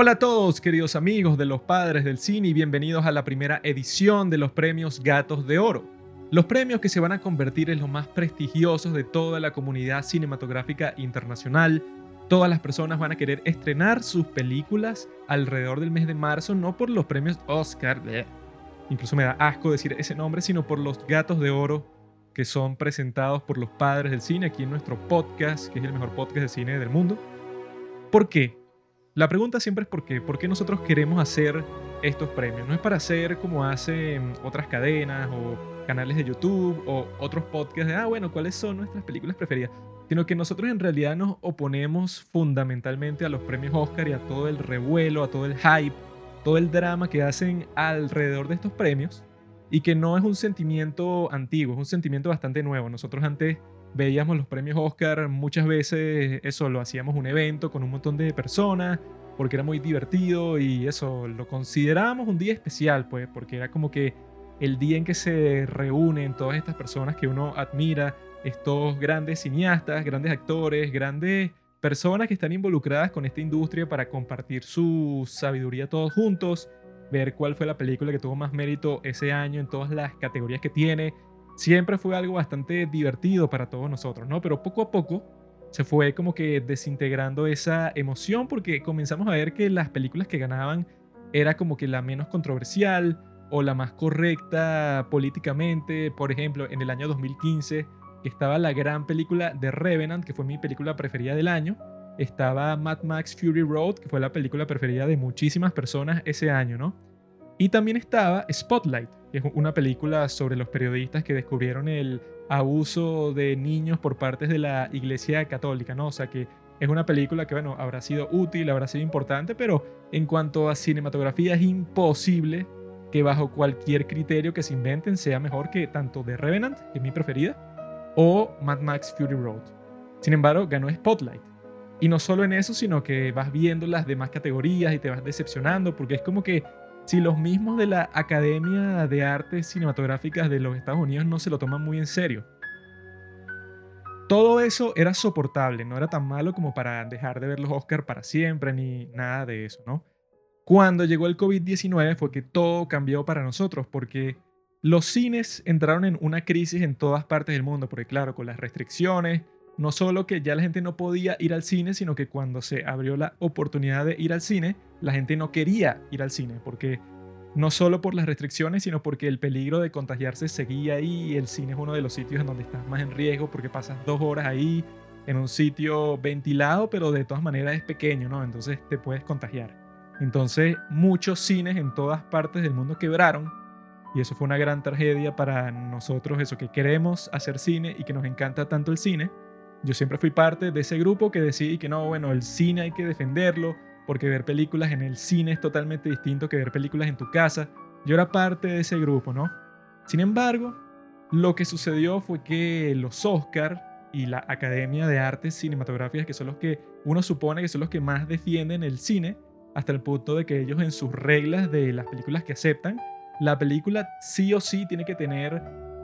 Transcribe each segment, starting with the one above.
Hola a todos, queridos amigos de los padres del cine y bienvenidos a la primera edición de los premios Gatos de Oro. Los premios que se van a convertir en los más prestigiosos de toda la comunidad cinematográfica internacional. Todas las personas van a querer estrenar sus películas alrededor del mes de marzo, no por los premios Oscar, incluso me da asco decir ese nombre, sino por los Gatos de Oro que son presentados por los padres del cine aquí en nuestro podcast, que es el mejor podcast de cine del mundo. ¿Por qué? La pregunta siempre es por qué. ¿Por qué nosotros queremos hacer estos premios? No es para hacer como hacen otras cadenas o canales de YouTube o otros podcasts de, ah, bueno, ¿cuáles son nuestras películas preferidas? Sino que nosotros en realidad nos oponemos fundamentalmente a los premios Oscar y a todo el revuelo, a todo el hype, todo el drama que hacen alrededor de estos premios y que no es un sentimiento antiguo, es un sentimiento bastante nuevo. Nosotros antes veíamos los premios Oscar, muchas veces eso lo hacíamos un evento con un montón de personas, porque era muy divertido y eso lo considerábamos un día especial, pues, porque era como que el día en que se reúnen todas estas personas que uno admira, estos grandes cineastas, grandes actores, grandes personas que están involucradas con esta industria para compartir su sabiduría todos juntos, ver cuál fue la película que tuvo más mérito ese año en todas las categorías que tiene, siempre fue algo bastante divertido para todos nosotros, ¿no? Pero poco a poco se fue como que desintegrando esa emoción porque comenzamos a ver que las películas que ganaban era como que la menos controversial o la más correcta políticamente. Por ejemplo, en el año 2015 estaba la gran película de Revenant, que fue mi película preferida del año. Estaba Mad Max Fury Road, que fue la película preferida de muchísimas personas ese año, ¿no? Y también estaba Spotlight, es una película sobre los periodistas que descubrieron el abuso de niños por parte de la Iglesia Católica, ¿no? O sea que es una película que, bueno, habrá sido útil, habrá sido importante, pero en cuanto a cinematografía es imposible que bajo cualquier criterio que se inventen sea mejor que tanto The Revenant, que es mi preferida, o Mad Max Fury Road. Sin embargo, ganó Spotlight. Y no solo en eso, sino que vas viendo las demás categorías y te vas decepcionando, porque es como que si los mismos de la Academia de Artes Cinematográficas de los Estados Unidos no se lo toman muy en serio. Todo eso era soportable, no era tan malo como para dejar de ver los Oscars para siempre ni nada de eso, ¿no? Cuando llegó el COVID-19 fue que todo cambió para nosotros porque los cines entraron en una crisis en todas partes del mundo, porque claro, con las restricciones, no solo que ya la gente no podía ir al cine, sino que cuando se abrió la oportunidad de ir al cine, la gente no quería ir al cine, porque no solo por las restricciones, sino porque el peligro de contagiarse seguía ahí, el cine es uno de los sitios en donde estás más en riesgo, porque pasas dos horas ahí en un sitio ventilado, pero de todas maneras es pequeño, ¿no? Entonces te puedes contagiar. Entonces muchos cines en todas partes del mundo quebraron y eso fue una gran tragedia para nosotros, eso que queremos hacer cine y que nos encanta tanto el cine yo siempre fui parte de ese grupo que decidí que no, bueno, el cine hay que defenderlo, porque ver películas en el cine es totalmente distinto que ver películas en tu casa. Yo era parte de ese grupo, ¿no? Sin embargo, lo que sucedió fue que los Oscar y la Academia de Artes Cinematográficas, que son los que uno supone que son los que más defienden el cine, hasta el punto de que ellos en sus reglas de las películas que aceptan, la película sí o sí tiene que tener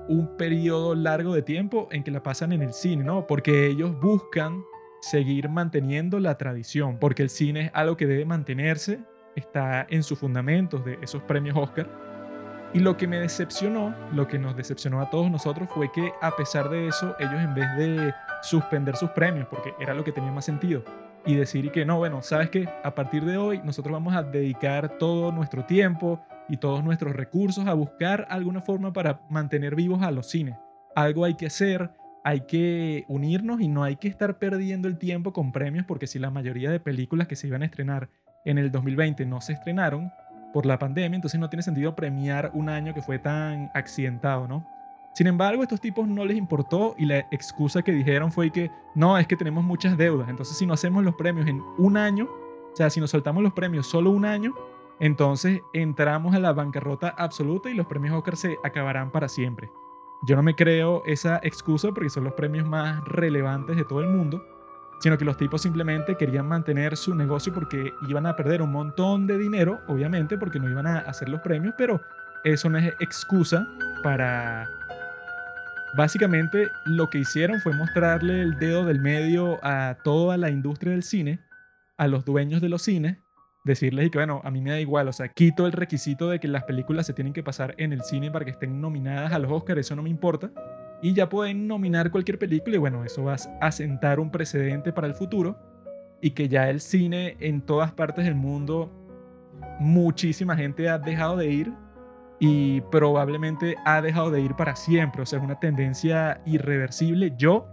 un periodo largo de tiempo en que la pasan en el cine, ¿no? Porque ellos buscan seguir manteniendo la tradición, porque el cine es algo que debe mantenerse, está en sus fundamentos de esos premios Oscar. Y lo que me decepcionó, lo que nos decepcionó a todos nosotros fue que a pesar de eso, ellos en vez de suspender sus premios, porque era lo que tenía más sentido, y decir que no, bueno, sabes que a partir de hoy nosotros vamos a dedicar todo nuestro tiempo, y todos nuestros recursos a buscar alguna forma para mantener vivos a los cines. Algo hay que hacer, hay que unirnos y no hay que estar perdiendo el tiempo con premios porque si la mayoría de películas que se iban a estrenar en el 2020 no se estrenaron por la pandemia, entonces no tiene sentido premiar un año que fue tan accidentado, ¿no? Sin embargo, estos tipos no les importó y la excusa que dijeron fue que no, es que tenemos muchas deudas, entonces si no hacemos los premios en un año, o sea, si nos soltamos los premios solo un año, entonces entramos a la bancarrota absoluta y los premios Oscar se acabarán para siempre. Yo no me creo esa excusa porque son los premios más relevantes de todo el mundo, sino que los tipos simplemente querían mantener su negocio porque iban a perder un montón de dinero, obviamente, porque no iban a hacer los premios, pero eso no es excusa para... Básicamente lo que hicieron fue mostrarle el dedo del medio a toda la industria del cine, a los dueños de los cines, decirles y que, bueno, a mí me da igual, o sea, quito el requisito de que las películas se tienen que pasar en el cine para que estén nominadas a los Oscars, eso no me importa. Y ya pueden nominar cualquier película y bueno, eso va a sentar un precedente para el futuro y que ya el cine en todas partes del mundo, muchísima gente ha dejado de ir y probablemente ha dejado de ir para siempre, o sea, es una tendencia irreversible. Yo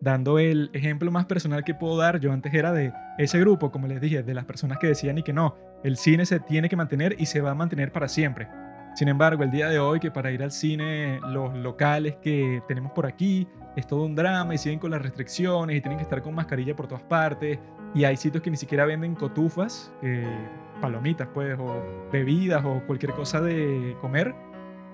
dando el ejemplo más personal que puedo dar, yo antes era de ese grupo, como les dije, de las personas que decían y que no, el cine se tiene que mantener y se va a mantener para siempre. Sin embargo, el día de hoy, que para ir al cine, los locales que tenemos por aquí, es todo un drama y siguen con las restricciones y tienen que estar con mascarilla por todas partes. Y hay sitios que ni siquiera venden cotufas, eh, palomitas, pues, o bebidas o cualquier cosa de comer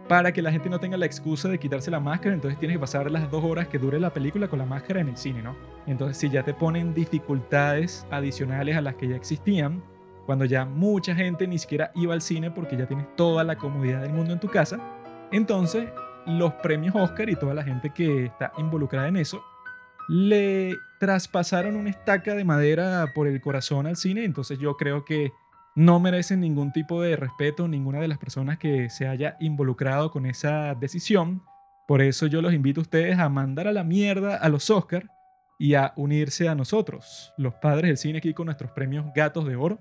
para que la gente no tenga la excusa de quitarse la máscara, entonces tienes que pasar las dos horas que dure la película con la máscara en el cine, ¿no? Entonces si ya te ponen dificultades adicionales a las que ya existían, cuando ya mucha gente ni siquiera iba al cine porque ya tienes toda la comodidad del mundo en tu casa, entonces los premios Oscar y toda la gente que está involucrada en eso le traspasaron una estaca de madera por el corazón al cine, entonces yo creo que no merecen ningún tipo de respeto ninguna de las personas que se haya involucrado con esa decisión. Por eso yo los invito a ustedes a mandar a la mierda a los Oscar y a unirse a nosotros, los padres del cine aquí con nuestros premios Gatos de Oro,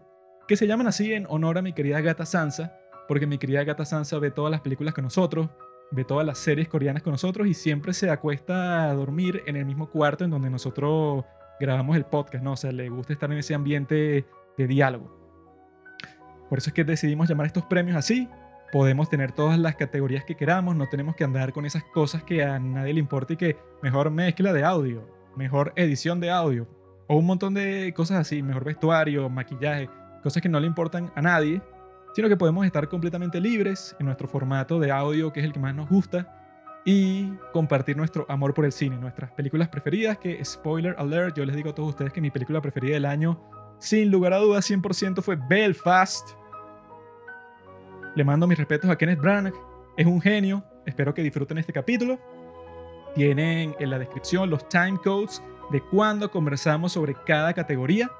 que se llaman así en honor a mi querida gata Sansa, porque mi querida gata Sansa ve todas las películas con nosotros, ve todas las series coreanas con nosotros y siempre se acuesta a dormir en el mismo cuarto en donde nosotros grabamos el podcast, ¿no? O sea, le gusta estar en ese ambiente de diálogo. Por eso es que decidimos llamar estos premios así. Podemos tener todas las categorías que queramos, no tenemos que andar con esas cosas que a nadie le importa y que mejor mezcla de audio, mejor edición de audio, o un montón de cosas así, mejor vestuario, maquillaje, cosas que no le importan a nadie, sino que podemos estar completamente libres en nuestro formato de audio, que es el que más nos gusta, y compartir nuestro amor por el cine, nuestras películas preferidas, que spoiler alert, yo les digo a todos ustedes que mi película preferida del año sin lugar a dudas, 100% fue Belfast. Le mando mis respetos a Kenneth Branagh. Es un genio. Espero que disfruten este capítulo. Tienen en la descripción los time codes de cuando conversamos sobre cada categoría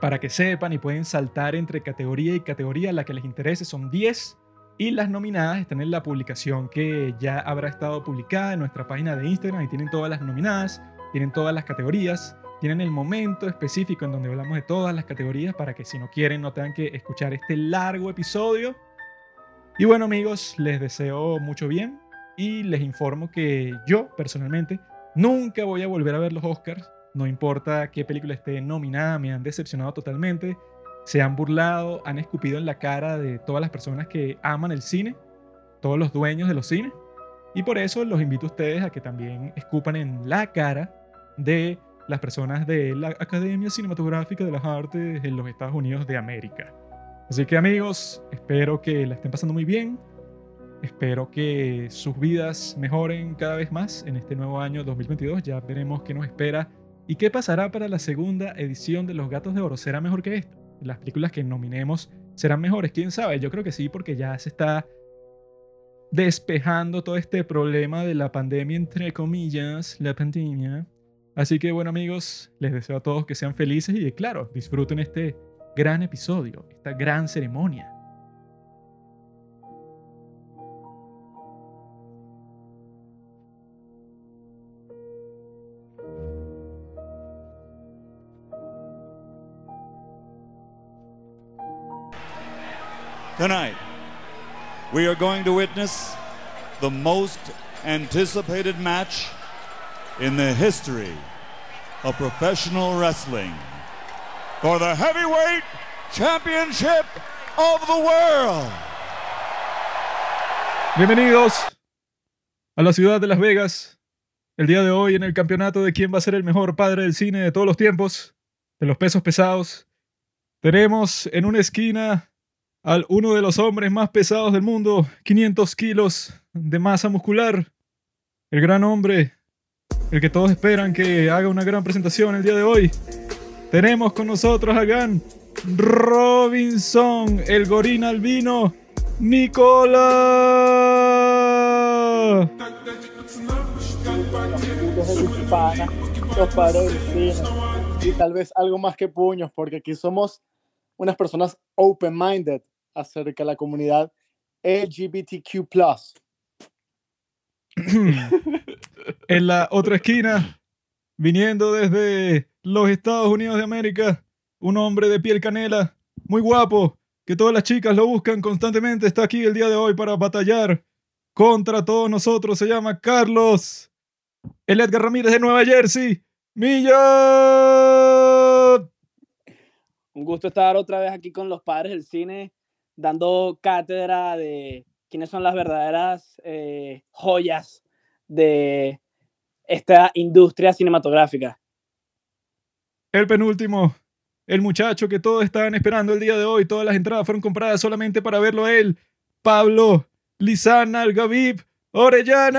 para que sepan y pueden saltar entre categoría y categoría. La que les interese son 10 y las nominadas están en la publicación que ya habrá estado publicada en nuestra página de Instagram y tienen todas las nominadas, tienen todas las categorías tienen el momento específico en donde hablamos de todas las categorías para que si no quieren no tengan que escuchar este largo episodio. Y bueno amigos, les deseo mucho bien y les informo que yo personalmente nunca voy a volver a ver los Oscars. No importa qué película esté nominada, me han decepcionado totalmente. Se han burlado, han escupido en la cara de todas las personas que aman el cine, todos los dueños de los cines. Y por eso los invito a ustedes a que también escupan en la cara de las personas de la Academia Cinematográfica de las Artes en los Estados Unidos de América. Así que amigos, espero que la estén pasando muy bien. Espero que sus vidas mejoren cada vez más en este nuevo año 2022. Ya veremos qué nos espera y qué pasará para la segunda edición de Los Gatos de Oro. ¿Será mejor que esto? Las películas que nominemos serán mejores. ¿Quién sabe? Yo creo que sí, porque ya se está despejando todo este problema de la pandemia, entre comillas, la pandemia. Así que bueno amigos, les deseo a todos que sean felices y claro, disfruten este gran episodio, esta gran ceremonia. Tonight, we are going to witness the most anticipated match in the history of professional wrestling for the heavyweight championship of the world. Bienvenidos a la ciudad de Las Vegas. El día de hoy en el campeonato de quién va a ser el mejor padre del cine de todos los tiempos, de los pesos pesados, tenemos en una esquina al uno de los hombres más pesados del mundo, 500 kilos de masa muscular, el gran hombre el que todos esperan que haga una gran presentación el día de hoy. Tenemos con nosotros a Gan Robinson, el gorín albino, Nicola. Y tal vez algo más que puños, porque aquí somos unas personas open-minded acerca de la comunidad LGBTQ. en la otra esquina, viniendo desde los Estados Unidos de América, un hombre de piel canela, muy guapo, que todas las chicas lo buscan constantemente, está aquí el día de hoy para batallar contra todos nosotros. Se llama Carlos, el Edgar Ramírez de Nueva Jersey. ¡Millón! Un gusto estar otra vez aquí con los padres del cine, dando cátedra de quiénes son las verdaderas eh, joyas de esta industria cinematográfica. El penúltimo, el muchacho que todos estaban esperando el día de hoy, todas las entradas fueron compradas solamente para verlo a él, Pablo Lizana Algavib Orellana.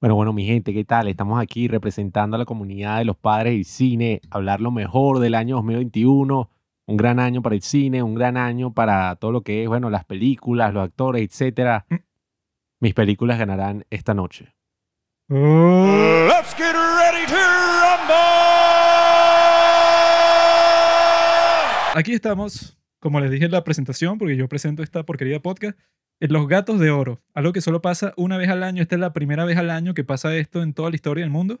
Bueno, bueno, mi gente, ¿qué tal? Estamos aquí representando a la comunidad de los padres del cine, hablar lo mejor del año 2021 un gran año para el cine, un gran año para todo lo que es, bueno, las películas, los actores, etc. Mm. Mis películas ganarán esta noche. Oh. Let's get ready to Aquí estamos, como les dije en la presentación, porque yo presento esta porquería podcast, en Los Gatos de Oro, algo que solo pasa una vez al año, esta es la primera vez al año que pasa esto en toda la historia del mundo.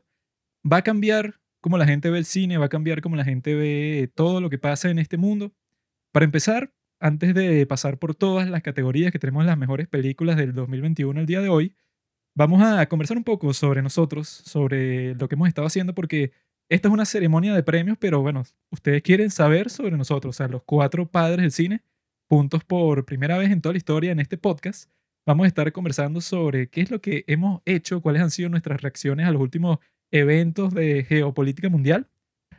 Va a cambiar cómo la gente ve el cine, va a cambiar cómo la gente ve todo lo que pasa en este mundo. Para empezar, antes de pasar por todas las categorías que tenemos las mejores películas del 2021 al día de hoy, vamos a conversar un poco sobre nosotros, sobre lo que hemos estado haciendo, porque esta es una ceremonia de premios, pero bueno, ustedes quieren saber sobre nosotros, o sea, los cuatro padres del cine, juntos por primera vez en toda la historia en este podcast. Vamos a estar conversando sobre qué es lo que hemos hecho, cuáles han sido nuestras reacciones a los últimos eventos de geopolítica mundial.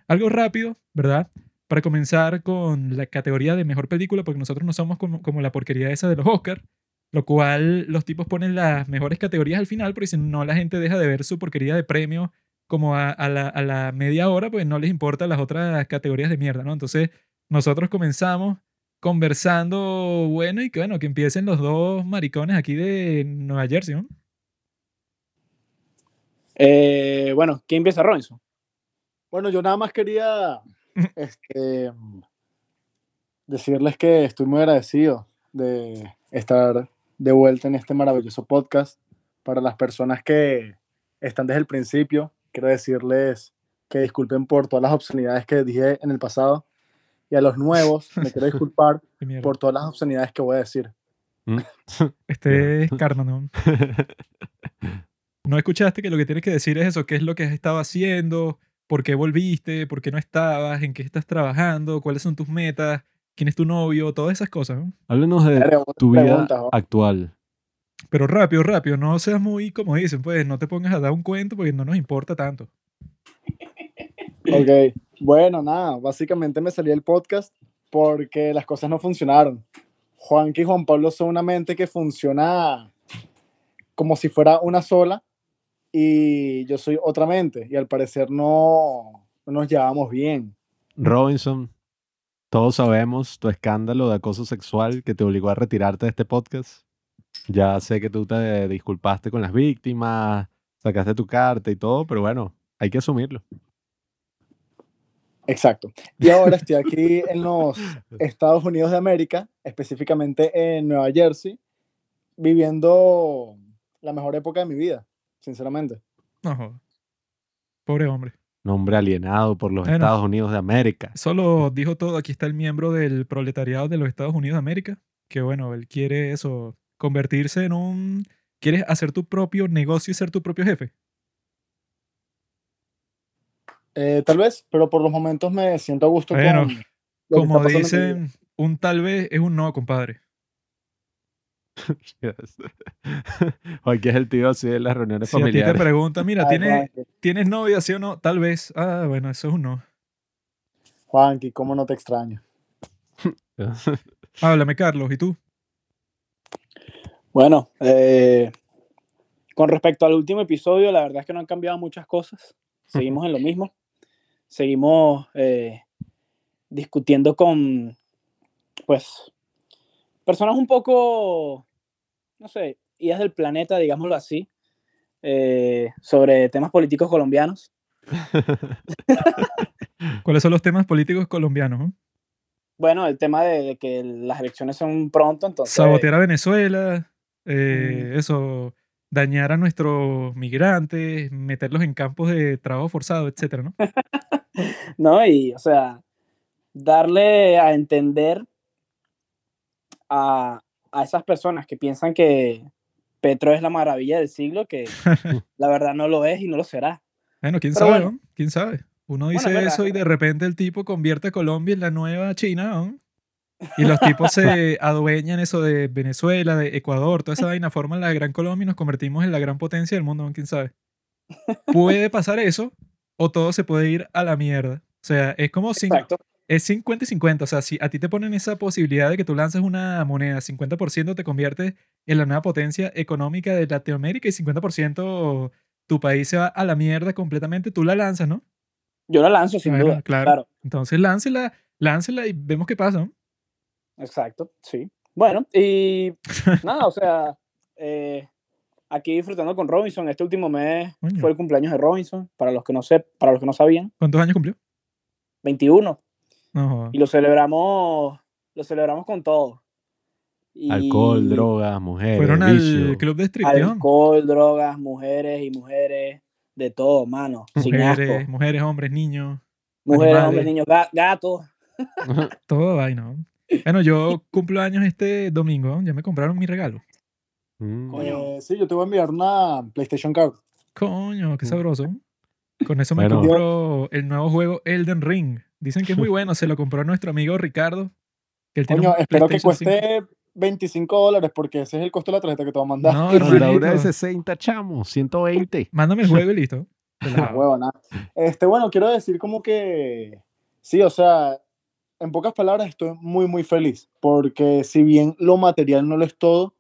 Algo rápido, ¿verdad? Para comenzar con la categoría de mejor película, porque nosotros no somos como, la porquería esa de los Oscars, lo cual los tipos ponen las mejores categorías al final, porque si no la gente deja de ver su porquería de premio como a, la, a la media hora, pues no les importan las otras categorías de mierda, ¿no? Entonces nosotros comenzamos conversando, bueno, y que bueno, que empiecen los dos maricones aquí de Nueva Jersey, ¿no? Eh, bueno, ¿quién empieza, Robinson? Bueno, yo nada más quería este, decirles que estoy muy agradecido de estar de vuelta en este maravilloso podcast. Para las personas que están desde el principio, quiero decirles que disculpen por todas las obscenidades que dije en el pasado. Y a los nuevos, me quiero disculpar por todas las obscenidades que voy a decir. Este es Carmen. no escuchaste que lo que tienes que decir es eso, qué es lo que has estado haciendo, por qué volviste, por qué no estabas, en qué estás trabajando, cuáles son tus metas, quién es tu novio, todas esas cosas. ¿no? Háblanos de tu vida actual. Pero rápido, rápido, no seas muy, como dicen, pues no te pongas a dar un cuento porque no nos importa tanto. Ok, bueno, nada, básicamente me salí el podcast porque las cosas no funcionaron. Juan y Juan Pablo son una mente que funciona como si fuera una sola y yo soy otra mente y al parecer no, nos llevamos bien. Robinson, todos sabemos tu escándalo de acoso sexual que te obligó a retirarte de este podcast. Ya sé que tú te disculpaste con las víctimas, sacaste tu carta y todo, pero bueno, hay que asumirlo. Exacto. Y ahora estoy aquí en los Estados Unidos de América, específicamente en Nueva Jersey, viviendo la mejor época de mi vida sinceramente. No, pobre hombre. Nombre alienado por los Estados Unidos de América. Solo dijo todo. Aquí está el miembro del proletariado de los Estados Unidos de América. Que bueno, él quiere eso, convertirse en un... ¿Quieres hacer tu propio negocio y ser tu propio jefe? Eh, tal vez, pero por los momentos me siento a gusto con... Como dicen, un tal vez es un no, compadre. Porque es el tío así de las reuniones si familiares. A ti te pregunta, mira, ¿tienes, ¿tienes novia, sí o no? Tal vez. Ah, bueno, eso es un no. Juanqui, ¿cómo no te extraño? Háblame, Carlos, ¿y tú? Bueno, eh, con respecto al último episodio, la verdad es que no han cambiado muchas cosas. Seguimos en lo mismo. Seguimos eh, discutiendo con, pues, personas un poco no sé, ideas del planeta, digámoslo así, eh, sobre temas políticos colombianos. ¿Cuáles son los temas políticos colombianos? no? Bueno, el tema de, de que las elecciones son pronto, entonces... Sabotear a Venezuela, eh, Mm. eso, dañar a nuestros migrantes, meterlos en campos de trabajo forzado, etcétera, ¿no? ¿no? Y, o sea, darle a entender a, a esas personas que piensan que Petro es la maravilla del siglo, que la verdad no lo es y no lo será. Bueno, quién Pero sabe, bueno. ¿no? ¿Quién sabe? Uno Bueno, dice es eso y de repente el tipo convierte a Colombia en la nueva China, ¿no? Y los tipos se adueñan eso de Venezuela, de Ecuador, toda esa vaina, forman la gran Colombia y nos convertimos en la gran potencia del mundo, ¿no? ¿quién sabe? Puede pasar eso o todo se puede ir a la mierda. O sea, es como Exacto. Es 50 y 50. O sea, si a ti te ponen esa posibilidad de que tú lanzas una moneda, 50% te convierte en la nueva potencia económica de Latinoamérica y 50% tu país se va a la mierda completamente, tú la lanzas, ¿no? Yo la lanzo sin Bueno, duda. claro. claro. Entonces láncela, láncela y vemos qué pasa. ¿no? Exacto, sí. Bueno, y nada, o sea, eh, aquí disfrutando con Robinson. Este último mes fue el cumpleaños de Robinson, para los que no sé, para los que no sabían, ¿Cuántos años cumplió? 21. No. Y lo celebramos, lo celebramos con todo. Y Alcohol, drogas, mujeres, Fueron al vicio. club de striptease. Alcohol, drogas, mujeres y mujeres, de todo, mano. Sin Mujeres, asco. mujeres, hombres, niños, Mujeres, animales. hombres, niños, ga- gatos. todo vaina. ¿no? Bueno, yo cumplo años este domingo, ya me compraron mi regalo. Mm. Coño. Eh, sí, yo te voy a enviar una PlayStation Card. Coño, qué Mm. sabroso. Con eso me Bueno. compro el nuevo juego Elden Ring. Dicen que es muy bueno, se lo compró nuestro amigo Ricardo. Que él tiene Coño, un espero que PlayStation 5. cueste 25 dólares porque ese es el costo de la tarjeta que te voy a mandar. No, Armadura de hermanito. 60, chamo, 120. Mándame el juego y listo. Huevo, nada. Este, bueno, quiero decir como que sí, o sea, en pocas palabras estoy muy, muy feliz porque si bien lo material no lo es todo,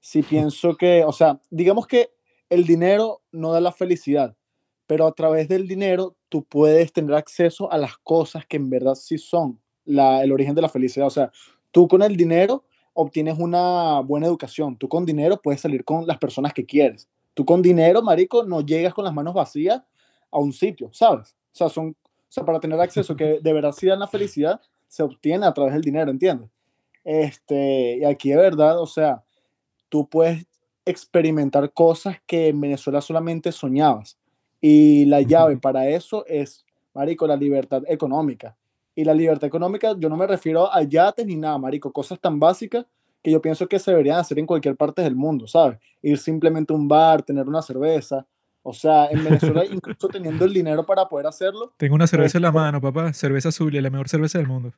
sí pienso que, o sea, digamos que el dinero no da la felicidad, pero a través del dinero tú puedes tener acceso a las cosas que en verdad sí son la, el origen de la felicidad. O sea, tú con el dinero obtienes una buena educación, tú con dinero puedes salir con las personas que quieres. Tú con dinero, marico, no llegas con las manos vacías a un sitio, ¿sabes? O sea, son, o sea, para tener acceso que de verdad sí dan la felicidad, se obtiene a través del dinero, ¿entiendes? Este, y aquí de verdad, o sea, tú puedes experimentar cosas que en Venezuela solamente soñabas. Y la llave para eso es, marico, la libertad económica. Y la libertad económica, yo no me refiero a yates ni nada, marico, cosas tan básicas que yo pienso que se deberían hacer en cualquier parte del mundo, ¿sabes? Ir simplemente a un bar, tener una cerveza. O sea, en Venezuela, incluso teniendo el dinero para poder hacerlo, Tengo una cerveza en la Este- mano, papá. Cerveza azul, la mejor cerveza del mundo.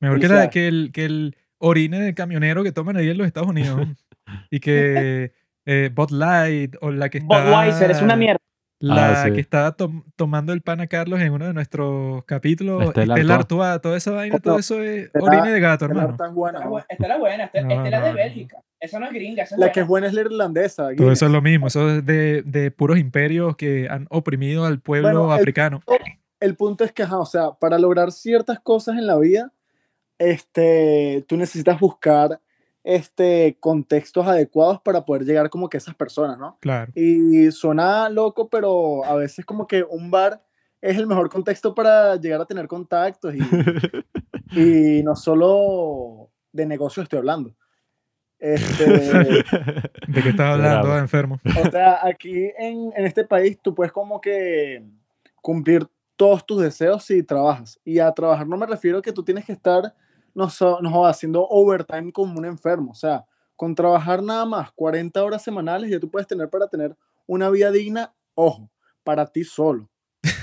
Mejor que, la, que, el, que el orine de camionero que toman ahí en los Estados Unidos. y que eh, Bud Light o la que está... Budweiser es una mierda. La Ah, sí. que estaba tom- tomando el pan a Carlos en uno de nuestros capítulos. Estela Estela Artois. Artois, toda esa vaina, todo eso es Estela- orine de gato, hermano. tan. Esta es la buena, esta, No, la de no. Bélgica. Esa no es gringa, esa es La buena. que es buena es la irlandesa. Todo eso es lo mismo. Eso es de, de puros imperios que han oprimido al pueblo Bueno, el- africano. el punto es que, ajá, o sea, para lograr ciertas cosas en la vida, este, tú necesitas buscar este, contextos adecuados para poder llegar como que a esas personas, ¿no? Claro. Y suena loco, pero a veces como que un bar es el mejor contexto para llegar a tener contactos y, y no solo de negocio estoy hablando. Este, ¿De qué estás hablando, Bravo. enfermo? o sea, aquí en, en este país tú puedes como que cumplir todos tus deseos si trabajas. Y a trabajar no me refiero a que tú tienes que estar, no, so- no jodas, haciendo overtime como un enfermo. O sea, con trabajar nada más 40 horas semanales ya tú puedes tener para tener una vida digna, ojo, para ti solo.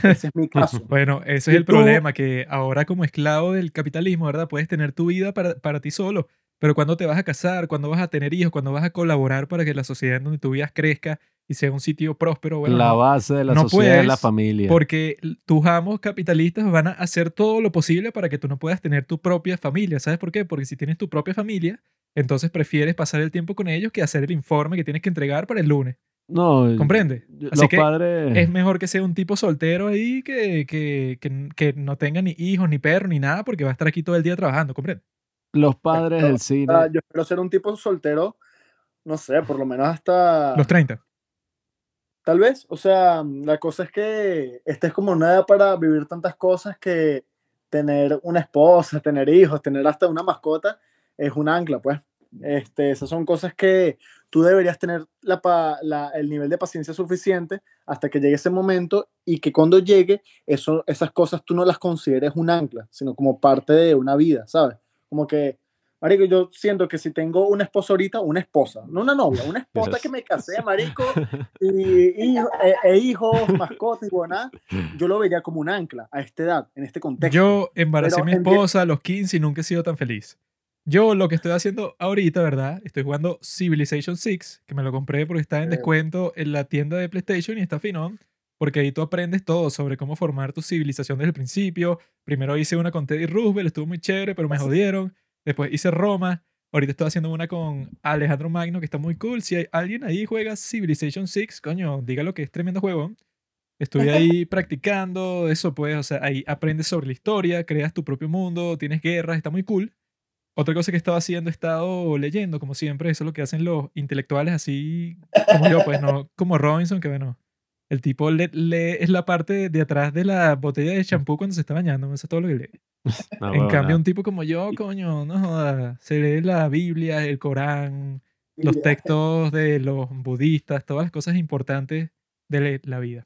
Ese es mi caso. Bueno, ese es el tú- problema, que ahora como esclavo del capitalismo, ¿verdad? Puedes tener tu vida para, para ti solo, pero cuando te vas a casar, cuando vas a tener hijos, cuando vas a colaborar para que la sociedad en donde tú vivas crezca y sea un sitio próspero, bueno, la base de la no sociedad es la familia. porque tus amos capitalistas van a hacer todo lo posible para que tú no puedas tener tu propia familia. ¿Sabes por qué? Porque si tienes tu propia familia, entonces prefieres pasar el tiempo con ellos que hacer el informe que tienes que entregar para el lunes. No, ¿Comprende? Los Así que padres. Es mejor que sea un tipo soltero ahí que, que, que, que no tenga ni hijos, ni perro, ni nada, porque va a estar aquí todo el día trabajando, ¿comprende? Los padres del cine. sea, yo espero ser un tipo soltero, no sé, por lo menos hasta, Los 30. Tal vez, o sea, la cosa es que esta es como una edad para vivir tantas cosas que tener una esposa, tener hijos, tener hasta una mascota es un ancla, pues. Este, esas son cosas que tú deberías tener la- el nivel de paciencia suficiente hasta que llegue ese momento y que cuando llegue, eso, esas cosas tú no las consideres un ancla, sino como parte de una vida, ¿sabes? Como que, marico, yo siento que si tengo una esposa ahorita, una esposa, no una novia, una esposa Dios. que me casé, marico, y, hijo- e, e hijos, mascotas y buena, yo lo vería como un ancla a esta edad, en este contexto. Yo embaracé a Pero mi enti- esposa a los 15 y nunca he sido tan feliz. Yo lo que estoy haciendo ahorita, ¿verdad? Estoy jugando Civilization 6, que me lo compré porque está en Eh. descuento en la tienda de PlayStation y está finón, porque ahí tú aprendes todo sobre cómo formar tu civilización desde el principio. Primero hice una con Teddy Roosevelt, estuvo muy chévere, pero me jodieron. Después hice Roma. Ahorita estoy haciendo una con Alejandro Magno, que está muy cool. Si hay alguien ahí juega Civilization 6, coño, dígalo que es tremendo juego. Estuve ahí practicando, eso pues, o sea, ahí aprendes sobre la historia, creas tu propio mundo, tienes guerras, está muy cool. Otra cosa que he estado haciendo, he estado leyendo, como siempre, eso es lo que hacen los intelectuales así como yo, pues no como Robinson, que bueno, el tipo lee, lee- es la parte de atrás de la botella de champú cuando se está bañando, eso es todo lo que lee. No, en huevón, cambio, un tipo como yo, coño, no joda, se lee la Biblia, el Corán, los textos de los budistas, todas las cosas importantes de le- la vida.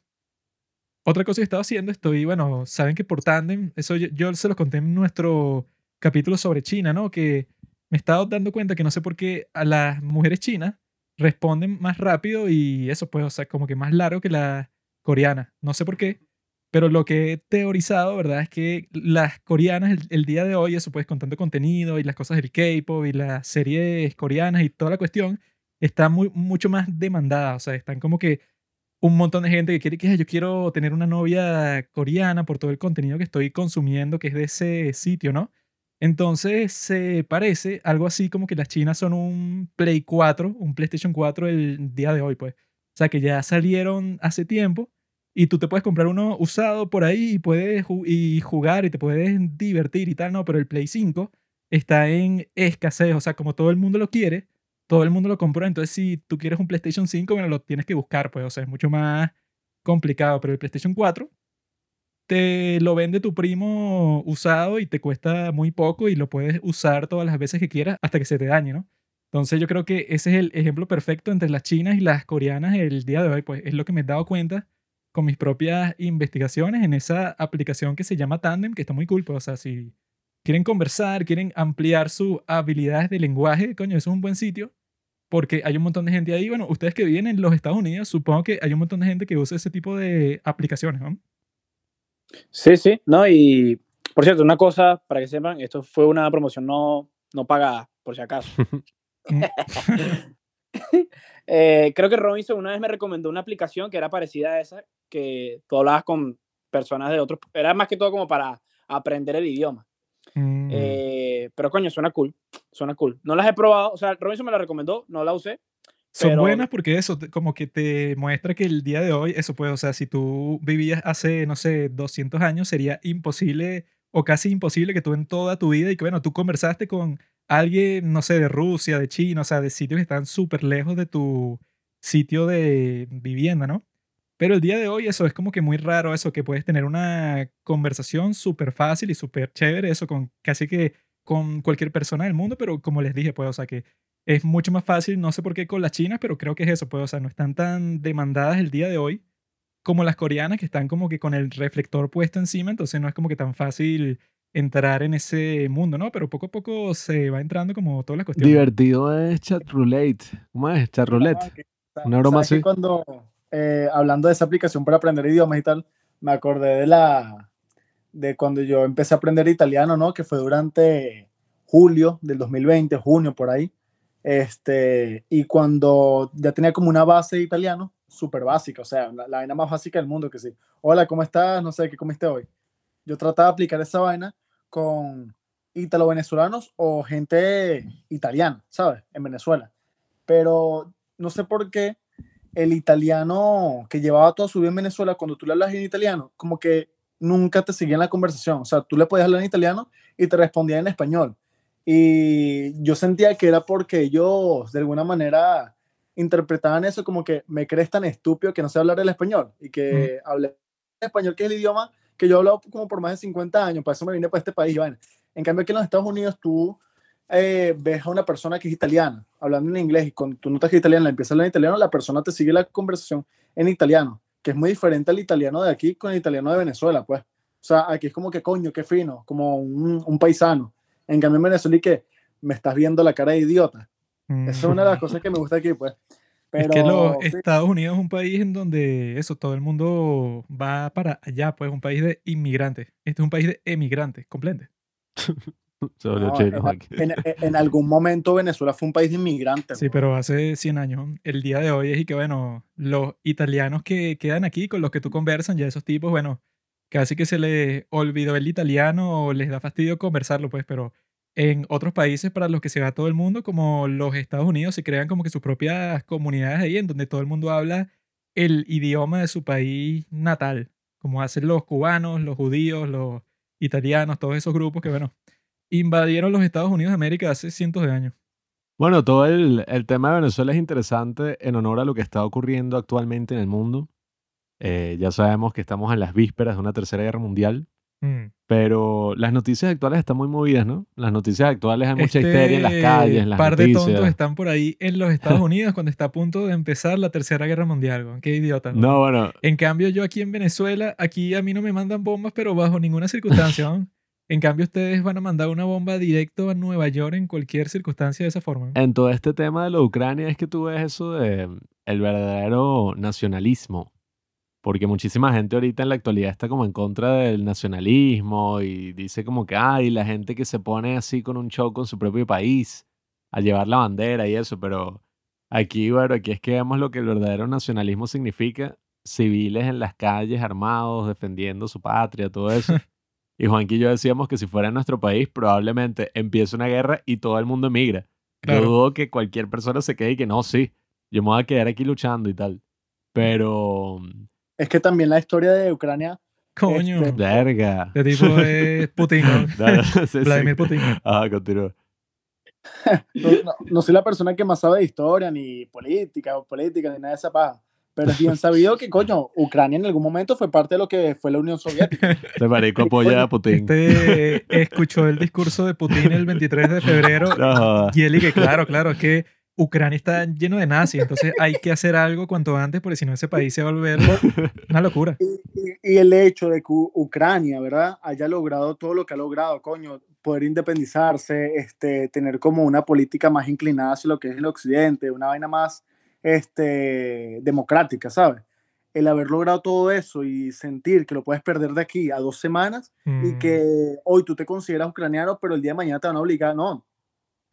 Otra cosa que he estado haciendo, estoy, bueno, saben que por Tandem, eso yo, yo se los conté en nuestro capítulo sobre China, ¿no? Que me he estado dando cuenta que no sé por qué a las mujeres chinas responden más rápido y eso, pues, o sea, como que más largo que las coreanas. No sé por qué, pero lo que he teorizado, ¿verdad? Es que las coreanas, el, día de hoy, eso pues, con tanto contenido y las cosas del K-pop y las series coreanas y toda la cuestión, está muy, mucho más demandada. O sea, están como que un montón de gente que quiere que "Ay, yo quiero tener una novia coreana por todo el contenido que estoy consumiendo, que es de ese sitio, ¿no? Entonces se parece algo así como que las chinas son un Play 4, un PlayStation 4 el día de hoy, pues. O sea, que ya salieron hace tiempo y tú te puedes comprar uno usado por ahí y puedes y jugar y te puedes divertir y tal, ¿no? Pero el Play 5 está en escasez, o sea, como todo el mundo lo quiere, todo el mundo lo compró, entonces si tú quieres un PlayStation 5, bueno, lo tienes que buscar, pues, o sea, es mucho más complicado, pero el PlayStation 4 te lo vende tu primo usado y te cuesta muy poco y lo puedes usar todas las veces que quieras hasta que se te dañe, ¿no? Entonces yo creo que ese es el ejemplo perfecto entre las chinas y las coreanas el día de hoy, pues es lo que me he dado cuenta con mis propias investigaciones en esa aplicación que se llama Tandem, que está muy cool, pues, o sea, si quieren conversar, quieren ampliar sus habilidades de lenguaje, coño, eso es un buen sitio, porque hay un montón de gente ahí, bueno, ustedes que viven en los Estados Unidos, supongo que hay un montón de gente que usa ese tipo de aplicaciones, ¿no? Sí, sí, no, y por cierto, una cosa para que sepan, esto fue una promoción no, no pagada, por si acaso. Eh, creo que Robinson una vez me recomendó una aplicación que era parecida a esa, que tú hablabas con personas de otros, era más que todo como para aprender el idioma. Mm. Eh, pero coño, suena cool, suena cool. No las he probado, o sea, Robinson me la recomendó, no la usé. Son pero- buenas porque eso, te- como que te muestra que el día de hoy, eso puede, o sea, si tú vivías hace, no sé, 200 años, sería imposible o casi imposible que tú en toda tu vida y que, bueno, tú conversaste con alguien, no sé, de Rusia, de China, o sea, de sitios que están súper lejos de tu sitio de vivienda, ¿no? Pero el día de hoy eso es como que muy raro eso, que puedes tener una conversación súper fácil y súper chévere, eso con casi que con cualquier persona del mundo, pero como les dije, pues, o sea, que es mucho más fácil, no sé por qué con las chinas, pero creo que es eso, pues, o sea, no están tan demandadas el día de hoy como las coreanas, que están como que con el reflector puesto encima, entonces no es como que tan fácil entrar en ese mundo, ¿no? Pero poco a poco se va entrando como todas las cuestiones. Divertido es chat roulette. ¿Cómo es? Chat roulette. Ah, que- Una broma ¿sabes que así. Cuando, eh, hablando de esa aplicación para aprender idiomas y tal, me acordé de la de cuando yo empecé a aprender italiano, ¿no? Que fue durante julio del 2020, junio por ahí. Este, y cuando ya tenía como una base de italiano, súper básica, o sea, la, la vaina más básica del mundo, que sí. Hola, ¿cómo estás? No sé, ¿qué comiste hoy? Yo trataba de aplicar esa vaina con ítalo-venezolanos o gente italiana, ¿sabes? En Venezuela. Pero no sé por qué el italiano que llevaba toda su vida en Venezuela, cuando tú le hablas en italiano, como que nunca te seguía en la conversación. O sea, tú le podías hablar en italiano y te respondía en español. Y yo sentía que era porque ellos, de alguna manera, interpretaban eso como que me crees tan estúpido que no sé hablar el español y que hable español, que es el idioma que yo he hablado como por más de 50 años, para eso me vine para este país. Bueno, en cambio, aquí en los Estados Unidos tú eh, ves a una persona que es italiana hablando en inglés y con tu notas que es italiana, empiezas a hablar en italiano, la persona te sigue la conversación en italiano, que es muy diferente al italiano de aquí con el italiano de Venezuela, pues. O sea, aquí es como que coño, qué fino, como un, un paisano. En cambio, en Venezuela, y que me estás viendo la cara de idiota. Esa es una de las cosas que me gusta aquí, pues. es que los Estados Unidos es un país en donde eso, todo el mundo va para allá, pues un país de inmigrantes. Este es un país de emigrantes, completo. en, algún momento Venezuela fue un país de inmigrantes. Sí, pero hace 100 años. El día de hoy es y que, bueno, los italianos que quedan aquí, con los que tú conversan, ya esos tipos, bueno, casi que se les olvidó el italiano o les da fastidio conversarlo, pues, pero en otros países para los que se va todo el mundo, como los Estados Unidos, se crean como que sus propias comunidades ahí, en donde todo el mundo habla el idioma de su país natal, como hacen los cubanos, los judíos, los italianos, todos esos grupos que, bueno, invadieron los Estados Unidos de América hace cientos de años. Bueno, todo el, tema de Venezuela es interesante en honor a lo que está ocurriendo actualmente en el mundo. Eh, ya sabemos que estamos en las vísperas de una tercera guerra mundial, mm. pero las noticias actuales están muy movidas, ¿no? Las noticias actuales hay mucha histeria en las calles, en las par de tontos están por ahí en los Estados Unidos cuando está a punto de empezar la tercera guerra mundial. Qué idiota. ¿no? no, bueno. En cambio, yo aquí en Venezuela, aquí a mí no me mandan bombas, pero bajo ninguna circunstancia. ¿no? En cambio, ustedes van a mandar una bomba directo a Nueva York en cualquier circunstancia de esa forma. En todo este tema de la Ucrania es que tú ves eso de mm, el verdadero nacionalismo. Porque muchísima gente ahorita en la actualidad está como en contra del nacionalismo y dice como que, ay, la gente que se pone así con un show con su propio país a llevar la bandera y eso, pero aquí, bueno, aquí es que vemos lo que el verdadero nacionalismo significa, civiles en las calles armados, defendiendo su patria, todo eso. Y Juanqui y yo decíamos que si fuera en nuestro país, probablemente empiece una guerra y todo el mundo emigra. Yo dudo que cualquier persona se quede y que no, sí, yo me voy a quedar aquí luchando y tal. Pero. Es que también la historia de Ucrania. Coño. Este, Verga. De tipo es Putin. Vladimir Putin. Ah, continúa. no, soy la persona que más sabe de historia, ni política, o política, ni nada de esa paja. Pero es bien sabido que, coño, Ucrania en algún momento fue parte de lo que fue la Unión Soviética. Este marico apoya a Putin. Este escuchó el discurso de Putin el 23 de febrero y él que claro, claro, es que Ucrania está lleno de nazis, entonces hay que hacer algo cuanto antes porque si no ese país se va a volver una locura. Y, el hecho de que Ucrania, ¿verdad? Haya logrado todo lo que ha logrado, coño, poder independizarse, este, tener como una política más inclinada hacia lo que es el occidente, una vaina más este, democrática, ¿sabes? El haber logrado todo eso y sentir que lo puedes perder de aquí a dos semanas y mm. que hoy tú te consideras ucraniano, pero el día de mañana te van a obligar, no,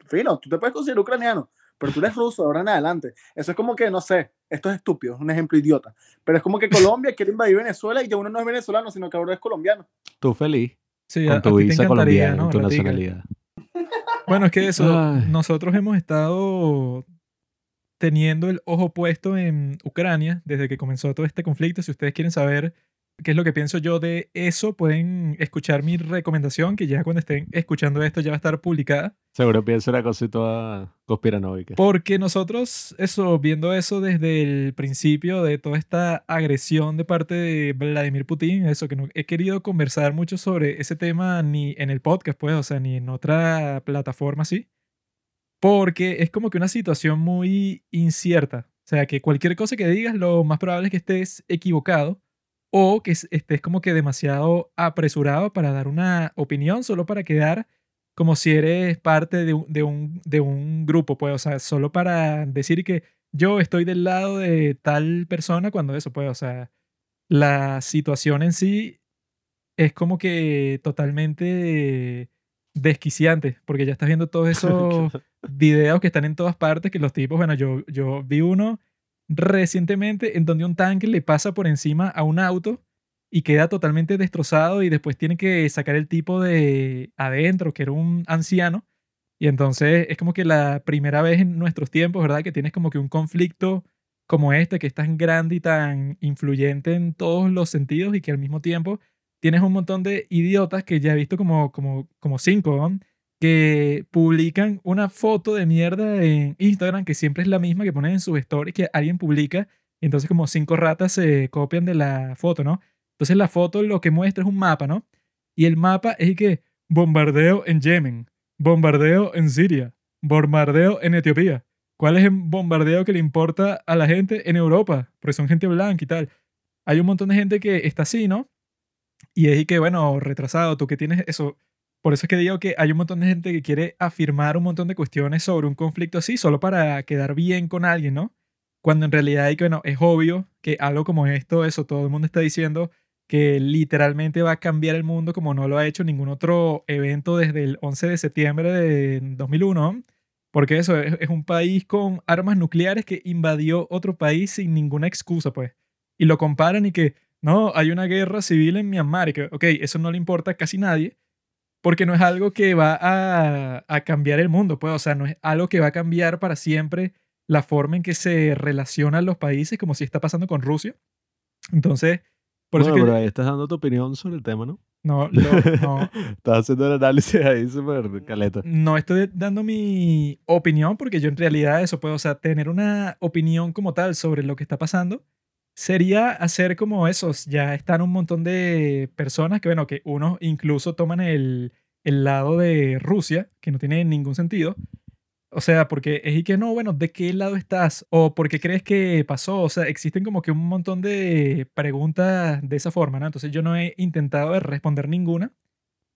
fino, tú te puedes considerar ucraniano, pero tú eres ruso ahora en adelante. Eso es como que, no sé, esto es estúpido, es un ejemplo idiota, pero es como que Colombia quiere invadir Venezuela y ya uno no es venezolano, sino que ahora es colombiano. Tú feliz. Sí, con tu visa colombiana, tu nacionalidad. Bueno, es que eso, nosotros hemos estado teniendo el ojo puesto en Ucrania desde que comenzó todo este conflicto. Si ustedes quieren saber qué es lo que pienso yo de eso, pueden escuchar mi recomendación, que ya cuando estén escuchando esto ya va a estar publicada. Seguro pienso una cosa toda conspiranoica. Porque nosotros, eso, viendo eso desde el principio de toda esta agresión de parte de Vladimir Putin, eso que no he querido conversar mucho sobre ese tema ni en el podcast, pues, o sea, ni en otra plataforma así porque es como que una situación muy incierta. O sea, que cualquier cosa que digas, lo más probable es que estés equivocado o que estés como que demasiado apresurado para dar una opinión solo para quedar como si eres parte de un, de un, de un grupo, pues, o sea, solo para decir que yo estoy del lado de tal persona cuando eso, pues, o sea, la situación en sí es como que totalmente desquiciante, porque ya estás viendo todos esos videos que están en todas partes, que los tipos, bueno, yo, yo vi uno recientemente en donde un tanque le pasa por encima a un auto y queda totalmente destrozado y después tiene que sacar el tipo de adentro, que era un anciano. Y entonces es como que la primera vez en nuestros tiempos, ¿verdad? Que tienes como que un conflicto como este, que es tan grande y tan influyente en todos los sentidos y que al mismo tiempo tienes un montón de idiotas que ya he visto como, como, como cinco, que publican una foto de mierda en Instagram que siempre es la misma que ponen en sus stories que alguien publica. Entonces como cinco ratas se copian de la foto, ¿no? Entonces la foto lo que muestra es un mapa, ¿no? Y el mapa es que bombardeo en Yemen, bombardeo en Siria, bombardeo en Etiopía. ¿Cuál es el bombardeo que le importa a la gente en Europa? Porque son gente blanca y tal. Hay un montón de gente que está así, ¿no? Y es que, bueno, retrasado, tú que tienes eso. Por eso es que digo que hay un montón de gente que quiere afirmar un montón de cuestiones sobre un conflicto así, solo para quedar bien con alguien, ¿no? Cuando en realidad hay que, bueno, es obvio que algo como esto, eso, todo el mundo está diciendo que literalmente va a cambiar el mundo como no lo ha hecho ningún otro evento desde el 11 de septiembre de 2001, porque eso es, un país con armas nucleares que invadió otro país sin ninguna excusa, pues. Y lo comparan y que, no, hay una guerra civil en Myanmar y que, ok, eso no le importa a casi nadie, porque no es algo que va a, a cambiar el mundo, pues, o sea, no es algo que va a cambiar para siempre la forma en que se relacionan los países, como si está pasando con Rusia. Entonces, por bueno, eso pero que... ahí estás dando tu opinión sobre el tema, ¿no? No, lo- no, estás haciendo el análisis ahí súper caleta. no estoy dando mi opinión porque yo en realidad eso puedo, o sea, tener una opinión como tal sobre lo que está pasando sería hacer como esos, ya están un montón de personas que, bueno, que unos incluso toman el, el lado de Rusia, que no tiene ningún sentido. O sea, porque es y que no, bueno, ¿de qué lado estás? ¿O por qué crees que pasó? O sea, existen como que un montón de preguntas de esa forma, ¿no? Entonces yo no he intentado responder ninguna,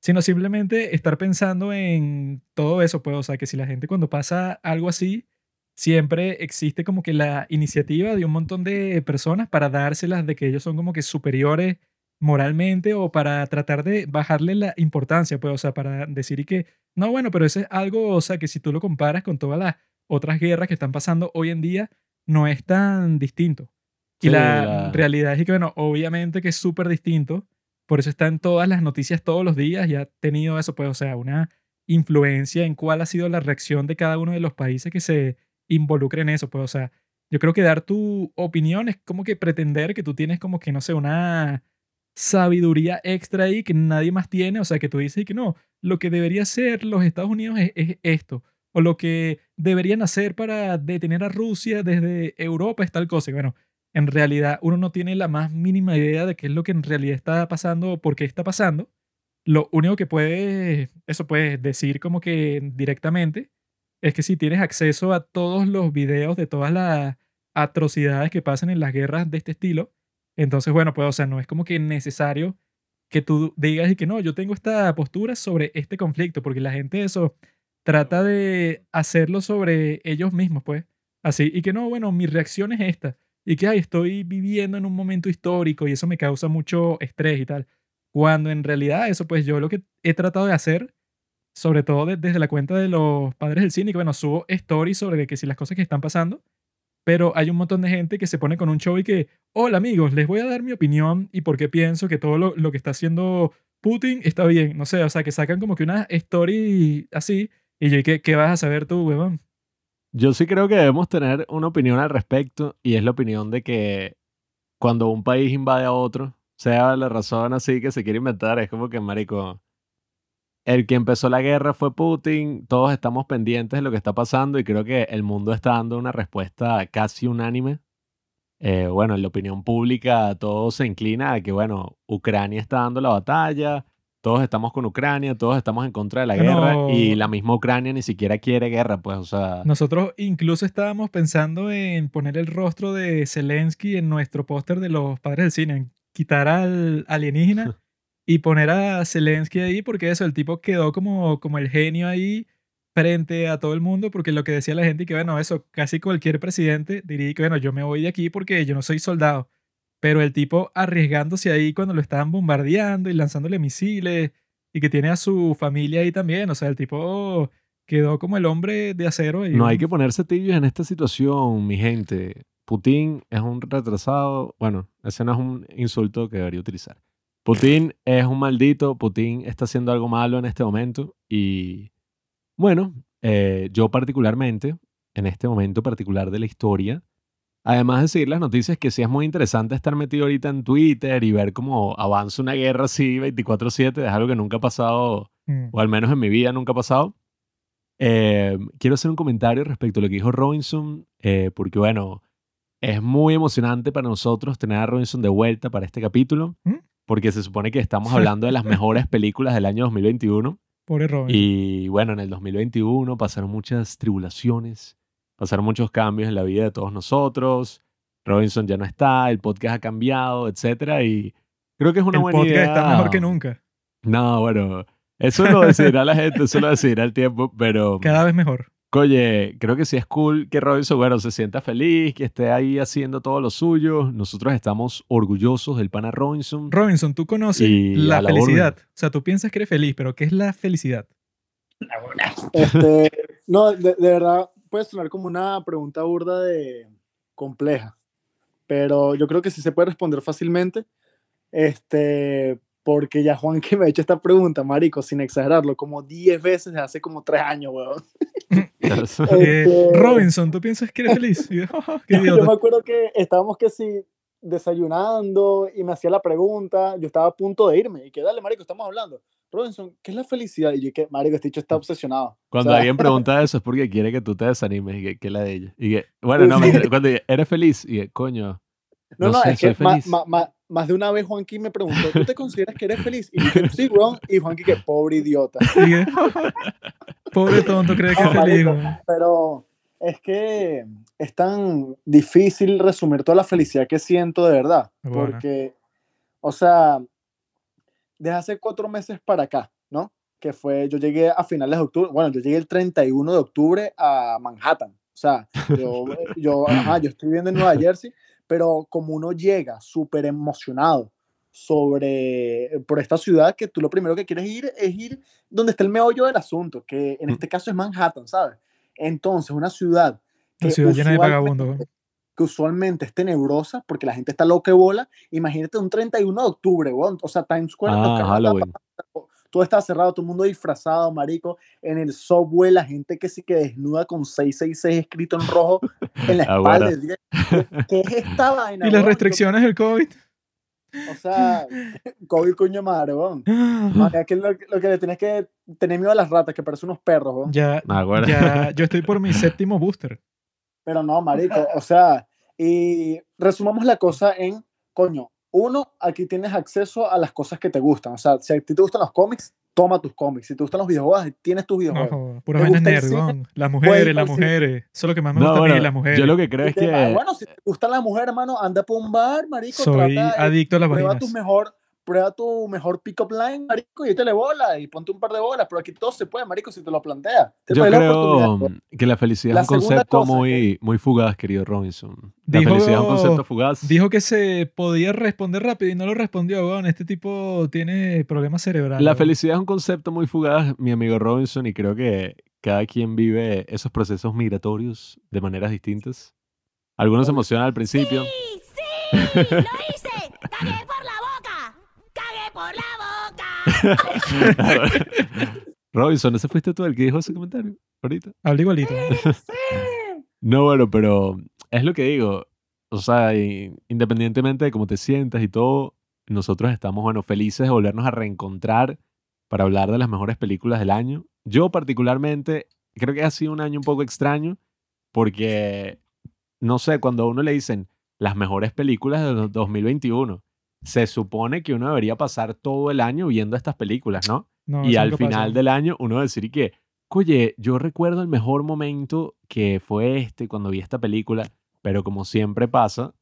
sino simplemente estar pensando en todo eso, pues, o sea, que si la gente cuando pasa algo así, siempre existe como que la iniciativa de un montón de personas para dárselas de que ellos son como que superiores moralmente o para tratar de bajarle la importancia, pues, o sea, para decir y que, no, bueno, pero eso es algo, o sea, que si tú lo comparas con todas las otras guerras que están pasando hoy en día, no es tan distinto. Y Sí, la, la- realidad es que, bueno, obviamente que es súper distinto, por eso está en todas las noticias todos los días y ha tenido eso, pues, o sea, una influencia en cuál ha sido la reacción de cada uno de los países que se involucren en eso, pues, o sea, yo creo que dar tu opinión es como que pretender que tú tienes como que, no sé, una sabiduría extra ahí que nadie más tiene, o sea, que tú dices que no, lo que debería hacer los Estados Unidos es, es esto, o lo que deberían hacer para detener a Rusia desde Europa es tal cosa, bueno, en realidad uno no tiene la más mínima idea de qué es lo que en realidad está pasando o por qué está pasando. Lo único que puedes, eso puedes decir como que directamente, es que si tienes acceso a todos los videos de todas las atrocidades que pasan en las guerras de este estilo, entonces, bueno, pues, o sea, no es como que necesario que tú digas y que no, yo tengo esta postura sobre este conflicto, porque la gente eso trata de hacerlo sobre ellos mismos, pues. Así, y que no, bueno, mi reacción es esta, y que, ay, estoy viviendo en un momento histórico y eso me causa mucho estrés y tal. Cuando en realidad eso, pues yo lo que he tratado de hacer, sobre todo de- desde la cuenta de los padres del cine, que bueno, subo stories sobre que si las cosas que están pasando, pero hay un montón de gente que se pone con un show y que, hola amigos, les voy a dar mi opinión y por qué pienso que todo lo, lo que está haciendo Putin está bien. No sé, o sea, que sacan como que una story así y yo, ¿y ¿qué, qué vas a saber tú, huevón? Yo sí creo que debemos tener una opinión al respecto y es la opinión de que cuando un país invade a otro, sea la razón así que se quiere inventar, es como que, marico, el que empezó la guerra fue Putin, todos estamos pendientes de lo que está pasando y creo que el mundo está dando una respuesta casi unánime. Eh, bueno, en la opinión pública todo se inclina a que, bueno, Ucrania está dando la batalla, todos estamos con Ucrania, todos estamos en contra de la Bueno, guerra y la misma Ucrania ni siquiera quiere guerra, pues, o sea... Nosotros incluso estábamos pensando en poner el rostro de Zelensky en nuestro póster de los padres del cine, en quitar al alienígena y poner a Zelensky ahí, porque eso, el tipo quedó como, como el genio ahí frente a todo el mundo, porque lo que decía la gente, y que bueno, eso, casi cualquier presidente diría que bueno, yo me voy de aquí porque yo no soy soldado. Pero el tipo arriesgándose ahí cuando lo estaban bombardeando y lanzándole misiles y que tiene a su familia ahí también, o sea, el tipo quedó como el hombre de acero. Y No hay que ponerse tibios en esta situación, mi gente. Putin es un retrasado. Bueno, ese no es un insulto que debería utilizar. Putin es un maldito. Putin está haciendo algo malo en este momento. Y bueno, eh, yo particularmente, en este momento particular de la historia, además de seguir las noticias, que sí es muy interesante estar metido ahorita en Twitter y ver cómo avanza una guerra así 24/7, es algo que nunca ha pasado, Mm. o al menos en mi vida nunca ha pasado. Eh, quiero hacer un comentario respecto a lo que dijo Robinson, eh, porque bueno, es muy emocionante para nosotros tener a Robinson de vuelta para este capítulo, ¿Mm? Porque se supone que estamos hablando de las mejores películas del año 2021. Pobre Robin. Y bueno, en el 2021 pasaron muchas tribulaciones, pasaron muchos cambios en la vida de todos nosotros. Robinson ya no está, el podcast ha cambiado, etcétera, y creo que es una el buena podcast idea. está mejor que nunca. No, bueno, eso lo decidirá la gente, eso lo decidirá el tiempo, pero Cada vez mejor. Oye, creo que sí es cool que Robinson, bueno, se sienta feliz, que esté ahí haciendo todo lo suyo. Nosotros estamos orgullosos del pana Robinson. Robinson, tú conoces Y la la felicidad. O sea, tú piensas que eres feliz, pero ¿qué es la felicidad? Este, no, de, de verdad puede sonar como una pregunta burda de compleja, pero yo creo que sí se puede responder fácilmente, este, porque ya Juan que me ha hecho esta pregunta, marico, sin exagerarlo, como 10 veces hace como 3 años, weón. Eh, Este- Robinson, ¿tú piensas que eres feliz? Y "Oh, Yo me acuerdo que estábamos que sí desayunando y me hacía la pregunta, yo estaba a punto de irme y que dale, marico, estamos hablando. Robinson, ¿qué es la felicidad? Y yo que, marico, este dicho está obsesionado. Cuando O sea, alguien pregunta eso es porque quiere que tú te desanimes y que, que la de ella. Y que, bueno, no, mentira, cuando eres feliz y que, coño, No, No no, sé, es que ma- feliz. ma- ma- más de una vez Juanqui me preguntó, ¿tú te consideras que eres feliz? Y yo dije, sí, weón. Y Juanqui que pobre idiota. Pobre tonto, cree que No, es feliz. marico. Pero es que es tan difícil resumir toda la felicidad que siento de verdad. Bueno. Porque, o sea, desde hace cuatro meses para acá, ¿no? Que fue, yo llegué a finales de octubre, bueno, yo llegué el 31 de octubre a Manhattan. O sea, yo, yo, ajá, yo estoy viviendo en Nueva Jersey, pero como uno llega súper emocionado sobre, por esta ciudad, que tú lo primero que quieres ir es ir donde está el meollo del asunto, que en este caso es Manhattan, ¿sabes? Entonces, una ciudad que ciudad llena de usualmente- vagabundos. güey. que usualmente es tenebrosa porque la gente está loca de bola. Imagínate un 31 de octubre. O sea, Times Square, ah, Halloween. Todo estaba cerrado, todo el mundo disfrazado, marico. En el subway, la gente que sí que desnuda con 666 escrito en rojo en la Ah, espalda. ¿Qué, es esta vaina? Y las restricciones del COVID. O sea, COVID coño madre, weón. Es que lo, lo que le tienes que tener miedo a las ratas, que parecen unos perros, weón. Ya, Ah, bueno. ya, yo estoy por mi séptimo booster. Pero no, marico, o sea, y resumamos la cosa en, coño, uno, aquí tienes acceso a las cosas que te gustan. O sea, si a ti te gustan los cómics, toma tus cómics. Si te gustan los videojuegos, tienes tus No, videojuegos. joder, puras ¿Te vainas gusta el nerd, cine? weón. Las mujeres, las mujeres. Eso es lo que más me No, gusta a mí, bueno, las mujeres. yo lo que creo es ah, que bueno, si te gustan las mujeres, hermano, anda por un bar, marico, Soy trata, adicto a las prueba vainas. tu mejor prueba tu mejor pick-up line, marico, y échale bola y ponte un par de bolas, pero aquí todo se puede, marico, si te lo planteas. Te yo dar la creo oportunidad. que la felicidad La es un concepto cosa muy, muy fugaz, querido Robinson. La Dijo- felicidad es un concepto fugaz. Dijo que se podía responder rápido y no lo respondió, weón. Este tipo tiene problemas cerebrales. La felicidad es un concepto muy fugaz, mi amigo Robinson, y creo que cada quien vive esos procesos migratorios de maneras distintas. Algunos se emocionan al principio. ¡Sí! ¡Sí! ¡Lo hice! ¡Cagué por la por la boca! Robinson, ¿ese fuiste tú el que dijo ese comentario ahorita? Habla igualito. No, bueno, pero es lo que digo. O sea, independientemente de cómo te sientas y todo, nosotros estamos, bueno, felices de volvernos a reencontrar para hablar de las mejores películas del año. Yo particularmente creo que ha sido un año un poco extraño porque, no sé, cuando a uno le dicen las mejores películas de 2021, se supone que uno debería pasar todo el año viendo estas películas, ¿no? No, y al pasa. final del año uno decir que, oye, yo recuerdo el mejor momento que fue este cuando vi esta película, pero como siempre pasa,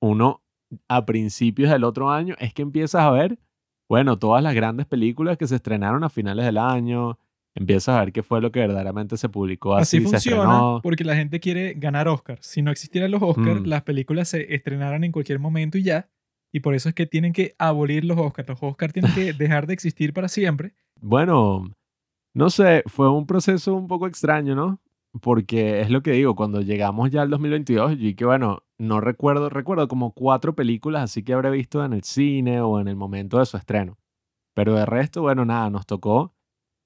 uno a principios del otro año es que empiezas a ver, bueno, todas las grandes películas que se estrenaron a finales del año, empiezas a ver qué fue lo que verdaderamente se publicó así, Así funciona porque la gente quiere ganar Oscars. Si no existieran los Oscars, Mm. las películas se estrenaran en cualquier momento y ya. Y por eso es que tienen que abolir los Oscars. Los Oscars tienen que dejar de existir para siempre. Bueno, no sé, fue un proceso un poco extraño, ¿no? Porque es lo que digo, cuando llegamos ya al 2022, y que bueno, no recuerdo, recuerdo como cuatro películas así que habré visto en el cine o en el momento de su estreno. Pero de resto, bueno, nada, nos tocó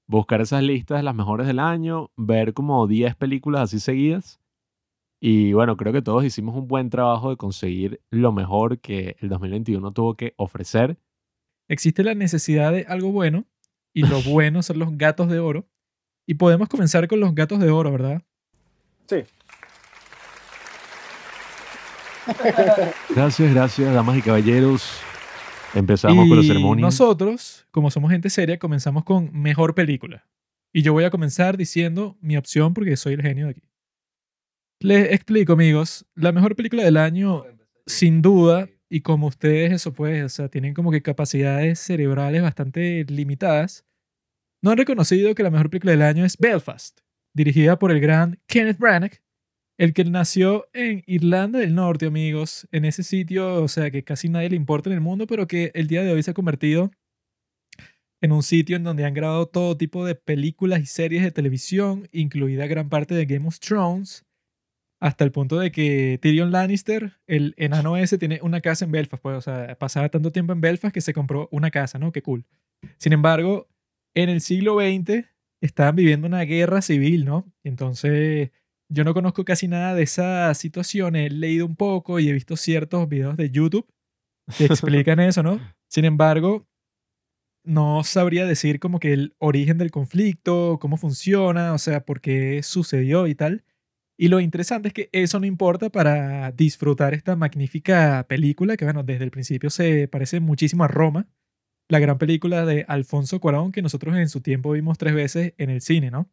buscar esas listas de las mejores del año, ver como 10 películas así seguidas. Y bueno, creo que todos hicimos un buen trabajo de conseguir lo mejor que el 2021 tuvo que ofrecer. Existe la necesidad de algo bueno y lo bueno son los gatos de oro. Y podemos comenzar con los gatos de oro, ¿verdad? Sí. Gracias, gracias, damas y caballeros. Empezamos con la Y ceremonia. nosotros, como somos gente seria, comenzamos con mejor película. Y yo voy a comenzar diciendo mi opción porque soy el genio de aquí. Les explico, amigos. La mejor película del año, sin duda, y como ustedes eso pues, o sea, tienen como que capacidades cerebrales bastante limitadas, no han reconocido que la mejor película del año es Belfast, dirigida por el gran Kenneth Branagh, el que nació en Irlanda del Norte, amigos, en ese sitio, o sea, que casi nadie le importa en el mundo, pero que el día de hoy se ha convertido en un sitio en donde han grabado todo tipo de películas y series de televisión, incluida gran parte de Game of Thrones, hasta el punto de que Tyrion Lannister, el enano ese, tiene una casa en Belfast, pues, o sea, pasaba tanto tiempo en Belfast que se compró una casa, ¿no? Qué cool. Sin embargo, en el siglo XX estaban viviendo una guerra civil, ¿no? Entonces yo no conozco casi nada de esa situación, he leído un poco y he visto ciertos videos de YouTube que explican eso, ¿no? Sin embargo, no sabría decir como que el origen del conflicto, cómo funciona, o sea, por qué sucedió y tal. Y lo interesante es que eso no importa para disfrutar esta magnífica película que, bueno, desde el principio se parece muchísimo a Roma, la gran película de Alfonso Cuarón que nosotros en su tiempo vimos tres veces en el cine, ¿no?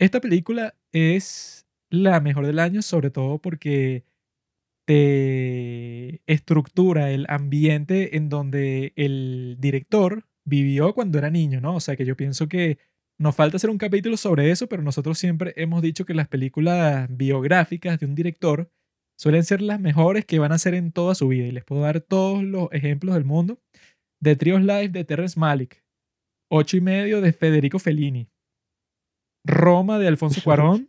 Esta película es la mejor del año, sobre todo porque te estructura el ambiente en donde el director vivió cuando era niño, ¿no? O sea que yo pienso que nos falta hacer un capítulo sobre eso, pero nosotros siempre hemos dicho que las películas biográficas de un director suelen ser las mejores que van a hacer en toda su vida. Y les puedo dar todos los ejemplos del mundo. The Trios Life de Terrence Malick. Ocho y medio de Federico Fellini. Roma de Alfonso Cuarón.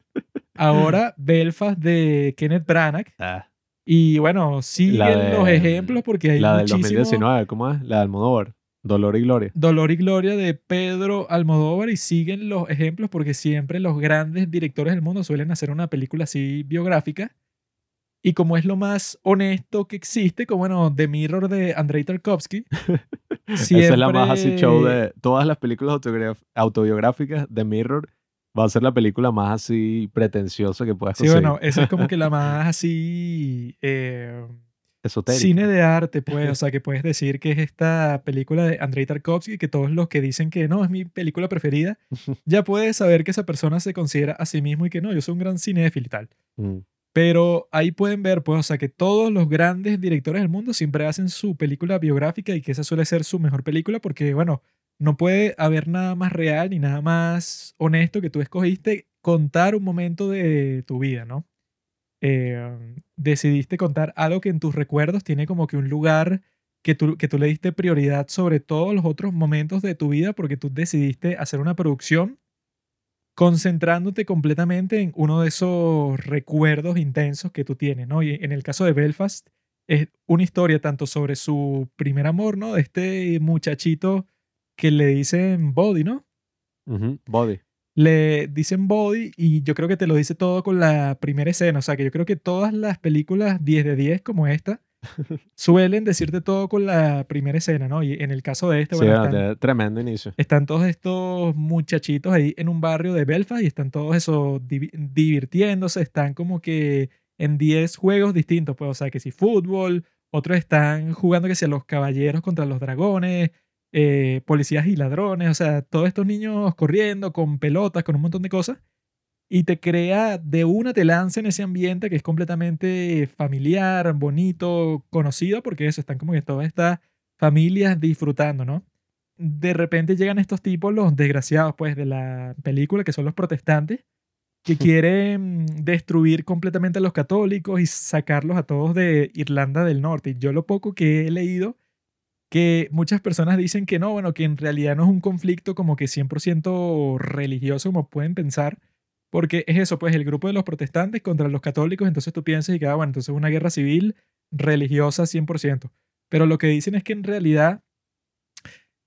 Ahora Belfast de Kenneth Branagh. Ah, Y bueno, siguen de- los ejemplos porque hay la del muchísimo 2019, ¿cómo es? La de Almodóvar. Dolor y Gloria. Dolor y Gloria de Pedro Almodóvar y siguen los ejemplos porque siempre los grandes directores del mundo suelen hacer una película así biográfica. Y como es lo más honesto que existe, como bueno, The Mirror de Andrei Tarkovsky. Esa es la más así siempre- show de todas las películas autobiográficas de Mirror. Va a ser la película más así pretenciosa que puedas Sí, conseguir. bueno, esa es como que la más así eh, Cine de arte, pues. O sea, que puedes decir que es esta película de Andrei Tarkovsky, que todos los que dicen que no, es mi película preferida, ya puedes saber que esa persona se considera a sí mismo y que no, yo soy un gran cinéfilo y tal. Mm. Pero ahí pueden ver, pues, o sea, que todos los grandes directores del mundo siempre hacen su película biográfica y que esa suele ser su mejor película porque, bueno, no puede haber nada más real ni nada más honesto que tú escogiste contar un momento de tu vida, ¿no? Eh, decidiste contar algo que en tus recuerdos tiene como que un lugar que tú, que tú le diste prioridad sobre todos los otros momentos de tu vida porque tú decidiste hacer una producción concentrándote completamente en uno de esos recuerdos intensos que tú tienes, ¿no? Y en el caso de Belfast es una historia tanto sobre su primer amor, ¿no? De este muchachito que le dicen Body, ¿no? Body. Le dicen Body y yo creo que te lo dice todo con la primera escena, o sea que yo creo que todas las películas 10 de 10 como esta suelen decirte todo con la primera escena, ¿no? Y en el caso de este, Sí, bueno, están- tremendo inicio. están todos estos muchachitos ahí en un barrio de Belfast y están todos eso divi- divirtiéndose, están como que en 10 juegos distintos, pues, o sea, que si fútbol, otros están jugando que si a los caballeros contra los dragones, eh, policías y ladrones, o sea, todos estos niños corriendo con pelotas, con un montón de cosas, y te crea de una, te lanza en ese ambiente que es completamente familiar, bonito, conocido, porque eso, están como que todas estas familias disfrutando, ¿no? de repente llegan estos tipos, los desgraciados, pues, de la película, que son los protestantes, que quieren destruir completamente a los católicos y sacarlos a todos de Irlanda del Norte. Y yo lo poco que he leído, que muchas personas dicen que no, bueno, que en realidad no es un conflicto como que 100% religioso como pueden pensar, porque es eso, pues, el grupo de los protestantes contra los católicos, entonces tú piensas y que, ah, bueno, entonces es una guerra civil religiosa 100%. Pero lo que dicen es que en realidad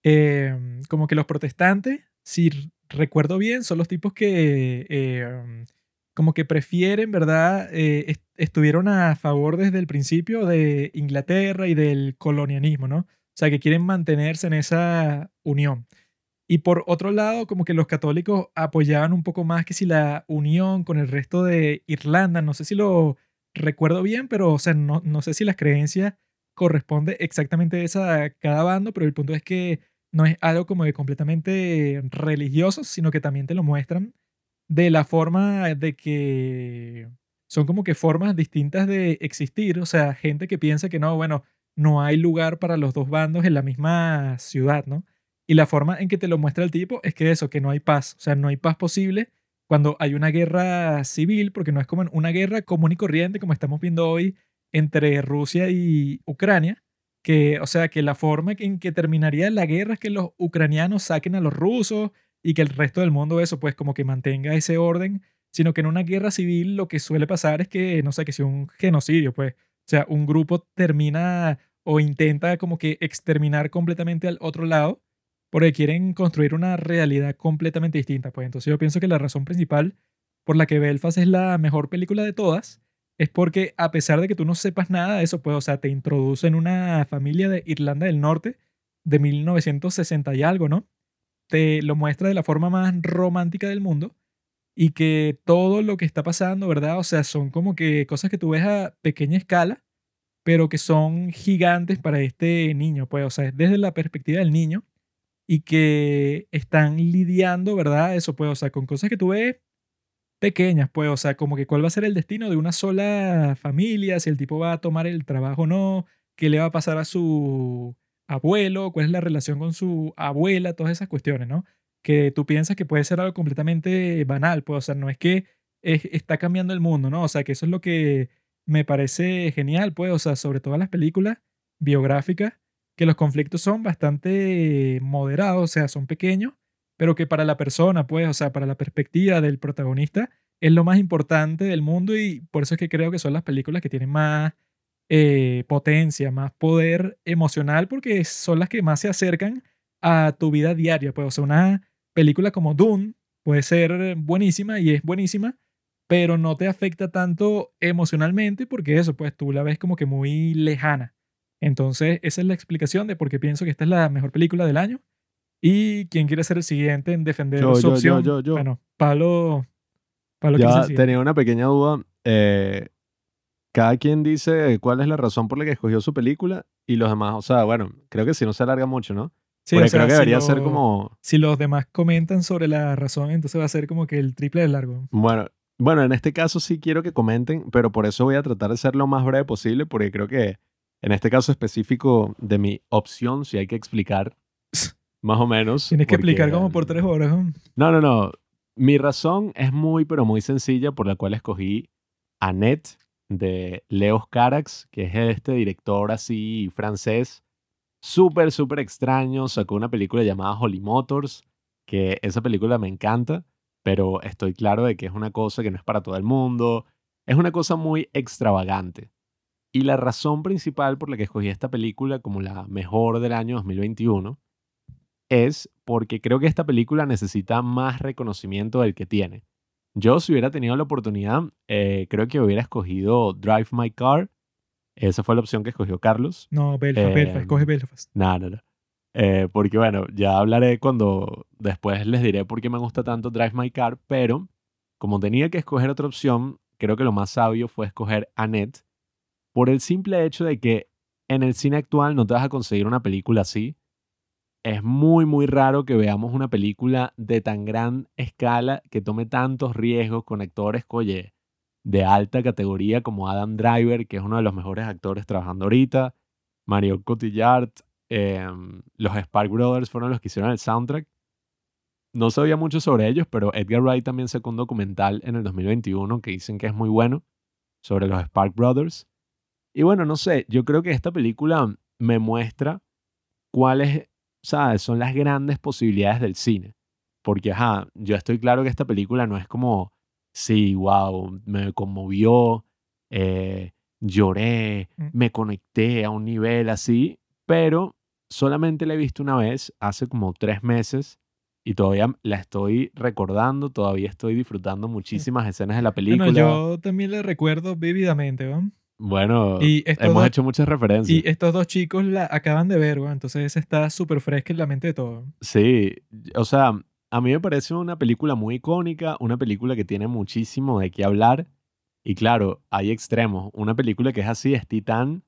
eh, como que los protestantes, si recuerdo bien, son los tipos que eh, como que prefieren, ¿verdad? Eh, est- estuvieron a favor desde el principio de Inglaterra y del colonialismo, ¿no? Sea, que quieren mantenerse en esa unión. Y por otro lado, como que los católicos apoyaban un poco más que si la unión con el resto de Irlanda, no sé si lo recuerdo bien, pero o sea, no, no sé si las creencias corresponde exactamente esa a cada bando, pero el punto es que no es algo como de completamente religioso, sino que también te lo muestran de la forma de que son como que formas distintas de existir, o sea, gente que piensa que no, bueno, no hay lugar para los dos bandos en la misma ciudad, ¿no? Y la forma en que te lo muestra el tipo es que eso, que no hay paz, o sea, no hay paz posible cuando hay una guerra civil, porque no es como una guerra común y corriente como estamos viendo hoy entre Rusia y Ucrania, que, o sea, que la forma en que terminaría la guerra es que los ucranianos saquen a los rusos y que el resto del mundo eso, pues como que mantenga ese orden, sino que en una guerra civil lo que suele pasar es que, no sé, que sea un genocidio, pues, o sea, un grupo termina o intenta como que exterminar completamente al otro lado porque quieren construir una realidad completamente distinta, pues entonces yo pienso que la razón principal por la que Belfast es la mejor película de todas es porque a pesar de que tú no sepas nada de eso, pues, o sea, te introduce en una familia de Irlanda del Norte de 1960 y algo, ¿no? Te lo muestra de la forma más romántica del mundo y que todo lo que está pasando, ¿verdad? O sea, son como que cosas que tú ves a pequeña escala, pero que son gigantes para este niño, pues, o sea, es desde la perspectiva del niño y que están lidiando, ¿verdad? Eso, pues, o sea, con cosas que tú ves pequeñas, pues, o sea, como que cuál va a ser el destino de una sola familia, si el tipo va a tomar el trabajo o no, qué le va a pasar a su abuelo, cuál es la relación con su abuela, todas esas cuestiones, ¿no? Que tú piensas que puede ser algo completamente banal, pues, o sea, no es que está cambiando el mundo, ¿no? O sea, que eso es lo que me parece genial, pues, o sea, sobre todo las películas biográficas, que los conflictos son bastante moderados, o sea, son pequeños, pero que para la persona, pues, o sea, para la perspectiva del protagonista, es lo más importante del mundo y por eso es que creo que son las películas que tienen más eh, potencia, más poder emocional, porque son las que más se acercan a tu vida diaria. Pues, o sea, una película como Dune puede ser buenísima y es buenísima, pero no te afecta tanto emocionalmente porque eso, pues tú la ves como que muy lejana. Entonces, esa es la explicación de por qué pienso que esta es la mejor película del año ¿Y quién quiere ser el siguiente en defender Yo, su yo, opción? yo. Bueno, Pablo, Pablo ser Ya tenía una pequeña duda. eh, cada quien dice cuál es la razón por la que escogió su película y los demás, o sea, bueno, creo que si no se alarga mucho, ¿no? Sí, Porque o sea, creo que si debería ser lo- como, Si los demás comentan sobre la razón, entonces va a ser como que el triple de largo. bueno, bueno, en este caso sí quiero que comenten, pero por eso voy a tratar de ser lo más breve posible, porque creo que en este caso específico de mi opción, si hay que explicar más o menos. Tienes que porque- explicar como por tres horas. ¿no? No, no, no. Mi razón es muy, pero muy sencilla por la cual escogí Annette de Leos Carax, que es este director así francés, súper, súper extraño. Sacó una película llamada Holly Motors, que esa película me encanta, pero estoy claro de que es una cosa que no es para todo el mundo. Es una cosa muy extravagante. Y la razón principal por la que escogí esta película como la mejor del año 2021 es porque creo que esta película necesita más reconocimiento del que tiene. Yo si hubiera tenido la oportunidad, eh, creo que hubiera escogido Drive My Car. Esa fue la opción que escogió Carlos. No, Belfast, Belfast, Em, escoge Belfast. No, no, no. Eh, porque bueno, ya hablaré cuando después les diré por qué me gusta tanto Drive My Car, pero como tenía que escoger otra opción, creo que lo más sabio fue escoger Annette por el simple hecho de que en el cine actual no te vas a conseguir una película así. Es muy, muy raro que veamos una película de tan gran escala que tome tantos riesgos con actores, oye, de alta categoría como Adam Driver, que es uno de los mejores actores trabajando ahorita, Mario Cotillard, em, los Spark Brothers fueron los que hicieron el soundtrack. No sabía mucho sobre ellos, pero Edgar Wright también sacó un documental en el 2021 que dicen que es muy bueno sobre los Spark Brothers. Y bueno, no sé, yo creo que esta película me muestra cuáles, ¿sabes? Son las grandes posibilidades del cine. Porque, ajá, yo estoy claro que esta película no es como, sí, wow, me conmovió, eh, lloré, Mm. me conecté a un nivel así, pero solamente la he visto una vez, hace como tres meses, y todavía la estoy recordando, todavía estoy disfrutando muchísimas escenas de la película. Bueno, yo también le recuerdo vívidamente, ¿no? Bueno, Y hemos dos- hecho muchas referencias. Y estos dos chicos la acaban de ver, weón, entonces está súper fresca en la mente de todos. Sí, o sea, a mí me parece una película muy icónica, una película que tiene muchísimo de qué hablar. Y claro, hay extremos. Una película que es así es Titán,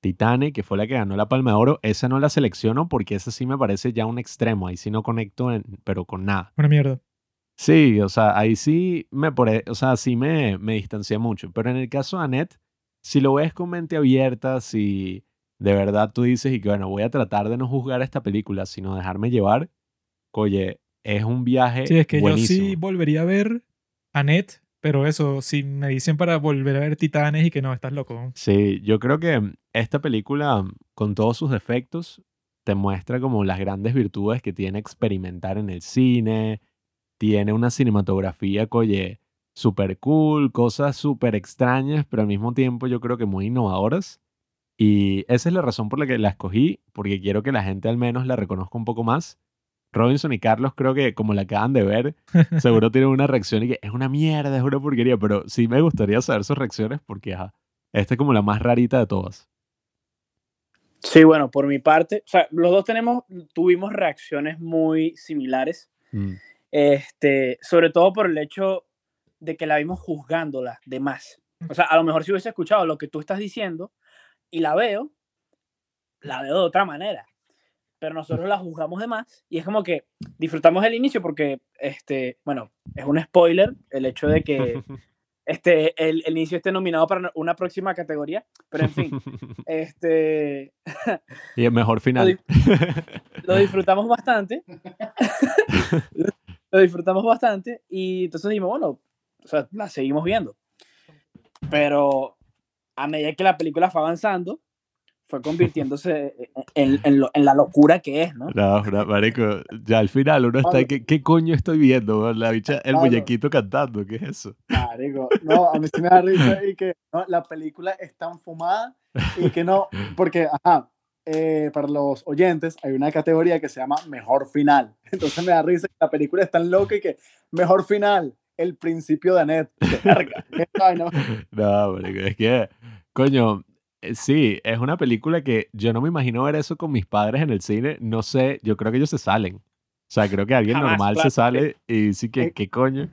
Titane, que fue la que ganó la Palma de Oro. Esa no la selecciono porque esa sí me parece ya un extremo. Ahí sí no conecto, en- pero con nada. Una mierda. Sí, o sea, ahí sí me, o sea, sí me, me distancié mucho. Pero en el caso de Annette, si lo ves con mente abierta, si de verdad tú dices y que bueno, voy a tratar de no juzgar esta película, sino dejarme llevar, oye, es un viaje Sí, es que buenísimo. yo sí volvería a ver a Net, pero eso, si me dicen para volver a ver Titanes y que no, estás loco. Sí, yo creo que esta película, con todos sus defectos, te muestra como las grandes virtudes que tiene experimentar en el cine. Tiene una cinematografía, oye, súper cool, cosas súper extrañas, pero al mismo tiempo yo creo que muy innovadoras. Y esa es la razón por la que la escogí, porque quiero que la gente al menos la reconozca un poco más. Robinson y Carlos creo que como la acaban de ver, seguro tienen una reacción y que es una mierda, es una porquería, pero sí me gustaría saber sus reacciones porque ajá, esta es como la más rarita de todas. Sí, bueno, por mi parte, o sea, los dos tenemos, tuvimos reacciones muy similares, Mm, este, sobre todo por el hecho de que la vimos juzgándola de más. O sea, a lo mejor si hubiese escuchado lo que tú estás diciendo y la veo, la veo de otra manera. Pero nosotros la juzgamos de más y es como que disfrutamos el inicio porque, este, bueno, es un spoiler el hecho de que este, el, el inicio esté nominado para una próxima categoría, pero en fin, este, y el mejor final. lo disfrutamos bastante. lo disfrutamos bastante y entonces dijimos, bueno, o sea, la seguimos viendo. Pero a medida que la película fue avanzando, fue convirtiéndose en, en lo- en la locura que es, ¿no? No, no, marico, ya al final uno está. ¿qué, qué coño estoy viendo? La bicha, el muñequito cantando, ¿qué es eso? Marico, no, a mí sí me da risa y que no, la película es tan fumada y que no, porque, ajá, eh, para los oyentes hay una categoría que se llama Mejor Final. Entonces me da risa que la película es tan loca y que Mejor Final, el principio de Annette. No, marico, es que, coño, eh, sí, es una película que yo no me imagino ver eso con mis padres en el cine. No sé, yo creo que ellos se salen. O sea, creo que alguien Jamás, normal claro, se sale y sí que, Eh, ¿qué coño?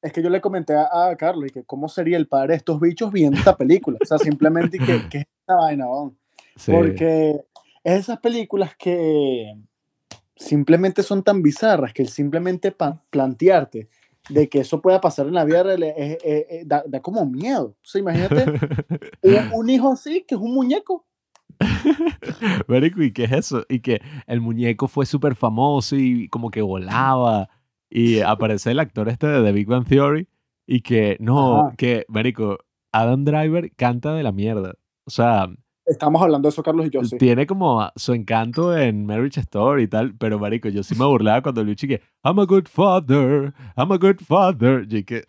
Es que yo le comenté a, a Carlos y que cómo sería el padre de estos bichos viendo esta película. O sea, simplemente que, que es esta vaina, weón? Sí. Porque es esas películas que simplemente son tan bizarras que el simplemente plantearte de que eso pueda pasar en la vida real es- es- es- da, da como miedo. O sea, imagínate un, un hijo así, que es un muñeco. Marico, ¿y qué es eso? Y que el muñeco fue súper famoso y como que volaba. Y aparece el actor este de The Big Bang Theory. Y que, no, Ajá. que, Marico, Adam Driver canta de la mierda. O sea, Estamos hablando de eso, Carlos y yo, sí. tiene como su encanto en Marriage Story y tal. Pero, Marico, yo sí me burlaba cuando Luchi que, I'm a good father, I'm a good father. Y que,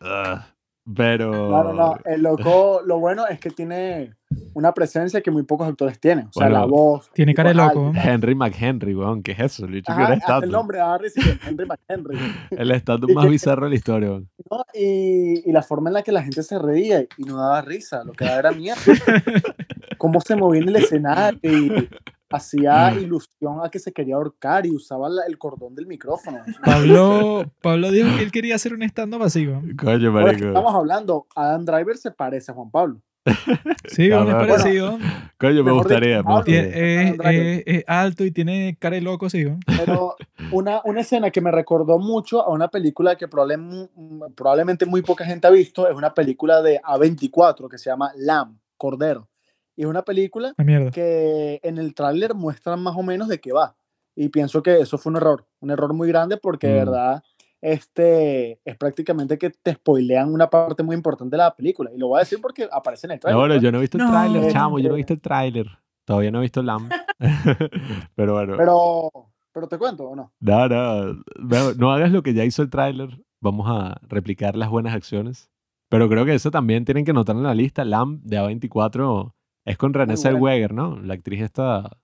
pero... No, no, no. El loco, lo bueno es que tiene una presencia que muy pocos actores tienen. O sea, Bueno, la voz. Tiene cara de loco. alta. Henry McHenry, weón, ¿qué es eso? Que Ajá, el nombre, da risa y que Henry McHenry. El Y más que- bizarro de la historia, weón. ¿no? Y, y la forma en la que la gente se reía y no daba risa, lo que daba era miedo. Cómo se movía en el escenario y hacía ilusión a que se quería ahorcar y usaba la- el cordón del micrófono. Pablo, Pablo dijo que él quería hacer un stand-up así, weón. Coño, Ahora que marico. estamos hablando, Adam Driver se parece a Juan Pablo. Sí, weón, es Cabrón. parecido. Coño, me gustaría, me gustaría. es, Adam Driver. es- es alto y tiene cara de loco, sí. Pero una, una escena que me recordó mucho a una película que probable- probablemente muy poca gente ha visto, es una película de A24 que se llama Lamb, Cordero. Y es una película La mierda. que en el tráiler muestran más o menos de qué va. Y pienso que eso fue un error, un error muy grande porque de Mm. verdad este, es prácticamente que te spoilean una parte muy importante de la película. Y lo voy a decir porque aparece en el No, tráiler. bueno, pues. yo no he visto el No. tráiler, chamo, yo no he visto el tráiler. Todavía no he visto Lamb. Pero bueno, Pero, pero te cuento, ¿o no? no, no, no, no hagas lo que ya hizo el tráiler. Vamos a replicar las buenas acciones. Pero creo que eso también tienen que notar en la lista. Lamb de A24 es con Renée. Zellweger, ¿no? La actriz está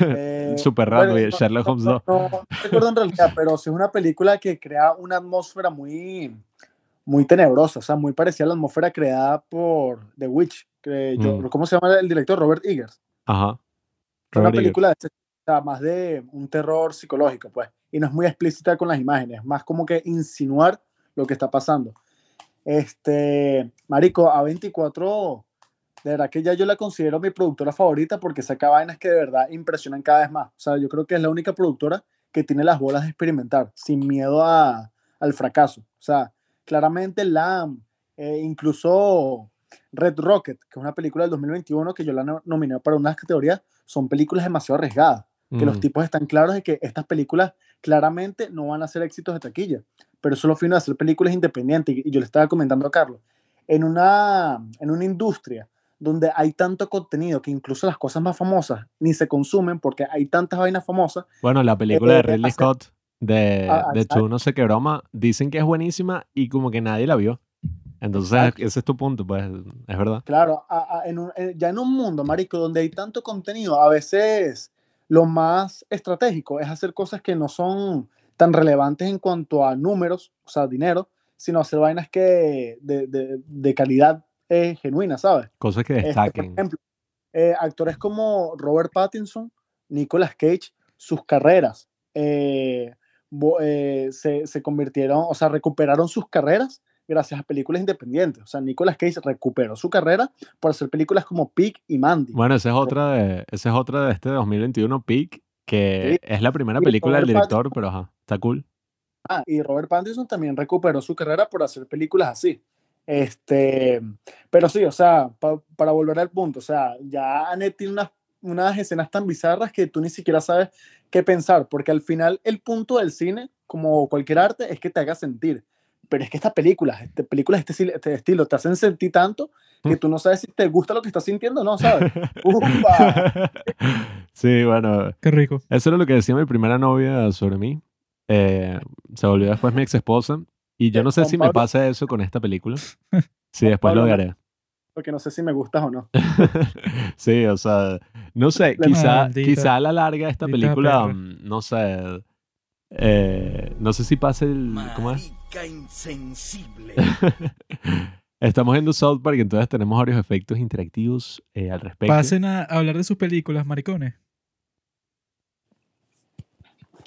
Eh, super bueno, raro y no- Sherlock no- Holmes no, 2. no recuerdo en realidad, pero sí es una película que crea una atmósfera muy, muy tenebrosa, o sea, muy parecida a la atmósfera creada por The Witch. Que yo- Mm. ¿Cómo se llama el director? Robert Eggers. Ajá. Una Robert Eggers. película de ese- o sea, más de un terror psicológico, pues. Y no es muy explícita con las imágenes, más como que insinuar lo que está pasando. Este, Marico, A24, de verdad que ya yo la considero mi productora favorita porque saca vainas que de verdad impresionan cada vez más. O sea, yo creo que es la única productora que tiene las bolas de experimentar, sin miedo a, al fracaso. O sea, claramente Lamb, eh, incluso Red Rocket, que es una película del 2021 que yo la no- nominé para unas categorías, son películas demasiado arriesgadas que los Mm. tipos están claros de que estas películas claramente no van a ser éxitos de taquilla, pero eso es lo fino de hacer películas independientes. Y yo le estaba comentando a Carlos, en una, en una industria donde hay tanto contenido que incluso las cosas más famosas ni se consumen porque hay tantas vainas famosas, Bueno, la película de Eh, Ridley hace- Scott de, Ah, de no sé qué broma, dicen que es buenísima y como que nadie la vio. Entonces, ese es tu punto, pues, es verdad. claro, a- a- en un- eh, ya en un mundo, marico, donde hay tanto contenido, a veces lo más estratégico es hacer cosas que no son tan relevantes en cuanto a números, o sea, dinero, sino hacer vainas que de, de- de calidad eh, genuina, ¿sabes? Cosas que Este, por destaquen. ejemplo, eh, actores como Robert Pattinson, Nicolas Cage, sus carreras eh, eh, se, se convirtieron, o sea, recuperaron sus carreras gracias a películas independientes. O sea, Nicolas Cage recuperó su carrera por hacer películas como Pig y Mandy. Bueno, esa es otra de, esa es otra de este 2021, Peak, que es la primera película del director, pero ajá, está cool. Ah, y Robert Pattinson también recuperó su carrera por hacer películas así. Este, pero sí, o sea, pa- para volver al punto, o sea, ya Annette tiene unas, unas escenas tan bizarras que tú ni siquiera sabes qué pensar, porque al final el punto del cine, como cualquier arte, es que te haga sentir. Pero es que estas películas, este, películas de este, este estilo, te hacen sentir tanto que tú no sabes si te gusta lo que estás sintiendo o no, ¿sabes? ¡Upa! sí, bueno, Qué rico. eso era lo que decía mi primera novia sobre mí. Eh, se volvió después mi ex esposa. Y yo Eh, no sé si me pasa eso con esta película. Sí, después Pablo, lo haré. Porque no sé si me gustas o no. sí, o sea, no sé, La quizá, maldita- quizá a la larga esta película, perra. mm, no sé, eh, no sé si pase el, ¿cómo es? Insensible. Estamos viendo South Park, entonces tenemos varios efectos interactivos eh, al respecto. Pasen a hablar de sus películas, maricones.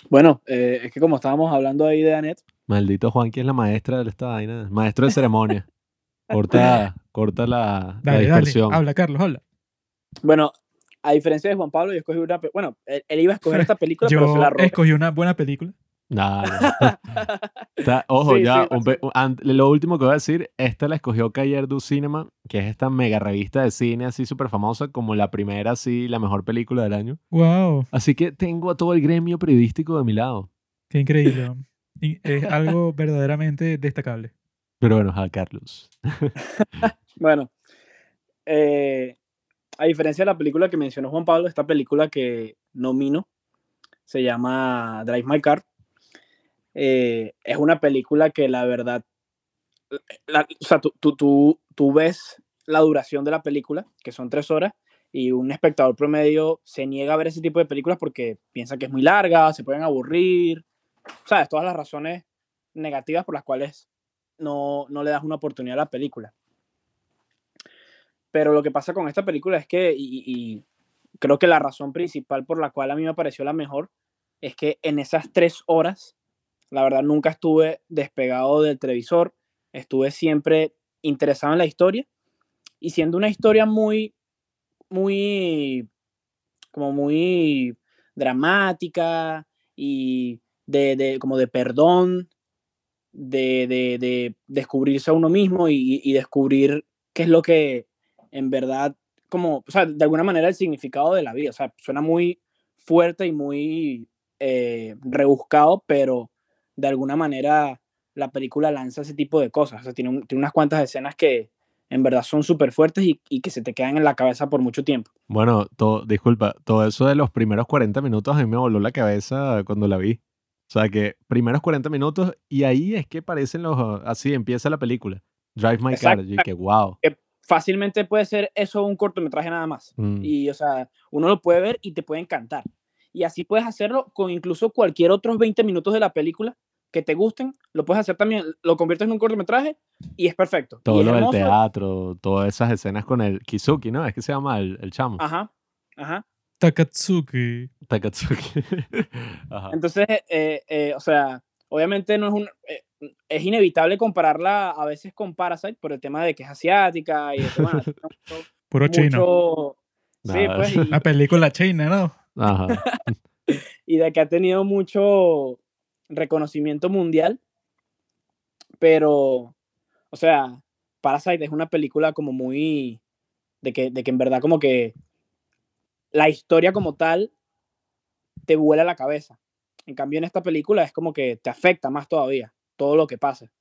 Bueno, eh, es que como estábamos hablando ahí de Annette, Maldito Juan, que es la maestra de esta vaina, maestro de ceremonia. Corta, corta la, la Dale, dale. dispersión. Habla, Carlos, habla. bueno, a diferencia de Juan Pablo, yo escogí una. Bueno, él, él iba a escoger esta película, pero se Yo la robé. escogí una buena película. Nah, no. Está- ojo, Sí, ya, sí, un pe- un- an- lo último que voy a decir, esta la escogió Cayer du Cinema, que es esta mega revista de cine así súper famosa, como la primera, así, la mejor película del año. Wow, Así que tengo a todo el gremio periodístico de mi lado. qué increíble. Es algo verdaderamente destacable. Pero bueno, a Carlos. Bueno, eh, a diferencia de la película que mencionó Juan Pablo, esta película que nomino se llama Drive My Car. Eh, es una película que la verdad, la- o sea, tú, tú, tú, tú ves la duración de la película, que son tres horas, y un espectador promedio se niega a ver ese tipo de películas porque piensa que es muy larga, se pueden aburrir, sabes, todas las razones negativas por las cuales no, no le das una oportunidad a la película. Pero lo que pasa con esta película es que, y, y creo que la razón principal por la cual a mí me pareció la mejor, es que en esas tres horas, la verdad, nunca estuve despegado del televisor, estuve siempre interesado en la historia, y siendo una historia muy, muy, como muy dramática y de, de- como de perdón, de, de- de descubrirse a uno mismo y, y descubrir qué es lo que en verdad, como, o sea, de alguna manera el significado de la vida. O sea, suena muy fuerte y muy eh, rebuscado, pero de alguna manera la película lanza ese tipo de cosas. O sea, tiene, tiene unas cuantas escenas que en verdad son súper fuertes y, y que se te quedan en la cabeza por mucho tiempo. Bueno, todo, disculpa, todo eso de los primeros 40 minutos a mí me voló la cabeza cuando la vi. O sea que primeros 40 minutos y ahí es que aparecen los, así empieza la película. Drive My Car, y que wow. Fácilmente puede ser eso un cortometraje nada más. Mm. Y, o sea, uno lo puede ver y te puede encantar. Y así puedes hacerlo con incluso cualquier otros 20 minutos de la película, que te gusten, lo puedes hacer también, lo conviertes en un cortometraje y es perfecto. Todo es lo del teatro, todas esas escenas con el Kizuki, ¿no? Es que se llama el, el chamo. Ajá, ajá. Takatsuki. Takatsuki. Ajá. Entonces, eh, eh, o sea, obviamente no es un... eh, es inevitable compararla a veces con Parasite por el tema de que es asiática y que, bueno, mucho- Puro chino. mucho- Sí, Nada. pues, y- La película china, ¿no? Ajá. y de que ha tenido mucho reconocimiento mundial, pero, o sea, Parasite es una película como muy, de que, de que en verdad como que la historia como tal te vuela la cabeza. En cambio, en esta película es como que te afecta más todavía todo lo que pasa.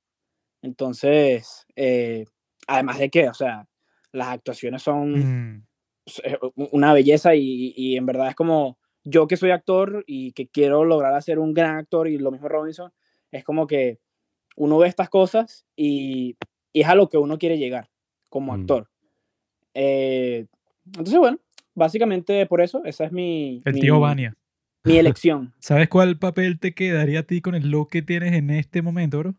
Entonces, eh, además de que, o sea, las actuaciones son Mm. es una belleza y, y en verdad es como yo que soy actor y que quiero lograr hacer un gran actor y lo mismo Robinson, es como que uno ve estas cosas y, y es a lo que uno quiere llegar como Mm. actor. Eh, entonces, bueno, básicamente por eso, esa es mi, El mi, tío Vania. mi elección. ¿Sabes cuál papel te quedaría a ti con el look que tienes en este momento, bro?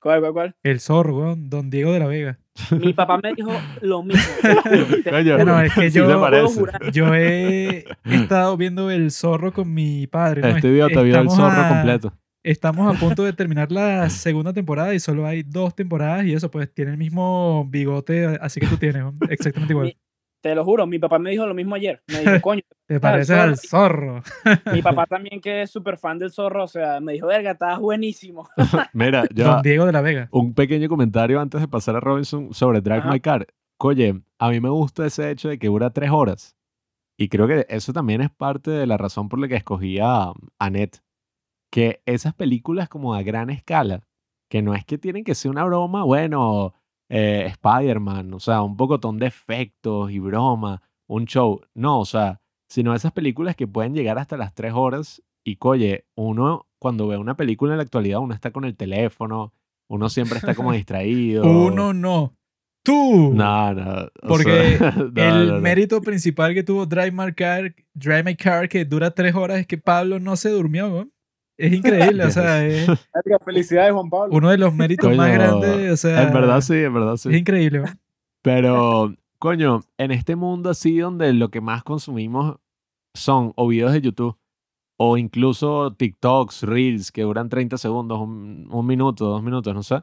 ¿Cuál, cuál, cuál? El zorro, weón, Don Diego de la Vega. Mi papá me dijo lo mismo. Coño, es que sí yo- jurar. Yo he estado viendo el zorro con mi padre. ¿no? Este video te vio el Estamos zorro a- completo. Estamos a punto de terminar la segunda temporada y solo hay dos temporadas y eso, pues tiene el mismo bigote, así que tú tienes, exactamente igual. Mi- Te lo juro, mi papá me dijo lo mismo ayer. Me dijo, coño, Te pareces al zorro. Mi papá también, que es súper fan del zorro, o sea, me dijo, verga, estás buenísimo. Mira, yo Don Diego de la Vega. un pequeño comentario antes de pasar a Robinson sobre Drive Ajá. My Car. Oye, a mí me gusta ese hecho de que dura tres horas. Y creo que eso también es parte de la razón por la que escogí a Annette. Que esas películas como a gran escala, que no es que tienen que ser una broma, bueno, eh, Spider-Man, o sea, un pocotón de efectos y broma, un show. No, o sea, sino esas películas que pueden llegar hasta las tres horas y, oye, uno cuando ve una película en la actualidad, uno está con el teléfono, uno siempre está como distraído. Uno no. Tú. No, no. Porque sea, no, el no. mérito principal que tuvo Drive My Car, Drive My Car, que dura tres horas, es que Pablo no se durmió, ¿no? Es increíble, o sea, es Felicidades, Juan Pablo. uno de los méritos más grandes, o sea, En verdad sí, en verdad sí. es increíble. Pero, coño, en este mundo así donde lo que más consumimos son o videos de YouTube o incluso TikToks, Reels que duran 30 segundos, un, un minuto, dos minutos, no sé.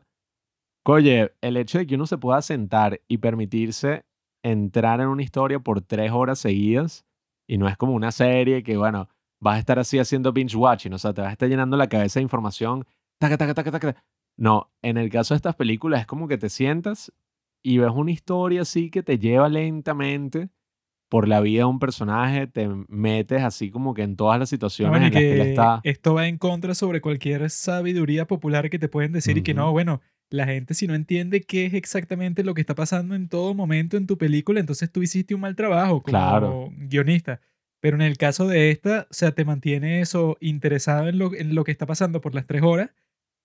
Oye, el hecho de que uno se pueda sentar y permitirse entrar en una historia por tres horas seguidas y no es como una serie que, bueno, vas a estar así haciendo binge watching, o sea, te vas a estar llenando la cabeza de información, taca, taca, taca, taca. No, en el caso de estas películas es como que te sientas y ves una historia así que te lleva lentamente por la vida de un personaje, te metes así como que en todas las situaciones bueno, en las que él está. esto va en contra sobre cualquier sabiduría popular que te pueden decir y que no, bueno, la gente si no entiende qué es exactamente lo que está pasando en todo momento en tu película, entonces tú hiciste un mal trabajo como Claro. guionista. Pero en el caso de esta, o sea, te mantiene eso interesado en lo, en lo que está pasando por las tres horas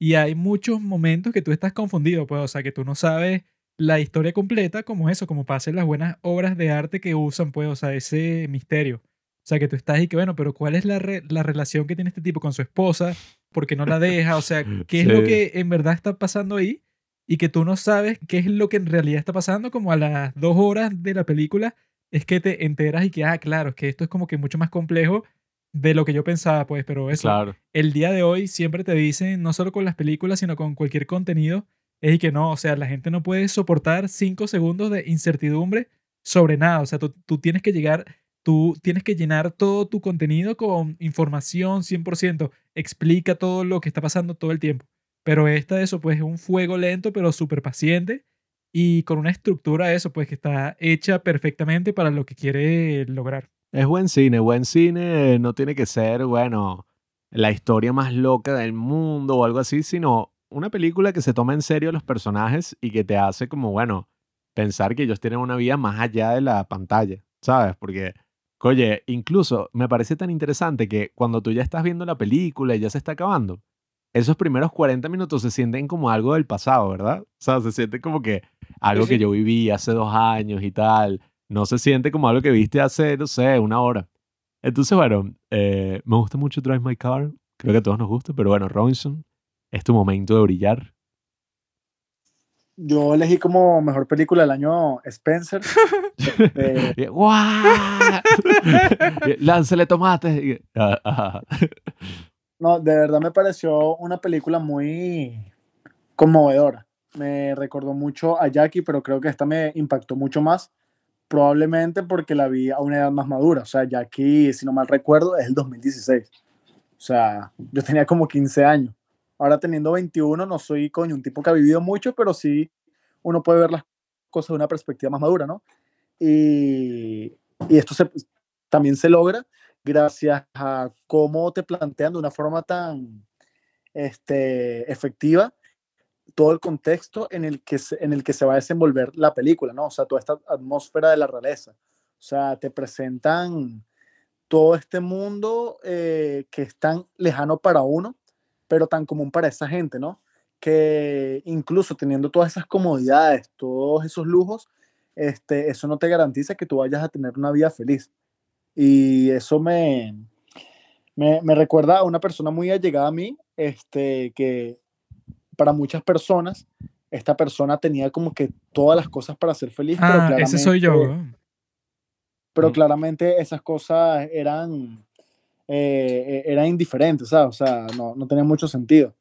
y hay muchos momentos que tú estás confundido, pues, o sea, que tú no sabes la historia completa como eso, como pasa en las buenas obras de arte que usan, pues, o sea, ese misterio. O sea, que tú estás y que, bueno, pero ¿cuál es la, re- la relación que tiene este tipo con su esposa? ¿Por qué no la deja? O sea, ¿qué es lo que en verdad está pasando ahí? Y que tú no sabes qué es lo que en realidad está pasando, como a las dos horas de la película, es que te enteras y que, ah, claro, es que esto es como que mucho más complejo de lo que yo pensaba, pues, pero eso, Claro. el día de hoy siempre te dicen, no solo con las películas, sino con cualquier contenido, es y que no, o sea, la gente no puede soportar cinco segundos de incertidumbre sobre nada, o sea, tú, tú tienes que llegar, tú tienes que llenar todo tu contenido con información 100%, explica todo lo que está pasando todo el tiempo, pero esta eso pues es un fuego lento, pero súper paciente y con una estructura eso pues que está hecha perfectamente para lo que quiere lograr. Es buen cine. Buen cine no tiene que ser, bueno, la historia más loca del mundo o algo así, sino una película que se toma en serio a los personajes y que te hace como, bueno, pensar que ellos tienen una vida más allá de la pantalla, ¿sabes? Porque, oye, incluso me parece tan interesante que cuando tú ya estás viendo la película y ya se está acabando, esos primeros 40 minutos se sienten como algo del pasado, ¿verdad? O sea, se siente como que algo Sí, que yo viví hace dos años y tal. No se siente como algo que viste hace, no sé, una hora. Entonces, bueno, eh, me gusta mucho Drive My Car. Creo que a todos nos gusta, pero bueno, Robinson, es tu momento de brillar. Yo elegí como mejor película del año Spencer. Eh, ¡Guau! Y, Láncele tomates. No, de verdad me pareció una película muy conmovedora. Me recordó mucho a Jackie, pero creo que esta me impactó mucho más. Probablemente porque la vi a una edad más madura. O sea, Jackie, si no mal recuerdo, es el 2016. O sea, yo tenía como 15 años. Ahora teniendo 21, no soy coño un tipo que ha vivido mucho, pero sí uno puede ver las cosas de una perspectiva más madura, ¿no? Y, y esto también se logra gracias a cómo te plantean de una forma tan este, efectiva todo el contexto en el, que se, en el que se va a desenvolver la película, ¿no? O sea, toda esta atmósfera de la realeza. O sea, te presentan todo este mundo eh, que es tan lejano para uno, pero tan común para esa gente, ¿no? Que incluso teniendo todas esas comodidades, todos esos lujos, este, eso no te garantiza que tú vayas a tener una vida feliz. Y eso me, me, me recuerda a una persona muy allegada a mí, este, que para muchas personas, esta persona tenía como que todas las cosas para ser feliz, pero Ah, ese soy yo. pero Mm. claramente esas cosas eran, eh, eran indiferentes, ¿sabes? O sea, no, no tenían mucho sentido.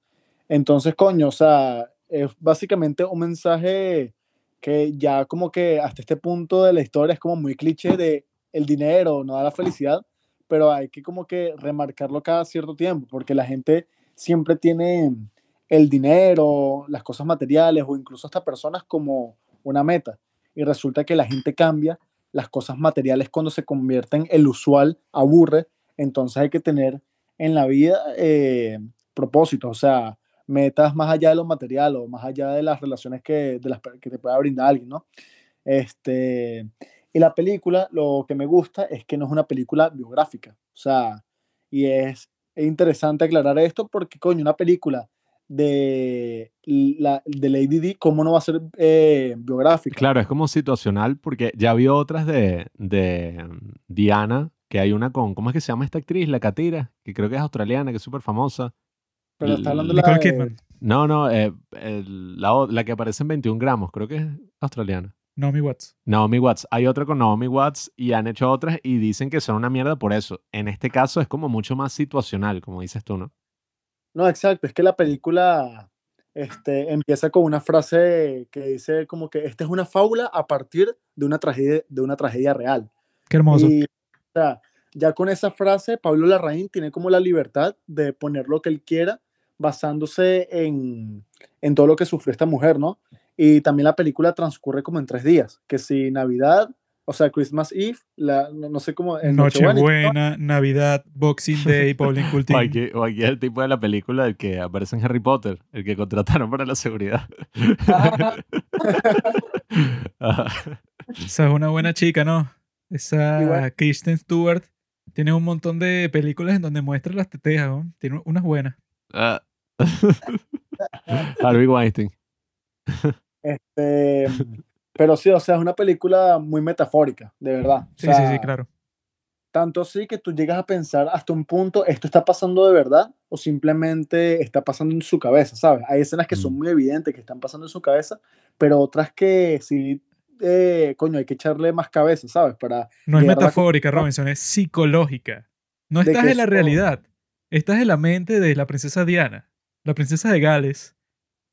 Entonces, coño, o sea, es básicamente un mensaje que ya como que hasta este punto de la historia es como muy cliché de el dinero no da la felicidad, pero hay que como que remarcarlo cada cierto tiempo, porque la gente siempre tiene el dinero, las cosas materiales o incluso hasta personas como una meta. Y resulta que la gente cambia las cosas materiales cuando se convierten el usual aburre, entonces hay que tener en la vida eh, propósitos, o sea, metas más allá de lo material o más allá de las relaciones que, de las, que te pueda brindar alguien, ¿no? Este, y la película, lo que me gusta es que no es una película biográfica, o sea, y es, es interesante aclarar esto porque, coño, una película de, la, de Lady Di, ¿cómo no va a ser eh, biográfica? Claro, es como situacional porque ya había otras de, de Diana, que hay una con, ¿cómo es que se llama esta actriz? La Catira, que creo que es australiana, que es súper famosa. Pero está hablando la Nicole de- Kidman. No, no, eh, el- la, la que aparece en 21 gramos, creo que es australiana. Naomi Watts. Naomi Watts. Hay otra con Naomi Watts y han hecho otras y dicen que son una mierda por eso. En este caso es como mucho más situacional, como dices tú, ¿no? No, exacto, es que la película este, empieza con una frase que dice como que esta es una fábula a partir de una tragedia, de una tragedia real. Qué hermoso. Y o sea, ya con esa frase, Pablo Larraín tiene como la libertad de poner lo que él quiera basándose en, en todo lo que sufrió esta mujer, ¿no? Y también la película transcurre como en tres días, que si Navidad, o sea, Christmas Eve, la, no, no sé cómo... en Nochebuena, Nochebuena, Navidad, Boxing Day, Bowling Cool O aquí, o aquí el tipo de la película del que aparece en Harry Potter, el que contrataron para la seguridad. Esa es una buena chica, ¿no? Esa Igual. Kristen Stewart tiene un montón de películas en donde muestra las tetejas, ¿no? Tiene unas buenas. Ah. Harvey Weinstein. Este, pero sí, o sea, es una película muy metafórica, de verdad. O Sí, sí, sí, claro. Tanto sí que tú llegas a pensar hasta un punto, ¿esto está pasando de verdad o simplemente está pasando en su cabeza, ¿sabes? Hay escenas que son Mm. muy evidentes que están pasando en su cabeza, pero otras que sí, eh, coño, hay que echarle más cabeza, ¿sabes? Para No es la metafórica, Robinson, es psicológica. No estás en la realidad. Estás en la mente de la princesa Diana, la princesa de Gales.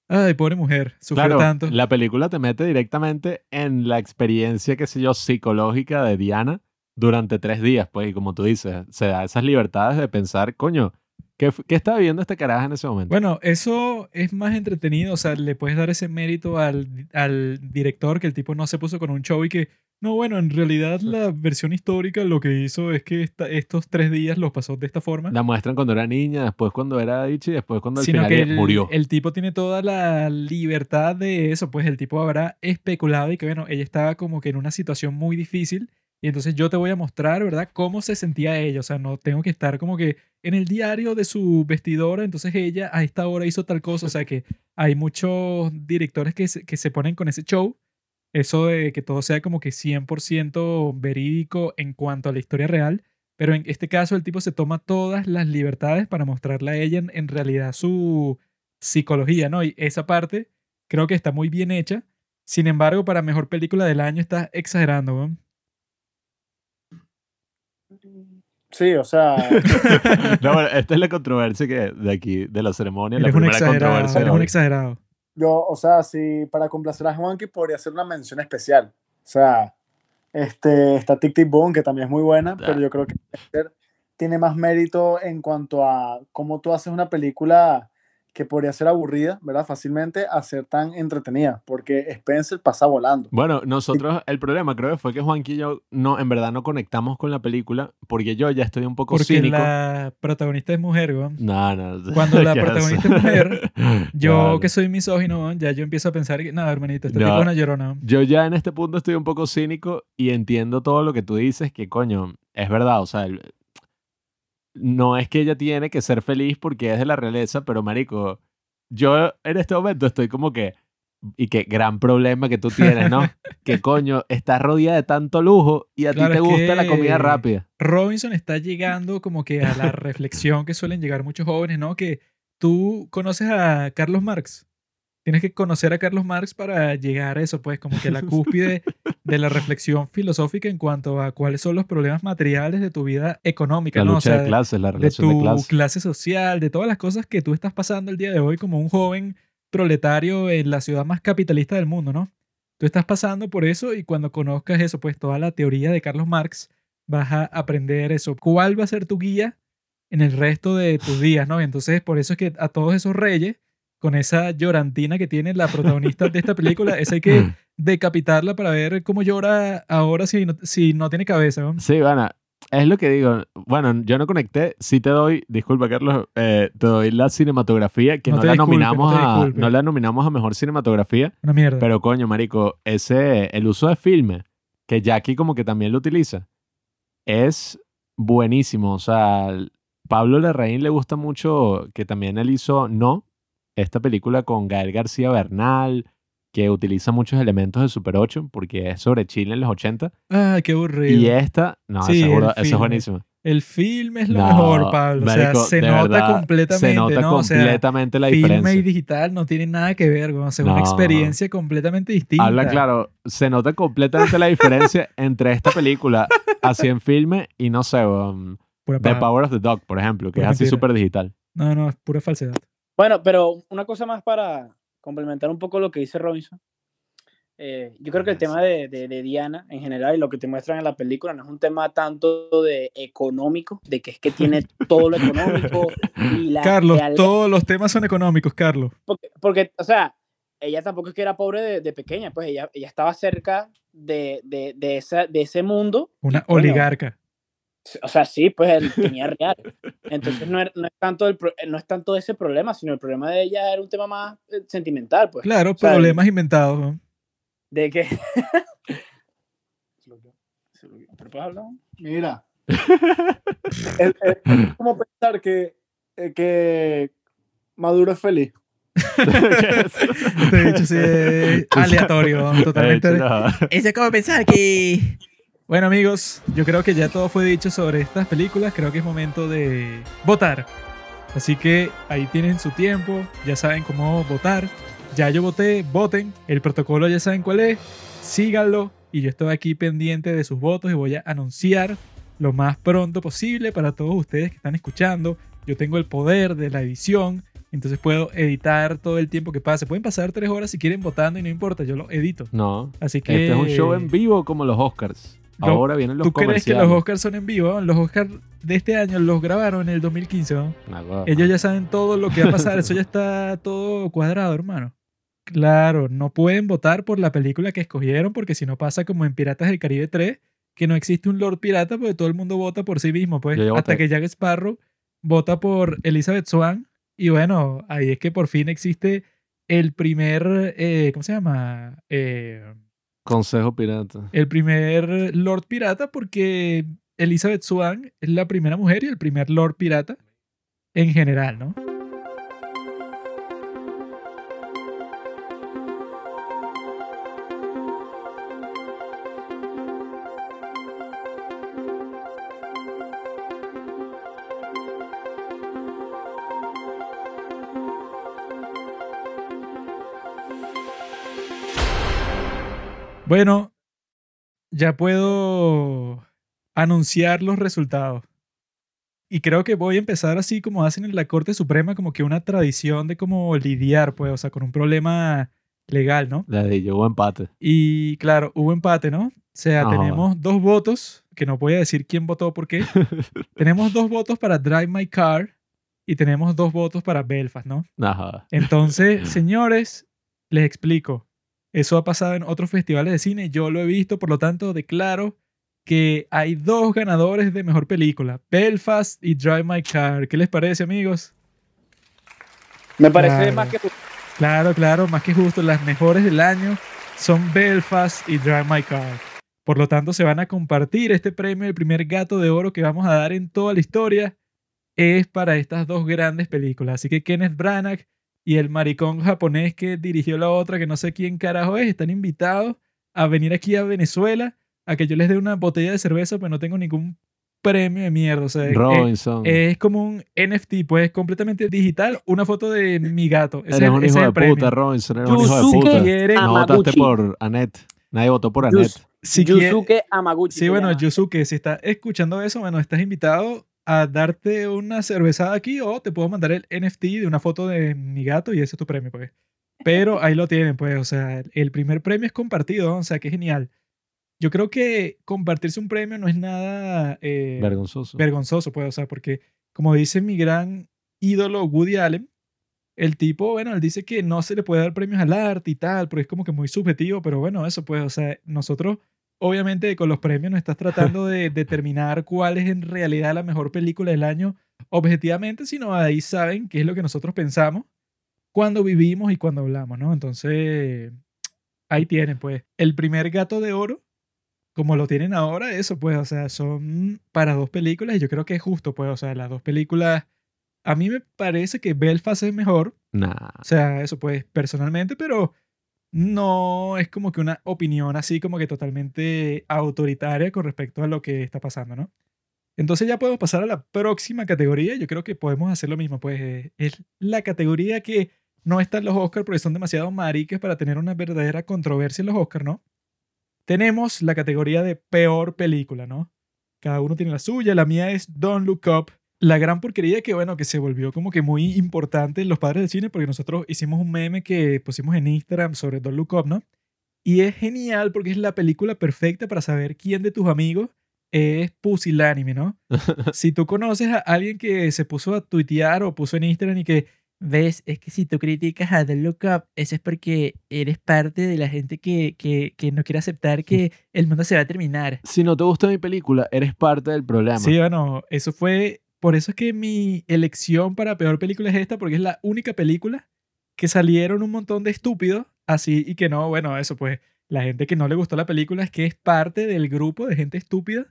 Ay, pobre mujer, sufrió Claro, tanto. la película te mete directamente en la experiencia, qué sé yo, psicológica de Diana durante tres días, pues, y como tú dices, se da esas libertades de pensar, coño, ¿qué, qué estaba viendo este carajo en ese momento? Bueno, eso es más entretenido, o sea, le puedes dar ese mérito al, al director que el tipo no se puso con un show y que, no, bueno, en realidad la versión histórica lo que hizo es que esta- estos tres días los pasó de esta forma. La muestran cuando era niña, después cuando era Ichi, después cuando al sino final que el, murió. el tipo tiene toda la libertad de eso, pues el tipo habrá especulado y que, bueno, ella estaba como que en una situación muy difícil y entonces yo te voy a mostrar, ¿verdad?, cómo se sentía ella, o sea, no tengo que estar como que en el diario de su vestidora, entonces ella a esta hora hizo tal cosa, o sea que hay muchos directores que se, que se ponen con ese show, eso de que todo sea como que 100% verídico en cuanto a la historia real, pero en este caso el tipo se toma todas las libertades para mostrarle a ella en, realidad su, psicología, ¿no? Y esa parte creo que está muy bien hecha. Sin embargo, para mejor película del año está exagerando, weón. Sí, o sea, No, bueno, esta es la controversia que de aquí, de la ceremonia, la Eres un primera exagerado, controversia. eres un exagerado. yo, o sea, si para complacer a Juanqui podría hacer una mención especial. O sea, este, está Tic Tic Boom, que también es muy buena, pero yo creo que tiene más mérito en cuanto a cómo tú haces una película que podría ser aburrida, ¿verdad? Fácilmente, a ser tan entretenida, porque Spencer pasa volando. Bueno, nosotros, el problema creo que fue que Juanqui y yo no, en verdad no conectamos con la película porque yo ya estoy un poco Porque cínico. la protagonista es mujer, weón. No, no. Cuando la ¿qué es protagonista es mujer, Yo que soy misógino, ya yo empiezo a pensar que, nada, hermanito, este No. tipo es una llorona. weón". Yo ya en este punto estoy un poco cínico y entiendo todo lo que tú dices, que coño, es verdad, o sea, el- no es que ella tiene que ser feliz porque es de la realeza, pero marico, yo en este momento estoy como que, y qué gran problema que tú tienes, ¿no? que coño, estás rodeada de tanto lujo y a Claro, ti te gusta la comida rápida. Robinson está llegando como que a la reflexión que suelen llegar muchos jóvenes, ¿no? Que tú conoces a Carlos Marx. Tienes que conocer a Carlos Marx para llegar a eso, pues, como que la cúspide de la reflexión filosófica en cuanto a cuáles son los problemas materiales de tu vida económica, La ¿no? O lucha sea, de clases, la de relación tu de clase social, de todas las cosas que tú estás pasando el día de hoy como un joven proletario en la ciudad más capitalista del mundo, ¿no? Tú estás pasando por eso y cuando conozcas eso, pues toda la teoría de Carlos Marx, vas a aprender eso. ¿Cuál va a ser tu guía en el resto de tus días, no? Y entonces por eso es que a todos esos reyes, con esa llorantina que tiene la protagonista de esta película, esa hay que decapitarla para ver cómo llora ahora si no, si no tiene cabeza, ¿no? Sí, bueno, es lo que digo. Bueno, yo no conecté. Sí te doy, disculpa Carlos, eh, te doy la cinematografía, que No no, la nominamos a, no la nominamos a mejor cinematografía, Una mierda. pero coño, marico, ese, el uso de filme, que Jackie como que también lo utiliza, es buenísimo. O sea, Pablo Larraín le gusta mucho que también él hizo No, esta película con Gael García Bernal, que utiliza muchos elementos de Super 8, porque es sobre Chile en los 80. Ay, qué aburrido. Y esta, no, Sí, seguro, eso es filme. buenísimo. El film es lo No, mejor, Pablo. o sea, se nota verdad, completamente, Se nota ¿no? O sea, completamente la filme diferencia. y digital no tienen nada que ver. O sea, una No. experiencia completamente distinta. Habla claro, se nota completamente la diferencia entre esta película así en filme y no sé, um, The. Power of the Dog, por ejemplo, que Pura es así súper digital. No, no, es pura falsedad. Bueno, pero una cosa más para complementar un poco lo que dice Robinson. Eh, yo creo que el tema de, de- de Diana en general y lo que te muestran en la película no es un tema tanto de económico, de que es que tiene todo lo económico y la Carlos, realidad- todos los temas son económicos, Carlos. porque, porque, o sea, ella tampoco es que era pobre de, de pequeña, pues ella, ella estaba cerca de, de, de, esa, de ese mundo. y, Una oligarca. O sea, sí, pues él tenía real. Entonces no es, no es tanto el, pro- no es tanto ese problema, sino el problema de ella era un tema más eh, sentimental, pues. Claro, o sea, problemas inventados. ¿no? De que... ¿Pero puedes hablar? Mira. es, es- es como pensar que, eh, que Maduro es feliz. Este dicho sí es aleatorio, totalmente. De hecho, no. Ella acaba de pensar que... Bueno amigos, yo creo que ya todo fue dicho sobre estas películas. Creo que es momento de votar. Así que ahí tienen su tiempo, ya saben cómo votar. Ya yo voté, voten. El protocolo ya saben cuál es. Síganlo. Y yo estoy aquí pendiente de sus votos y voy a anunciar lo más pronto posible para todos ustedes que están escuchando. Yo tengo el poder de la edición. Entonces puedo editar todo el tiempo que pase. Pueden pasar tres horas si quieren votando y no importa, yo lo edito. No, Así que... este es un show en vivo como los Oscars. Ahora vienen los ¿Tú crees que los. Oscars son en vivo? Los Oscars de este año los grabaron en el 2015. ¿no? Nah, huevo. Ellos ya saben todo lo que va a pasar. Eso ya está todo cuadrado, hermano. Claro, no pueden votar por la película que escogieron porque si no pasa como en Piratas del Caribe 3, que no existe un Lord Pirata porque todo el mundo vota por sí mismo. Pues hasta voté. que Jack Sparrow vota por Elizabeth Swan. Y bueno, ahí es que por fin existe el primer, eh, ¿cómo se llama? Eh, Consejo pirata. el primer Lord Pirata porque Elizabeth Swan es la primera mujer y el primer Lord Pirata en general, ¿no? Bueno, ya puedo anunciar los resultados. Y creo que voy a empezar así como hacen en la Corte Suprema, como que una tradición de cómo lidiar, pues, o sea, con un problema legal, ¿no? La de llegó empate. Y claro, hubo empate, ¿no? O sea, No. tenemos dos votos, que no voy a decir quién votó por qué. tenemos dos votos para Drive My Car y tenemos dos votos para Belfast, ¿no? Ajá. Entonces, señores, les explico. Eso ha pasado en otros festivales de cine, yo lo he visto, por lo tanto declaro que hay dos ganadores de mejor película, Belfast y Drive My Car. ¿Qué les parece, amigos? Me parece Claro. más que justo. Claro, claro, más que justo, las mejores del año son Belfast y Drive My Car. Por lo tanto, se van a compartir este premio, el primer gato de oro que vamos a dar en toda la historia, es para estas dos grandes películas. Así que Kenneth Branagh y el maricón japonés que dirigió la otra, que no sé quién carajo es, están invitados a venir aquí a Venezuela a que yo les dé una botella de cerveza, pues no tengo ningún premio de mierda. O sea, es- Robinson. es como un NFT, pues completamente digital, una foto de mi gato. Ese, eres es- un hijo de el premio. puta, Robinson. Eres un hijo de puta. quieren- No votaste por Annette. Nadie votó por Annette. Yus- Si quiere- Yusuke Amaguchi. sí, bueno, llama. Yusuke, si estás escuchando eso, bueno, estás invitado a darte una cervezada aquí o te puedo mandar el NFT de una foto de mi gato y ese es tu premio, pues. Pero ahí lo tienen, pues, o sea, el primer premio es compartido, o sea, que genial. Yo creo que compartirse un premio no es nada eh, Vergonzoso. vergonzoso, pues, o sea, porque como dice mi gran ídolo Woody Allen, el tipo, bueno, él dice que no se le puede dar premios al arte y tal, porque es como que muy subjetivo, pero bueno, eso pues, o sea, nosotros, obviamente con los premios no estás tratando de determinar cuál es en realidad la mejor película del año objetivamente, sino ahí saben qué es lo que nosotros pensamos cuando vivimos y cuando hablamos, ¿no? Entonces, ahí tienen, pues, el primer gato de oro como lo tienen ahora, eso pues, o sea, son para dos películas y yo creo que es justo, pues, o sea, las dos películas, a mí me parece que Belfast es mejor, Nah. o sea, eso pues, personalmente, pero no es como que una opinión así como que totalmente autoritaria con respecto a lo que está pasando, ¿no? Entonces ya podemos pasar a la próxima categoría, yo creo que podemos hacer lo mismo, pues eh, es la categoría que no está en los Oscars porque son demasiado mariques para tener una verdadera controversia en los Oscars, ¿no? tenemos la categoría de peor película, ¿no? Cada uno tiene la suya, la mía es Don't Look Up. La gran porquería que, bueno, que se volvió como que muy importante en los padres del cine porque nosotros hicimos un meme que pusimos en Instagram sobre Don't Look Up, ¿no? Y es genial porque es la película perfecta para saber quién de tus amigos es pusilánime, ¿no? si tú conoces a alguien que se puso a tuitear o puso en Instagram y que ves, es que si tú criticas a The Look Up, eso es porque eres parte de la gente que, que, que no quiere aceptar que el mundo se va a terminar. Si no te gusta mi película, eres parte del problema. Sí, bueno, eso fue. Por eso es que mi elección para peor película es esta, porque es la única película que salieron un montón de estúpidos así y que no, bueno, eso pues, la gente que no le gustó la película es que es parte del grupo de gente estúpida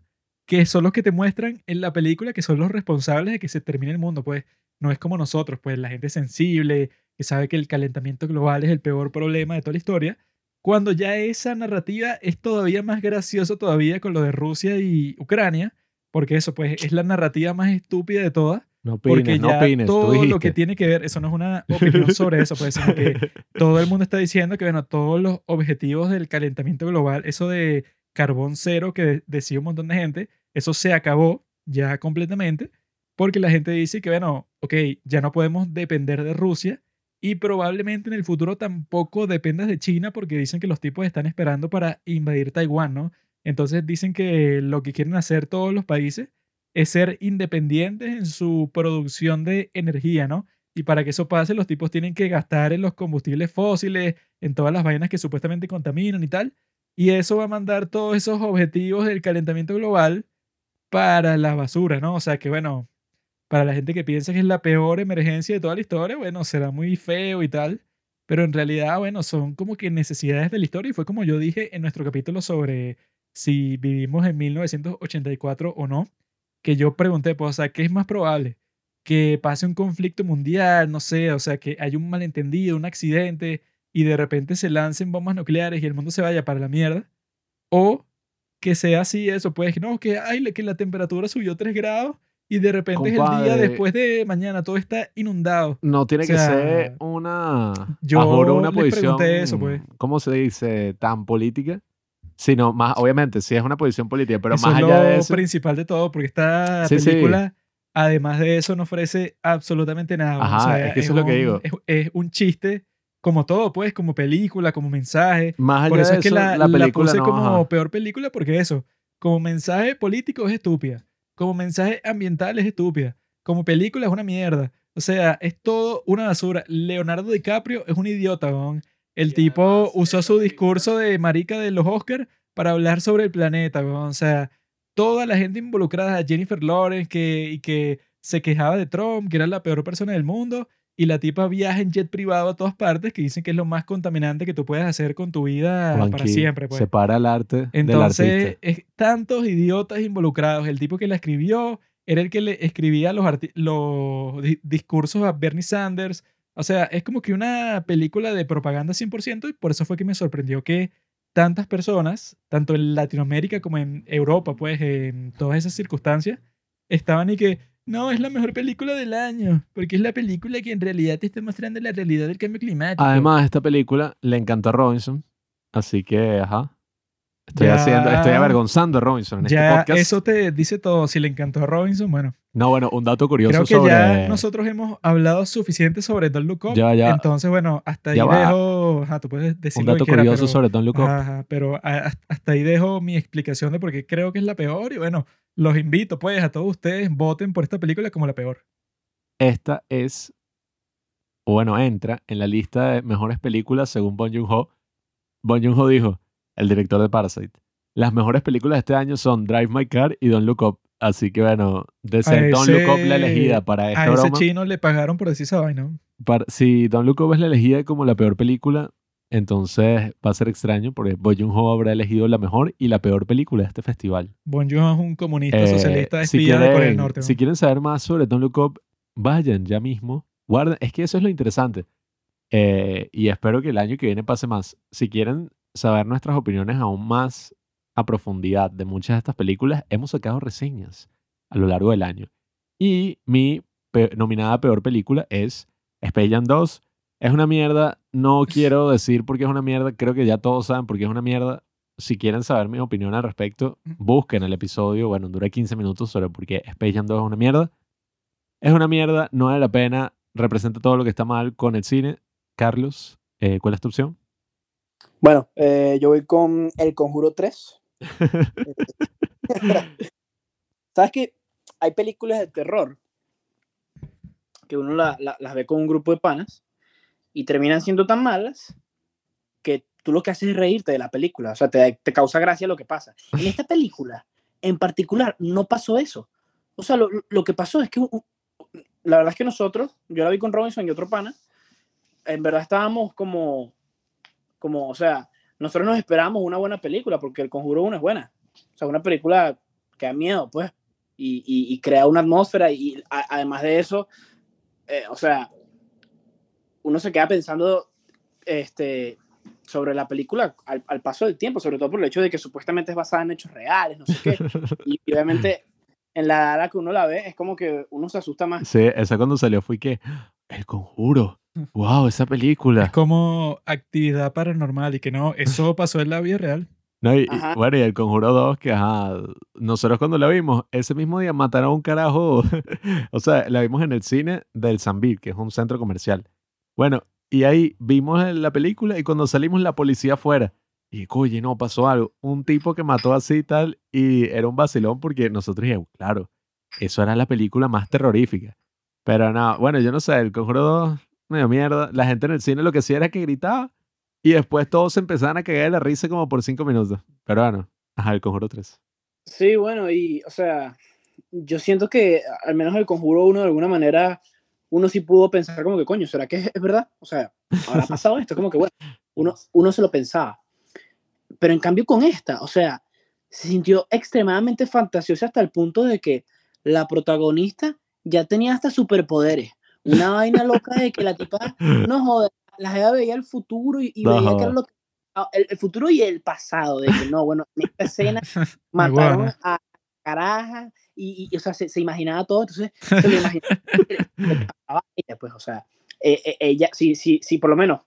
que son los que te muestran en la película que son los responsables de que se termine el mundo, pues no es como nosotros, pues la gente sensible, que sabe que el calentamiento global es el peor problema de toda la historia, cuando ya esa narrativa es todavía más gracioso todavía con lo de Rusia y Ucrania, porque eso pues es la narrativa más estúpida de todas, No opines, porque no ya opines. todo lo que tiene que ver, eso no es una opinión sobre eso, pues sino que todo el mundo está diciendo que bueno, todos los objetivos del calentamiento global, eso de carbón cero que de- decía un montón de gente, eso se acabó ya completamente, porque la gente dice que bueno, ok, ya no podemos depender de Rusia y probablemente en el futuro tampoco dependas de China porque dicen que los tipos están esperando para invadir Taiwán, ¿no? Entonces dicen que lo que quieren hacer todos los países es ser independientes en su producción de energía, ¿no? Y para que eso pase, los tipos tienen que gastar en los combustibles fósiles, en todas las vainas que supuestamente contaminan y tal. Y eso va a mandar todos esos objetivos del calentamiento global para la basura, ¿no? O sea que, bueno, para la gente que piensa que es la peor emergencia de toda la historia, bueno, será muy feo y tal. Pero en realidad, bueno, son como que necesidades de la historia. Y fue como yo dije en nuestro capítulo sobre si vivimos en 1984 o no, que yo pregunté, pues, o sea, ¿qué es más probable? Que pase un conflicto mundial, no sé, o sea, que haya un malentendido, un accidente y de repente se lancen bombas nucleares y el mundo se vaya para la mierda. O que sea así eso, pues, no, que, ay, que la temperatura subió 3 grados y de repente es el día después de mañana, todo está inundado. No tiene O sea, que ser una. yo una les posición. pregunté eso, pues. ¿Cómo se dice? Tan política. Sino más, obviamente, sí es una posición política, pero eso más es allá lo de eso. principal de todo, porque esta Sí, sí. película, además de eso, no ofrece absolutamente nada. Ajá, es que eso es lo que un- digo. Es, es un chiste, como todo, pues, como película, como mensaje. Más allá Por eso de es que eso, la, la la película puse no, como ajá. peor película, porque eso, como mensaje político es estúpida, como mensaje ambiental es estúpida, como película es una mierda. O sea, es todo una basura. Leonardo DiCaprio es un idiota, weón. El tipo usó su discurso de marica de los Oscars para hablar sobre el planeta, weón. O sea, toda la gente involucrada, Jennifer Lawrence, que, y que se quejaba de Trump, que era la peor persona del mundo, y la tipa viaja en jet privado a todas partes, que dicen que es lo más contaminante que tú puedes hacer con tu vida para siempre. Pues. Separa el arte del Entonces, artista. es tantos idiotas involucrados. El tipo que la escribió era el que le escribía los, arti- los di- discursos a Bernie Sanders. O sea, es como que una película de propaganda 100% y por eso fue que me sorprendió que tantas personas, tanto en Latinoamérica como en Europa, pues en todas esas circunstancias, estaban y que, no, es la mejor película del año, porque es la película que en realidad te está mostrando la realidad del cambio climático. Además, esta película le encantó a Robinson, así que, ajá. Estoy Ya- haciendo, estoy avergonzando a Robinson en este ya podcast. eso te dice todo. Si le encantó a Robinson, bueno, No, bueno, un dato curioso Creo que sobre. ya nosotros hemos hablado suficiente sobre Don't Look Up. Ya, ya. Entonces, bueno, hasta ahí va. dejo. Ajá, tú puedes decir un lo dato que curioso pero- sobre Don't Look Up. Ajá, pero hasta- ahí dejo mi explicación de por qué creo que es la peor. Y bueno, los invito, pues, a todos ustedes, voten por esta película como la peor. Esta es, bueno, entra en la lista de mejores películas según Bong Joon-ho. Bong Joon-ho dijo, el director de Parasite, las mejores películas de este año son Drive My Car y Don't Look Up. Así que bueno, de ser Don't Look Up la ese- elegida para esta A ese broma, chino le pagaron por decir esa vaina. para- si Don't Look Up es la elegida como la peor película, entonces va a ser extraño porque Bong Joon-ho habrá elegido la mejor y la peor película de este festival. Bon Joon es un comunista Eh, socialista si espía de Corea del quieren- Norte. ¿no? Si quieren saber más sobre Don't Look Up, vayan ya mismo. Guarden, es que eso es lo interesante. Eh, y espero que el año que viene pase más. Si quieren saber nuestras opiniones aún más a profundidad de muchas de estas películas, hemos sacado reseñas a lo largo del año. Y mi pe- nominada peor película es Space Jam 2. Es una mierda. No quiero decir por qué es una mierda. Creo que ya todos saben por qué es una mierda. Si quieren saber mi opinión al respecto, busquen el episodio. Bueno, dura 15 minutos sobre por qué Space Jam 2 es una mierda. Es una mierda, no vale la pena. Representa todo lo que está mal con el cine. Carlos, eh, ¿cuál es tu opción? Bueno, eh, yo voy con El Conjuro 3. ¿Sabes que hay películas de terror que uno la- la- las ve con un grupo de panas y terminan siendo tan malas que tú lo que haces es reírte de la película, o sea, te, causa gracia lo que pasa. En esta película, en particular, no pasó eso. O sea, lo, que pasó es que, la verdad es que nosotros, yo la vi con Robinson y otro pana, en verdad estábamos como, como, o sea, nosotros nos esperábamos una buena película, porque El Conjuro 1 es buena. O sea, una película que da miedo, pues, y, y- y crea una atmósfera, y a- además de eso, eh, o sea, uno se queda pensando este, sobre la película al, al paso del tiempo, sobre todo por el hecho de que supuestamente es basada en hechos reales, no sé qué. Y, y obviamente, en la edad que uno la ve, es como que uno se asusta más. Sí, esa cuando salió fue que El Conjuro. Wow, esa película. Es como actividad paranormal y que no, eso pasó en la vida real. No, y, y, bueno, y el Conjuro 2, que ajá, nosotros cuando la vimos, ese mismo día mataron a un carajo, o sea, la vimos en el cine del Zambil, que es un centro comercial. Bueno, y ahí vimos la película y cuando salimos la policía afuera. Y, oye, no, pasó algo. Un tipo que mató así y tal, y era un vacilón porque nosotros dijimos, claro, eso era la película más terrorífica. Pero no, bueno, yo no sé, el Conjuro 2, medio mierda. La gente en el cine lo que hacía era que gritaba y después todos se empezaban a cagar de la risa como por cinco minutos. Pero bueno, ajá, el Conjuro 3. Sí, bueno, y, o sea, yo siento que al menos el Conjuro 1 de alguna manera uno sí pudo pensar como que, coño, ¿será que es, verdad? O sea, ¿habrá pasado esto? Como que, bueno, uno, uno se lo pensaba. Pero en cambio con esta, o sea, se sintió extremadamente fantasiosa hasta el punto de que la protagonista ya tenía hasta superpoderes. Una vaina loca de que la tipa, no joda, la jeva veía el futuro y, y No veía que joda. era lo que... ah, El, el futuro y el pasado, de que no, bueno, en esta escena mataron buena. a caraja y, y, o sea, se, se imaginaba todo, entonces se lo imaginaba que ella, pues, o sea, eh, ella, si, si, si por lo menos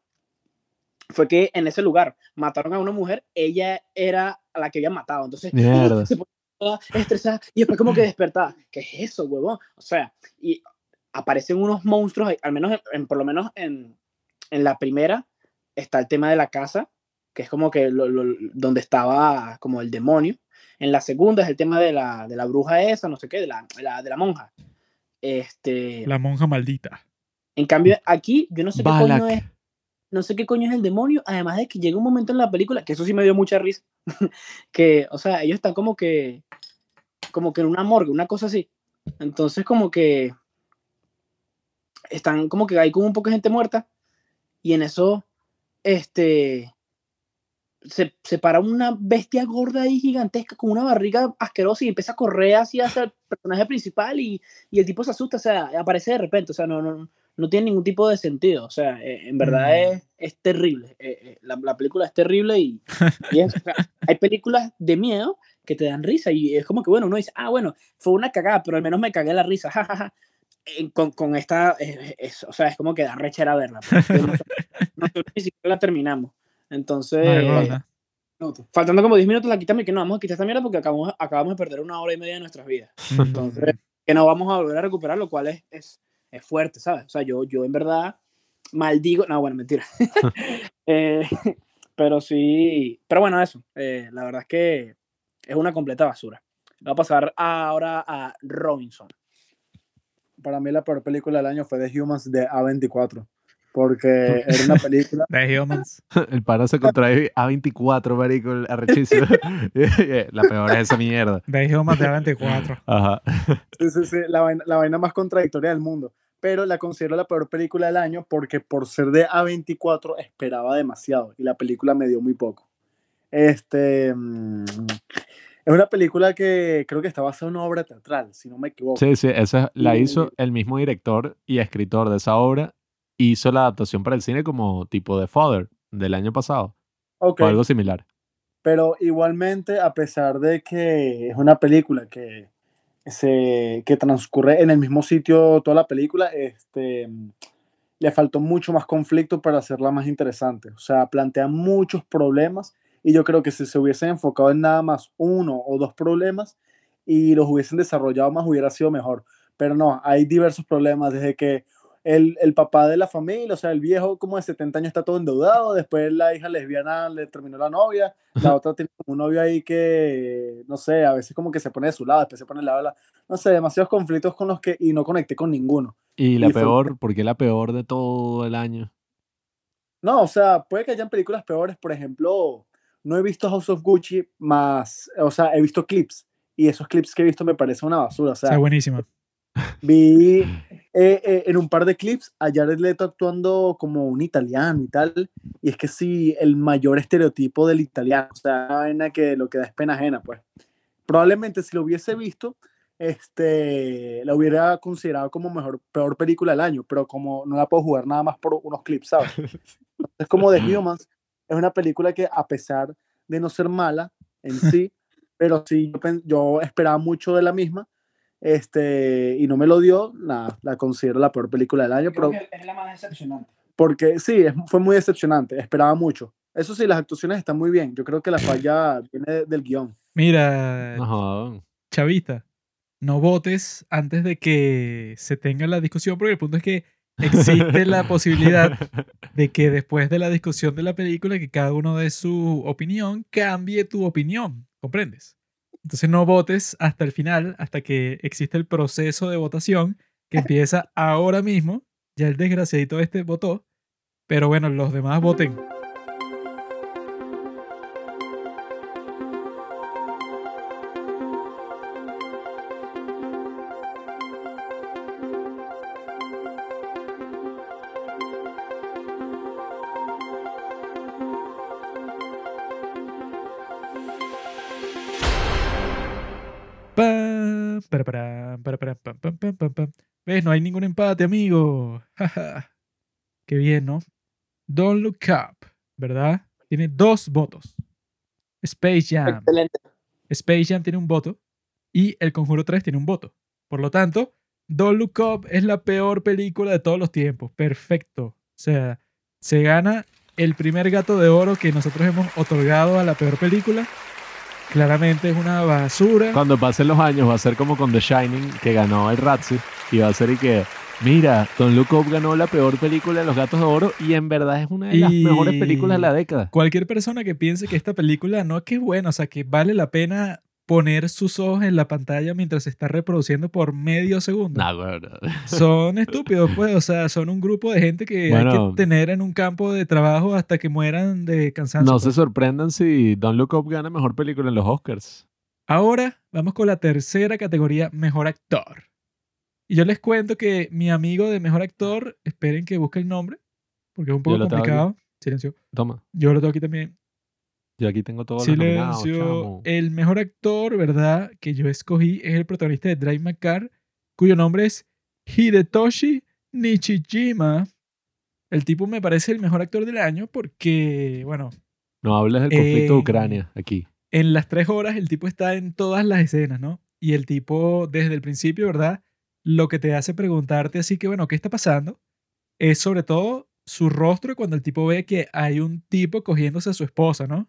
fue que en ese lugar mataron a una mujer, ella era a la que habían matado. Entonces, Mierda. se ponía toda estresada y después como que despertaba. ¿Qué es eso, huevón? O sea, y aparecen unos monstruos, al menos, en- en- por lo menos en, en la primera, está el tema de la casa, que es como que lo- lo- donde estaba como el demonio. En la segunda es el tema de la, de la bruja esa, no sé qué, de la, de la, de la monja. Este, La monja maldita. en cambio, aquí yo no sé qué coño es, no sé qué coño es el demonio, además de que llega un momento en la película, que eso sí me dio mucha risa, que, o sea, ellos están como que, como que en una morgue, una cosa así. Entonces, como que están como que hay como un poco de gente muerta y en eso, este, se, se para una bestia gorda ahí gigantesca con una barriga asquerosa y empieza a correr así hacia el personaje principal y, y el tipo se asusta, o sea, aparece de repente, o sea, no, no, no tiene ningún tipo de sentido, o sea, eh, en verdad Mm. es, es terrible, eh, eh, la, la película es terrible y, y es- o sea, hay películas de miedo que te dan risa y es como que, bueno, uno dice, ah, bueno, fue una cagada, pero al menos me cagué la risa, jajaja. Con, con esta, eh, es- o sea, es como que da rechera verla. pues. Nosotros- ni siquiera la terminamos. Entonces, bola. faltando como 10 minutos la quitamos y que no vamos a quitar esta mierda porque acabamos, acabamos de perder una hora y media de nuestras vidas. Entonces, que no vamos a volver a recuperar, lo cual es, es, es fuerte, ¿sabes? O sea, yo, yo en verdad maldigo, no, bueno, mentira. Eh, pero sí, pero bueno, eso, eh, la verdad es que es una completa basura. Va a pasar ahora a Robinson. Para mí la peor película del año fue The Humans de A24. Porque era una película. The Humans. El paro se contrae A24, marico, el arrechísimo. la peor es esa mierda. The Humans de A24. Ajá. Sí, sí, sí, la, vaina, la vaina más contradictoria del mundo. Pero la considero la peor película del año porque por ser de A24 esperaba demasiado y la película me dio muy poco. Este. Es una película que creo que está basada en una obra teatral, si no me equivoco. Sí, sí, esa la hizo el mismo director y escritor de esa obra. Hizo la adaptación para el cine como tipo de Father del año pasado Ok, o algo similar. pero igualmente, a pesar de que es una película que, se, que transcurre en el mismo sitio toda la película, este, le faltó mucho más conflicto para hacerla más interesante. O sea, plantea muchos problemas y yo creo que si se hubiesen enfocado en nada más uno o dos problemas y los hubiesen desarrollado más, hubiera sido mejor. Pero no, hay diversos problemas desde que el, el papá de la familia, o sea, el viejo como de 70 años está todo endeudado, después la hija lesbiana le terminó la novia, la otra tiene como un novio ahí que, no sé, a veces como que se pone de su lado, después se pone del lado de la... No sé, demasiados conflictos con los que... y no conecté con ninguno. Y la Y fue- peor, ¿por qué la peor de todo el año? No, o sea, puede que hayan películas peores, por ejemplo, no he visto House of Gucci, más, o sea, he visto clips y esos clips que he visto me parecen una basura, o sea, Está buenísima. vi eh, eh, en un par de clips a Jared Leto actuando como un italiano y tal, y es que sí, el mayor estereotipo del italiano, o sea, una vaina que lo que da es pena ajena, pues. Probablemente si lo hubiese visto, este, la hubiera considerado como mejor, peor película del año, pero como no la puedo jugar nada más por unos clips, ¿sabes? Es como The Humans, es una película que a pesar de no ser mala en sí, pero sí yo, esperaba mucho de la misma, este, y no me lo dio, la, la considero la peor película del año, pero es la más decepcionante. porque sí, es- fue muy decepcionante, esperaba mucho. Eso sí, las actuaciones están muy bien, yo creo que la falla viene del guion. Mira, No chavita, no votes antes de que se tenga la discusión, porque el punto es que existe la posibilidad de que después de la discusión de la película, que cada uno dé su opinión, cambie tu opinión, ¿comprendes? Entonces no votes hasta el final, hasta que existe el proceso de votación que empieza ahora mismo. Ya el desgraciadito este votó, pero bueno, los demás voten. ¿Ves? No hay ningún empate, amigo. Qué bien, ¿no? Don't Look Up, ¿verdad? Tiene dos votos. Space Jam. Excelente. Space Jam tiene un voto y El Conjuro 3 tiene un voto. Por lo tanto, Don't Look Up es la peor película de todos los tiempos. Perfecto. O sea, se gana el primer gato de oro que nosotros hemos otorgado a la peor película, claramente es una basura. Cuando pasen los años va a ser como con The Shining, que ganó el Razzie, y va a ser y que, mira, Don Look Up ganó la peor película de los Gatos de Oro y en verdad es una de las Y- mejores películas de la década. Cualquier persona que piense que esta película no es que es buena, o sea, que vale la pena poner sus ojos en la pantalla mientras se está reproduciendo por medio segundo. Bueno. Son estúpidos, pues, o sea, son un grupo de gente que hay que tener en un campo de trabajo hasta que mueran de cansancio. No se pues. sorprendan si Don't Look Up gana mejor película en los Oscars. Ahora vamos con la tercera categoría, mejor actor. Y yo les cuento que mi amigo de mejor actor, esperen que busque el nombre, porque es un poco complicado. Silencio. Toma, Yo lo tengo aquí también. Yo aquí tengo nominados, Silencio. El mejor actor, ¿verdad? Que yo escogí es el protagonista de Drive My Car, cuyo nombre es Hidetoshi Nichijima. El tipo me parece el mejor actor del año porque, bueno, No hables del conflicto de Eh, Ucrania aquí. en las tres horas el tipo está en todas las escenas, ¿no? Y el tipo, desde el principio, ¿verdad? Lo que te hace preguntarte así que, bueno, ¿qué está pasando? Es sobre todo su rostro cuando el tipo ve que hay un tipo cogiéndose a su esposa, ¿no?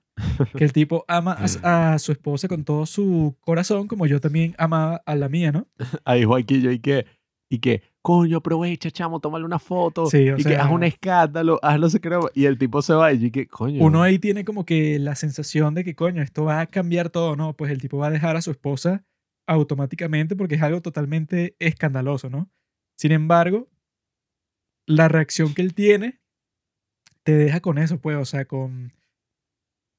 Que el tipo ama a, a su esposa con todo su corazón, como yo también amaba a la mía, ¿no? Ahí Joaquín yo y que, y que, coño, aprovecha, chamo, tómale una foto. Sí, o y que haz sea- un escándalo, haz lo que creo. Y el tipo se va y que, coño. Uno ahí tiene como que la sensación de que, coño, esto va a cambiar todo, ¿no? Pues el tipo va a dejar a su esposa automáticamente porque es algo totalmente escandaloso, ¿no? Sin embargo, la reacción que él tiene te deja con eso, pues, o sea, con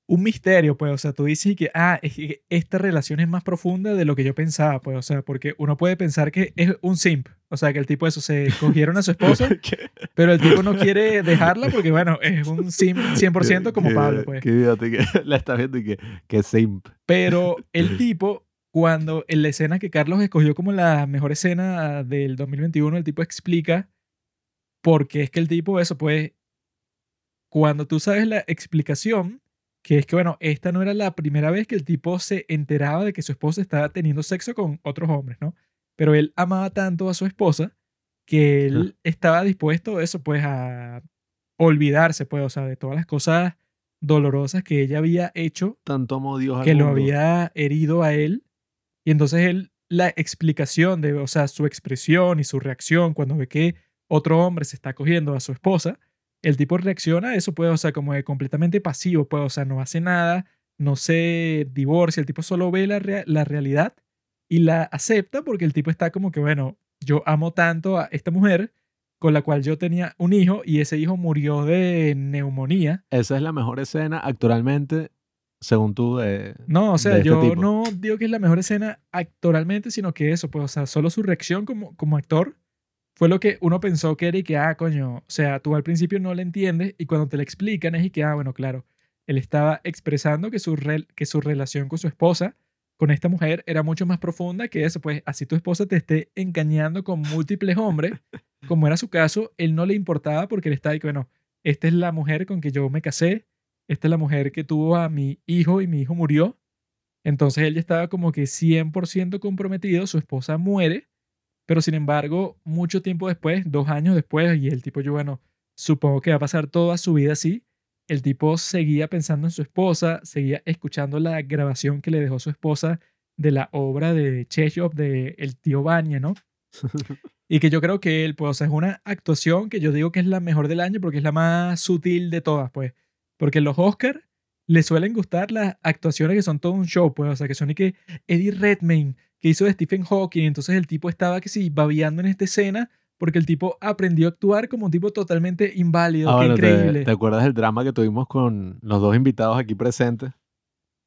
un misterio, pues, o sea, tú dices que, ah, es que esta relación es más profunda de lo que yo pensaba, pues, o sea, porque uno puede pensar que es un simp, o sea, que el tipo eso se cogieron a su esposa, pero el tipo no quiere dejarla porque, bueno, es un simp 100% como Pablo, pues. Qué idiota, que la estás viendo y que, que simp. Pero el tipo, cuando en la escena que Carlos escogió como la mejor escena del 2021, el tipo explica por qué es que el tipo, eso, pues, cuando tú sabes la explicación, que es que, bueno, esta no era la primera vez que el tipo se enteraba de que su esposa estaba teniendo sexo con otros hombres, ¿no? Pero él amaba tanto a su esposa que él estaba dispuesto, eso, pues, a olvidarse, pues, o sea, de todas las cosas dolorosas que ella había hecho Tanto amo Dios al que lo mundo. había herido a él. Y entonces él, la explicación de, o sea, su expresión y su reacción cuando ve que otro hombre se está cogiendo a su esposa, el tipo reacciona a eso, pues, o sea, como de completamente pasivo, pues, o sea, no hace nada, no se divorcia, el tipo solo ve la, rea- la realidad y la acepta porque el tipo está como que, bueno, yo amo tanto a esta mujer con la cual yo tenía un hijo y ese hijo murió de neumonía. Esa es la mejor escena actualmente, según tú, de... No, o sea, este yo tipo. no digo que es la mejor escena actoralmente, sino que eso, pues, o sea, solo su reacción como, como actor fue lo que uno pensó que era y que, ah, coño, o sea, tú al principio no le entiendes y cuando te lo explican es y que, ah, bueno, claro, él estaba expresando que su, rel- que su relación con su esposa, con esta mujer, era mucho más profunda que eso, pues, así tu esposa te esté engañando con múltiples hombres, como era su caso, él no le importaba porque él estaba ahí, bueno, esta es la mujer con que yo me casé, esta es la mujer que tuvo a mi hijo y mi hijo murió. Entonces él ya estaba como que 100% comprometido, su esposa muere, pero sin embargo, mucho tiempo después, dos años después, y el tipo, yo, bueno, supongo que va a pasar toda su vida así, el tipo seguía pensando en su esposa, seguía escuchando la grabación que le dejó su esposa de la obra de Cheshov de El tío Bania, ¿no? Y que yo creo que él, pues, o sea, es una actuación que yo digo que es la mejor del año porque es la más sutil de todas, pues. Porque los Oscars le suelen gustar las actuaciones que son todo un show, pues, o sea, que son y que Eddie Redmayne, que hizo de Stephen Hawking, entonces el tipo estaba que sí, babeando en esta escena porque el tipo aprendió a actuar como un tipo totalmente inválido, Ah, qué bueno, te- increíble. ¿te, acuerdas del drama que tuvimos con los dos invitados aquí presentes?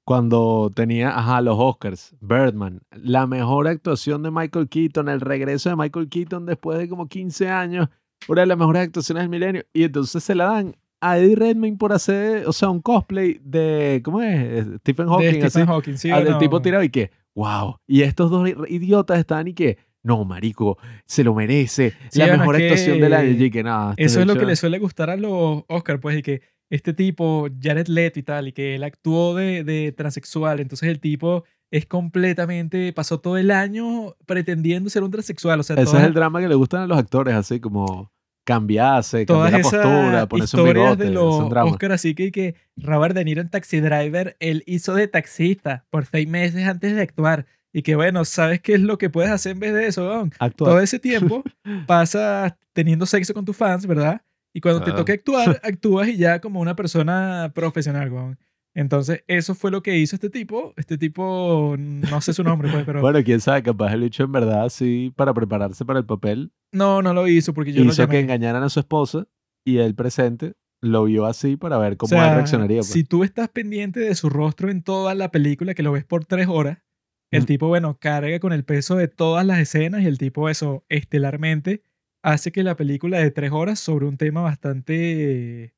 Cuando tenía, ajá, los Oscars, Birdman, la mejor actuación de Michael Keaton, el regreso de Michael Keaton después de como 15 años, una de las mejores actuaciones del milenio, y entonces se la dan a Eddie Redmayne por hacer, o sea, un cosplay de, ¿cómo es? Stephen de Hawking, Stephen así. Hawking, ¿sí al del no? tipo tirado y que, wow, y estos dos idiotas están y que, no, marico, se lo merece, Sí, la mejor es actuación que del año, y que nada. este Eso es lo que le suele gustar a los Oscar, pues, y que este tipo, Jared Leto y tal, y que él actuó de, de transexual, entonces el tipo es completamente, pasó todo el año pretendiendo ser un transexual, o sea, Ese toda- es el drama que le gustan a los actores, así como cambiarse, Todas cambiar la postura, ponerse un historias bigote, de es los un drama. Oscar así que, que Robert De Niro en Taxi Driver, él hizo de taxista por seis meses antes de actuar. Y que bueno, ¿sabes qué es lo que puedes hacer en vez de eso, weón? Actuar. Todo ese tiempo pasas teniendo sexo con tus fans, ¿verdad? Y cuando te Ah. toque actuar, actúas y ya como una persona profesional, weón. Entonces, eso fue lo que hizo este tipo. Este tipo, no sé su nombre, pues, pero Bueno, quién sabe, capaz el hecho en verdad, sí, para prepararse para el papel, no, no lo hizo porque yo lo hizo que llamé. engañaran a su esposa y él presente lo vio así para ver O cómo sea, él reaccionaría. pues. Si tú estás pendiente de su rostro en toda la película, que lo ves por tres horas, el Mm. tipo, bueno, carga con el peso de todas las escenas y el tipo, eso, estelarmente, hace que la película de tres horas sobre un tema bastante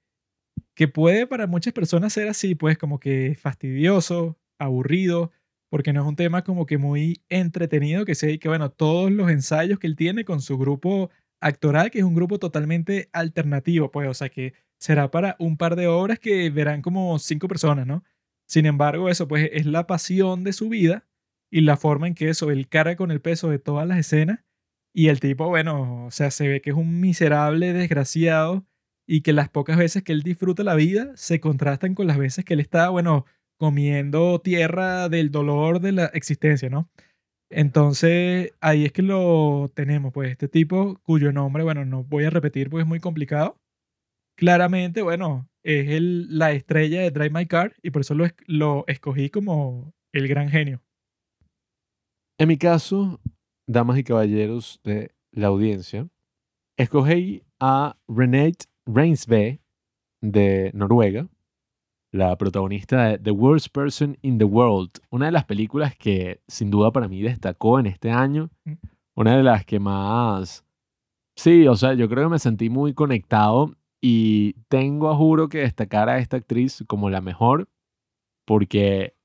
que puede para muchas personas ser así, pues como que fastidioso, aburrido, porque no es un tema como que muy entretenido, que sé que, bueno, todos los ensayos que él tiene con su grupo actoral, que es un grupo totalmente alternativo, pues, o sea que será para un par de obras que verán como cinco personas, ¿no? Sin embargo, eso pues es la pasión de su vida y la forma en que eso, él carga con el peso de todas las escenas y el tipo, bueno, o sea, se ve que es un miserable desgraciado y que las pocas veces que él disfruta la vida se contrastan con las veces que él está, bueno, comiendo tierra del dolor de la existencia, ¿no? Entonces, ahí es que lo tenemos, pues este tipo cuyo nombre, bueno, no voy a repetir porque es muy complicado. Claramente, bueno, es el, la estrella de Drive My Car y por eso lo, lo escogí como el gran genio. En mi caso, damas y caballeros de la audiencia, escogí a Renate Reinsve de Noruega, la protagonista de The Worst Person in the World, una de las películas que sin duda para mí destacó en este año, Mm. una de las que más... Sí, o sea, yo creo que me sentí muy conectado y tengo a juro que destacar a esta actriz como la mejor porque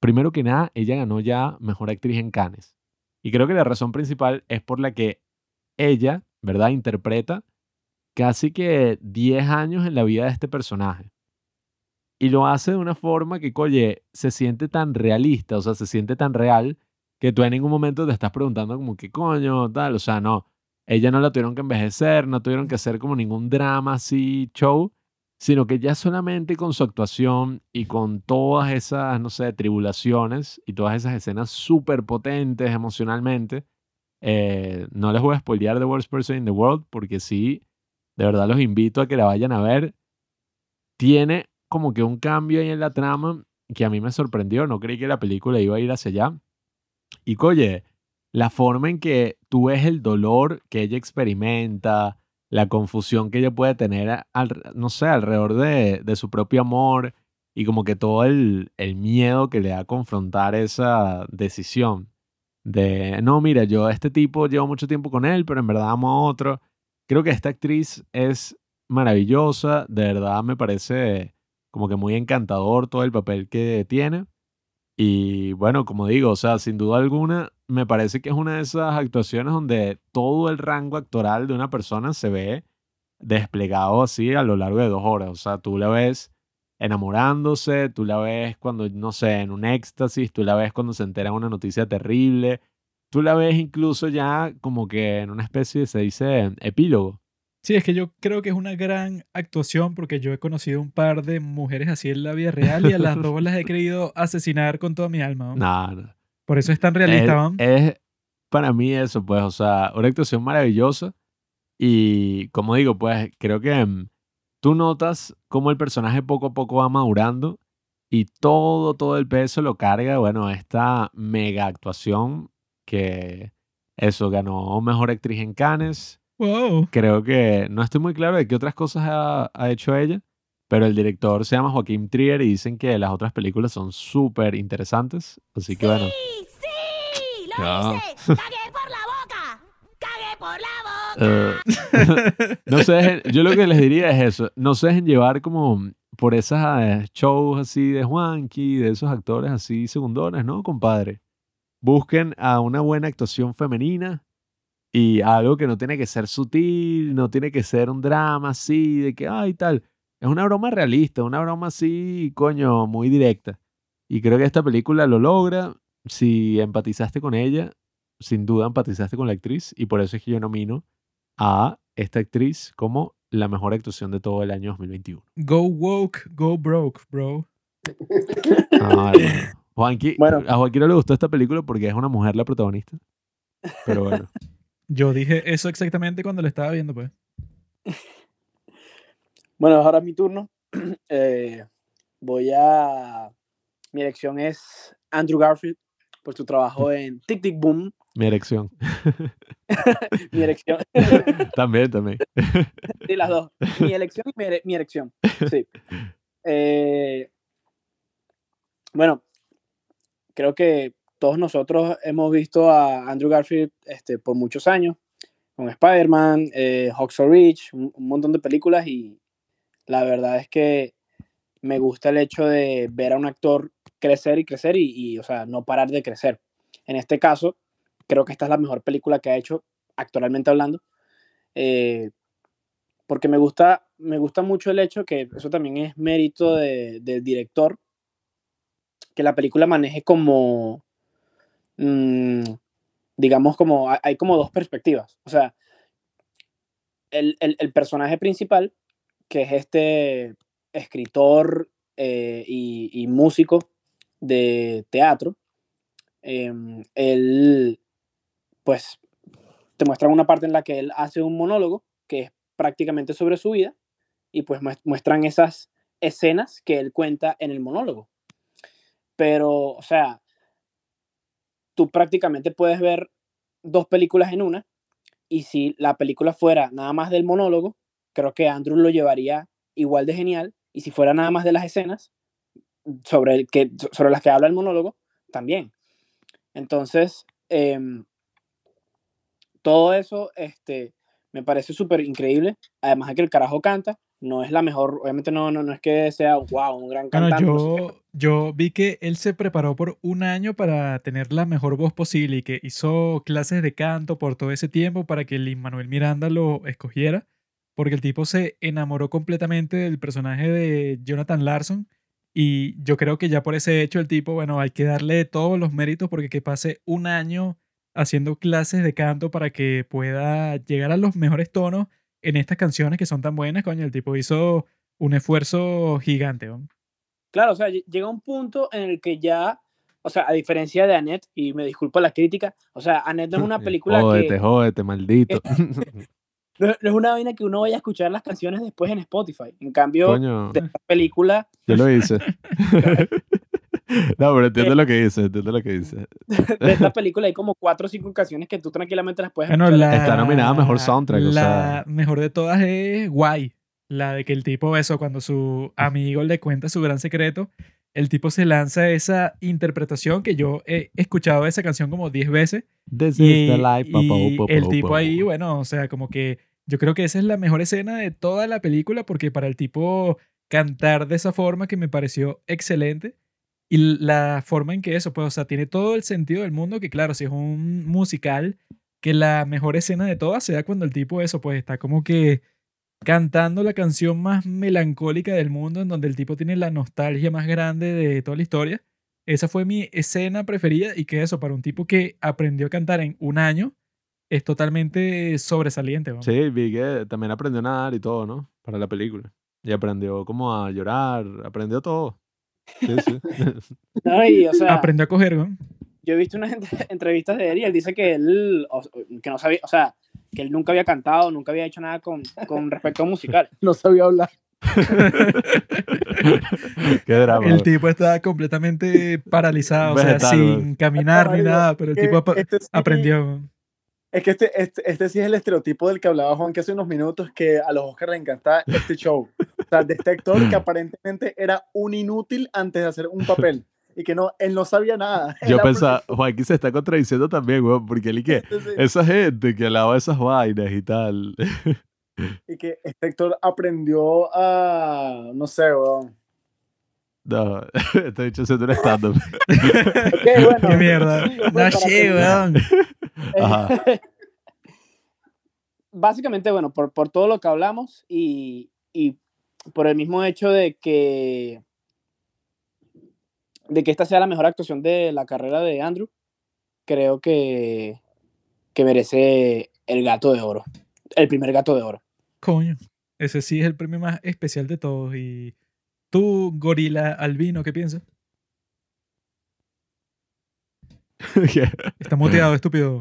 primero que nada, ella ganó ya Mejor Actriz en Cannes. Y creo que la razón principal es por la que ella, ¿verdad?, interpreta casi que 10 años en la vida de este personaje. Y lo hace de una forma que, oye, se siente tan realista, o sea, se siente tan real que tú en ningún momento te estás preguntando como qué coño, tal, o sea, no. Ella no la tuvieron que envejecer, no tuvieron que hacer como ningún drama así, show, sino que ya solamente con su actuación y con todas esas, no sé, tribulaciones y todas esas escenas súper potentes emocionalmente, eh, no les voy a spoilear The Worst Person in the World porque sí, de verdad los invito a que la vayan a ver. Tiene como que un cambio ahí en la trama que a mí me sorprendió, no creí que la película iba a ir hacia allá. Y oye, la forma en que tú ves el dolor que ella experimenta, la confusión que ella puede tener, al- no sé, alrededor de, de su propio amor y como que todo el, miedo que le da a confrontar esa decisión de, no, mira, yo este tipo llevo mucho tiempo con él, pero en verdad amo a otro. Creo que esta actriz es maravillosa, de verdad me parece como que muy encantador todo el papel que tiene. Y bueno, como digo, o sea, sin duda alguna, me parece que es una de esas actuaciones donde todo el rango actoral de una persona se ve desplegado así a lo largo de dos horas. O sea, tú la ves enamorándose, tú la ves cuando, no sé, en un éxtasis, tú la ves cuando se entera una noticia terrible, tú la ves incluso ya como que en una especie de, se dice, epílogo. Sí, es que yo creo que es una gran actuación porque yo he conocido un par de mujeres así en la vida real y a las dos las he querido asesinar con toda mi alma. ¿no? No. Por eso es tan realista, es, es para mí eso, pues, o sea, una actuación maravillosa. Y como digo, pues, creo que mm, tú notas cómo el personaje poco a poco va madurando y todo, todo el peso lo carga, bueno, esta mega actuación que eso ganó Mejor Actriz en Cannes. Wow. Creo que no estoy muy claro de qué otras cosas ha, ha hecho ella, pero el director se llama Joaquín Trier y dicen que las otras películas son súper interesantes. Así que bueno. ¡Sí! ¡Sí! ¡Lo Ya. hice! ¡Cagué por la boca! ¡Cagué por la boca! Eh, no se dejen- yo lo que les diría es eso, no se dejen llevar como por esas shows así de Juanqui, de esos actores así secundores, ¿no, compadre? Busquen a una buena actuación femenina y algo que no tiene que ser sutil, no tiene que ser un drama así, de que, ay, tal. Es una broma realista, una broma así, coño, muy directa. Y creo que esta película lo logra. Si empatizaste con ella, sin duda empatizaste con la actriz y por eso es que yo nomino a esta actriz como la mejor actuación de todo el año 2021. Go woke, go broke, bro. Ah. Juanqui, Bueno. a Joaquín no le gustó esta película porque es una mujer la protagonista. Pero bueno. Yo dije eso exactamente cuando lo estaba viendo, pues. Bueno, ahora es mi turno. Eh, voy a. Mi elección es Andrew Garfield por su trabajo en Tic Tic Boom. Mi erección. Mi elección. también, también. sí, las dos. Mi elección y mi, ere- mi erección. Sí. Eh, bueno, creo que todos nosotros hemos visto a Andrew Garfield este, por muchos años, con Spider-Man, eh, Hacksaw Ridge, un, un montón de películas y la verdad es que me gusta el hecho de ver a un actor crecer y crecer y, y, o sea, no parar de crecer. En este caso, creo que esta es la mejor película que ha hecho, actualmente hablando, eh, porque me gusta, me gusta mucho el hecho que eso también es mérito de- del director, que la película maneje como, mm, digamos, como hay- como dos perspectivas. O sea, el, el- personaje principal, que es este escritor eh, y, músico de teatro, em, él, pues, te muestran una parte en la que él hace un monólogo que es prácticamente sobre su vida y pues muest- muestran esas escenas que él cuenta en el monólogo. Pero, o sea, tú prácticamente puedes ver dos películas en una y si la película fuera nada más del monólogo, creo que Andrew lo llevaría igual de genial y si fuera nada más de las escenas sobre, el que, sobre las que habla el monólogo, también. Entonces, em, todo eso este, me parece súper increíble. Además de que el carajo canta, no es la mejor, obviamente no, no, no es que sea, wow, un gran cantante. yo, yo vi que él se preparó por un año para tener la mejor voz posible y que hizo clases de canto por todo ese tiempo para que Lin Manuel Miranda lo escogiera, porque el tipo se enamoró completamente del personaje de Jonathan Larson y yo creo que ya por ese hecho el tipo, bueno, hay que darle todos los méritos porque que pase un año haciendo clases de canto para que pueda llegar a los mejores tonos en estas canciones que son tan buenas, coño, el tipo hizo un esfuerzo gigante. ¿no? Claro, o sea, lle- llega un punto en el que ya, o sea, a diferencia de Annette, y me disculpo la crítica, o sea, Annette no es una película Jódete, que, jódete, maldito. no, no es una vaina que uno vaya a escuchar las canciones después en Spotify. En cambio, Coño, de esta película, yo lo hice. no, pero entiendo lo que dice, entiendo lo que dice. de esta película hay como cuatro o cinco canciones que tú tranquilamente las puedes Bueno, escuchar. la, Está nominada a mejor soundtrack, o La sea. mejor de todas es Guay. La de que el tipo, eso, cuando su amigo le cuenta su gran secreto, el tipo se lanza esa interpretación que yo he escuchado esa canción como 10 veces. This Y, is the life, y el po, tipo po. ahí, bueno, o sea, como que yo creo que esa es la mejor escena de toda la película porque para el tipo cantar de esa forma que me pareció excelente y la forma en que eso, pues, o sea, tiene todo el sentido del mundo que claro, si es un musical, que la mejor escena de todas sea cuando el tipo eso, pues, está como que cantando la canción más melancólica del mundo en donde el tipo tiene la nostalgia más grande de toda la historia. Esa fue mi escena preferida y que eso, para un tipo que aprendió a cantar en un año, es totalmente sobresaliente. ¿no? Sí, vi que también aprendió a nadar y todo, ¿no? Para la película. Y aprendió como a llorar, aprendió todo. Sí, sí. No, y, o sea, Aprendió a coger, ¿no? yo he visto unas entre- entrevistas de él y él dice que él, que no sabía, o sea, que él nunca había cantado, nunca había hecho nada con, con respecto a musical. No sabía hablar. Qué drama. El tipo está completamente paralizado, o sea, Vegetal, sin caminar ni nada, pero el tipo apa- este sí- aprendió. Es que este, este, este sí es el estereotipo del que hablaba Juan que hace unos minutos, que a los Oscars le encanta este show. O sea, de este actor que aparentemente era un inútil antes de hacer un papel. Y que no, él no sabía nada. Yo pensaba, Joaquín se está contradiciendo también, weón, porque él y que sí, esa gente que hablaba de esas vainas y tal. Y que este actor aprendió a, no sé, weón. No, estoy dicho haciendo un stand-up. Bueno. Qué mierda. Sí, No terminar. weón. Ajá. Básicamente, bueno, por, por todo lo que hablamos y, y por el mismo hecho de que de que esta sea la mejor actuación de la carrera de Andrew, creo que, que merece el gato de oro. el primer gato de oro. Coño, ese sí es el premio más especial de todos. Y tú, gorila albino, ¿qué piensas? Está muteado, estúpido.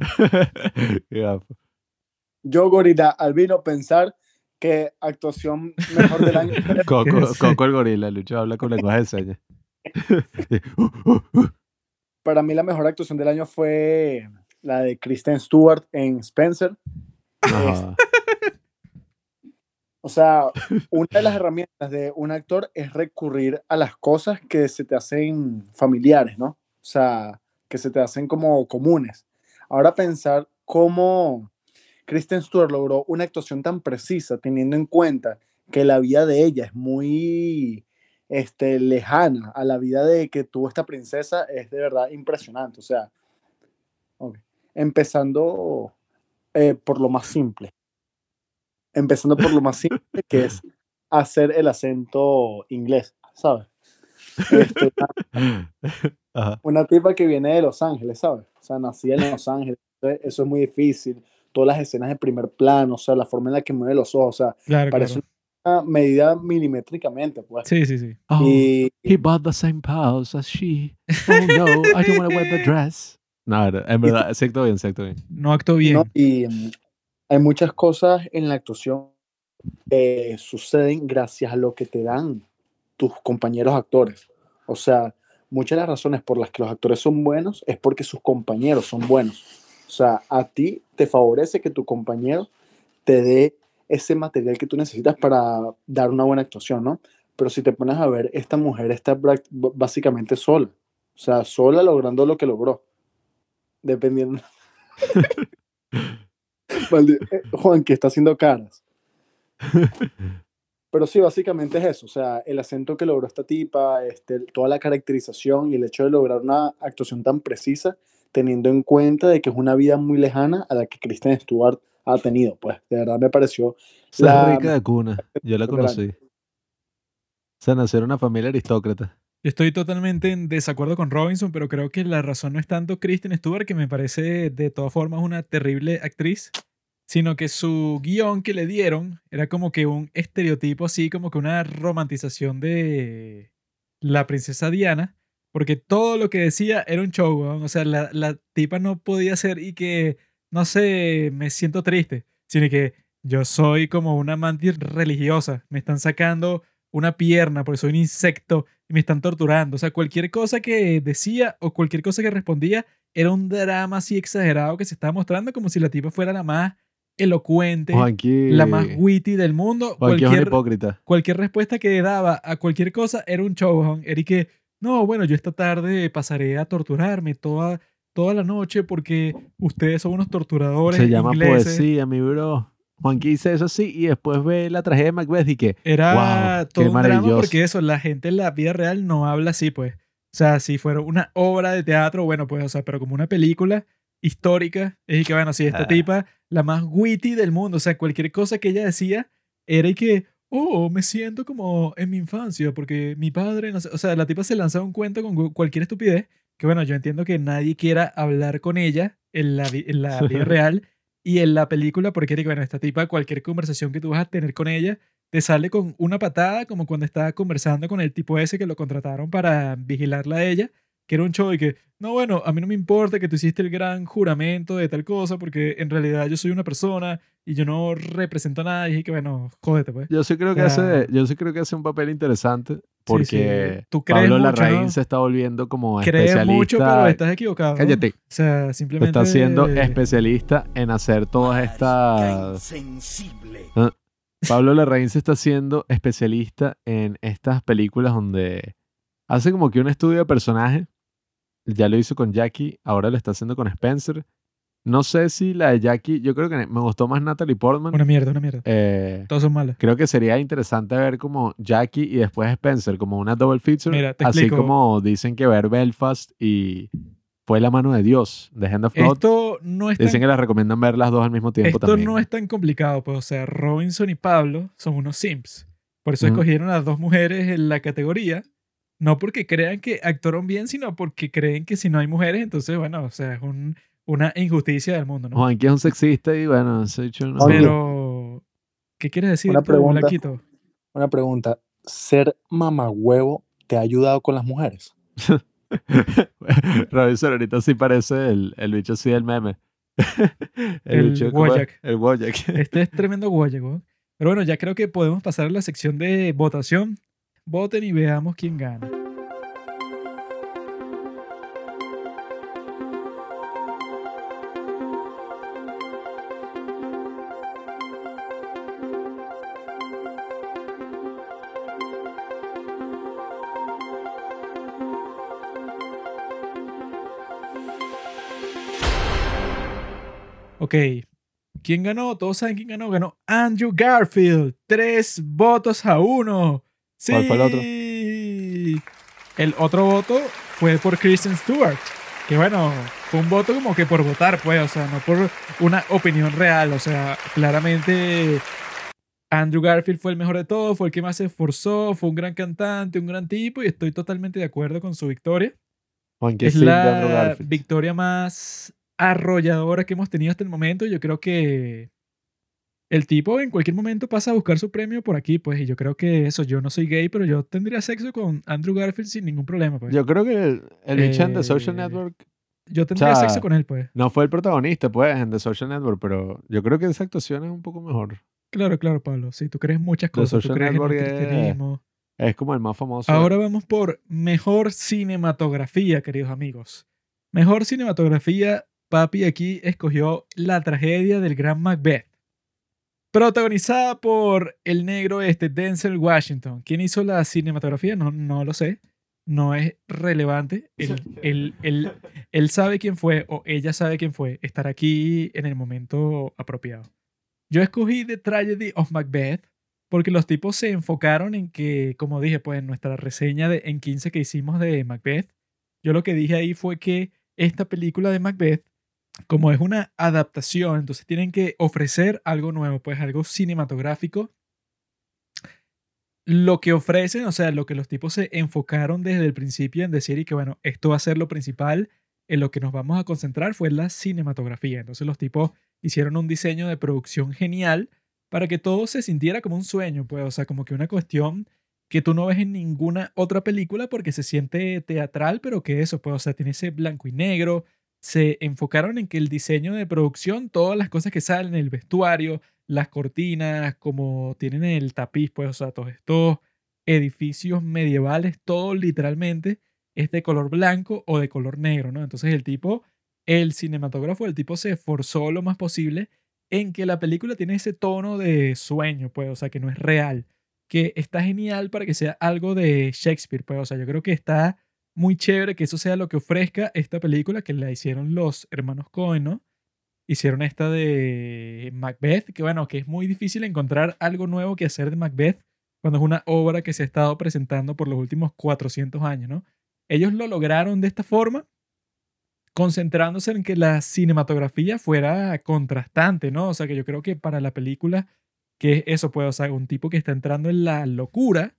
Yo, Gorila Albino, pensar que actuación mejor del año. Coco. Coco el gorila, Lucho habla con lenguaje de señas. Para mí, la mejor actuación del año fue la de Kristen Stewart en Spencer. O sea, una de las herramientas de un actor es recurrir a las cosas que se te hacen familiares, ¿no? O sea, que se te hacen como comunes. Ahora pensar cómo Kristen Stewart logró una actuación tan precisa, teniendo en cuenta que la vida de ella es muy este, lejana a la vida de que tuvo esta princesa, es de verdad impresionante. O sea, ok. empezando eh, por lo más simple empezando por lo más simple, que es hacer el acento inglés, ¿sabes? Este, una, Ajá. una tipa que viene de Los Ángeles, ¿sabes? O sea, nacida en Los Ángeles, eso es muy difícil. Todas las escenas de primer plano, o sea, la forma en la que mueve los ojos, o sea, Claro, parece claro. Medida milimétricamente, pues. Sí, sí, sí. Oh, Y he bought the same house as she. Oh no, I don't want to wear the dress. No, en verdad, exacto bien, exacto bien. No actuó bien. ¿no? Y mm, hay muchas cosas en la actuación que suceden gracias a lo que te dan tus compañeros actores. O sea, muchas de las razones por las que los actores son buenos es porque sus compañeros son buenos. O sea, a ti te favorece que tu compañero te dé ese material que tú necesitas para dar una buena actuación, ¿no? Pero si te pones a ver, esta mujer está básicamente sola. O sea, sola logrando lo que logró. Dependiendo. Eh, Juan, que está haciendo caras. Pero sí, básicamente es eso. O sea, el acento que logró esta tipa, este, toda la caracterización y el hecho de lograr una actuación tan precisa, teniendo en cuenta de que es una vida muy lejana a la que Kristen Stewart ha tenido. Pues, de verdad me pareció. Esa La es rica de cuna. Yo la conocí. O sea, nació en una familia aristócrata. Estoy totalmente en desacuerdo con Robinson, pero creo que la razón no es tanto Kristen Stewart, que me parece de todas formas una terrible actriz, sino que su guion que le dieron era como que un estereotipo así, como que una romantización de la princesa Diana, porque todo lo que decía era un show, o sea, la, la tipa no podía ser y que, no sé, me siento triste, sino que yo soy como una mantis religiosa, me están sacando una pierna porque soy un insecto y me están torturando. O sea, cualquier cosa que decía o cualquier cosa que respondía era un drama así exagerado que se estaba mostrando como si la tipa fuera la más elocuente, la más witty del mundo. Cualquier, hipócrita. cualquier respuesta que daba a cualquier cosa era un show. weón. Era y que, no, bueno, yo esta tarde pasaré a torturarme toda, toda la noche porque ustedes son unos torturadores Se llama ingleses. poesía, mi bro. Juanqui dice eso sí y después ve la tragedia de Macbeth y que Era Wow, todo qué un drama porque eso, la gente en la vida real no habla así, pues. O sea, si fuera una obra de teatro, bueno, pues, o sea, pero como una película histórica, es y que, bueno, si esta Ah. tipa, la más witty del mundo, o sea, cualquier cosa que ella decía, era y que, oh, me siento como en mi infancia, porque mi padre, no sé, o sea, la tipa se lanzaba un cuento con cu- cualquier estupidez, que bueno, yo entiendo que nadie quiera hablar con ella en la, vi- en la vida real y en la película, porque que, bueno, esta tipa, cualquier conversación que tú vas a tener con ella, te sale con una patada, como cuando estaba conversando con el tipo ese que lo contrataron para vigilarla a ella, que era un show y que, no, bueno, a mí no me importa que tú hiciste el gran juramento de tal cosa, porque en realidad yo soy una persona y yo no represento a nadie, y que, bueno, jódete, pues. yo sí creo que Ya. hace, yo sí creo que hace un papel interesante porque sí. Tú crees Pablo mucho, Larraín ¿no? se está volviendo como Crees especialista. mucho, pero estás equivocado. Cállate. O sea, Se simplemente... está siendo especialista en hacer todas estas insensible. Pablo Larraín se está haciendo especialista en estas películas donde hace como que un estudio de personaje. Ya lo hizo con Jackie, ahora lo está haciendo con Spencer. No sé si la de Jackie, yo creo que me gustó más Natalie Portman. Una mierda, una mierda. Eh, Todos son malos. creo que sería interesante ver como Jackie y después Spencer, como una double feature. Mira, te así explico. como dicen que ver Belfast y Fue la mano de Dios, de Hand of God. Esto no es tan Dicen que las recomiendan ver las dos al mismo tiempo Esto también. no es tan complicado, pues, o sea, Robinson y Pablo son unos simps. Por eso escogieron a las dos mujeres en la categoría. No porque crean que actuaron bien, sino porque creen que si no hay mujeres, entonces, bueno, o sea, es un- una injusticia del mundo, ¿no? Juanqui es un sexista y bueno, se ha dicho no. Oye, Pero, ¿Qué quieres decir Una pregunta. Blanquito? Una pregunta. ¿Ser mamagüevo te ha ayudado con las mujeres? Robinson ahorita sí parece el, el bicho así del meme. El bicho como- Wojak. El Wojak. Este es tremendo guaye, weón. Pero bueno, ya creo que podemos pasar a la sección de votación. Voten y veamos quién gana. Ok. ¿Quién ganó? Todos saben quién ganó. Ganó Andrew Garfield. Tres votos a uno. Sí. ¿Cuál fue el otro? El otro voto fue por Kristen Stewart. Que bueno, fue un voto como que por votar, pues. O sea, no por una opinión real. O sea, claramente Andrew Garfield fue el mejor de todos. Fue el que más se esforzó. Fue un gran cantante, un gran tipo. Y estoy totalmente de acuerdo con su victoria Juan, que es sí, la victoria más arrolladora que hemos tenido hasta el momento. Yo creo que el tipo en cualquier momento pasa a buscar su premio por aquí, pues, y yo creo que eso, yo no soy gay, pero yo tendría sexo con Andrew Garfield sin ningún problema, pues. Yo, Yo creo que el, el bicho en The Social Eh, Network tendría o sea, sexo con él, pues. no fue el protagonista, pues, en The Social Network, pero yo creo que esa actuación es un poco mejor. Claro, claro, Pablo. Sí, tú crees muchas The cosas, tú Social crees en el Network es- cristianismo. Es como el más famoso. Ahora vamos por mejor cinematografía, queridos amigos. Mejor cinematografía, papi aquí escogió la tragedia del gran Macbeth. Protagonizada por el negro este, Denzel Washington. ¿Quién hizo la cinematografía? No, no lo sé. No es relevante. Él, él- él- él sabe quién fue o ella sabe quién fue. Estar aquí en el momento apropiado. Yo escogí The Tragedy of Macbeth porque los tipos se enfocaron en que, como dije, pues en nuestra reseña de, en 15 que hicimos de Macbeth, yo lo que dije ahí fue que esta película de Macbeth, como es una adaptación, entonces tienen que ofrecer algo nuevo, pues algo cinematográfico. Lo que ofrecen, o sea, lo que los tipos se enfocaron desde el principio en decir y que, bueno, esto va a ser lo principal, en lo que nos vamos a concentrar fue la cinematografía. Entonces los tipos hicieron un diseño de producción genial para que todo se sintiera como un sueño, pues, o sea, como que una cuestión que tú no ves en ninguna otra película porque se siente teatral, pero que eso, pues, o sea, tiene ese blanco y negro. Se enfocaron en que el diseño de producción, todas las cosas que salen, el vestuario, las cortinas, como tienen el tapiz, pues, o sea, todos estos edificios medievales, todo literalmente es de color blanco o de color negro, ¿no? Entonces el tipo, el cinematógrafo, el tipo se esforzó lo más posible en que la película tiene ese tono de sueño, pues, o sea, que no es real, que está genial para que sea algo de Shakespeare, pues, o sea, yo creo que está muy chévere que eso sea lo que ofrezca esta película que la hicieron los hermanos Cohen, ¿no? Hicieron esta de Macbeth, que bueno, que es muy difícil encontrar algo nuevo que hacer de Macbeth cuando es una obra que se ha estado presentando por los últimos 400 años, ¿no? Ellos lo lograron de esta forma, concentrándose en que la cinematografía fuera contrastante, ¿no? O sea, que yo creo que para la película, que es eso, pues, o un tipo que está entrando en la locura,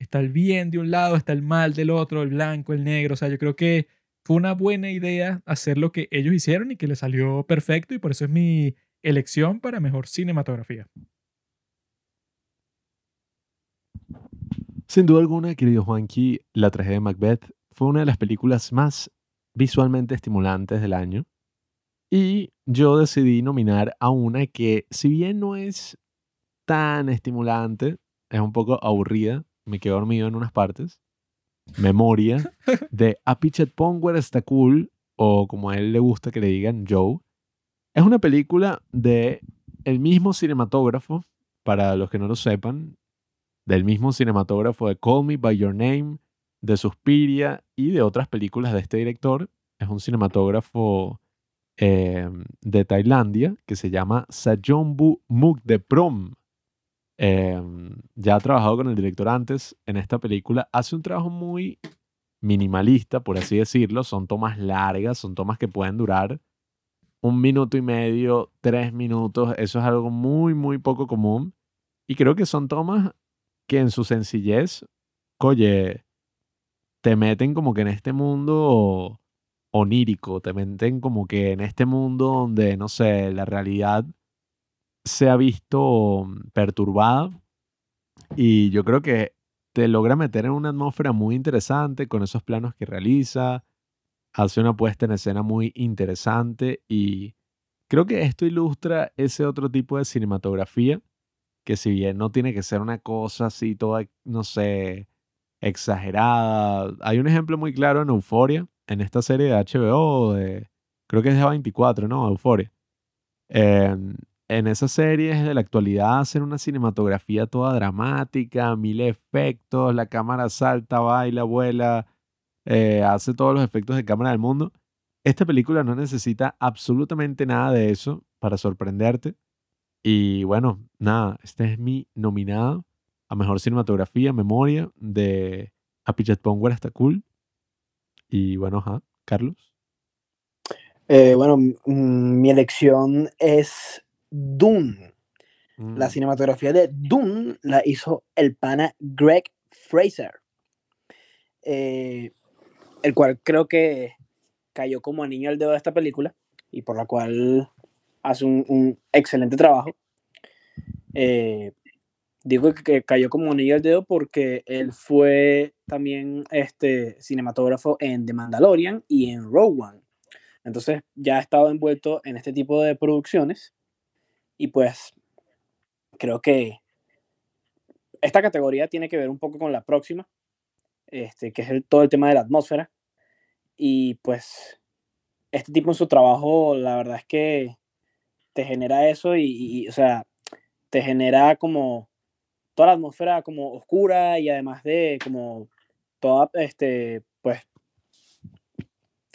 está el bien de un lado, está el mal del otro, el blanco, el negro, o sea, yo creo que fue una buena idea hacer lo que ellos hicieron y que le salió perfecto y por eso es mi elección para mejor cinematografía. Sin duda alguna, querido Juanqui, La tragedia de Macbeth fue una de las películas más visualmente estimulantes del año. Y yo decidí nominar a una que, si bien no es tan estimulante, es un poco aburrida, me quedo dormido en unas partes. Memoria de A cool, o como a él le gusta que le digan Joe. Es una película de el mismo cinematógrafo, para los que no lo sepan, del mismo cinematógrafo de Call Me By Your Name, de Suspiria y de otras películas de este director. Es un cinematógrafo eh, de Tailandia que se llama Sajombu Mukdeprom. Eh, ya ha trabajado con el director antes en esta película. Hace un trabajo muy minimalista, por así decirlo. Son tomas largas, son tomas que pueden durar un minuto y medio, tres minutos. Eso es algo muy, muy poco común. Y creo que son tomas que en su sencillez, oye, te meten como que en este mundo onírico, te meten como que en este mundo donde, no sé, la realidad se ha visto perturbada y yo creo que te logra meter en una atmósfera muy interesante con esos planos que realiza, hace una puesta en escena muy interesante y creo que esto ilustra ese otro tipo de cinematografía que si bien no tiene que ser una cosa así toda, no sé, exagerada. Hay un ejemplo muy claro en Euforia, en esta serie de HBO, de, creo que es de 24, ¿no? Euforia. En, en esa serie de la actualidad hacen una cinematografía toda dramática, mil efectos, la cámara salta, baila, vuela, eh, hace todos los efectos de cámara del mundo. Esta película no necesita absolutamente nada de eso para sorprenderte. Y bueno, nada, este es mi nominado a Mejor Cinematografía, Memoria, de Apichat Ponguer hasta Cool. Y bueno, ajá, Carlos. Eh, bueno, mm, mi elección es Dune. La Mm, cinematografía de Dune la hizo el pana Greg Fraser, eh, el cual creo que cayó como anillo al dedo de esta película y por la cual hace un, un excelente trabajo. Eh, digo que, que cayó como anillo al dedo porque él fue también este cinematógrafo en The Mandalorian y en Rogue One. Entonces ya ha estado envuelto en este tipo de producciones y pues creo que esta categoría tiene que ver un poco con la próxima, este, que es el- todo el tema de la atmósfera. Y pues este tipo en su trabajo, la verdad es que te genera eso y, o sea, te genera como toda la atmósfera como oscura y además de como toda, este, pues,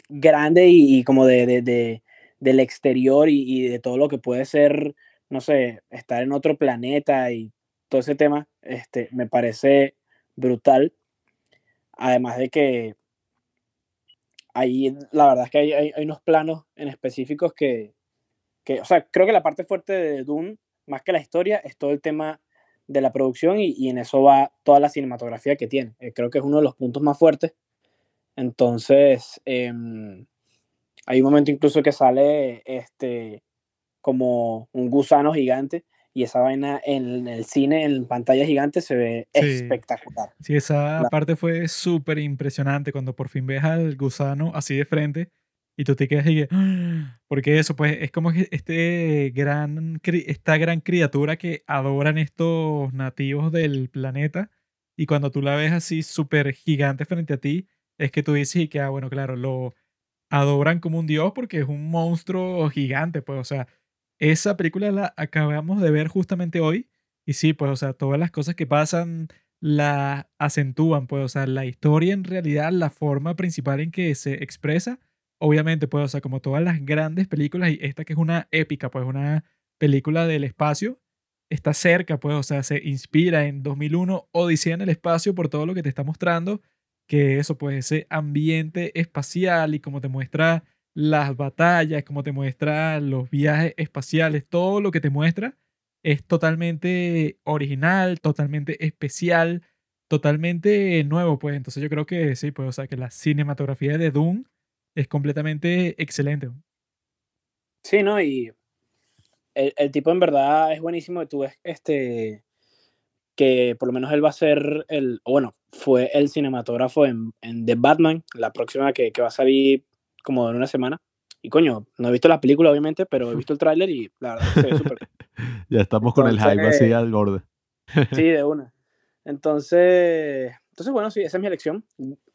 grande y, como de, de- de- del exterior y de todo lo que puede ser, no sé, estar en otro planeta y todo ese tema, este, me parece brutal. Además de que ahí, la verdad es que hay, hay- hay unos planos en específicos que, que, o sea, creo que la parte fuerte de Dune, más que la historia, es todo el tema de la producción y, y en eso va toda la cinematografía que tiene. Eh, creo que es uno de los puntos más fuertes. Entonces, em, hay un momento incluso que sale este, como un gusano gigante y esa vaina en el cine, en pantalla gigante, se ve Sí. espectacular. Sí, esa La- parte fue súper impresionante cuando por fin ves al gusano así de frente y tú te quedas y "Ah", porque eso pues es como este gran, esta gran criatura que adoran estos nativos del planeta y cuando tú la ves así súper gigante frente a ti, es que tú dices y que, ah, bueno, claro, lo adoran como un dios porque es un monstruo gigante, pues, o sea, esa película la acabamos de ver justamente hoy y sí, pues, o sea, todas las cosas que pasan la acentúan, pues, o sea, la historia en realidad, la forma principal en que se expresa, obviamente, pues, o sea, como todas las grandes películas, y esta que es una épica, pues, una película del espacio, está cerca, pues, o sea, se inspira en 2001, Odisea en el espacio, por todo lo que te está mostrando, que eso, pues, ese ambiente espacial y como te muestra las batallas, como te muestra los viajes espaciales, todo lo que te muestra es totalmente original, totalmente especial, totalmente nuevo, pues. Entonces yo creo que sí, pues, o sea, que la cinematografía de Doom es completamente excelente. Sí, ¿no? Y el, el tipo en verdad es buenísimo. Tú ves este, que por lo menos él va a ser el, bueno, fue el cinematógrafo en, en The Batman, la próxima que, que va a salir como en una semana. Y coño, no he visto la película obviamente, pero he visto el tráiler y la verdad que se ve súper. ya estamos con el hype así al borde. Sí, de una. Entonces, entonces bueno, sí, esa es mi elección.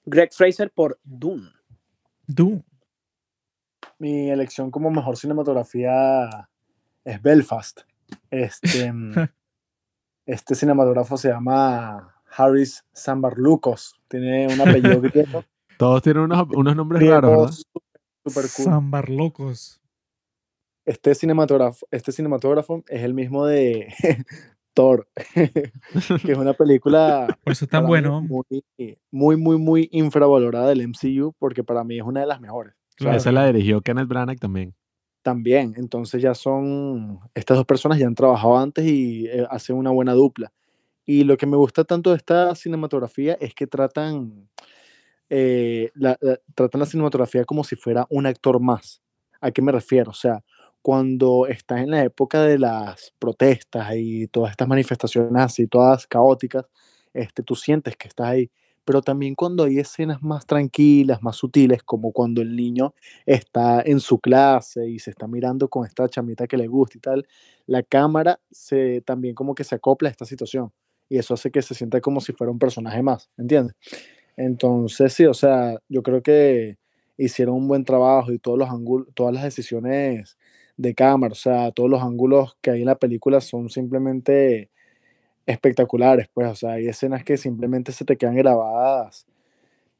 Greg Fraser por Dune. Doom. Mi elección como mejor cinematografía es Belfast. Este, este cinematógrafo se llama Harris Sambarlukos. Tiene un apellido griego. Todos tienen unos, unos nombres griego raros, ¿verdad? súper cool. Sambar locos. Este cinematógrafo, este cinematógrafo es el mismo de Thor, que es una película Por eso es tan bueno. muy, muy, muy, muy infravalorada del MCU, porque para mí es una de las mejores. Claro, Esa la dirigió Kenneth Branagh también. también. Entonces ya son, estas dos personas ya han trabajado antes y eh, hacen una buena dupla. Y lo que me gusta tanto de esta cinematografía es que tratan, eh, la, la- tratan la cinematografía como si fuera un actor más. ¿A qué me refiero? O sea, cuando estás en la época de las protestas y todas estas manifestaciones así, todas caóticas, este, tú sientes que estás ahí. Pero también cuando hay escenas más tranquilas, más sutiles, como cuando el niño está en su clase y se está mirando con esta chamita que le gusta y tal, la cámara se, también como que se acopla a esta situación. Y eso hace que se sienta como si fuera un personaje más, ¿entiendes? Entonces, sí, o sea, yo creo que hicieron un buen trabajo y todos los ángulos, todas las decisiones de cámara, o sea, todos los ángulos que hay en la película son simplemente espectaculares, pues, o sea, hay escenas que simplemente se te quedan grabadas,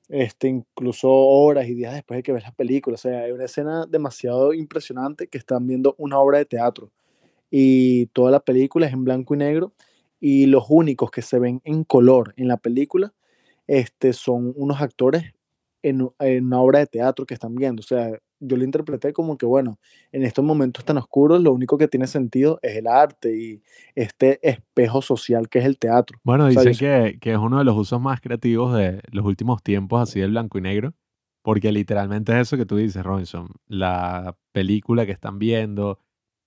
este, incluso horas y días después de que ves las películas, o sea, hay una escena demasiado impresionante que están viendo una obra de teatro y toda la película es en blanco y negro y los únicos que se ven en color en la película este, son unos actores en, en una obra de teatro que están viendo, o sea, yo lo interpreté como que, bueno, en estos momentos tan oscuros, lo único que tiene sentido es el arte y este espejo social que es el teatro. Bueno, O sea, dicen yo- que, que es uno de los usos más creativos de los últimos tiempos, así del blanco y negro, porque literalmente es eso que tú dices, Robinson, la película que están viendo,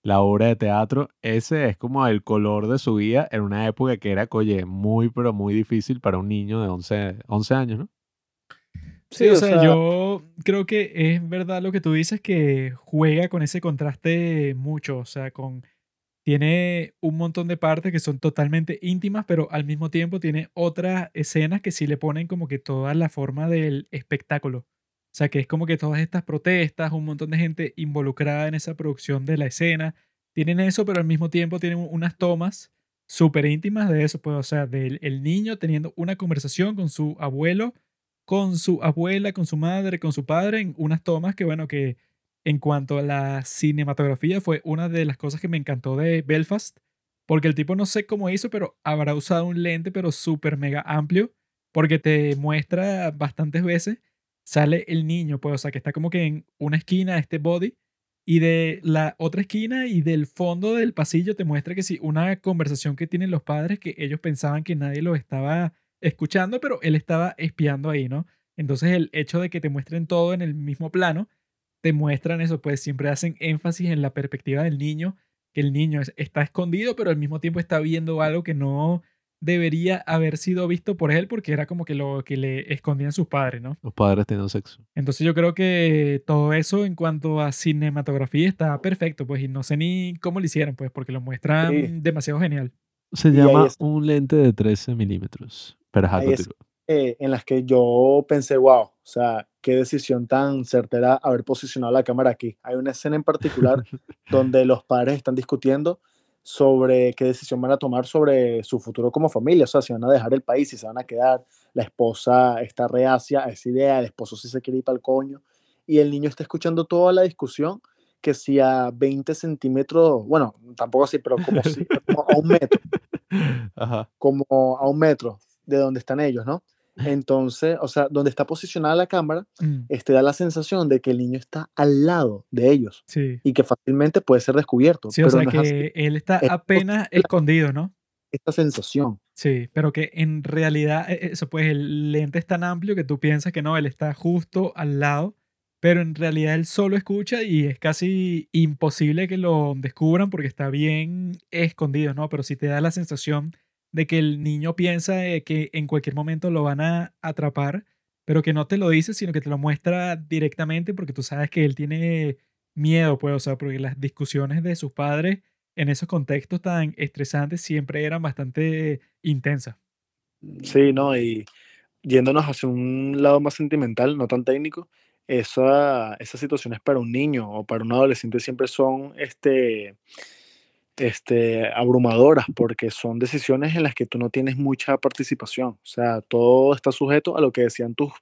la obra de teatro, ese es como el color de su vida en una época que era, oye, muy, pero muy difícil para un niño de 11, 11 años, ¿no? Sí, o sea, yo creo que es verdad lo que tú dices, que juega con ese contraste mucho, o sea, con... Tiene un montón de partes que son totalmente íntimas, pero al mismo tiempo tiene otras escenas que sí le ponen como que toda la forma del espectáculo. O sea, que es como que todas estas protestas, un montón de gente involucrada en esa producción de la escena, tienen eso, pero al mismo tiempo tienen unas tomas súper íntimas de eso, pues, o sea, del el niño teniendo una conversación con su abuelo con su abuela, con su madre, con su padre, en unas tomas que, bueno, que en cuanto a la cinematografía fue una de las cosas que me encantó de Belfast, porque el tipo no sé cómo hizo, pero habrá usado un lente, pero súper mega amplio, porque te muestra bastantes veces, sale el niño, pues, o sea, que está como que en una esquina, este body, y de la otra esquina y del fondo del pasillo te muestra que sí, una conversación que tienen los padres que ellos pensaban que nadie los estaba escuchando, pero él estaba espiando ahí, ¿no? Entonces el hecho de que te muestren todo en el mismo plano, te muestran eso, pues siempre hacen énfasis en la perspectiva del niño, que el niño es- está escondido, pero al mismo tiempo está viendo algo que no debería haber sido visto por él porque era como que lo que le escondían sus padres, ¿no? Los padres teniendo sexo. Entonces yo creo que todo eso en cuanto a cinematografía está perfecto, pues, y no sé ni cómo lo hicieron, pues, porque lo muestran Sí. demasiado genial. Se Y llama un lente de 13 milímetros. Pero es- eh, en las que yo pensé, wow, o sea, qué decisión tan certera haber posicionado la cámara aquí. Hay una escena en particular donde los padres están discutiendo sobre qué decisión van a tomar sobre su futuro como familia, o sea, si van a dejar el país, si se van a quedar, la esposa está reacia a esa idea, el esposo sí se quiere ir para el coño, y el niño está escuchando toda la discusión, que si a 20 centímetros, bueno, tampoco así, pero como, si, como a un metro, Ajá. como a un metro de donde están ellos, ¿no? Entonces, o sea, donde está posicionada la cámara, Mm, este da la sensación de que el niño está al lado de ellos sí. y que fácilmente puede ser descubierto. Sí, o pero sea no es así. que él está Es apenas escondido, ¿no? esta sensación. Sí, pero que en realidad, e- eso pues el lente es tan amplio que tú piensas que no, él está justo al lado, pero en realidad él solo escucha y es casi imposible que lo descubran porque está bien escondido, ¿no? Pero sí te da la sensación de que el niño piensa que en cualquier momento lo van a atrapar, pero que no te lo dice, sino que te lo muestra directamente porque tú sabes que él tiene miedo, pues, o sea, porque las discusiones de sus padres en esos contextos tan estresantes siempre eran bastante intensas. Sí, ¿no? Y yéndonos hacia un lado más sentimental, no tan técnico, esa, esas situaciones para un niño o para un adolescente siempre son este, este, abrumadoras porque son decisiones en las que tú no tienes mucha participación. O sea, todo está sujeto a lo que decían tus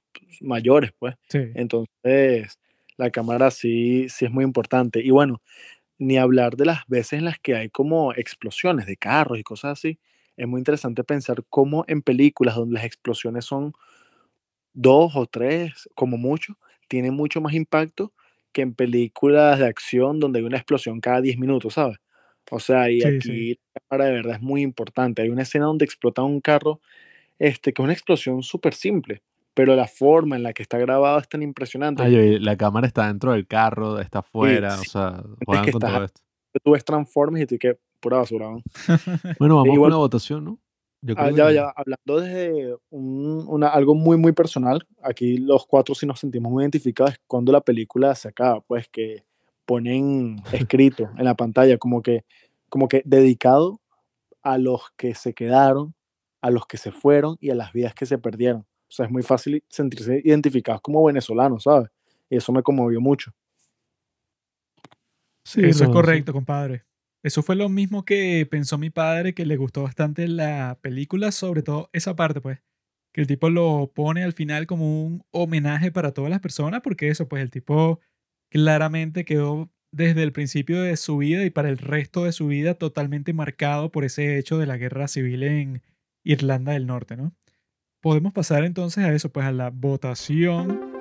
mayores, pues. Sí. Entonces, la cámara sí, sí es muy importante. Y bueno, ni hablar de las veces en las que hay como explosiones de carros y cosas así. Es muy interesante pensar cómo en películas donde las explosiones son dos o tres, como mucho, tienen mucho más impacto que en películas de acción donde hay una explosión cada 10 minutos, ¿sabes? O sea, y Sí, aquí sí. la cámara de verdad es muy importante. Hay una escena donde explota un carro, este, que es una explosión súper simple, pero la forma en la que está grabado es tan impresionante. Ay, oye, la cámara está dentro del carro, está afuera, sí. o sea, Es juegan que con estás- todo esto. tú ves Transformers y tú que pura basura. ¿no? Bueno, vamos igual- con la votación, ¿no? Yo Ah, creo ya, que- ya, hablando desde un- una, algo muy, muy personal, aquí los cuatro sí nos sentimos muy identificados cuando la película se acaba, pues que ponen escrito en la pantalla como que, como que dedicado a los que se quedaron, a los que se fueron y a las vidas que se perdieron. O sea, es muy fácil sentirse identificados como venezolanos, ¿sabes? Y eso me conmovió mucho. Sí, Eso es correcto, compadre. Eso fue lo mismo que pensó mi padre, que le gustó bastante la película, sobre todo esa parte, pues. Que el tipo lo pone al final como un homenaje para todas las personas, porque eso, pues el tipo claramente quedó desde el principio de su vida y para el resto de su vida totalmente marcado por ese hecho de la guerra civil en Irlanda del Norte, ¿no? Podemos pasar entonces a eso, pues a la votación.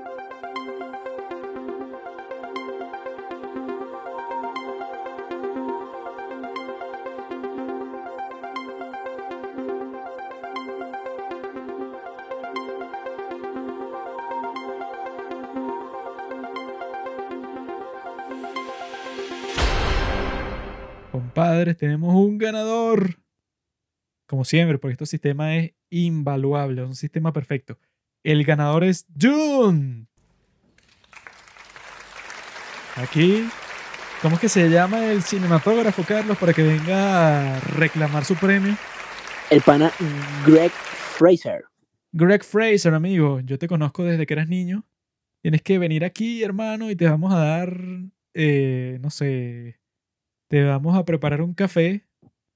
Compadres, tenemos un ganador. Como siempre, porque este sistema es invaluable, es un sistema perfecto. El ganador es June. Aquí, ¿cómo es que se llama el cinematógrafo, Carlos, para que venga a reclamar su premio? El pana Greg Fraser. Greg Fraser, amigo, yo te conozco desde que eras niño. Tienes que venir aquí, hermano, y te vamos a dar, eh, no sé, te vamos a preparar un café,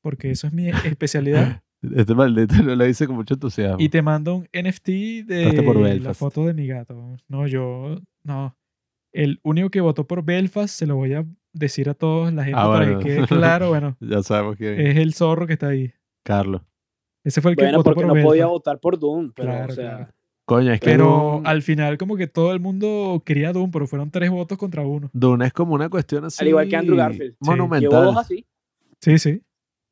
porque eso es mi especialidad. Este maldito lo dice con mucho entusiasmo. Y te mando un NFT de la foto de mi gato. No, yo, no. El único que votó por Belfast, se lo voy a decir a toda la gente Ah, para bueno. que quede claro, bueno, Ya sabemos que es el zorro que está ahí. Carlos. Ese fue el que Bueno, votó porque por no podía Belfast. votar por Doom, pero Claro, o sea, claro. Coño, es que Pero Dune, al final como que todo el mundo quería Doom, pero fueron tres votos contra uno. Dune es como una cuestión así. Al igual que Andrew Garfield. Sí. Monumental. llevó dos así. Sí, sí.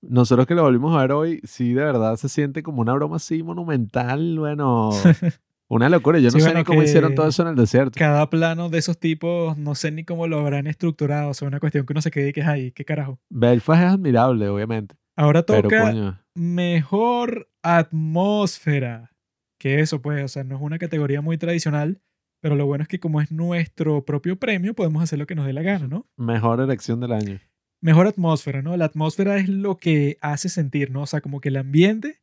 Nosotros que lo volvimos a ver hoy, sí, de verdad se siente como una broma así monumental. Bueno, una locura. Yo no Sí, sé bueno, ni cómo hicieron todo eso en el desierto. Cada plano de esos tipos, no sé ni cómo lo habrán estructurado. O sea, una cuestión que uno se quede que es ahí. ¿Qué carajo? Belfast es admirable, obviamente. Ahora toca mejor atmósfera. Que eso, pues, o sea, no es una categoría muy tradicional, pero lo bueno es que como es nuestro propio premio, podemos hacer lo que nos dé la gana, ¿no? mejor elección del año. Mejor atmósfera, ¿no? La atmósfera es lo que hace sentir, ¿no? O sea, como que el ambiente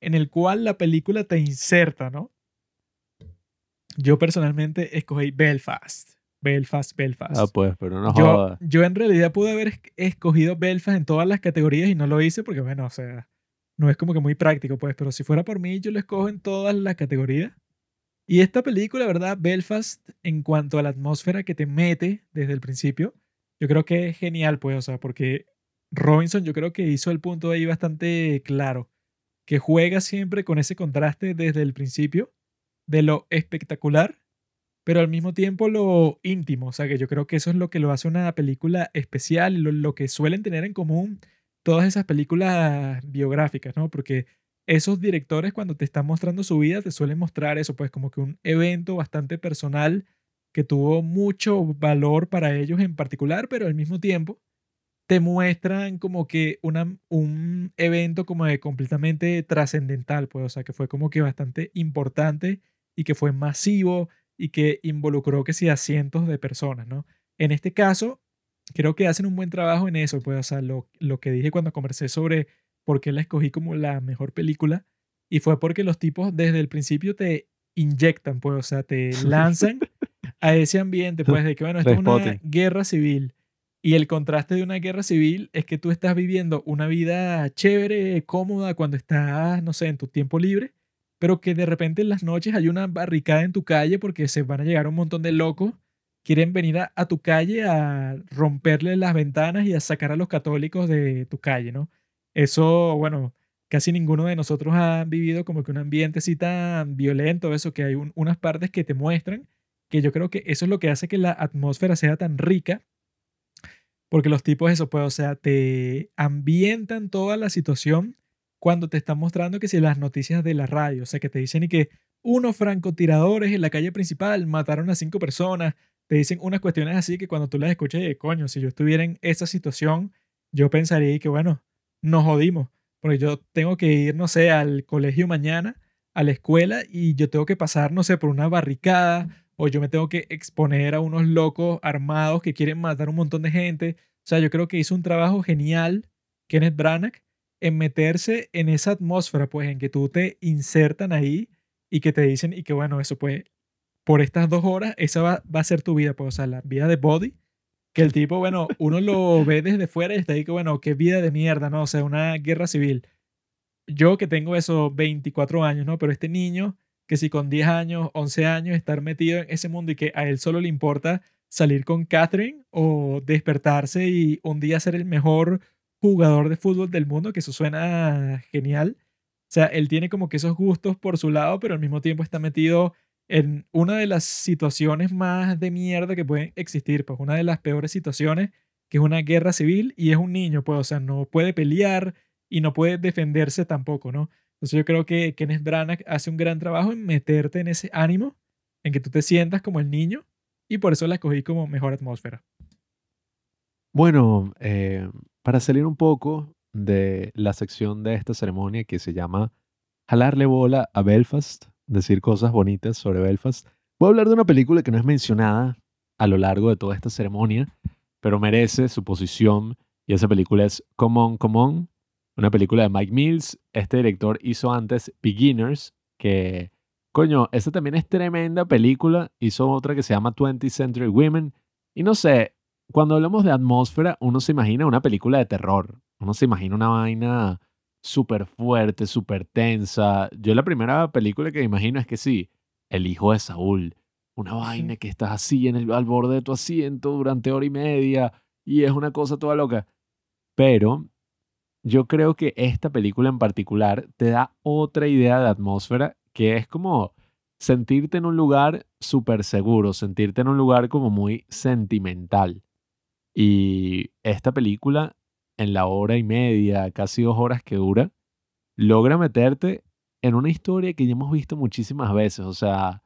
en el cual la película te inserta, ¿no? Yo personalmente escogí Belfast. Belfast, Belfast. Ah, pues, pero no yo, jodas. yo en realidad pude haber es- escogido Belfast en todas las categorías y no lo hice porque, bueno, o sea, no es como que muy práctico, pues, pero si fuera por mí, yo lo escojo en todas las categorías. Y esta película, ¿verdad? Belfast, en cuanto a la atmósfera que te mete desde el principio, yo creo que es genial, pues, o sea, porque Robinson yo creo que hizo el punto ahí bastante claro, que juega siempre con ese contraste desde el principio de lo espectacular pero al mismo tiempo lo íntimo. O sea, que yo creo que eso es lo que lo hace una película especial lo, lo que suelen tener en común todas esas películas biográficas, ¿no? Porque esos directores cuando te están mostrando su vida te suelen mostrar eso, pues como que un evento bastante personal que tuvo mucho valor para ellos en particular, pero al mismo tiempo te muestran como que una, un evento como de completamente trascendental, pues, o sea, que fue como que bastante importante y que fue masivo y que involucró que sí a cientos de personas, ¿no? En este caso, creo que hacen un buen trabajo en eso, pues, o sea, lo, lo que dije cuando conversé sobre por qué la escogí como la mejor película, y fue porque los tipos desde el principio te inyectan, pues, o sea, te lanzan a ese ambiente, pues, de que, bueno, esto es una guerra civil, y el contraste de una guerra civil es que tú estás viviendo una vida chévere, cómoda, cuando estás, no sé, en tu tiempo libre, pero que de repente en las noches hay una barricada en tu calle porque se van a llegar un montón de locos, quieren venir a, tu calle a romperle las ventanas y a sacar a los católicos de tu calle, ¿no? Eso, bueno, casi ninguno de nosotros ha vivido como que un ambiente así tan violento, eso que hay un- unas partes que te muestran, que yo creo que eso es lo que hace que la atmósfera sea tan rica, porque los tipos, eso, pues, o sea, te ambientan toda la situación cuando te están mostrando que si las noticias de la radio, o sea, que te dicen y que unos francotiradores en la calle principal mataron a cinco personas. Te dicen unas cuestiones así que cuando tú las escuches, eh, coño, si yo estuviera en esa situación, yo pensaría que, bueno, nos jodimos. Porque yo tengo que ir, no sé, al colegio mañana, a la escuela, y yo tengo que pasar, no sé, por una barricada, o yo me tengo que exponer a unos locos armados que quieren matar un montón de gente. O sea, yo creo que hizo un trabajo genial Kenneth Branagh en meterse en esa atmósfera, pues, en que tú te insertan ahí y que te dicen, y que bueno, eso pues, por estas dos horas, esa va, va a ser tu vida, pues, o sea, la vida de Body, que el tipo, bueno, uno lo ve desde fuera y está ahí que, bueno, qué vida de mierda, ¿no? O sea, una guerra civil. Yo que tengo esos 24 años, ¿no? Pero este niño, que si con 10 años, 11 años, estar metido en ese mundo y que a él solo le importa salir con Catherine o despertarse y un día ser el mejor jugador de fútbol del mundo, que eso suena genial. O sea, él tiene como que esos gustos por su lado, pero al mismo tiempo está metido en una de las situaciones más de mierda que pueden existir, pues una de las peores situaciones, que es una guerra civil y es un niño, pues, o sea, no puede pelear y no puede defenderse tampoco, ¿no? Entonces yo creo que Kenneth Branagh hace un gran trabajo en meterte en ese ánimo, en que tú te sientas como el niño, y por eso la escogí como mejor atmósfera. Bueno, eh, para salir un poco de la sección de esta ceremonia que se llama Jalarle bola a Belfast, decir cosas bonitas sobre Belfast, voy a hablar de una película que no es mencionada a lo largo de toda esta ceremonia, pero merece su posición y esa película es Come On, Come On, una película de Mike Mills. Este director hizo antes Beginners, que, coño, esa también es tremenda película. Hizo otra que se llama 20th Century Women. Y no sé, cuando hablamos de atmósfera, uno se imagina una película de terror. Uno se imagina una vaina súper fuerte, súper tensa. Yo la primera película que me imagino es que sí, El hijo de Saúl. Una vaina que estás así en el, al borde de tu asiento durante hora y media y es una cosa toda loca. Pero yo creo que esta película en particular te da otra idea de atmósfera que es como sentirte en un lugar súper seguro, sentirte en un lugar como muy sentimental. Y esta película, en la hora y media, casi dos horas que dura, logra meterte en una historia que ya hemos visto muchísimas veces. O sea,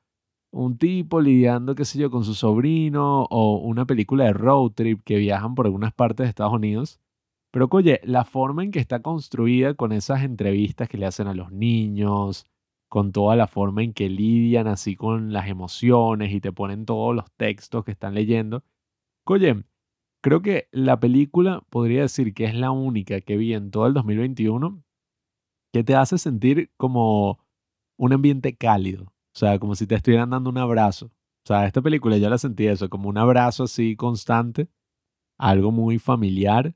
un tipo lidiando, qué sé yo, con su sobrino o una película de road trip que viajan por algunas partes de Estados Unidos. Pero, oye, la forma en que está construida con esas entrevistas que le hacen a los niños, con toda la forma en que lidian así con las emociones y te ponen todos los textos que están leyendo. Oye, Creo que la película podría decir que es la única que vi en todo el 2021 que te hace sentir como un ambiente cálido. O sea, como si te estuvieran dando un abrazo. O sea, esta película yo la sentí eso, como un abrazo así constante, algo muy familiar.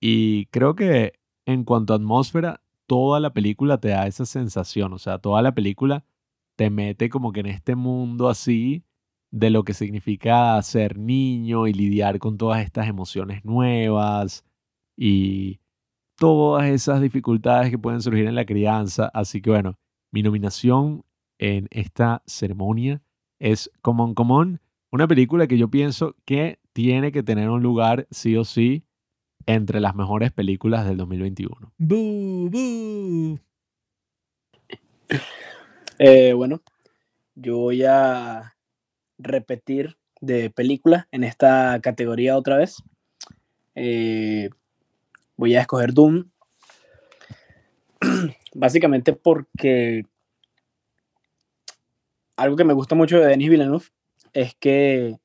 Y creo que en cuanto a atmósfera, toda la película te da esa sensación. O sea, toda la película te mete como que en este mundo así de lo que significa ser niño y lidiar con todas estas emociones nuevas y todas esas dificultades que pueden surgir en la crianza. Así que bueno, mi nominación en esta ceremonia es Common Common, una película que yo pienso que tiene que tener un lugar sí o sí entre las mejores películas del 2021. Eh, bueno, yo voy a repetir de película en esta categoría otra vez. Eh, voy a escoger Doom. Básicamente porque algo que me gusta mucho de Denis Villeneuve es que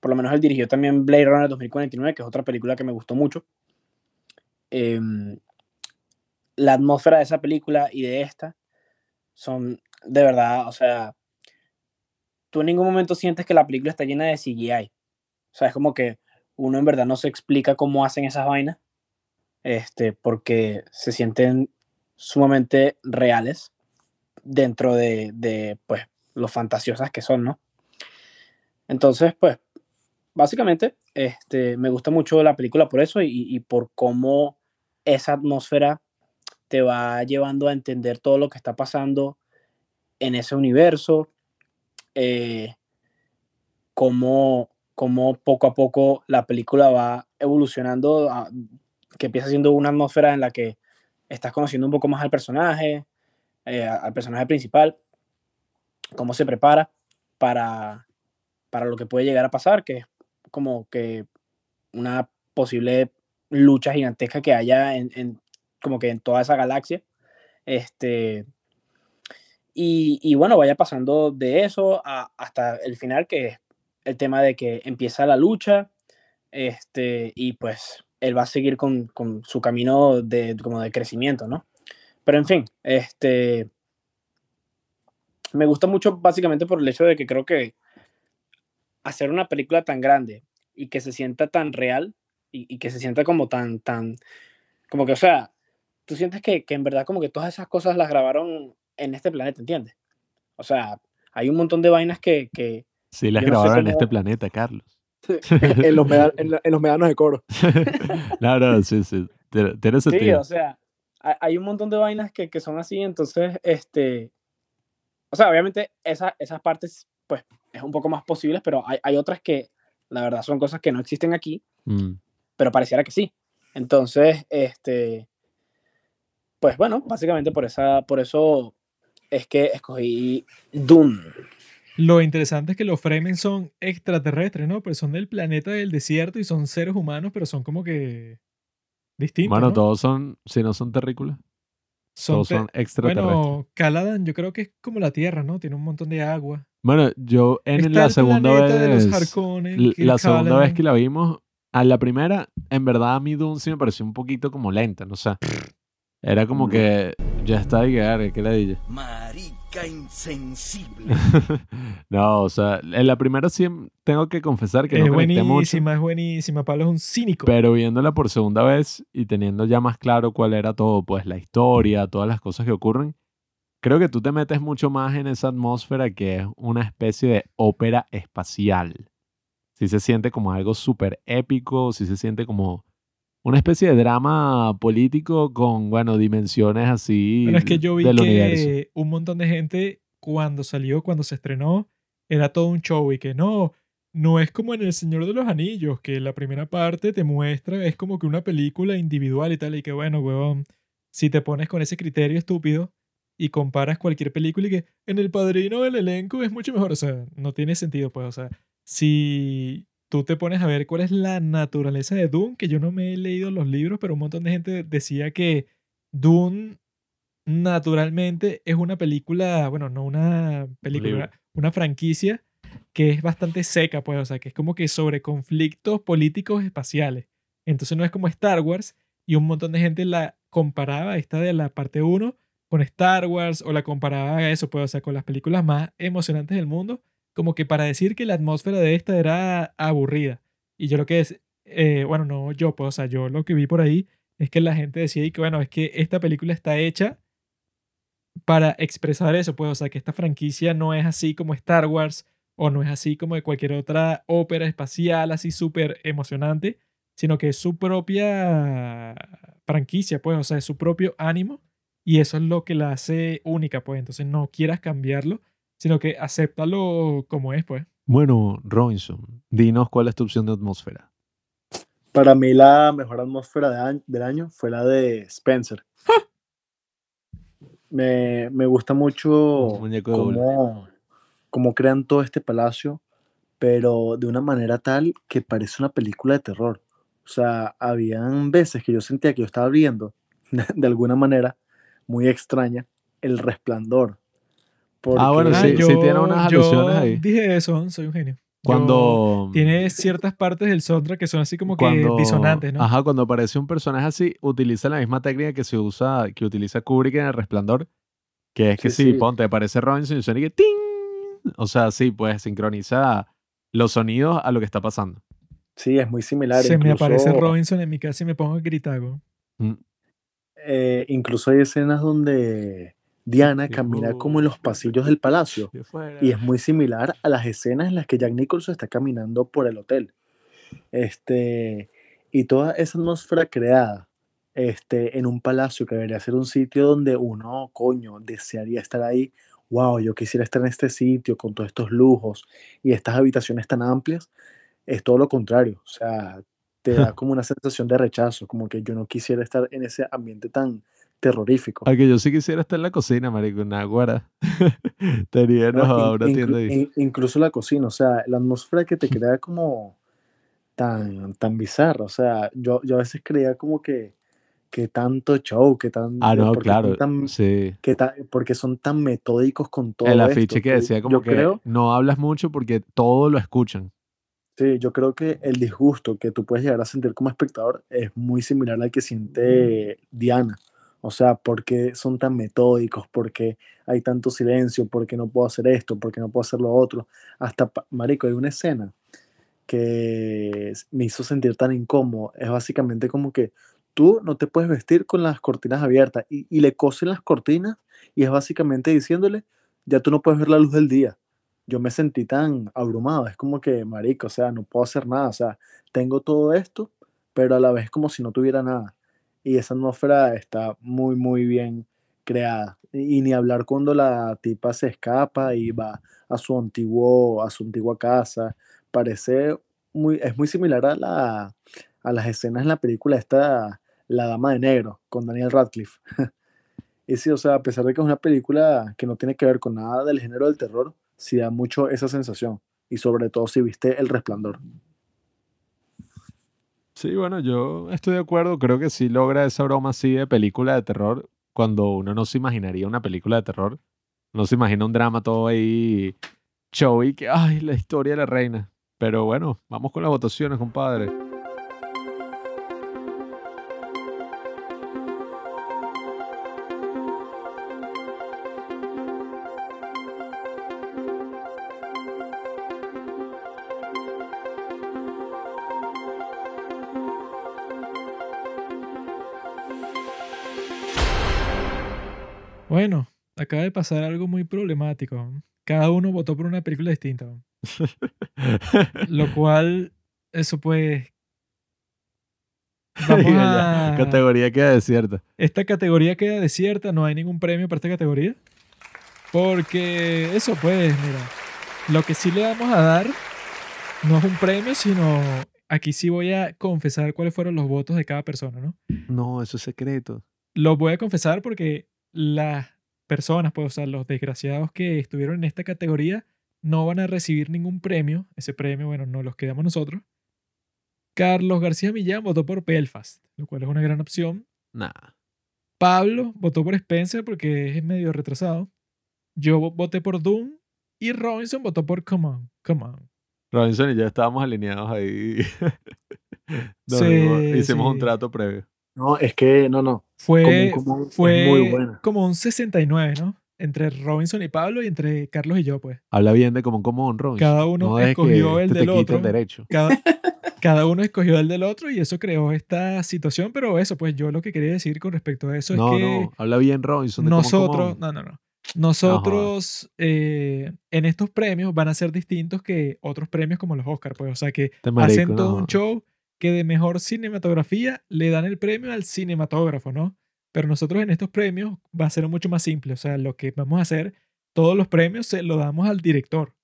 por lo menos él dirigió también Blade Runner 2049, que es otra película que me gustó mucho. Em, la atmósfera de esa película y de esta son de verdad, o sea, tú en ningún momento sientes que la película está llena de CGI. O sea, es como que uno en verdad no se explica cómo hacen esas vainas, este, porque se sienten sumamente reales dentro de, de pues, lo fantasiosas que son, ¿no? Entonces, pues, básicamente, este, me gusta mucho la película por eso y, y por cómo esa atmósfera te va llevando a entender todo lo que está pasando en ese universo, eh, cómo, poco a poco la película va evolucionando, que empieza siendo una atmósfera en la que estás conociendo un poco más al personaje, eh, al personaje principal, cómo se prepara para, para lo que puede llegar a pasar, que es como que una posible lucha gigantesca que haya en, en- como que en toda esa galaxia. Este, y, y bueno, vaya pasando de eso hasta el final, que es el tema de que empieza la lucha, este, y pues él va a seguir con, con su camino de, como de crecimiento, ¿no? Pero en fin, este, me gusta mucho básicamente por el hecho de que creo que hacer una película tan grande y que se sienta tan real y, y que se sienta como tan, tan, como que, o sea, tú sientes que, que en verdad como que todas esas cosas las grabaron en este planeta, ¿entiendes? O sea, hay un montón de vainas que, que Sí, las Yo no sé grabaron en este planeta, Carlos. en, los en la- en los medanos de coro. no, no, sí, sí. Tiene tiene sí, sentido. o sea, hay, hay un montón de vainas que, que son así, entonces, este, o sea, obviamente esa- esas partes, pues, es un poco más posibles, pero hay, hay otras que, la verdad, son cosas que no existen aquí, Mm. pero pareciera que sí. Entonces, este, pues bueno, básicamente por esa, por eso es que escogí Dune. Lo interesante es que los Fremen son extraterrestres, ¿no? Pues son del planeta del desierto y son seres humanos, pero son como que distintos. Bueno, ¿no? todos son, si no son terrícolas, son todos te- son extraterrestres. Bueno, Bueno, Caladan yo creo que es como la Tierra, ¿no? Tiene un montón de agua. yo en Está la el segunda planeta de los vez, Harkonnen, la segunda vez que la vimos, a la primera, en verdad a mí Dune sí me pareció un poquito como lenta, no sé. Era como que ya está de que ¿qué le dije? Marica insensible. no, o sea, en la primera sí tengo que confesar que Es no conecté mucho. buenísima, es buenísima. Pablo es un cínico. Pero viéndola por segunda vez y teniendo ya más claro cuál era todo, pues la historia, todas las cosas que ocurren, creo que tú te metes mucho más en esa atmósfera que es una especie de ópera espacial. Sí se siente como algo súper épico, sí se siente como una especie de drama político con, bueno, dimensiones así Bueno, es que yo vi que universo. un montón de gente cuando salió, cuando se estrenó, era todo un show y que no, no es como en El Señor de los Anillos, que la primera parte te muestra, es como que una película individual y tal, y que bueno, huevón, si te pones con ese criterio estúpido y comparas cualquier película y que en El Padrino el elenco es mucho mejor, o sea, no tiene sentido, pues, o sea, si tú te pones a ver cuál es la naturaleza de Dune, que yo no me he leído los libros, pero un montón de gente decía que Dune naturalmente es una película, bueno, no una película, una franquicia que es bastante seca, pues, o sea, que es como que sobre conflictos políticos espaciales. Entonces no es como Star Wars y un montón de gente la comparaba, esta de la parte 1, con Star Wars o la comparaba a eso, pues, o sea, con las películas más emocionantes del mundo, como que para decir que la atmósfera de esta era aburrida. Y yo lo que es, eh, bueno, no yo, pues, o sea, yo lo que vi por ahí es que la gente decía y que, bueno, es que esta película está hecha para expresar eso, pues, o sea, que esta franquicia no es así como Star Wars o no es así como cualquier otra ópera espacial así súper emocionante, sino que es su propia franquicia, pues, o sea, es su propio ánimo y eso es lo que la hace única, pues, entonces no quieras cambiarlo, sino que acéptalo como es, pues. Bueno, Robinson, dinos cuál es tu opción de atmósfera. Para mí la mejor atmósfera de año- del año fue la de Spencer. Me, me gusta mucho cómo crean todo este palacio, pero de una manera tal que parece una película de terror. O sea, habían veces que yo sentía que yo estaba viendo, de alguna manera muy extraña, el resplandor. Ah, bueno, Porque- sí, sí tiene unas yo alusiones ahí. Dije eso, soy un genio. Yo- Cuando... tiene ciertas partes del soundtrack que son así como que cuando, disonantes, ¿no? Ajá, cuando aparece un personaje así, utiliza la misma técnica que se usa, que utiliza Kubrick en El Resplandor, que es que Sí, si sí. ponte, aparece Robinson y suena y que ¡ting! O sea, sí, pues sincroniza los sonidos a lo que está pasando. Sí, es muy similar. Se me incluso- aparece Robinson en mi casa y me pongo a gritar, güey. Mm. eh, incluso hay escenas donde Diana camina como en los pasillos del palacio. Y es muy similar a las escenas en las que Jack Nicholson está caminando por el hotel. Este, y toda esa atmósfera creada este, en un palacio que debería ser un sitio donde uno, coño, desearía estar ahí. Wow, yo quisiera estar en este sitio con todos estos lujos y estas habitaciones tan amplias. Es todo lo contrario. O sea, te da como una sensación de rechazo, como que yo no quisiera estar en ese ambiente tan, terrorífico. Aunque yo sí quisiera estar en la cocina, marico, en Aguara. In- una tienda ahí. in- incluso la cocina, o sea, la atmósfera que te crea como tan, tan bizarra. O sea, yo, yo a veces creía como que, que tanto show, que tan, Ah, no, claro, tan- sí. que ta- porque son tan metódicos con todo El afiche que que decía como yo que creo, no hablas mucho porque todo lo escuchan. sí, yo creo que el disgusto que tú puedes llegar a sentir como espectador es muy similar al que siente Diana. O sea, porque son tan metódicos, porque hay tanto silencio, porque no puedo hacer esto, porque no puedo hacer lo otro. Hasta, marico, hay una escena que me hizo sentir tan incómodo. Es básicamente como que tú no te puedes vestir con las cortinas abiertas y, y le cosen las cortinas y es básicamente diciéndole, ya tú no puedes ver la luz del día. Yo me sentí tan abrumado, es como que, marico, o sea, no puedo hacer nada, o sea, tengo todo esto, pero a la vez como si no tuviera nada. Y esa atmósfera está muy, muy bien creada. Y, ni hablar cuando la tipa se escapa y va a su antiguo, a su antigua casa. Parece muy, es muy similar a la, a las escenas en la película esta, La Dama de Negro, con Daniel Radcliffe. Y sí, o sea, a pesar de que es una película que no tiene que ver con nada del género del terror, sí da mucho esa sensación. Y sobre todo si viste El Resplandor. Sí, bueno, yo estoy de acuerdo. Creo que sí logra esa broma así de película de terror cuando uno no se imaginaría una película de terror. No se imagina un drama todo ahí show y que, ay, la historia de la reina. Pero bueno, vamos con las votaciones, compadre. Bueno, acaba de pasar algo muy problemático. Cada uno votó por una película distinta. Lo cual, eso pues... Vamos a... Categoría queda desierta. Esta categoría queda desierta, no hay ningún premio para esta categoría. Porque eso pues, mira, lo que sí le vamos a dar no es un premio, sino aquí sí voy a confesar cuáles fueron los votos de cada persona, ¿no? No, eso es secreto. Los voy a confesar porque las personas, pues, o sea, los desgraciados que estuvieron en esta categoría no van a recibir ningún premio. Ese premio, bueno, no los quedamos nosotros. Carlos García Millán votó por Belfast, lo cual es una gran opción. Nah. Pablo votó por Spencer porque es medio retrasado. Yo vo- voté por Doom. Y Robinson votó por Come On, Come On. Robinson y yo estábamos alineados ahí. Sí, hicimos un trato previo. No, es que, no, no. Fue, común, es fue muy buena. como un 69, ¿no? Entre Robinson y Pablo y entre Carlos y yo, pues. Habla bien de como común, Robinson. Cada uno no que escogió el este del te quite el otro. derecho. Cada, cada uno escogió el del otro y eso creó esta situación, pero eso, pues yo lo que quería decir con respecto a eso no, es que no, habla bien Robinson. de Como nosotros, no, no, no. Nosotros eh, en estos premios van a ser distintos que otros premios como los Oscars, pues, o sea que hacen todo no. un show que de mejor cinematografía le dan el premio al cinematógrafo, ¿no? Pero nosotros en estos premios va a ser mucho más simple, o sea, lo que vamos a hacer, todos los premios se lo damos al director.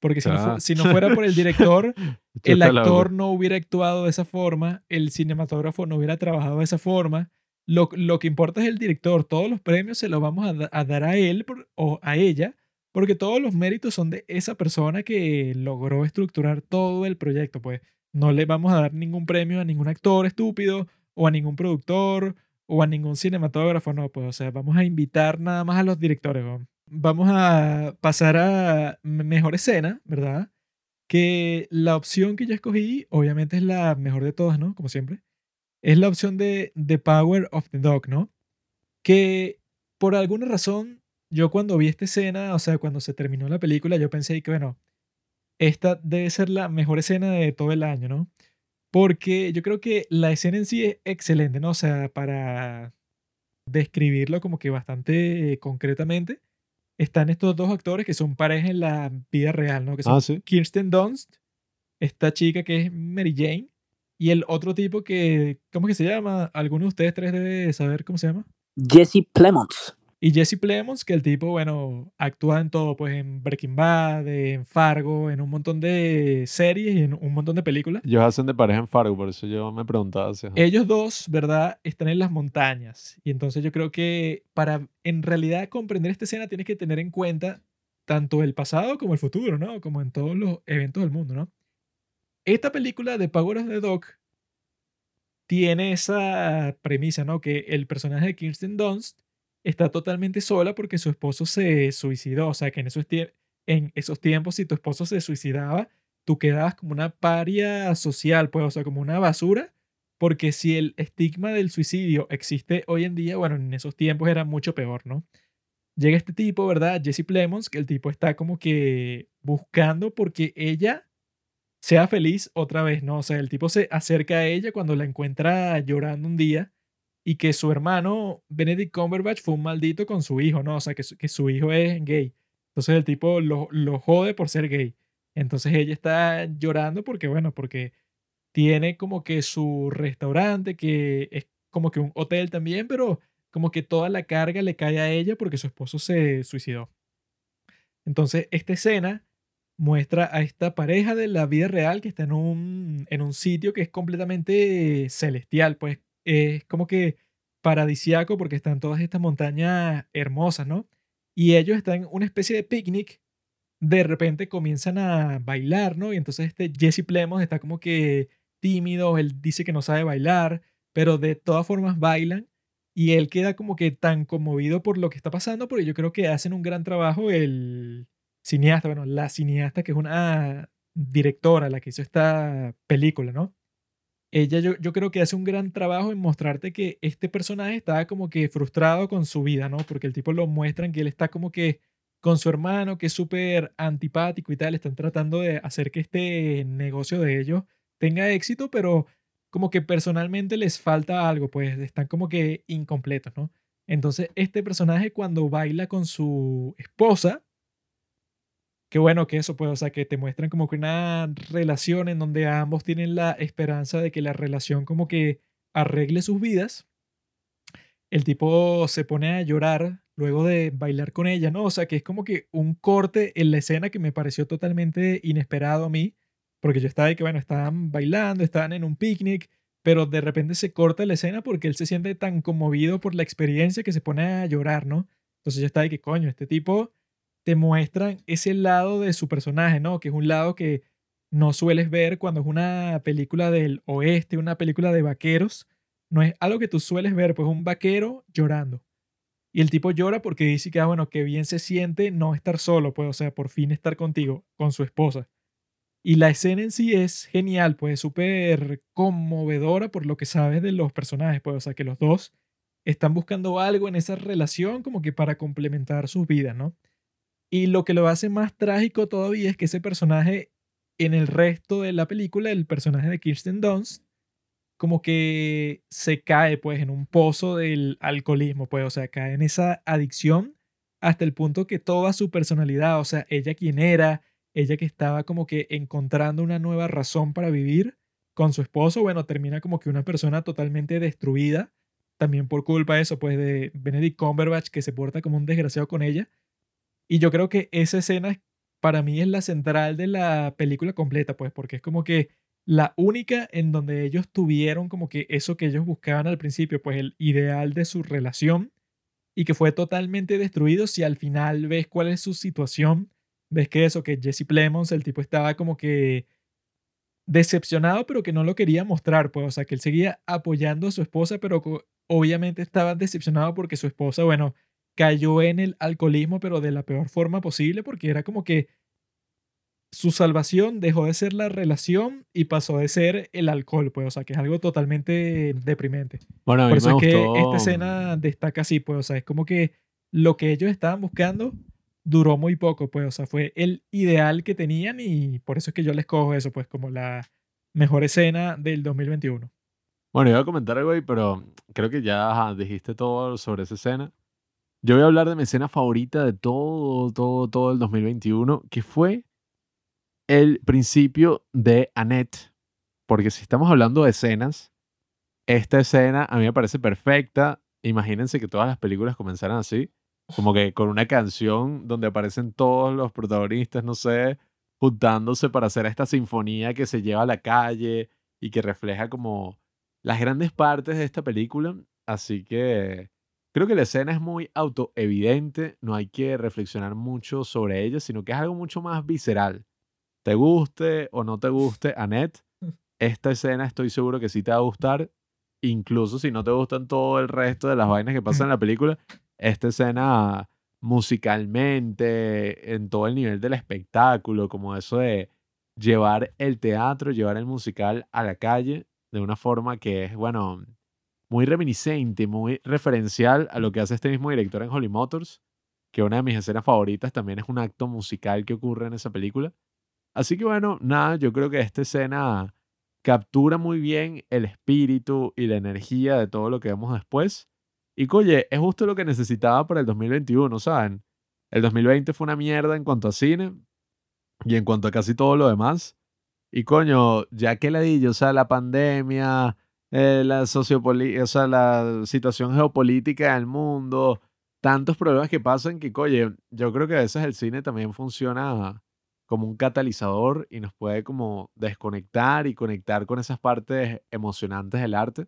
Porque si, no, Ah. si no fuera por el director, el actor no hubiera actuado de esa forma, el cinematógrafo no hubiera trabajado de esa forma. Lo, lo que importa es el director. Todos los premios se los vamos a, da- a dar a él por- o a ella, porque todos los méritos son de esa persona que logró estructurar todo el proyecto. Pues no le vamos a dar ningún premio a ningún actor estúpido o a ningún productor o a ningún cinematógrafo. No, pues, o sea, vamos a invitar nada más a los directores. Vamos a pasar a me- mejor escena, ¿verdad? que la opción que yo escogí, obviamente es la mejor de todas, ¿no? Como siempre. Es la opción de The Power of the Dog, ¿no? Que por alguna razón, yo cuando vi esta escena, o sea, cuando se terminó la película, yo pensé que, bueno, esta debe ser la mejor escena de todo el año, ¿no? Porque yo creo que la escena en sí es excelente, ¿no? O sea, para describirlo como que bastante eh, concretamente, están estos dos actores que son pareja en la vida real, ¿no? Que son Ah, sí. Kirsten Dunst, esta chica que es Mary Jane, y el otro tipo que, ¿cómo que se llama? Alguno de ustedes tres debe saber cómo se llama. Jesse Plemons. Y Jesse Plemons, que el tipo, bueno, actúa en todo, pues en Breaking Bad, en Fargo, en un montón de series y en un montón de películas. Ellos hacen de pareja en Fargo, por eso yo me preguntaba si... Ellos dos, ¿verdad? Están en las montañas. Y entonces yo creo que para en realidad comprender esta escena tienes que tener en cuenta tanto el pasado como el futuro, ¿no? Como en todos los eventos del mundo, ¿no? Esta película de Power of the Dog tiene esa premisa, ¿no? Que el personaje de Kirsten Dunst está totalmente sola porque su esposo se suicidó. O sea, que en esos, en esos tiempos, si tu esposo se suicidaba, tú quedabas como una paria social, pues, o sea, como una basura. Porque si el estigma del suicidio existe hoy en día, bueno, en esos tiempos era mucho peor, ¿no? Llega este tipo, ¿verdad? Jesse Plemons, que el tipo está como que buscando porque ella sea feliz otra vez, ¿no? O sea, el tipo se acerca a ella cuando la encuentra llorando un día y que su hermano Benedict Cumberbatch fue un maldito con su hijo, ¿no? O sea, que su, que su hijo es gay. Entonces el tipo lo, lo jode por ser gay. Entonces ella está llorando porque, bueno, porque tiene como que su restaurante, que es como que un hotel también, pero como que toda la carga le cae a ella porque su esposo se suicidó. Entonces, esta escena muestra a esta pareja de la vida real que está en un, en un sitio que es completamente celestial, pues es como que paradisiaco porque están todas estas montañas hermosas, ¿no? Y ellos están en una especie de picnic, de repente comienzan a bailar, ¿no? Y entonces este Jesse Plemons está como que tímido, él dice que no sabe bailar, pero de todas formas bailan y él queda como que tan conmovido por lo que está pasando, porque yo creo que hacen un gran trabajo el cineasta, bueno, la cineasta que es una directora, la que hizo esta película, ¿no? Ella yo, yo creo que hace un gran trabajo en mostrarte que este personaje estaba como que frustrado con su vida, ¿no? Porque el tipo lo muestran que él está como que con su hermano, que es súper antipático y tal, están tratando de hacer que este negocio de ellos tenga éxito, pero como que personalmente les falta algo, pues están como que incompletos, ¿no? Entonces, este personaje cuando baila con su esposa, qué bueno que eso, pues, o sea, que te muestran como que una relación en donde ambos tienen la esperanza de que la relación como que arregle sus vidas. El tipo se pone a llorar luego de bailar con ella, ¿no? O sea, que es como que un corte en la escena que me pareció totalmente inesperado a mí, porque yo estaba de que, bueno, estaban bailando, estaban en un picnic, pero de repente se corta la escena porque él se siente tan conmovido por la experiencia que se pone a llorar, ¿no? Entonces yo estaba de que, coño, este tipo te muestran ese lado de su personaje, ¿no? Que es un lado que no sueles ver cuando es una película del oeste, una película de vaqueros. No es algo que tú sueles ver, pues un vaquero llorando. Y el tipo llora porque dice que, ah, bueno, que bien se siente no estar solo, pues, o sea, por fin estar contigo, con su esposa. Y la escena en sí es genial, pues es súper conmovedora por lo que sabes de los personajes, pues, o sea, que los dos están buscando algo en esa relación como que para complementar sus vidas, ¿no? Y lo que lo hace más trágico todavía es que ese personaje en el resto de la película, el personaje de Kirsten Dunst, como que se cae pues en un pozo del alcoholismo, pues, o sea, cae en esa adicción hasta el punto que toda su personalidad, o sea, ella quien era, ella que estaba como que encontrando una nueva razón para vivir con su esposo, bueno, termina como que una persona totalmente destruida, también por culpa de eso, pues de Benedict Cumberbatch que se porta como un desgraciado con ella. Y yo creo que esa escena para mí es la central de la película completa, pues, porque es como que la única en donde ellos tuvieron como que eso que ellos buscaban al principio, pues el ideal de su relación y que fue totalmente destruido si al final ves cuál es su situación, ves que eso, que Jesse Plemons, el tipo estaba como que decepcionado, pero que no lo quería mostrar, pues, o sea, que él seguía apoyando a su esposa, pero obviamente estaba decepcionado porque su esposa, bueno, cayó en el alcoholismo, pero de la peor forma posible, porque era como que su salvación dejó de ser la relación y pasó de ser el alcohol, pues, o sea, que es algo totalmente deprimente. Bueno, a mí Por eso me es que gustó. esta escena destaca así, pues, o sea, es como que lo que ellos estaban buscando duró muy poco, pues, o sea, fue el ideal que tenían y por eso es que yo les cojo eso, pues, como la mejor escena del 2021. Bueno, iba a comentar algo ahí, pero creo que ya ajá, dijiste todo sobre esa escena. Yo voy a hablar de mi escena favorita de todo, todo, todo el 2021, que fue el principio de Annette. Porque si estamos hablando de escenas, esta escena a mí me parece perfecta. Imagínense que todas las películas comenzaran así. como que con una canción donde aparecen todos los protagonistas, no sé, juntándose para hacer esta sinfonía que se lleva a la calle y que refleja como las grandes partes de esta película. Así que creo que la escena es muy autoevidente, no hay que reflexionar mucho sobre ella, sino que es algo mucho más visceral. Te guste o no te guste, Annette, esta escena estoy seguro que sí te va a gustar, incluso si no te gustan todo el resto de las vainas que pasan en la película, esta escena musicalmente, en todo el nivel del espectáculo, como eso de llevar el teatro, llevar el musical a la calle de una forma que es, bueno, muy reminiscente, muy referencial a lo que hace este mismo director en Holly Motors, que una de mis escenas favoritas también es un acto musical que ocurre en esa película. Así que bueno, nada, yo creo que esta escena captura muy bien el espíritu y la energía de todo lo que vemos después. Y oye, es justo lo que necesitaba para el 2021, ¿saben? El 2020 fue una mierda en cuanto a cine y en cuanto a casi todo lo demás. Y coño, ya que le di, o sea, la pandemia, eh, la sociopolítica, o sea, la situación geopolítica del mundo, tantos problemas que pasan que, oye, yo creo que a veces el cine también funciona como un catalizador y nos puede como desconectar y conectar con esas partes emocionantes del arte.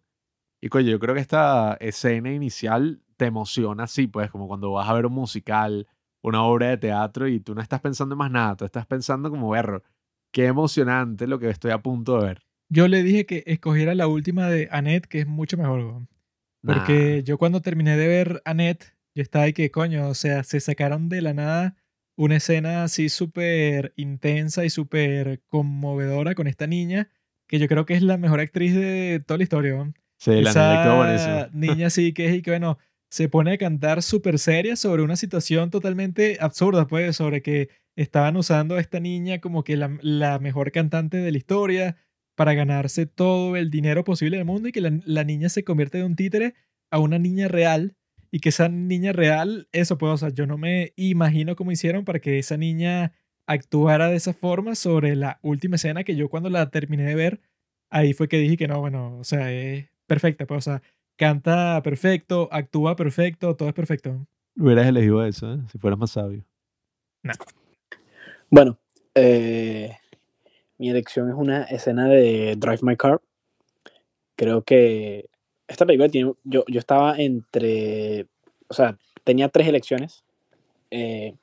Y coño, yo creo que esta escena inicial te emociona así, pues como cuando vas a ver un musical, una obra de teatro y tú no estás pensando en más nada, tú estás pensando como, ver, qué emocionante lo que estoy a punto de ver. Yo le dije que escogiera la última de Annette, que es mucho mejor. weón. Porque Nah. yo cuando terminé de ver Annette, yo estaba ahí que, coño, o sea, se sacaron de la nada una escena así súper intensa y súper conmovedora con esta niña, que yo creo que es la mejor actriz de toda la historia. weón. Sí, la. Esa niña sí que es y que, bueno, se pone a cantar súper seria sobre una situación totalmente absurda, pues, sobre que estaban usando a esta niña como que la, la mejor cantante de la historia para ganarse todo el dinero posible del mundo y que la, la niña se convierte de un títere a una niña real y que esa niña real, eso pues, o sea, yo no me imagino cómo hicieron para que esa niña actuara de esa forma sobre la última escena que yo cuando la terminé de ver, ahí fue que dije que no, bueno, o sea, es perfecta, pues, o sea, canta perfecto, actúa perfecto, todo es perfecto. Hubieras elegido eso, ¿eh? si fueras más sabio. Bueno, eh, mi elección es una escena de Drive My Car. Creo que esta película tiene. Yo, yo estaba entre. O sea, tenía tres elecciones, eh,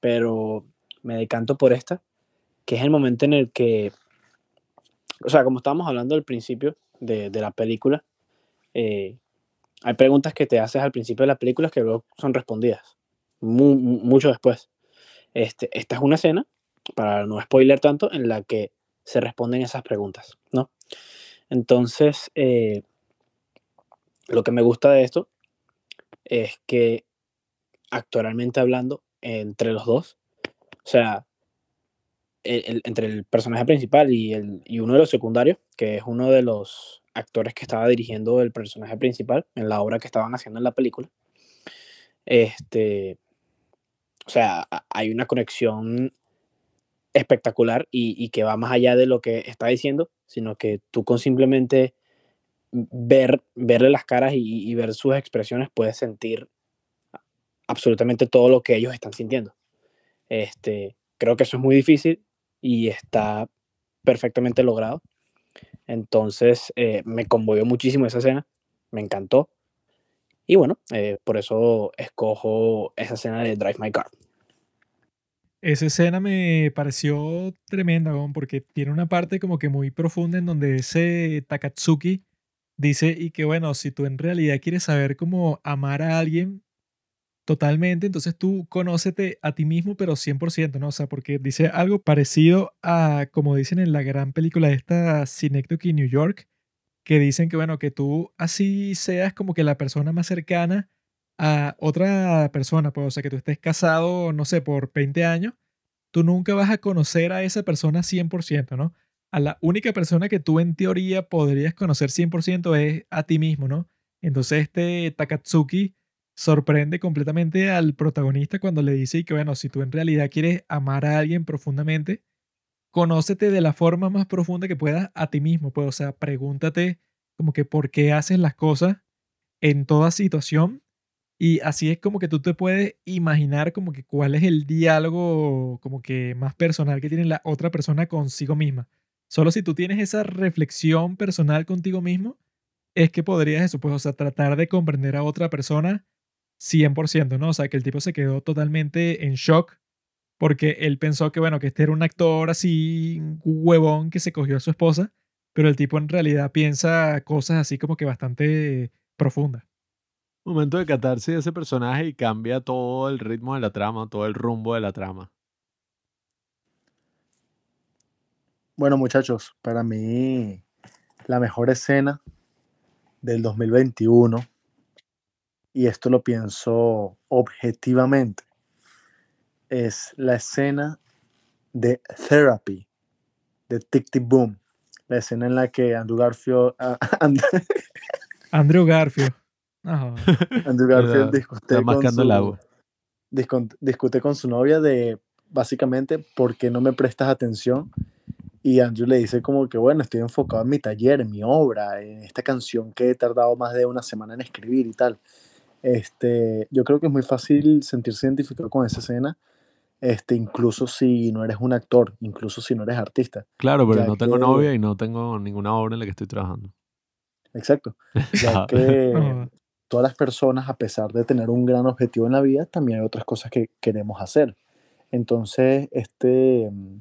pero me decanto por esta, que es el momento en el que. O sea, como estábamos hablando al principio de, de la película, eh, hay preguntas que te haces al principio de la película que luego son respondidas, mu- mu- mucho después. Este, esta es una escena, para no spoiler tanto, en la que se responden esas preguntas, ¿no? Entonces, eh, lo que me gusta de esto es que actoralmente hablando, entre los dos, o sea, el- entre el personaje principal y, el, y uno de los secundarios, que es uno de los actores que estaba dirigiendo el personaje principal en la obra que estaban haciendo en la película, este, o sea, hay una conexión espectacular y, que va más allá de lo que está diciendo, sino que tú con simplemente ver, verle las caras y, y ver sus expresiones puedes sentir absolutamente todo lo que ellos están sintiendo. Este, creo que eso es muy difícil y está perfectamente logrado. Entonces, eh, me conmovió muchísimo esa escena, me encantó. Y bueno, eh, por eso escojo esa escena de Drive My Car. Esa escena me pareció tremenda, weón, porque tiene una parte como que muy profunda en donde ese Takatsuki dice y que bueno, si tú en realidad quieres saber cómo amar a alguien totalmente, entonces tú conócete a ti mismo, pero 100%, ¿no? O sea, porque dice algo parecido a, como dicen en la gran película esta Synecdoche New York, que dicen que bueno, que tú así seas como que la persona más cercana a otra persona, pues, o sea, que tú estés casado, no sé, por 20 años, tú nunca vas a conocer a esa persona 100%, ¿no? A la única persona que tú en teoría podrías conocer 100% es a ti mismo, ¿no? Entonces este Takatsuki sorprende completamente al protagonista cuando le dice que, bueno, si tú en realidad quieres amar a alguien profundamente, conócete de la forma más profunda que puedas a ti mismo, pues, o sea, pregúntate como que por qué haces las cosas en toda situación Y así es como que tú te puedes imaginar como que cuál es el diálogo como que más personal que tiene la otra persona consigo misma. Solo si tú tienes esa reflexión personal contigo mismo, es que podrías eso, pues, o sea, tratar de comprender a otra persona 100%, ¿no? O sea, que el tipo se quedó totalmente en shock porque él pensó que, bueno, que este era un actor así, huevón que se cogió a su esposa, pero el tipo en realidad piensa cosas así como que bastante profundas. Momento de catarse de ese personaje y cambia todo el ritmo de la trama, todo el rumbo de la trama. Bueno, muchachos, para mí la mejor escena del 2021, y esto lo pienso objetivamente, es la escena de Therapy de Tic Tic Boom. La escena en la que Andrew Garfield, ah, And- Andrew Garfield. Ajá. Andrew Garfield discute Está con, mascando el su, agua. discute con su novia de básicamente por qué no me prestas atención. Y Andrew le dice como que bueno, estoy enfocado en mi taller, en mi obra, en esta canción que he tardado más de una semana en escribir y tal. Este, yo creo que es muy fácil sentirse identificado con esa escena, este, incluso si no eres un actor, incluso si no eres artista. Claro, pero ya no tengo que- novia y no tengo ninguna obra en la que estoy trabajando. Exacto. Ya Ah, que. Todas las personas, a pesar de tener un gran objetivo en la vida, también hay otras cosas que queremos hacer. Entonces, este mm,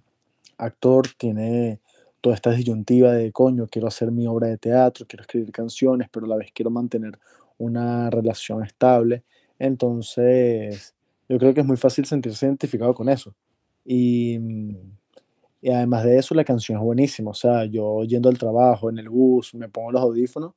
actor tiene toda esta disyuntiva de, coño, quiero hacer mi obra de teatro, quiero escribir canciones, pero a la vez quiero mantener una relación estable. Entonces, yo creo que es muy fácil sentirse identificado con eso. Y, mm, y además de eso, la canción es buenísima. O sea, yo yendo al trabajo, en el bus, me pongo los audífonos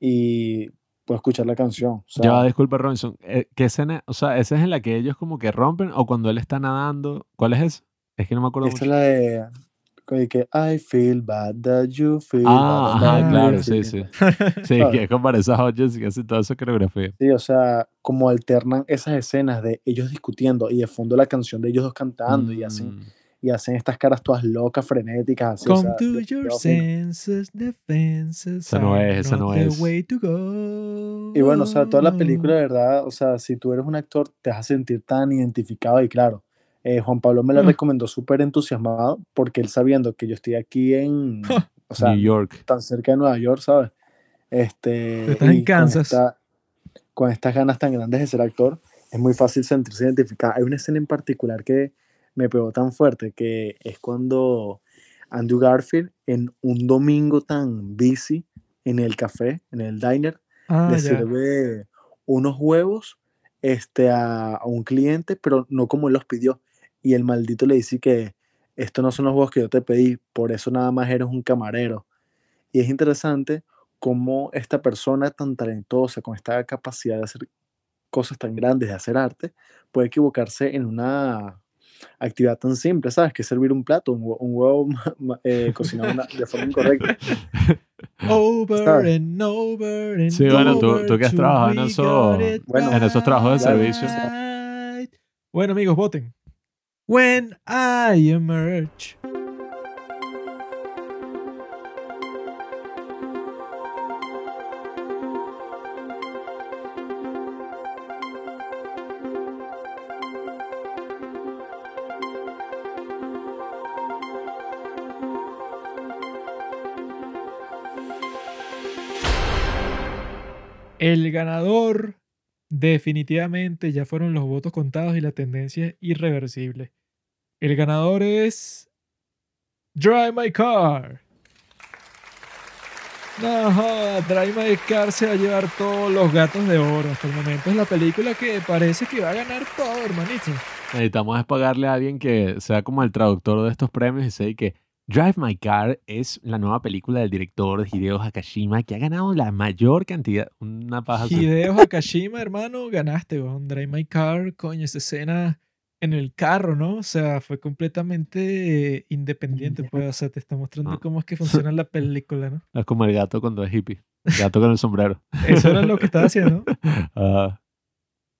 y puedo escuchar la canción. O sea, Ya disculpa, Robinson. eh, ¿Qué escena? O sea, ¿esa es en la que ellos como que rompen o cuando él está nadando? ¿Cuál es esa? Es que no me acuerdo esta es la de que I feel bad that you feel Ah, bad. ajá, Ah, claro, sí, sí, sí. que es con Vanessa Hodges y que hace toda esa coreografía. Sí, o sea, como alternan esas escenas de ellos discutiendo y de fondo la canción de ellos dos cantando y hacen Mm, y hacen estas caras todas locas, frenéticas, así, o Come sea, to yo- your senses, defenses. Esa no es, esa no the es. way to go. Y bueno, o sea, toda la película, de verdad, o sea, si tú eres un actor, te vas a sentir tan identificado y claro, eh, Juan Pablo me la Ah. recomendó súper entusiasmado porque él sabiendo que yo estoy aquí en, o sea, New York. tan cerca de Nueva York, ¿sabes? Este, estás en y con Kansas. esta- Con, estas ganas tan grandes de ser actor, es muy fácil sentirse identificado. Hay una escena en particular que me pegó tan fuerte, que es cuando Andrew Garfield, en un domingo tan busy en el café, en el diner, Ah, le ya. sirve unos huevos este, a, a un cliente, pero no como él los pidió. Y el maldito le dice que estos no son los huevos que yo te pedí, por eso nada más eres un camarero. Y es interesante cómo esta persona tan talentosa, con esta capacidad de hacer cosas tan grandes, de hacer arte, puede equivocarse en una actividad tan simple, ¿sabes? Que es servir un plato, un, hue- un huevo eh, cocinado una- de forma incorrecta. Over ¿sabes? and over and Sí, bueno, tú- over tú que has trabajado en eso- Bueno, en esos trabajos de servicio. right. Bueno, amigos, voten. When I emerge. El ganador definitivamente ya fueron los votos contados y la tendencia es irreversible. El ganador es Drive My Car. No, Drive My Car se va a llevar todos los gatos de oro. Hasta el momento es la película que parece que va a ganar todo, hermanito. Necesitamos es pagarle a alguien que sea como el traductor de estos premios y sé que Drive My Car es la nueva película del director Hideo Hakashima que ha ganado la mayor cantidad. Una paja. Hideo Hakashima, hermano, ganaste, weón. Drive My Car, coño, esa escena en el carro, ¿no? O sea, fue completamente independiente, pues. O sea, te está mostrando cómo es que funciona la película, ¿no? Es como el gato cuando es hippie. El gato con el sombrero. Eso era lo que estaba haciendo. Ah.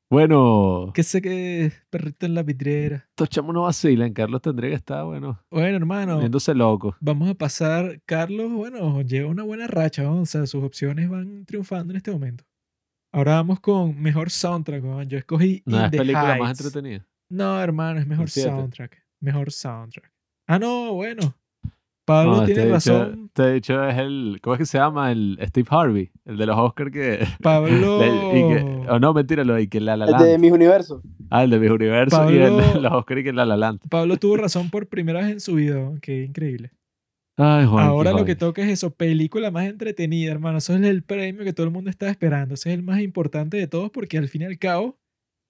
Bueno, Que sé que perrito en la vidriera. estos chamos no vacilan. Carlos tendría que estar, bueno, Bueno, hermano, viéndose loco. vamos a pasar. Carlos, bueno, lleva una buena racha, ¿no? O sea, sus opciones van triunfando en este momento. Ahora vamos con mejor soundtrack, weón. Yo escogí No In es the película más entretenida. No, hermano, es mejor soundtrack. Mejor soundtrack. Ah, no, bueno. Pablo No, tiene este dicho- razón. Este dicho es el. ¿Cómo es que se llama? El Steve Harvey, el de los Oscars que. Pablo. y o no, mentira, lo de que La La El Land. de mis universos. Ah, el de mis universos y el de los Oscars y que La La Land. Pablo tuvo razón por primera vez en su vida. Qué increíble. Ay, Juan. Ahora lo que toca es eso, película más entretenida, hermano. Eso es el premio que todo el mundo está esperando. Ese es el más importante de todos porque al fin y al cabo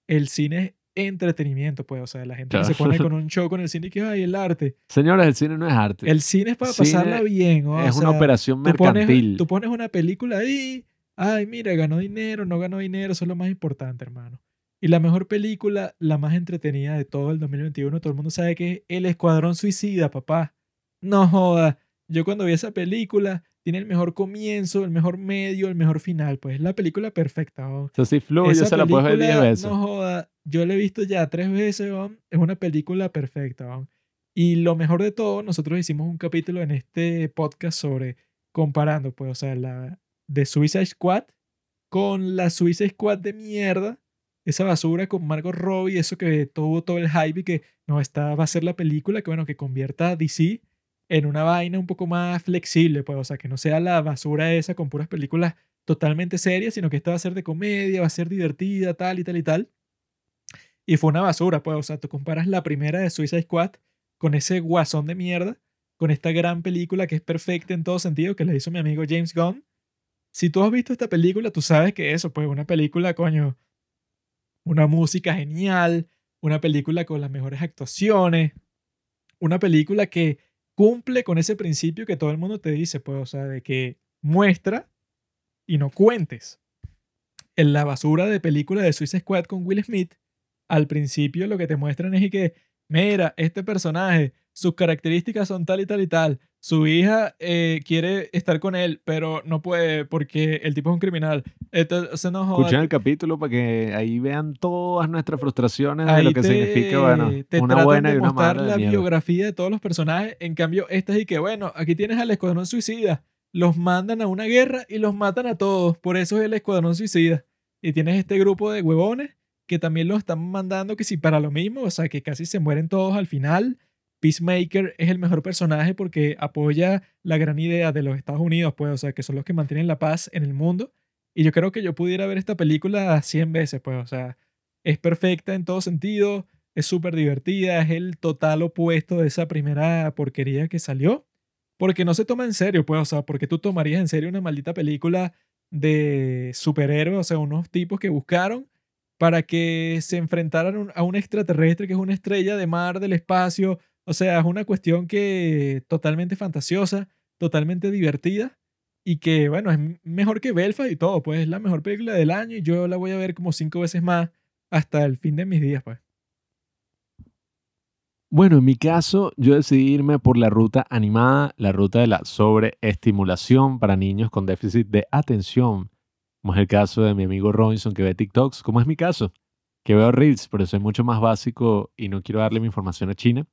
el cine es entretenimiento, pues. O sea, la gente que se Claro. pone con un show con el cine y que, ay, el arte. Señores, el cine no es arte. El cine es para Cine pasarla bien. es una sea, operación tú pones, mercantil. tú pones una película ahí, ay, mira, ganó dinero, no ganó dinero, eso es lo más importante, hermano. Y la mejor película, la más entretenida de todo el 2021, todo el mundo sabe que es El Escuadrón Suicida, papá. No joda. Yo cuando vi esa película, tiene el mejor comienzo, el mejor medio, el mejor final. Pues es la película perfecta. ¿no? Eso sí fluye, Esa se la puedes ver 10 película, veces. No joda, yo la he visto ya tres veces, weón. es una película perfecta. weón. Y lo mejor de todo, nosotros hicimos un capítulo en este podcast sobre comparando, pues, o sea, la de Suicide Squad con la Suicide Squad de mierda, esa basura con Margot Robbie, eso que tuvo todo el hype y que no, esta va a ser la película que, bueno, que convierta a DC en una vaina un poco más flexible, pues, o sea, que no sea la basura esa con puras películas totalmente serias, sino que esta va a ser de comedia, va a ser divertida, tal y tal y tal. Y fue una basura, pues, o sea, tú comparas la primera de Suicide Squad con ese guasón de mierda, con esta gran película que es perfecta en todo sentido, que la hizo mi amigo James Gunn. Si tú has visto esta película, tú sabes que eso, pues, una película, coño, una música genial, una película con las mejores actuaciones, una película que cumple con ese principio que todo el mundo te dice, pues, o sea, de que muestra y no cuentes. En la basura de película de Suicide Squad con Will Smith, al principio lo que te muestran es que, mira, este personaje, sus características son tal y tal y tal. Su hija eh, quiere estar con él, pero no puede porque el tipo es un criminal. Entonces, no joda, Escuchen el capítulo para que ahí vean todas nuestras frustraciones de Ahí lo que te- significa, bueno, te una buena de y una mala. la de biografía de todos los personajes. En cambio, esta es y que, bueno, aquí tienes al Escuadrón Suicida. Los mandan a una guerra y los matan a todos. Por eso es el Escuadrón Suicida. Y tienes este grupo de huevones que también los están mandando que si para lo mismo, o sea, que casi se mueren todos al final. Peacemaker es el mejor personaje porque apoya la gran idea de los Estados Unidos, pues, o sea, que son los que mantienen la paz en el mundo. Y yo creo que yo pudiera ver esta película 100 veces, pues, o sea, es perfecta en todo sentido, es súper divertida, es el total opuesto de esa primera porquería que salió, porque no se toma en serio, pues, o sea, porque tú tomarías en serio una maldita película de superhéroes, o sea, unos tipos que buscaron para que se enfrentaran a un extraterrestre que es una estrella de mar del espacio, o sea, es una cuestión que totalmente fantasiosa, totalmente divertida y que, bueno, es mejor que Belfast y todo, pues es la mejor película del año y yo la voy a ver como cinco veces más hasta el fin de mis días, pues. Bueno, en mi caso, yo decidí irme por la ruta animada, la ruta de la sobreestimulación para niños con déficit de atención, como es el caso de mi amigo Robinson que ve TikToks, como es mi caso, que veo Reels, pero soy mucho más básico y no quiero darle mi información a China.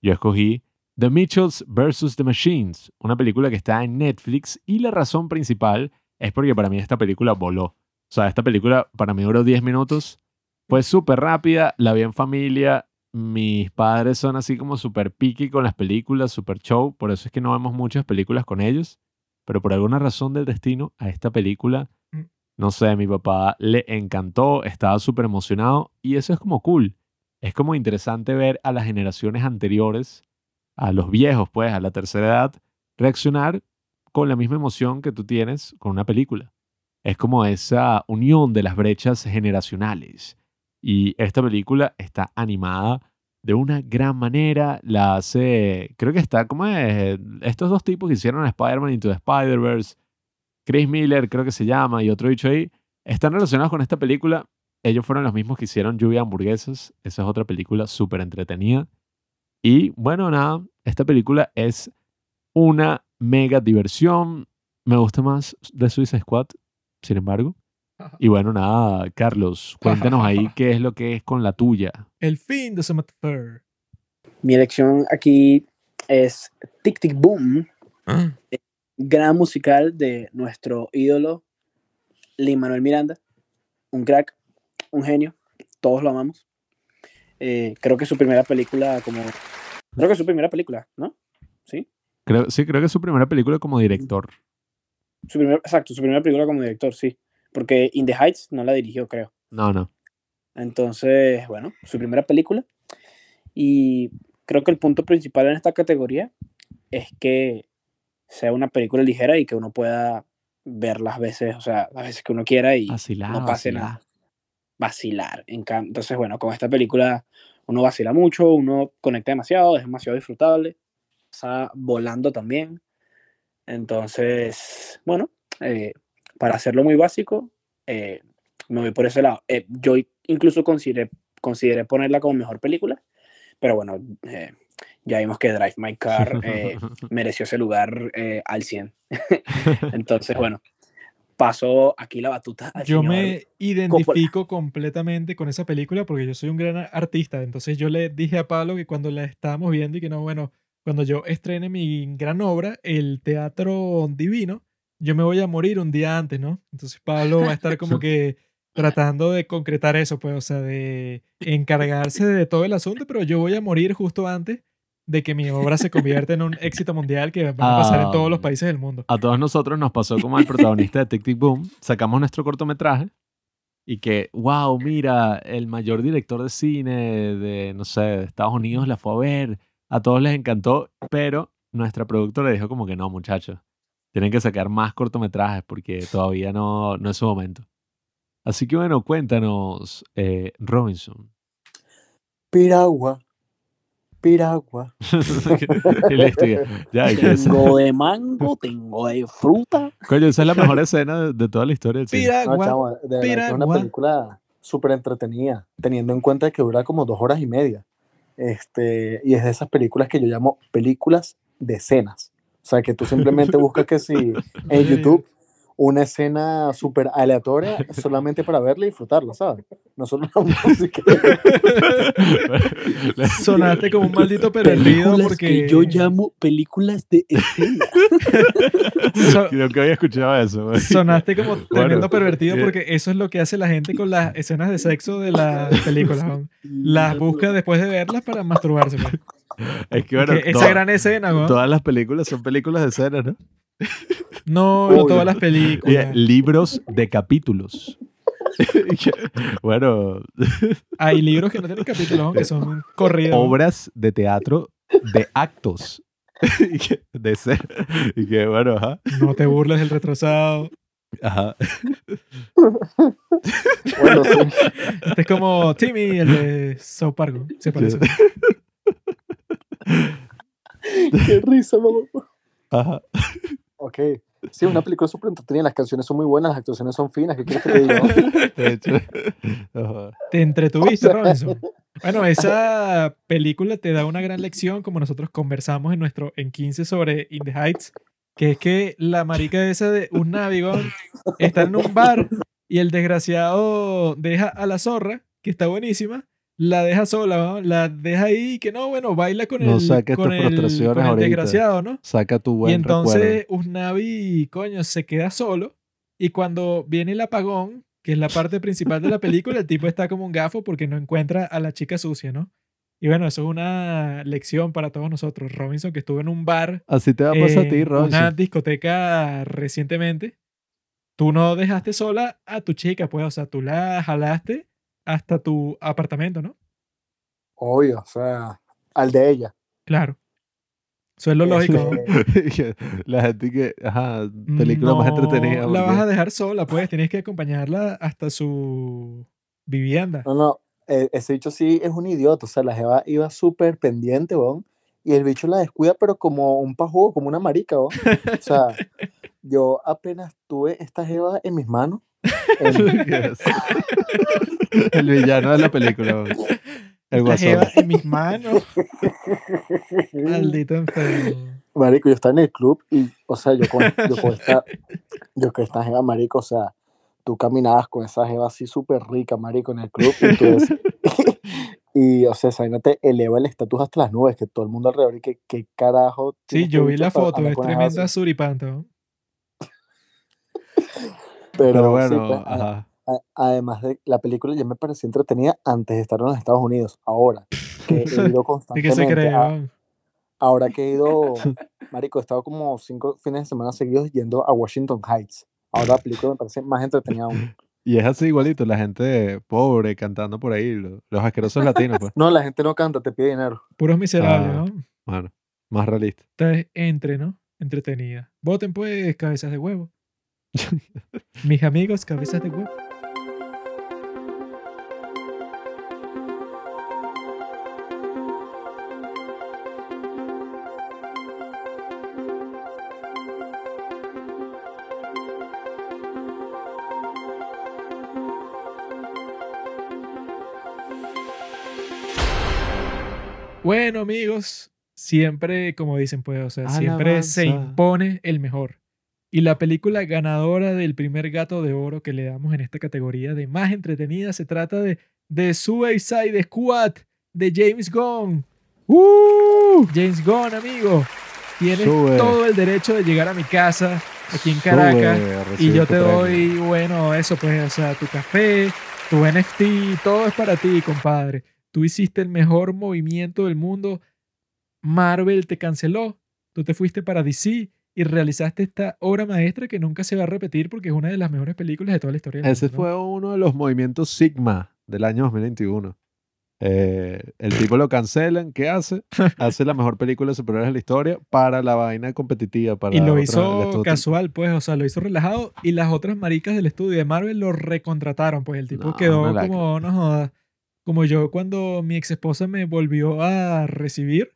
Yo escogí The Mitchells vs. The Machines, una película que está en Netflix y la razón principal es porque para mí esta película voló. O sea, esta película para mí duró 10 minutos, fue súper rápida, la vi en familia, mis padres son así como súper picky con las películas, súper show, por eso es que no vemos muchas películas con ellos, pero por alguna razón del destino a esta película, Mm. no sé, a mi papá le encantó, estaba súper emocionado y eso es como cool. Es como interesante ver a las generaciones anteriores, a los viejos, pues, a la tercera edad, reaccionar con la misma emoción que tú tienes con una película. Es como esa unión de las brechas generacionales. Y esta película está animada de una gran manera. La hace, creo que está como es, estos dos tipos que hicieron Spider-Man Into the Spider-Verse, Chris Miller creo que se llama y otro dicho ahí, están relacionados con esta película. Ellos fueron los mismos que hicieron Lluvia de Hamburguesas. Esa es otra película súper entretenida. Y bueno, nada, esta película es una mega diversión. Me gusta más de Suicide Squad, sin embargo. Y bueno, nada, Carlos, cuéntanos ahí qué es lo que es con la tuya. El fin de Summer Fair. Mi elección aquí es Tic Tic Boom, gran musical de nuestro ídolo Lin Manuel Miranda. un crack, un genio, todos lo amamos. Eh, creo que su primera película como... Creo que es su primera película, ¿no? ¿Sí? Creo, sí, creo que es su primera película como director. Su primer, exacto, su primera película como director, sí. Porque In the Heights no la dirigió, creo. No, no. Entonces, bueno, su primera película. Y creo que el punto principal en esta categoría es que sea una película ligera y que uno pueda ver las veces, o sea, las veces que uno quiera y no pase nada. Vacilar. En Entonces, bueno, con esta película uno vacila mucho, uno conecta demasiado, es demasiado disfrutable, pasa volando también. Entonces, bueno, eh, para hacerlo muy básico, eh, me voy por ese lado. Eh, yo incluso consideré, consideré ponerla como mejor película, pero bueno, eh, ya vimos que Drive My Car mereció ese lugar al 100. Entonces, bueno, paso aquí la batuta al Yo señor me identifico completamente con esa película porque yo soy un gran artista. Entonces yo le dije a Pablo que cuando la estábamos viendo y que no, bueno, cuando yo estrene mi gran obra, el Teatro Divino, yo me voy a morir un día antes, ¿no? Entonces Pablo va a estar como que tratando de concretar eso, pues, o sea, de encargarse de todo el asunto, pero yo voy a morir justo antes de que mi obra se convierta en un éxito mundial que va a pasar en todos los Ah. países del mundo. A todos nosotros nos pasó como al protagonista de Tic Tic Boom. Sacamos nuestro cortometraje y que, wow, mira, el mayor director de cine de, no sé, de Estados Unidos la fue a ver. A todos les encantó, pero nuestra productora dijo como que no, muchachos. Tienen que sacar más cortometrajes porque todavía no, no es su momento. Así que bueno, cuéntanos, eh, Robinson. Piragua. Piragua. y listo, ya. Tengo de mango, tengo de fruta. coño, esa es la mejor escena de, de toda la historia del cine. No, Piragua. chamo, de verdad que es una piragua. película súper entretenida, teniendo en cuenta que dura como dos horas y media. Este, y es de esas películas que yo llamo películas de escenas. O sea, que tú simplemente buscas que si en YouTube una escena súper aleatoria solamente para verla y disfrutarla, ¿sabes? No solo la música. Sonaste como un maldito perdido porque que yo llamo películas de escena. So- Creo que había escuchado eso. güey. sonaste como tremendo pervertido porque eso es lo que hace la gente con las escenas de sexo de las películas. ¿no? Las busca después de verlas para masturbarse. pues. Es que bueno, Que esa toda- gran escena, ¿no? todas las películas son películas de escena, ¿no? No, no todas las películas. libros de capítulos. Bueno, Hay libros que no tienen capítulos, ¿no? que son corridos. obras de teatro de actos. Y que- de ser. Y que bueno, ajá. No te burles del retrasado. ajá. Bueno, sí. Este es como Timmy, el de South Park. Se parece. Qué risa, mamá. Ajá. Ok. Sí, una película súper entretenida. Las canciones son muy buenas, las actuaciones son finas. ¿Qué quieres que te diga? De hecho. Te entretuviste, Robinson. Bueno, esa película te da una gran lección, como nosotros conversamos en nuestro en 15 sobre In the Heights, que es que la marica esa de un navigón está en un bar y el desgraciado deja a la zorra, que está buenísima, la deja sola, ¿no? la deja ahí y que no, bueno, baila con No el, saques con tus el, frustraciones con el ahorita. desgraciado, ¿no? Saca tu buen Y entonces recuerdo. Usnavi, coño, se queda solo. Y cuando viene el apagón, que es la parte principal de la película, el tipo está como un gafo porque no encuentra a la chica sucia, ¿no? Y bueno, eso es una lección para todos nosotros. Robinson, que estuvo en un bar, Así te va a pasar a ti, en una Robinson. discoteca recientemente, tú no dejaste sola a tu chica, pues, o sea, tú la jalaste hasta tu apartamento, ¿no? Obvio, o sea, al de ella. Claro. Eso es lo lógico. la gente que, ajá, película más No entretenida. La porque- vas a dejar sola, pues tienes que acompañarla hasta su vivienda. No, no, eh, ese bicho sí es un idiota, o sea, la jeva iba súper pendiente, weón, y el bicho la descuida, pero como un pajugo, como una marica, weón. O sea, yo apenas tuve esta jeva en mis manos, El villano de la película. El La guasón. en mis manos. Maldito enfermo. marico, yo estaba en el club y, o sea, yo con, yo con esta, yo con esta jeva, marico, o sea, tú caminabas con esa jeva así súper rica, marico, en el club, y tú y, o sea, esa te eleva el estatus hasta las nubes, que todo el mundo alrededor, y que, qué carajo. Sí, yo vi la foto, es tremenda suripanta. Pero, Pero sí, bueno, pues, a- ajá. a- además de la película ya me parecía entretenida antes de estar en los Estados Unidos. Ahora que he ido ¿De qué se constantemente, a- ahora que he ido, marico, he estado como cinco fines de semana seguidos yendo a Washington Heights. Ahora la película me parece más entretenida aún. Y es así igualito, la gente pobre cantando por ahí, lo- los asquerosos latinos, pues. No, la gente no canta, te pide dinero. Puros miserables, Ah. ¿no? Bueno, más realista. Esta es entre, ¿no? Entretenida. Voten pues cabezas de huevo. Mis amigos, cabezas de huevo. Bueno, amigos, siempre, como dicen, pues, o sea, siempre se impone el mejor. Y la película ganadora del primer gato de oro que le damos en esta categoría de más entretenida se trata de The Suicide Squad de James Gunn. ¡Uh! James Gunn, amigo. Tienes Sube. todo el derecho de llegar a mi casa aquí en Caracas Sube y yo te premio. doy, bueno, eso pues, o sea, tu café, tu NFT, todo es para ti, compadre. Tú hiciste el mejor movimiento del mundo. Marvel te canceló. Tú te fuiste para DC y realizaste esta obra maestra que nunca se va a repetir porque es una de las mejores películas de toda la historia. Ese mundo, ¿no? fue uno de los movimientos Sigma del año 2021. Eh, el tipo lo cancelan, ¿qué hace? Hace la mejor película de superhéroes de la historia para la vaina competitiva. Para Y lo otra- hizo casual, pues, o sea, lo hizo relajado y las otras maricas del estudio de Marvel lo recontrataron, pues el tipo No, quedó como, no jodas, como yo cuando mi ex esposa me volvió a recibir,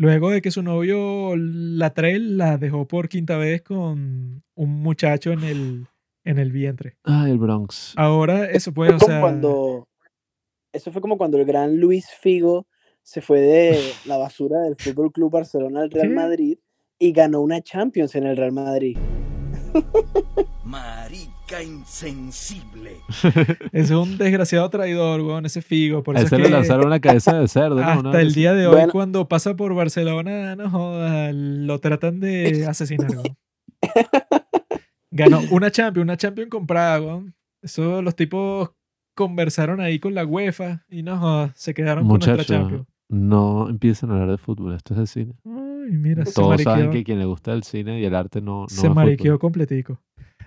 luego de que su novio la trae, la dejó por quinta vez con un muchacho en el, en el vientre. Ay, el Bronx. Ahora eso Fue o sea, cuando, eso fue como cuando el gran Luis Figo se fue de la basura del Fútbol Club Barcelona al Real. Madrid y ganó una Champions en el Real Madrid. Marica insensible. es un desgraciado traidor, weón, ese figo. Por eso ese es le que lanzaron una cabeza de cerdo. ¿no? hasta el día de hoy, Bueno. cuando pasa por Barcelona, no jodas, lo tratan de asesinar, weón. Ganó una Champions, una Champions comprada, weón. Eso los tipos conversaron ahí con la UEFA y no jodas, se quedaron con nuestra Champions. no empiecen a hablar de fútbol, esto es de cine. Ay, mira, se Todos saben que quien le gusta el cine y el arte no, no se mariqueó completico.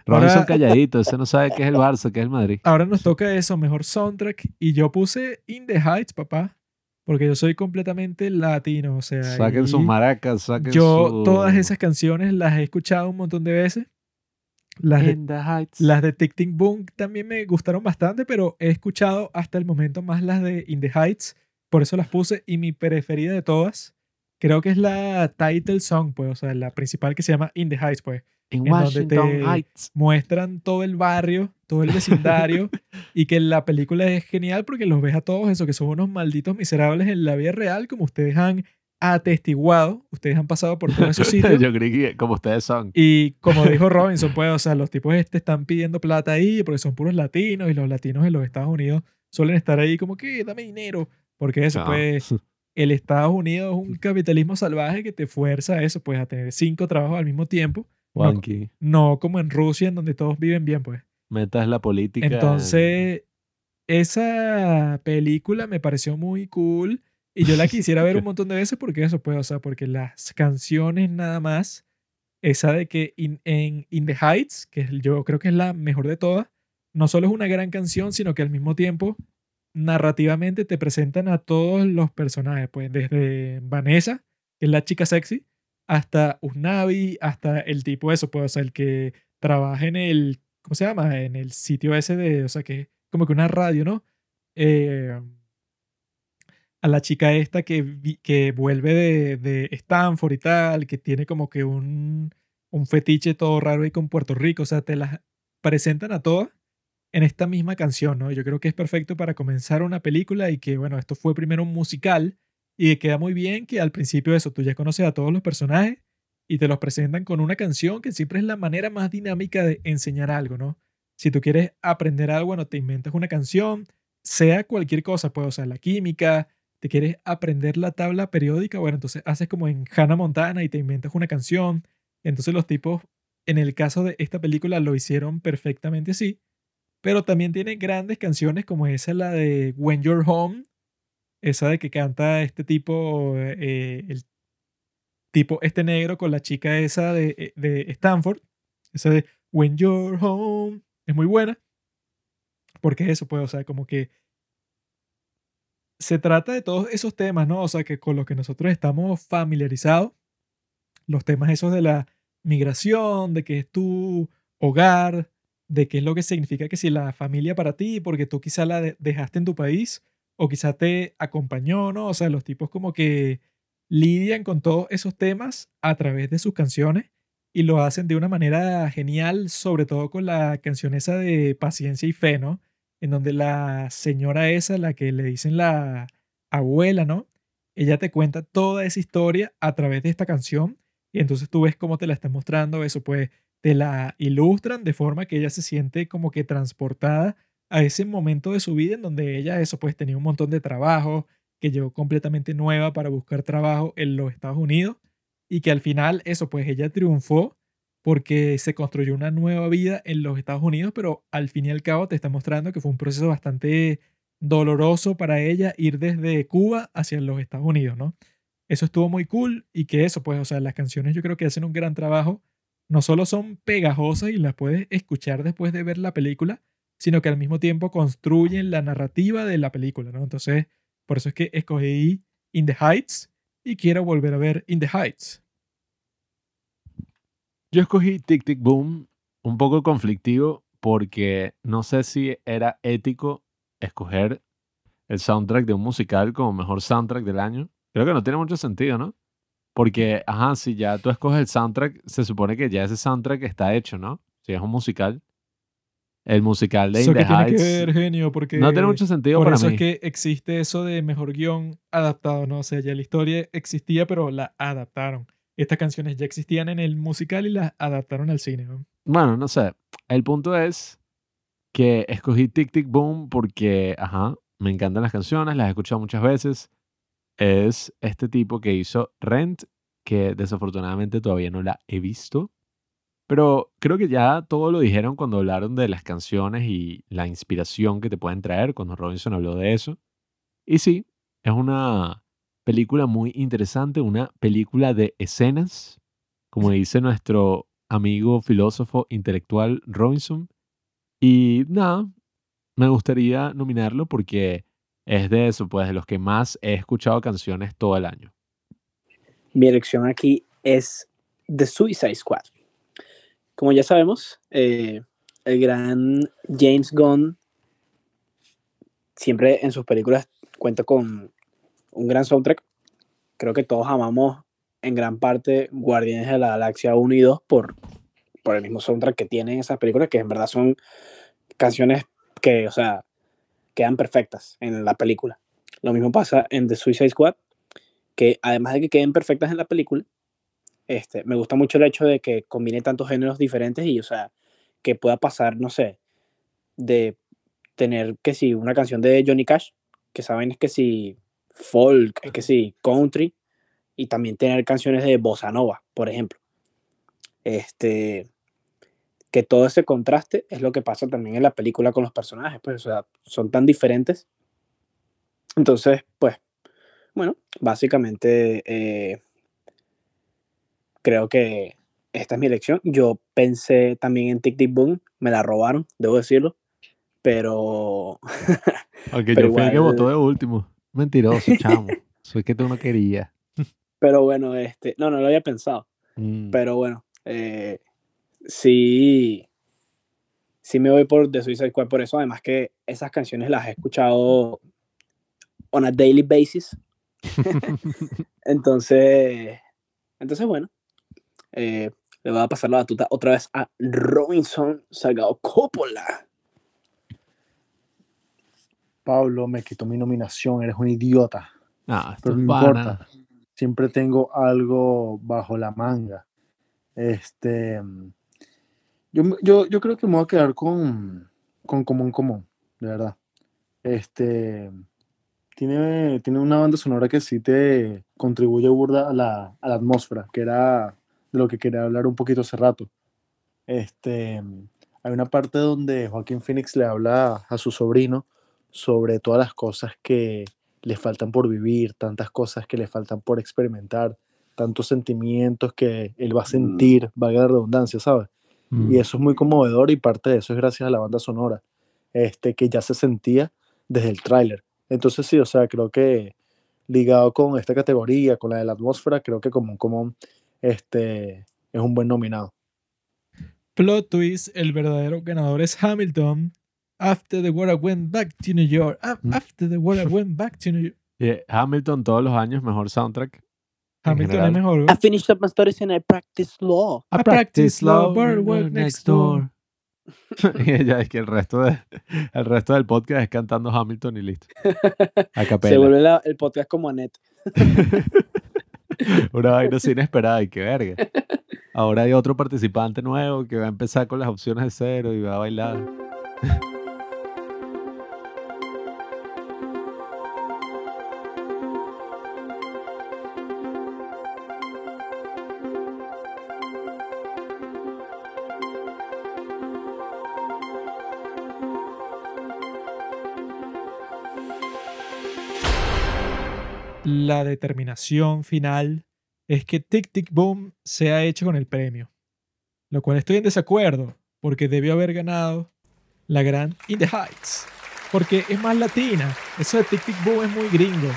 Robinson Ahora- calladito, ese no sabe qué es el Barça, qué es el Madrid. Ahora nos toca eso, mejor soundtrack. Y yo puse In the Heights, papá. Porque yo soy completamente latino, o sea. Saquen sus maracas, saquen Yo su- todas esas canciones las he escuchado un montón de veces. Las de, In the Heights. las de Tic Tic Boom también me gustaron bastante, pero he escuchado hasta el momento más las de In the Heights. Por eso las puse. Y mi preferida de todas, creo que es la title song, pues, o sea, la principal que se llama In the Heights, pues. En en donde Washington te- Heights. muestran todo el barrio, todo el vecindario y que la película es genial porque los ves a todos eso, que son unos malditos miserables en la vida real, como ustedes han atestiguado, ustedes han pasado por todos esos sitios. Yo creí que como ustedes son. Y como dijo Robinson, pues, o sea, los tipos este están pidiendo plata ahí porque son puros latinos y los latinos en los Estados Unidos suelen estar ahí como que dame dinero. Porque eso, No. pues, el Estados Unidos es un capitalismo salvaje que te fuerza a eso, pues, a tener cinco trabajos al mismo tiempo. No, como en Rusia, en donde todos viven bien, pues. metas la política. en- Entonces, esa película me pareció muy cool y yo la quisiera ver un montón de veces porque eso, pues, o sea, porque las canciones nada más, esa de que in, en In the Heights, que yo creo que es la mejor de todas, no solo es una gran canción, sino que al mismo tiempo, narrativamente te presentan a todos los personajes, pues, desde Vanessa, que es la chica sexy, hasta Usnavi, hasta el tipo eso, pues, o sea, el que trabaja en el, ¿cómo se llama? En el sitio ese de, o sea, que como que una radio, ¿no? Eh, a la chica esta que, que vuelve de, de Stanford y tal, que tiene como que un, un fetiche todo raro ahí con Puerto Rico, o sea, te las presentan a todas en esta misma canción, ¿no? Yo creo que es perfecto para comenzar una película y que, bueno, esto fue primero un musical y que queda muy bien que al principio de eso tú ya conoces a todos los personajes y te los presentan con una canción que siempre es la manera más dinámica de enseñar algo, ¿no? Si tú quieres aprender algo, bueno, te inventas una canción, sea cualquier cosa, pues, o sea, la química, te quieres aprender la tabla periódica, bueno, entonces haces como en Hannah Montana y te inventas una canción. Entonces los tipos, en el caso de esta película, lo hicieron perfectamente así. pero también tiene grandes canciones como esa, la de When You're Home, esa de que canta este tipo, eh, el tipo este negro con la chica esa de, eh, de Stanford, esa de When You're Home, es muy buena, porque eso pues, o sea, como que se trata de todos esos temas, ¿no? O sea, que con los que nosotros estamos familiarizados, los temas esos de la migración, de que es tu hogar, de qué es lo que significa que si la familia para ti, porque tú quizá la de- dejaste en tu país o quizá te acompañó, ¿no? O sea, los tipos como que lidian con todos esos temas a través de sus canciones y lo hacen de una manera genial, sobre todo con la canción esa de Paciencia y Fe, ¿no? En donde la señora esa, la que le dicen la abuela, ¿no? Ella te cuenta toda esa historia a través de esta canción y entonces tú ves cómo te la está mostrando eso, pues te la ilustran de forma que ella se siente como que transportada a ese momento de su vida en donde ella, eso, pues tenía un montón de trabajo, que llegó completamente nueva para buscar trabajo en los Estados Unidos y que al final, eso, pues ella triunfó porque se construyó una nueva vida en los Estados Unidos, pero al fin y al cabo te está mostrando que fue un proceso bastante doloroso para ella ir desde Cuba hacia los Estados Unidos, ¿no? Eso estuvo muy cool y que eso, pues, o sea, las canciones yo creo que hacen un gran trabajo. No solo son pegajosas y las puedes escuchar después de ver la película, sino que al mismo tiempo construyen la narrativa de la película, ¿no? Entonces, por eso es que escogí In the Heights y quiero volver a ver In the Heights. Yo escogí Tic Tic Boom, un poco conflictivo, porque no sé si era ético escoger el soundtrack de un musical como mejor soundtrack del año. Creo que no tiene mucho sentido, ¿no? Porque, ajá, si ya tú escoges el soundtrack, se supone que ya ese soundtrack está hecho, ¿no? Si es un musical. El musical de ¿Eso the tiene que Heights ver, genio? Porque no tiene mucho sentido por para eso mí. es que existe eso de mejor guion adaptado, ¿no? O sea, ya la historia existía, pero la adaptaron. Estas canciones ya existían en el musical y las adaptaron al cine, ¿no? Bueno, no sé. El punto es que escogí Tic Tic Boom porque, ajá, me encantan las canciones, las he escuchado muchas veces. Es este tipo que hizo Rent, que desafortunadamente todavía no la he visto. Pero creo que ya todo lo dijeron cuando hablaron de las canciones y la inspiración que te pueden traer, cuando Robinson habló de eso. Y sí, es una película muy interesante, una película de escenas, como dice nuestro amigo filósofo intelectual Robinson. Y nada, me gustaría nominarlo porque es de eso, pues de los que más he escuchado canciones todo el año. Mi elección aquí es The Suicide Squad. Como ya sabemos, eh, el gran James Gunn siempre en sus películas cuenta con un gran soundtrack. Creo que todos amamos en gran parte Guardianes de la Galaxia 1 y 2 por, por el mismo soundtrack que tienen esas películas, que en verdad son canciones que, o sea, quedan perfectas en la película. Lo mismo pasa en The Suicide Squad, que además de que queden perfectas en la película, este, me gusta mucho el hecho de que combine tantos géneros diferentes y, o sea, que pueda pasar, no sé, de tener que si una canción de Johnny Cash, que saben es que si folk, es que si country, y también tener canciones de bossa nova, por ejemplo. Este, que todo ese contraste es lo que pasa también en la película con los personajes, pues, o sea, son tan diferentes. Entonces, pues, bueno, básicamente eh, creo que esta es mi elección. Yo pensé también en Tic Tic Boom, me la robaron, debo decirlo, pero Aunque Pero yo fui el que votó de último. Mentiroso, chamo. Soy que tú no querías. pero bueno, este, no, no lo había pensado, Mm. pero bueno, eh, sí, sí me voy por The Suicide Squad por eso, además que esas canciones las he escuchado on a daily basis, entonces, entonces bueno, eh, le voy a pasar la batuta otra vez a Robinson Salgado Coppola. Pablo, me quitó mi nominación, eres un idiota. Esto Pero no pana. importa. Siempre tengo algo bajo la manga. Este, yo, yo, yo creo que me voy a quedar con, con Común Común, de verdad. Este, tiene, tiene una banda sonora que sí te contribuye burda a la, a la atmósfera, que era de lo que quería hablar un poquito hace rato. Este, hay una parte donde Joaquín Phoenix le habla a su sobrino sobre todas las cosas que le faltan por vivir, tantas cosas que le faltan por experimentar, tantos sentimientos que él va a sentir, valga la redundancia, ¿sabes? Mm. Y eso es muy conmovedor y parte de eso es gracias a la banda sonora, este, que ya se sentía desde el tráiler. Entonces sí, o sea, creo que ligado con esta categoría, con la de la atmósfera, creo que como, como este, es un buen nominado. Plot twist, el verdadero ganador es Hamilton. After the world I went back to New York. A- Mm. After the world I went back to New York. Y, eh, Hamilton todos los años mejor soundtrack. Hamilton es mejor. I güey. finished up my studies and I practice law. I practice law, but work next door. y ella es que el resto, de, el resto del podcast es cantando Hamilton y listo. A Se vuelve la- el podcast como Annette. Una vaina así inesperada y qué verga. Ahora hay otro participante nuevo que va a empezar con las opciones de cero y va a bailar. La determinación final es que Tic Tic Boom sea hecho con el premio. Lo cual estoy en desacuerdo, porque debió haber ganado la gran In the Heights. Porque es más latina. Eso de Tic Tic Boom es muy gringo,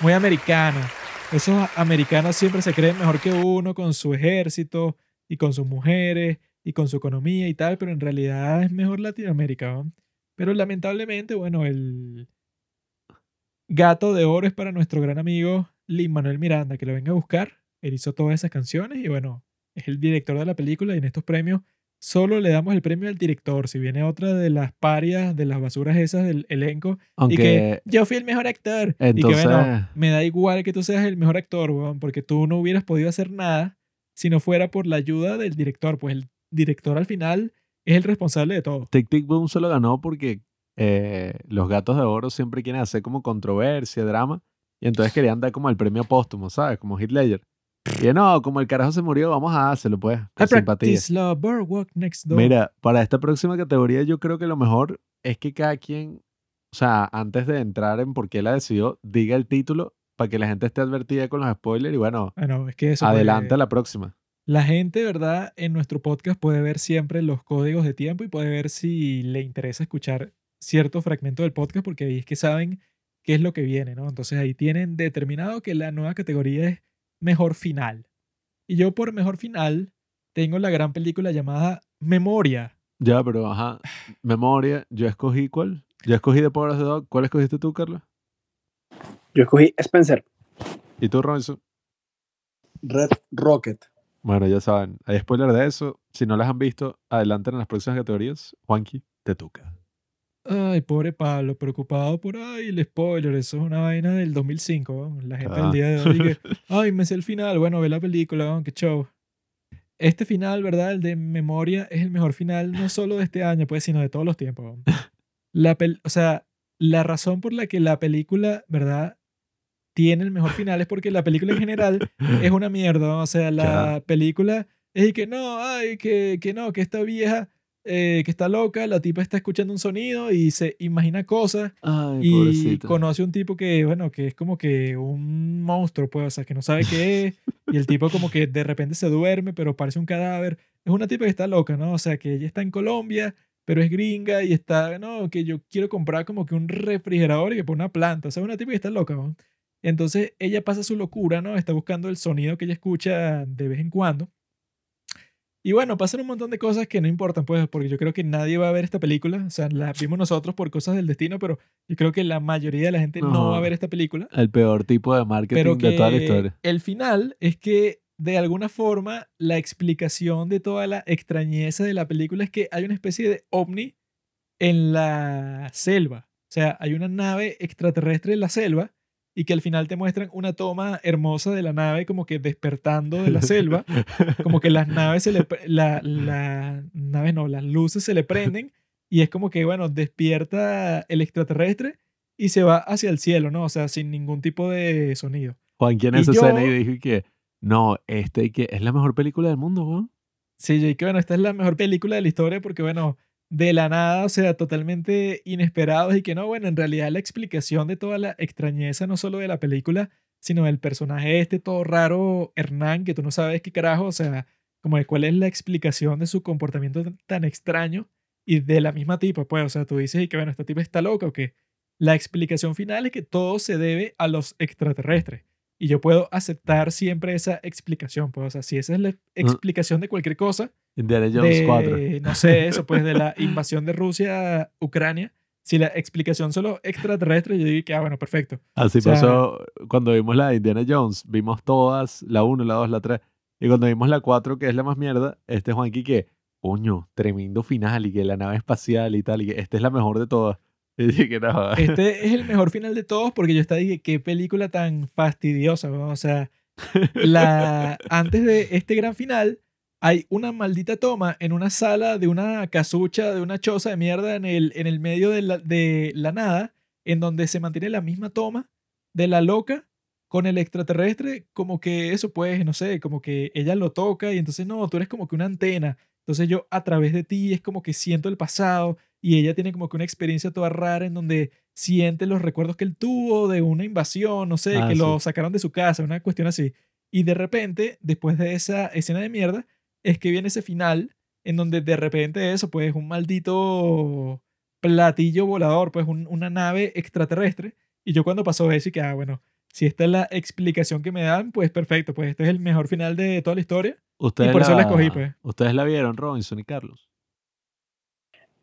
muy americano. Esos americanos siempre se creen mejor que uno con su ejército y con sus mujeres y con su economía y tal, pero en realidad es mejor Latinoamérica. ¿no? Pero lamentablemente, bueno, el gato de oro es para nuestro gran amigo Lin Manuel Miranda, que lo venga a buscar. Él hizo todas esas canciones y bueno, es el director de la película y en estos premios solo le damos el premio al director. Si viene otra de las parias, de las basuras esas del elenco, y que Aunque yo fui el mejor actor. y que bueno, me da igual que tú seas el mejor actor, weón, porque tú no hubieras podido hacer nada si no fuera por la ayuda del director. Pues el director al final es el responsable de todo. Tic Tic Boom solo ganó porque eh, los gatos de oro siempre quieren hacer como controversia, drama, y entonces querían dar como el premio póstumo, ¿sabes? Como Ledger. Y no, como el carajo se murió, vamos a dárselo, pues, con simpatía. law, boardwalk next door. Mira, para esta próxima categoría yo creo que lo mejor es que cada quien, o sea, antes de entrar en por qué la decidió, diga el título para que la gente esté advertida con los spoilers y bueno, Bueno, es que eso adelante puede- a la próxima. La gente, ¿verdad? En nuestro podcast puede ver siempre los códigos de tiempo y puede ver si le interesa escuchar cierto fragmento del podcast porque ahí es que saben qué es lo que viene, ¿no? Entonces ahí tienen determinado que la nueva categoría es mejor final. Y yo por mejor final tengo la gran película llamada Memoria. Ya, pero ajá, memoria, yo escogí cuál. Yo escogí The Power of the Dog. ¿Cuál escogiste tú, Carlos? Yo escogí Spencer. ¿Y tú, Robinson? Red Rocket. Bueno, ya saben, hay spoiler de eso. Si no las han visto, adelanten en las próximas categorías. Juanqui, te toca. Ay, pobre Pablo, preocupado por, ay, el spoiler, eso es una vaina del 2005, ¿no? la gente Ah. del día de hoy que, ay, me sé el final, bueno, ve la película, ¿no? qué show. Este final, ¿verdad? El de Memoria es el mejor final no solo de este año, pues, sino de todos los tiempos. ¿no? La pel- o sea, la razón por la que la película, ¿verdad? Tiene el mejor final es porque la película en general es una mierda, o sea, la película es que no, ay, que, que no, que esta vieja eh, que está loca, la tipa está escuchando un sonido y se imagina cosas Ay, y conoce un tipo que, bueno, que es como que un monstruo, pues, o sea, que no sabe qué es y el tipo como que de repente se duerme, pero parece un cadáver. Es una tipa que está loca, ¿no? O sea, que ella está en Colombia, pero es gringa y está, no, que yo quiero comprar como que un refrigerador y que pone una planta, o sea, es una tipa que está loca, ¿no? Entonces ella pasa su locura, ¿no? Está buscando el sonido que ella escucha de vez en cuando. Y bueno, pasan un montón de cosas que no importan, pues, porque yo creo que nadie va a ver esta película. O sea, la vimos nosotros por cosas del destino, pero yo creo que la mayoría de la gente no, va a ver esta película. El peor tipo de marketing Pero de toda la historia. el final es que, de alguna forma, la explicación de toda la extrañeza de la película es que hay una especie de ovni en la selva. O sea, hay una nave extraterrestre en la selva y que al final te muestran una toma hermosa de la nave como que despertando de la selva como que las naves se le la, la naves no, las luces se le prenden y es como que bueno, despierta el extraterrestre y se va hacia el cielo, ¿no? O sea, sin ningún tipo de sonido. Juanqui en Y esa yo- escena y dijo que no, este que es la mejor película del mundo, weón. Sí, yo dije que bueno, esta es la mejor película de la historia porque bueno, de la nada, o sea, totalmente inesperados y que no, bueno, en realidad la explicación de toda la extrañeza, no solo de la película, sino del personaje este todo raro, Hernán, que tú no sabes qué carajo, o sea, como de cuál es la explicación de su comportamiento tan- extraño y de la misma tipa, pues, o sea, tú dices y que, bueno, esta tipa está loca o que la explicación final es que todo se debe a los extraterrestres. Y yo puedo aceptar siempre esa explicación, pues, o sea, si esa es la explicación de cualquier cosa, Indiana Jones de, 4. no sé, eso, pues, de la invasión de Rusia a Ucrania, si la explicación son los extraterrestres, yo digo que, ah, bueno, perfecto. Así o sea- pasó cuando vimos la de Indiana Jones. Vimos todas, la 1, la 2, la 3. Y cuando vimos la 4, que es la más mierda, este Juanqui que, coño, tremendo final y que la nave espacial y tal, y que esta es la mejor de todas. Y dije, no, Este es el mejor final de todos porque yo estaba dije, qué película tan fastidiosa, weón. o sea, la antes de este gran final hay una maldita toma en una sala de una casucha, de una choza de mierda en el, en el medio de la, de la nada, en donde se mantiene la misma toma de la loca con el extraterrestre, como que eso pues, no sé, como que ella lo toca y entonces no, tú eres como que una antena. Entonces yo a través de ti es como que siento el pasado y ella tiene como que una experiencia toda rara en donde siente los recuerdos que él tuvo de una invasión, no sé, Ah, que lo sacaron de su casa, una cuestión así. Y de repente, después de esa escena de mierda, es que viene ese final en donde de repente eso, pues un maldito platillo volador, pues un- una nave extraterrestre. Y yo cuando pasó eso y que, ah, bueno, si esta es la explicación que me dan, pues perfecto, pues este es el mejor final de toda la historia. ustedes por eso la escogí, pues. Ustedes la vieron, Robinson y Carlos.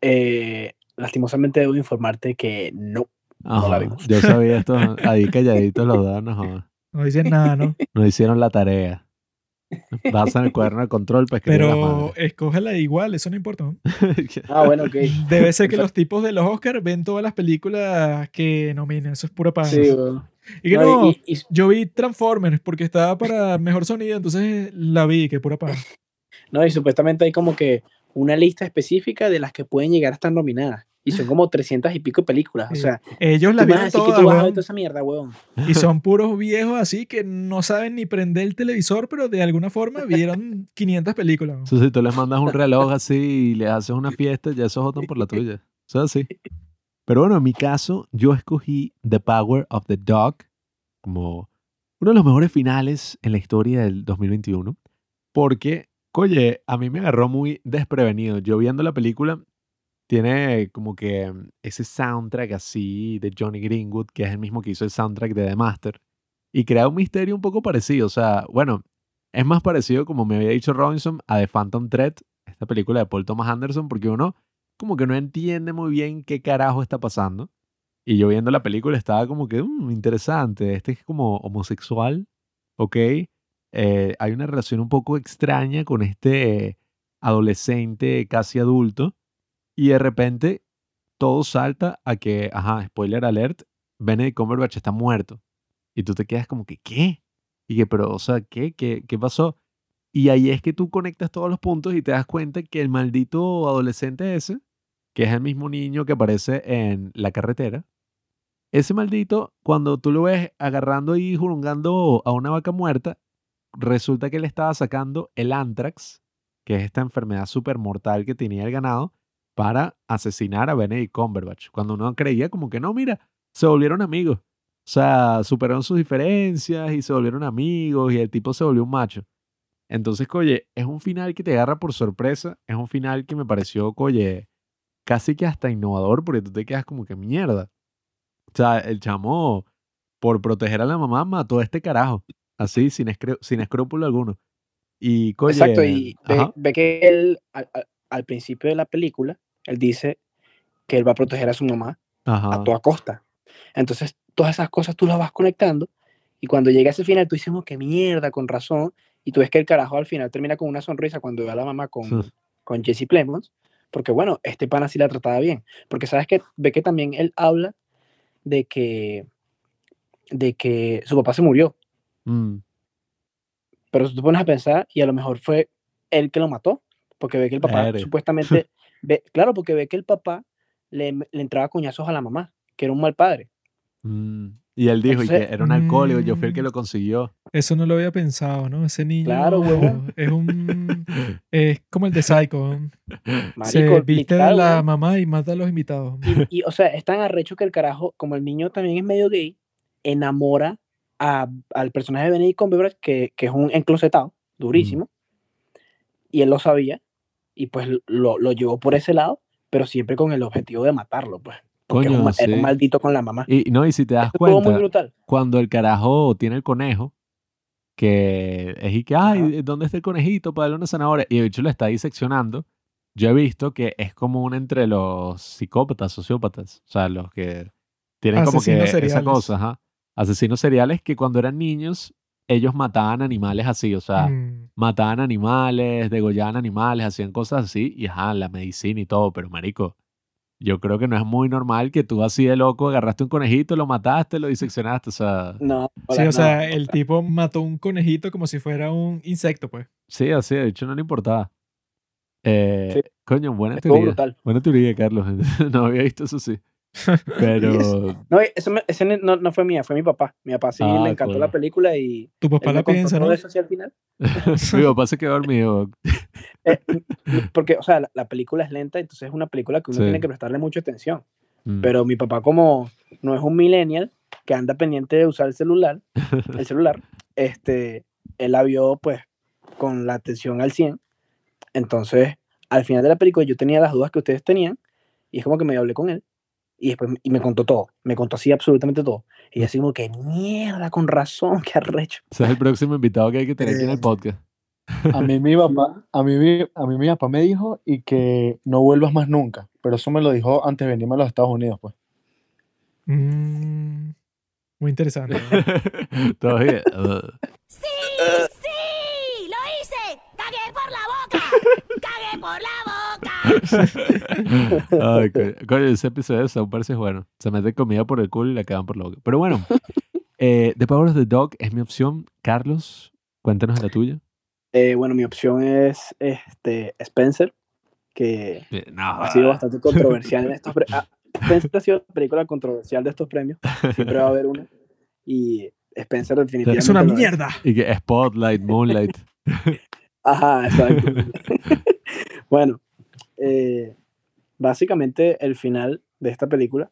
Eh, lastimosamente debo informarte que no. No la vimos. Yo sabía esto, ahí calladitos los dos, no, jodas. No dicen nada, ¿no? no hicieron la tarea. Pasan el cuaderno de control para escribir Pero escógela igual, eso no importa. ¿no? Ah, bueno, ok. Debe ser que los tipos de los Oscars ven todas las películas que nominen, eso es pura. Sí, weón. y que No, no, y- y- yo vi Transformers porque estaba para mejor sonido, entonces la vi, que pura paja. no, y supuestamente hay como que una lista específica de las que pueden llegar a estar nominadas. Y son como 300 y pico películas. O Sí. sea, Ellos la vieron que tú vas a ver toda esa mierda, weón. y son puros viejos así que no saben ni prender el televisor, pero de alguna forma vieron 500 películas. weón. Eso si tú les mandas un reloj así y les haces una fiesta, ya esos votan por la tuya. Eso es así. Pero bueno, en mi caso, yo escogí The Power of the Dog como uno de los mejores finales en la historia del 2021. Porque, oye, a mí me agarró muy desprevenido. Yo viendo la película, tiene como que ese soundtrack así de Johnny Greenwood, que es el mismo que hizo el soundtrack de The Master. Y crea un misterio un poco parecido. O sea, bueno, es más parecido, como me había dicho Robinson, a The Phantom Thread, esta película de Paul Thomas Anderson, porque uno como que no entiende muy bien qué carajo está pasando. Y yo viendo la película estaba como que, "Mm, interesante, este es como homosexual, ¿ok? Eh, hay una relación un poco extraña con este adolescente casi adulto. Y de repente todo salta a que, ajá, spoiler alert, Benedict Cumberbatch está muerto. Y tú te quedas como que, ¿qué? Y que, pero, o sea, ¿qué? ¿Qué, qué pasó? Y ahí es que tú conectas todos los puntos y te das cuenta que el maldito adolescente ese, que es el mismo niño que aparece en la carretera, ese maldito, cuando tú lo ves agarrando y jurungando a una vaca muerta, resulta que le estaba sacando el anthrax, que es esta enfermedad súper mortal que tenía el ganado, para asesinar a Benedict Cumberbatch. Cuando uno creía como que no, mira, se volvieron amigos. O sea, superaron sus diferencias y se volvieron amigos y el tipo se volvió un macho. Entonces, oye, es un final que te agarra por sorpresa. Es un final que me pareció, oye, casi que hasta innovador porque tú te quedas como que mierda. O sea, el chamo, por proteger a la mamá, mató a este carajo. Así, sin, sin escrúpulo alguno. Y, Exacto, y ve, que él, al, principio de la película, él dice que él va a proteger a su mamá a toda costa. Entonces, todas esas cosas tú las vas conectando y cuando llega ese final, tú dices, "Oh, qué mierda, con razón. Y tú ves que el carajo al final termina con una sonrisa cuando ve a la mamá con, con Jesse Plemons, porque bueno, este pana sí la trataba bien. Porque sabes que ve que también él habla de que, de que su papá se murió, Mm, pero tú te pones a pensar y a lo mejor fue él que lo mató, porque ve que el papá supuestamente, ve, claro, porque ve que el papá le, le entraba coñazos a la mamá, que era un mal padre. mm. Y él dijo, y Entonces- que era un alcohólico, yo fui el que Mm. lo consiguió. Eso no lo había pensado, ¿no? Ese niño Claro, huevón. es un... Es como el de Psycho. Se Marico, viste de literal, la mamá y mata a los invitados. Y, y, o sea, es tan arrecho que el carajo, como el niño también es medio gay, enamora a- al personaje de Benedict Cumberbatch, que, que es un enclosetado, durísimo, y él lo sabía, y pues lo, lo llevó por ese lado, pero siempre con el objetivo de matarlo, pues. Porque es un Coño, ma- era un sí. maldito con la mamá. Y no, y si te das muy cuenta, brutal. cuando el carajo tiene el conejo, que es y que, ay. ¿dónde está el conejito para darle una zanahoria? Y el bicho lo está diseccionando. Yo he visto que es común entre los psicópatas, sociópatas, o sea, los que tienen como que Asesinos esa seriales. cosa, ajá. Asesinos seriales que cuando eran niños, ellos mataban animales así, o sea, Mm. mataban animales, degollaban animales, hacían cosas así, y ajá, la medicina y todo, pero marico, yo creo que no es muy normal que tú así de loco agarraste un conejito, lo mataste, lo diseccionaste, o sea, No, Sí, hola, o no, sea, el tipo mató un conejito como si fuera un insecto, pues. sí, así, de hecho no le importaba. Eh, Sí. Coño, buena estuvo teoría. brutal. Buena teoría, Carlos. no había visto eso sí. Pero, No, eso me- ese no, no fue mía, fue mi papá. Mi papá sí Ah, le encantó la película y Tu papá la piensa, ¿no? eso el final. mi papá se quedó dormido. Eh, porque, o sea, la, la película es lenta, entonces es una película que uno Sí. tiene que prestarle mucha atención. Mm. Pero mi papá, como no es un millennial que anda pendiente de usar el celular, el celular, este, él la vio pues con la atención al 100. Entonces, al final de la película yo tenía las dudas que ustedes tenían y es como que me hablé con él y después y me contó todo, me contó así absolutamente todo. Y así como que mierda, con razón, qué arrecho. Ese es el próximo invitado que hay que tener aquí en el Eh, podcast. A mí mi papá, a mí, mi- a mí mi papá me dijo y que no vuelvas más nunca, pero eso me lo dijo antes de venirme a los Estados Unidos, pues. Mm, muy interesante. ¿no? Todavía. uh, ¡Sí! ¡Sí! ¡Lo hice! ¡Cagué por la boca! ¡Cagué por la boca! Ay, coño, ese episodio de South Park es bueno. Se mete comida por el culo y la quedan por la boca. Pero bueno, eh, The Power of the Dog es mi opción. Carlos, cuéntanos la tuya. Eh, bueno, mi opción es este Spencer, que Eh, No, ha sido bastante controversial en estos premios. Spencer ha sido la película controversial de estos premios. Siempre va a haber una. Y Spencer definitivamente. es una mierda. Y que Spotlight, Moonlight. Ajá, exacto. bueno, eh, básicamente el final de esta película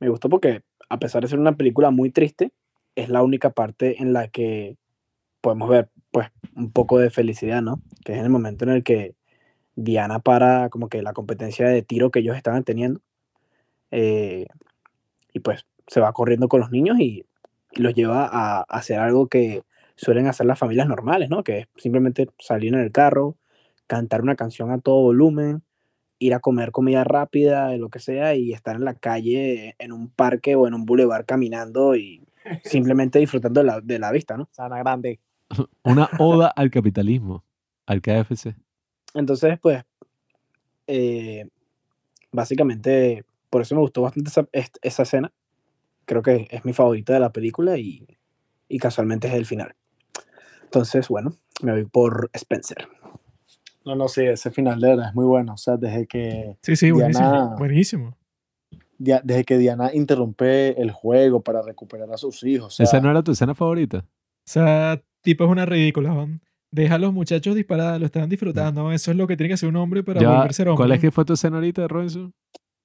me gustó porque, a pesar de ser una película muy triste, es la única parte en la que podemos ver, pues, un poco de felicidad, ¿no? Que es en el momento en el que Diana para como que la competencia de tiro que ellos estaban teniendo. eh, y pues se va corriendo con los niños y, los lleva a, a hacer algo que suelen hacer las familias normales, ¿no? Que es simplemente salir en el carro, cantar una canción a todo volumen, ir a comer comida rápida, lo que sea, y estar en la calle, en un parque o en un bulevar caminando y simplemente disfrutando de la, de la vista, ¿no? Sana grande. Una oda al capitalismo, al KFC. Entonces, pues, eh, básicamente, por eso me gustó bastante esa, esa escena. Creo que es mi favorita de la película y, y casualmente es el final. Entonces, bueno, me voy por Spencer. No, no, sí, ese final de verdad es muy bueno. O sea, desde que, Sí, sí, buenísimo. Diana- Buenísimo. Dia- desde que Diana interrumpe el juego para recuperar a sus hijos. O sea, ¿Esa no era tu escena favorita? O sea, tipo es una ridícula. ¿no? Deja a los muchachos disparar, lo están disfrutando. Eso es lo que tiene que hacer un hombre para Ya, volverse hombre. ¿Cuál es que fue tu escena ahorita de Robinson?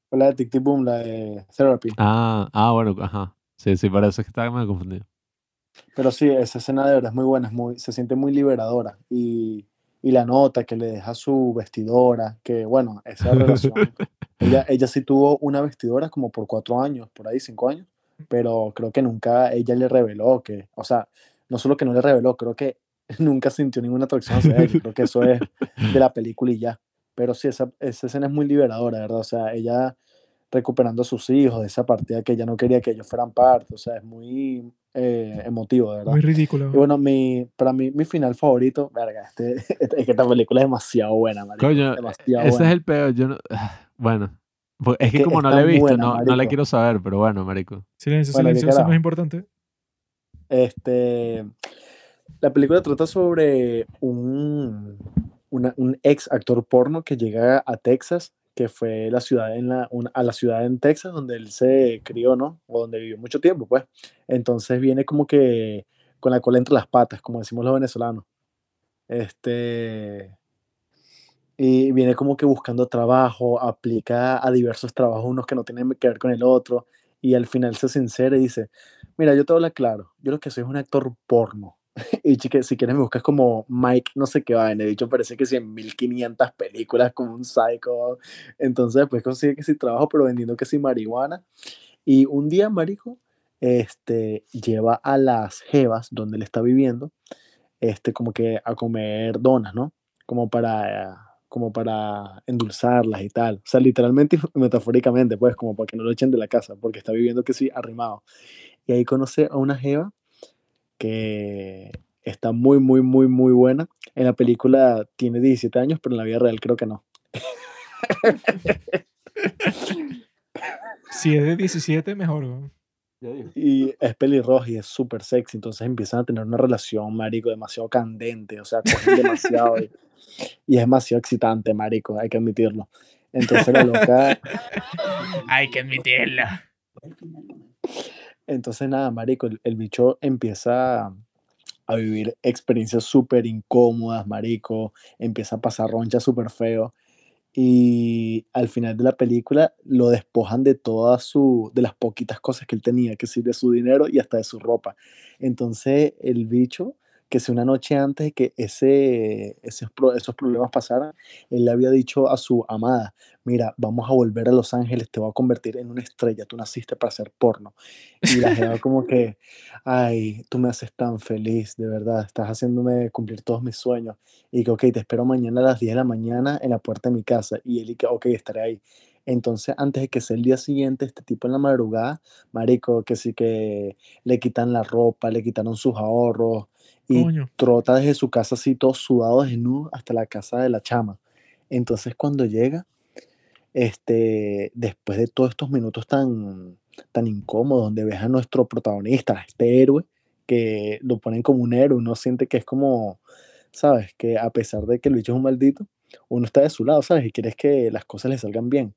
fue la de Tic Tic Boom, la de Therapy. Ah, ah, bueno, ajá. Sí, sí, parece que estaba medio confundido. Pero sí, esa escena de verdad es muy buena, es muy, se siente muy liberadora. Y, y la nota que le deja su vestidora, que bueno, esa relación. ella, ella sí tuvo una vestidora como por cuatro años, por ahí, cinco años, pero creo que nunca ella le reveló que, o sea, no solo que no le reveló, creo que nunca sintió ninguna atracción hacia ella. Creo que eso es de la película y ya. Pero sí, esa, esa escena es muy liberadora, ¿verdad? O sea, ella recuperando a sus hijos de esa partida que ella no quería que ellos fueran parte, o sea, es muy eh, emotivo, de verdad. Muy ridículo. Y bueno, mi, para mí, mi final favorito, verga, este, es que esta película es demasiado buena, marico, Coño, demasiado ese buena. es el peor. Yo no, bueno, pues es que, que como no la he visto, buena, no, no la quiero saber, pero bueno, marico. Silencio, Bueno, ¿qué silencio, eso es más importante. Este, la película trata sobre un, una- un ex actor porno que llega a Texas, que fue la ciudad en la, una- a la ciudad en Texas donde él se crió, ¿no? O donde vivió mucho tiempo, pues. Entonces viene como que con la cola entre las patas, como decimos los venezolanos. Este, y viene como que buscando trabajo, aplica a diversos trabajos, unos que no tienen que ver con el otro, y al final se sincera y dice, mira, yo te hablo claro, yo lo que soy es un actor porno. Y chique, si quieres me buscas como Mike, no sé qué vaina, de hecho parece que sí en 1500 películas como un psycho. Entonces después consigue que sí trabajo, pero vendiendo que sí marihuana. Y un día, marico, este, lleva a las jevas donde él está viviendo, este, como que a comer donas, ¿no? Como para, como para endulzarlas y tal. O sea, literalmente y metafóricamente, pues, como para que no lo echen de la casa, porque está viviendo que sí arrimado. Y ahí conoce a una jeva que está muy, muy, muy, muy buena. En la película tiene 17 años, pero en la vida real creo que no. Si es de 17, mejor. Y es pelirroja y es súper sexy, entonces empiezan a tener una relación, marico, demasiado candente, o sea, cogen demasiado y, y es demasiado excitante, marico, hay que admitirlo. Entonces la loca, Hay que admitirlo. entonces nada, marico, el, bicho empieza a vivir experiencias súper incómodas, marico, empieza a pasar roncha súper feo y al final de la película lo despojan de todas su, de las poquitas cosas que él tenía, que sí, de su dinero y hasta de su ropa. Entonces el bicho, que si una noche antes de que ese, pro- esos problemas pasaran, él le había dicho a su amada, mira, vamos a volver a Los Ángeles, te voy a convertir en una estrella, tú naciste para hacer porno. Y la jeva como que, ay, tú me haces tan feliz, de verdad, estás haciéndome cumplir todos mis sueños. Y que, ok, te espero mañana a las 10 de la mañana en la puerta de mi casa. Y él y que, ok, estaré ahí. Entonces, antes de que sea el día siguiente, este tipo en la madrugada, marico, que sí que le quitan la ropa, le quitaron sus ahorros y Coño. trota desde su casa así todo sudado, desnudo, hasta la casa de la chama. Entonces, cuando llega, este, después de todos estos minutos tan, tan incómodos, donde ves a nuestro protagonista, a este héroe, que lo ponen como un héroe, uno siente que es como, ¿sabes? Que a pesar de que bicho es un maldito, uno está de su lado, ¿sabes? Y quieres que las cosas le salgan bien.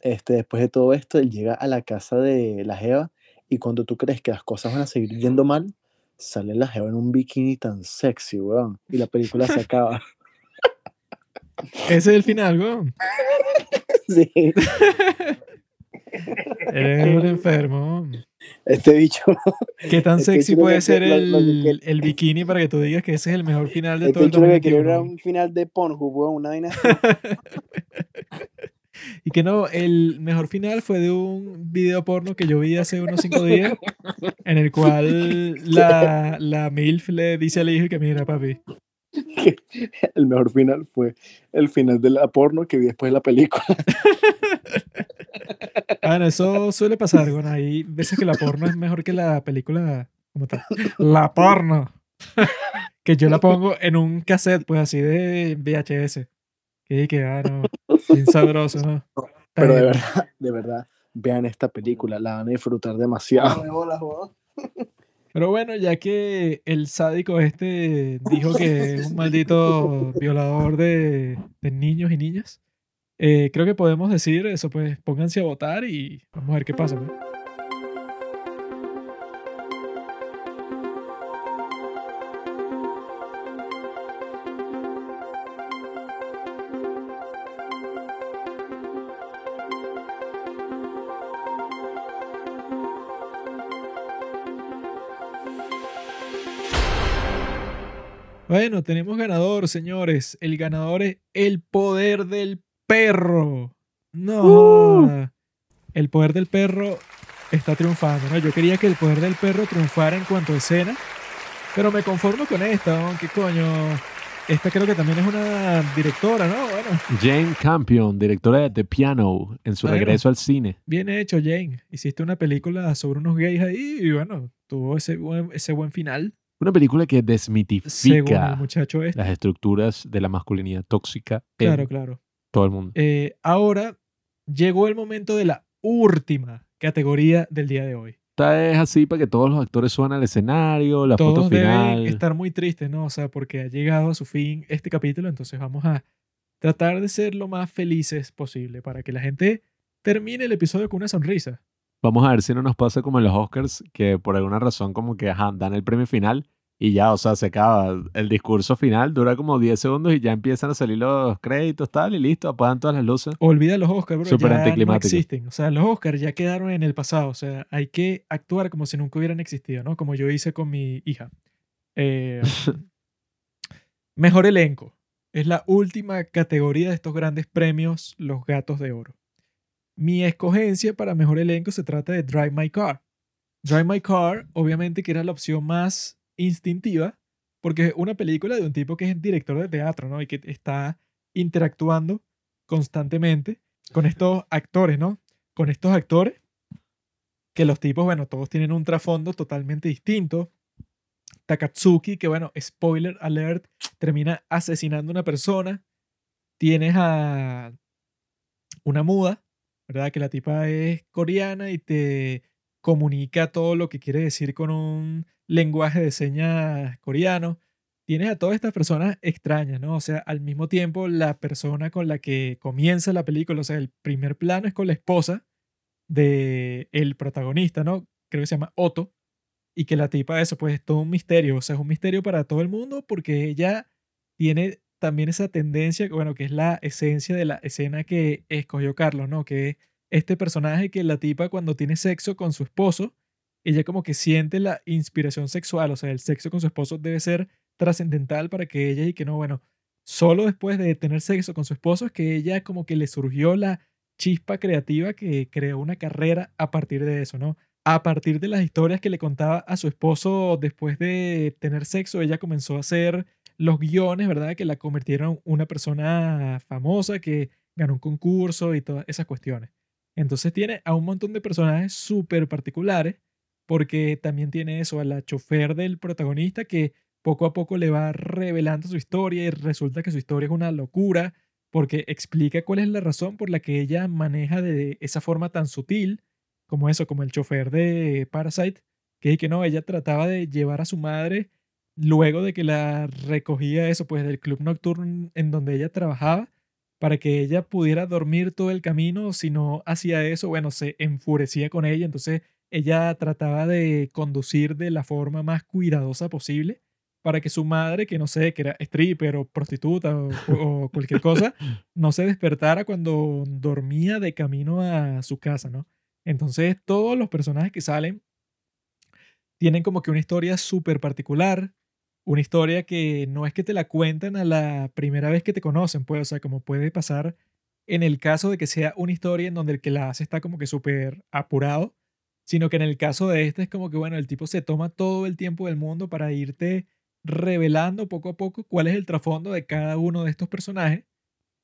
Este, después de todo esto, él llega a la casa de la Jeva y cuando tú crees que las cosas van a seguir yendo mal, sale la Jeva en un bikini tan sexy, weón. Y la película se acaba. Ese es el final, weón. Sí. Eres un enfermo. Este bicho, ¿Qué tan Es que sexy puede que ser lo- lo que el, el bikini para que tú digas que ese es el mejor final de este todo el lo que quería 2021? era weón? Un final de Pornhub, weón, una vaina. Y que no, el mejor final fue de un video porno que yo vi hace unos cinco días, en el cual la, la MILF le dice al hijo que mira, papi, el mejor final fue el final de la porno que vi después de la película. Bueno, eso suele pasar, bueno, hay veces que la porno es mejor que la película como tal. La porno. que yo la pongo en un cassette, pues así de VHS. Que que, ah, no, bien sabroso, ¿no? Pero de verdad, de verdad, vean esta película, la van a disfrutar demasiado. Pero bueno, ya que el sádico este dijo que es un maldito violador de, de niños y niñas, eh, creo que podemos decir eso, pues pónganse a votar y vamos a ver qué pasa. pues. Bueno, tenemos ganador, señores. El ganador es el poder del perro. No. joda. El poder del perro está triunfando, ¿no? Yo quería que el poder del perro triunfara en cuanto a escena, pero me conformo con esta. ¿Qué coño? Esta creo que también es una directora, ¿no? Bueno, Jane Campion, directora de The Piano, en su Bueno. regreso al cine. bien hecho, Jane. Hiciste una película sobre unos gays ahí y bueno, tuvo ese buen, ese buen final, Una película que desmitifica muchacho este. las estructuras de la masculinidad tóxica en Claro, claro. todo el mundo. Eh, ahora llegó el momento de la última categoría del día de hoy. Esta es así para que todos los actores suban al escenario, la foto Todos deben final. estar muy tristes, ¿no? O sea, porque ha llegado a su fin este capítulo, entonces vamos a tratar de ser lo más felices posible para que la gente termine el episodio con una sonrisa. Vamos a ver si no nos pasa como en los Oscars, que por alguna razón como que ajá, dan el premio final y ya, o sea, se acaba. El discurso final dura como 10 segundos y ya empiezan a salir los créditos, tal, y listo, apagan todas las luces. Olvida los Oscars, bro. Súper ya no existen. O sea, los Oscars ya quedaron en el pasado. O sea, hay que actuar como si nunca hubieran existido, ¿no? Como yo hice con mi hija. Eh, mejor elenco. Es la última categoría de estos grandes premios, los Gatos de Oro. Mi escogencia para mejor elenco se trata de Drive My Car. Drive My Car, obviamente que era la opción más instintiva, porque es una película de un tipo que es director de teatro, ¿no? Y que está interactuando constantemente con estos actores, ¿no? Con estos actores que los tipos, bueno, todos tienen un trasfondo totalmente distinto. Takatsuki, que bueno, spoiler alert, termina asesinando a una persona. Tienes a una muda, ¿verdad? Que la tipa es coreana y te comunica todo lo que quiere decir con un lenguaje de señas coreano. Tienes a todas estas personas extrañas, ¿no? O sea, al mismo tiempo, la persona con la que comienza la película, o sea, el primer plano es con la esposa de el protagonista, ¿no? Creo que se llama Otto. Y que la tipa, eso, pues es todo un misterio. O sea, es un misterio para todo el mundo porque ella tiene también esa tendencia, bueno, que es la esencia de la escena que escogió Carlos, ¿no? Que es este personaje que la tipa cuando tiene sexo con su esposo, ella como que siente la inspiración sexual, o sea, el sexo con su esposo debe ser trascendental para que ella y que no, bueno, solo después de tener sexo con su esposo es que ella como que le surgió la chispa creativa que creó una carrera a partir de eso, ¿no? A partir de las historias que le contaba a su esposo después de tener sexo, ella comenzó a hacer los guiones, ¿verdad? Que la convirtieron una persona famosa que ganó un concurso y todas esas cuestiones. Entonces tiene a un montón de personajes súper particulares, porque también tiene eso, a la chofer del protagonista que poco a poco le va revelando su historia y resulta que su historia es una locura, porque explica cuál es la razón por la que ella maneja de esa forma tan sutil, como eso, como el chofer de Parasite, que, que no, ella trataba de llevar a su madre luego de que la recogía eso, pues del club nocturno en donde ella trabajaba, para que ella pudiera dormir todo el camino. Si no hacía eso, bueno, se enfurecía con ella. Entonces ella trataba de conducir de la forma más cuidadosa posible para que su madre, que no sé, que era stripper o prostituta o, o cualquier cosa, no se despertara cuando dormía de camino a su casa, ¿no? Entonces todos los personajes que salen tienen como que una historia súper particular, una historia que no es que te la cuentan a la primera vez que te conocen, pues, o sea, como puede pasar en el caso de que sea una historia en donde el que la hace está como que súper apurado, sino que en el caso de este es como que, bueno, el tipo se toma todo el tiempo del mundo para irte revelando poco a poco cuál es el trasfondo de cada uno de estos personajes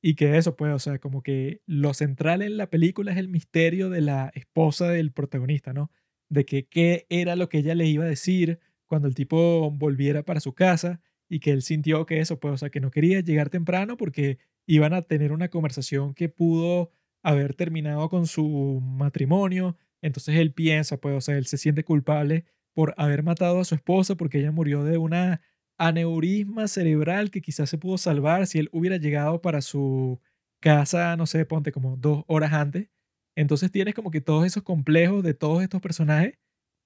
y que eso, pues, o sea, como que lo central en la película es el misterio de la esposa del protagonista, ¿no? De que qué era lo que ella le iba a decir, cuando el tipo volviera para su casa y que él sintió que eso, pues, o sea, que no quería llegar temprano porque iban a tener una conversación que pudo haber terminado con su matrimonio. Entonces él piensa, pues, o sea, él se siente culpable por haber matado a su esposa porque ella murió de una aneurisma cerebral que quizás se pudo salvar si él hubiera llegado para su casa, no sé, ponte como dos horas antes. Entonces tienes como que todos esos complejos de todos estos personajes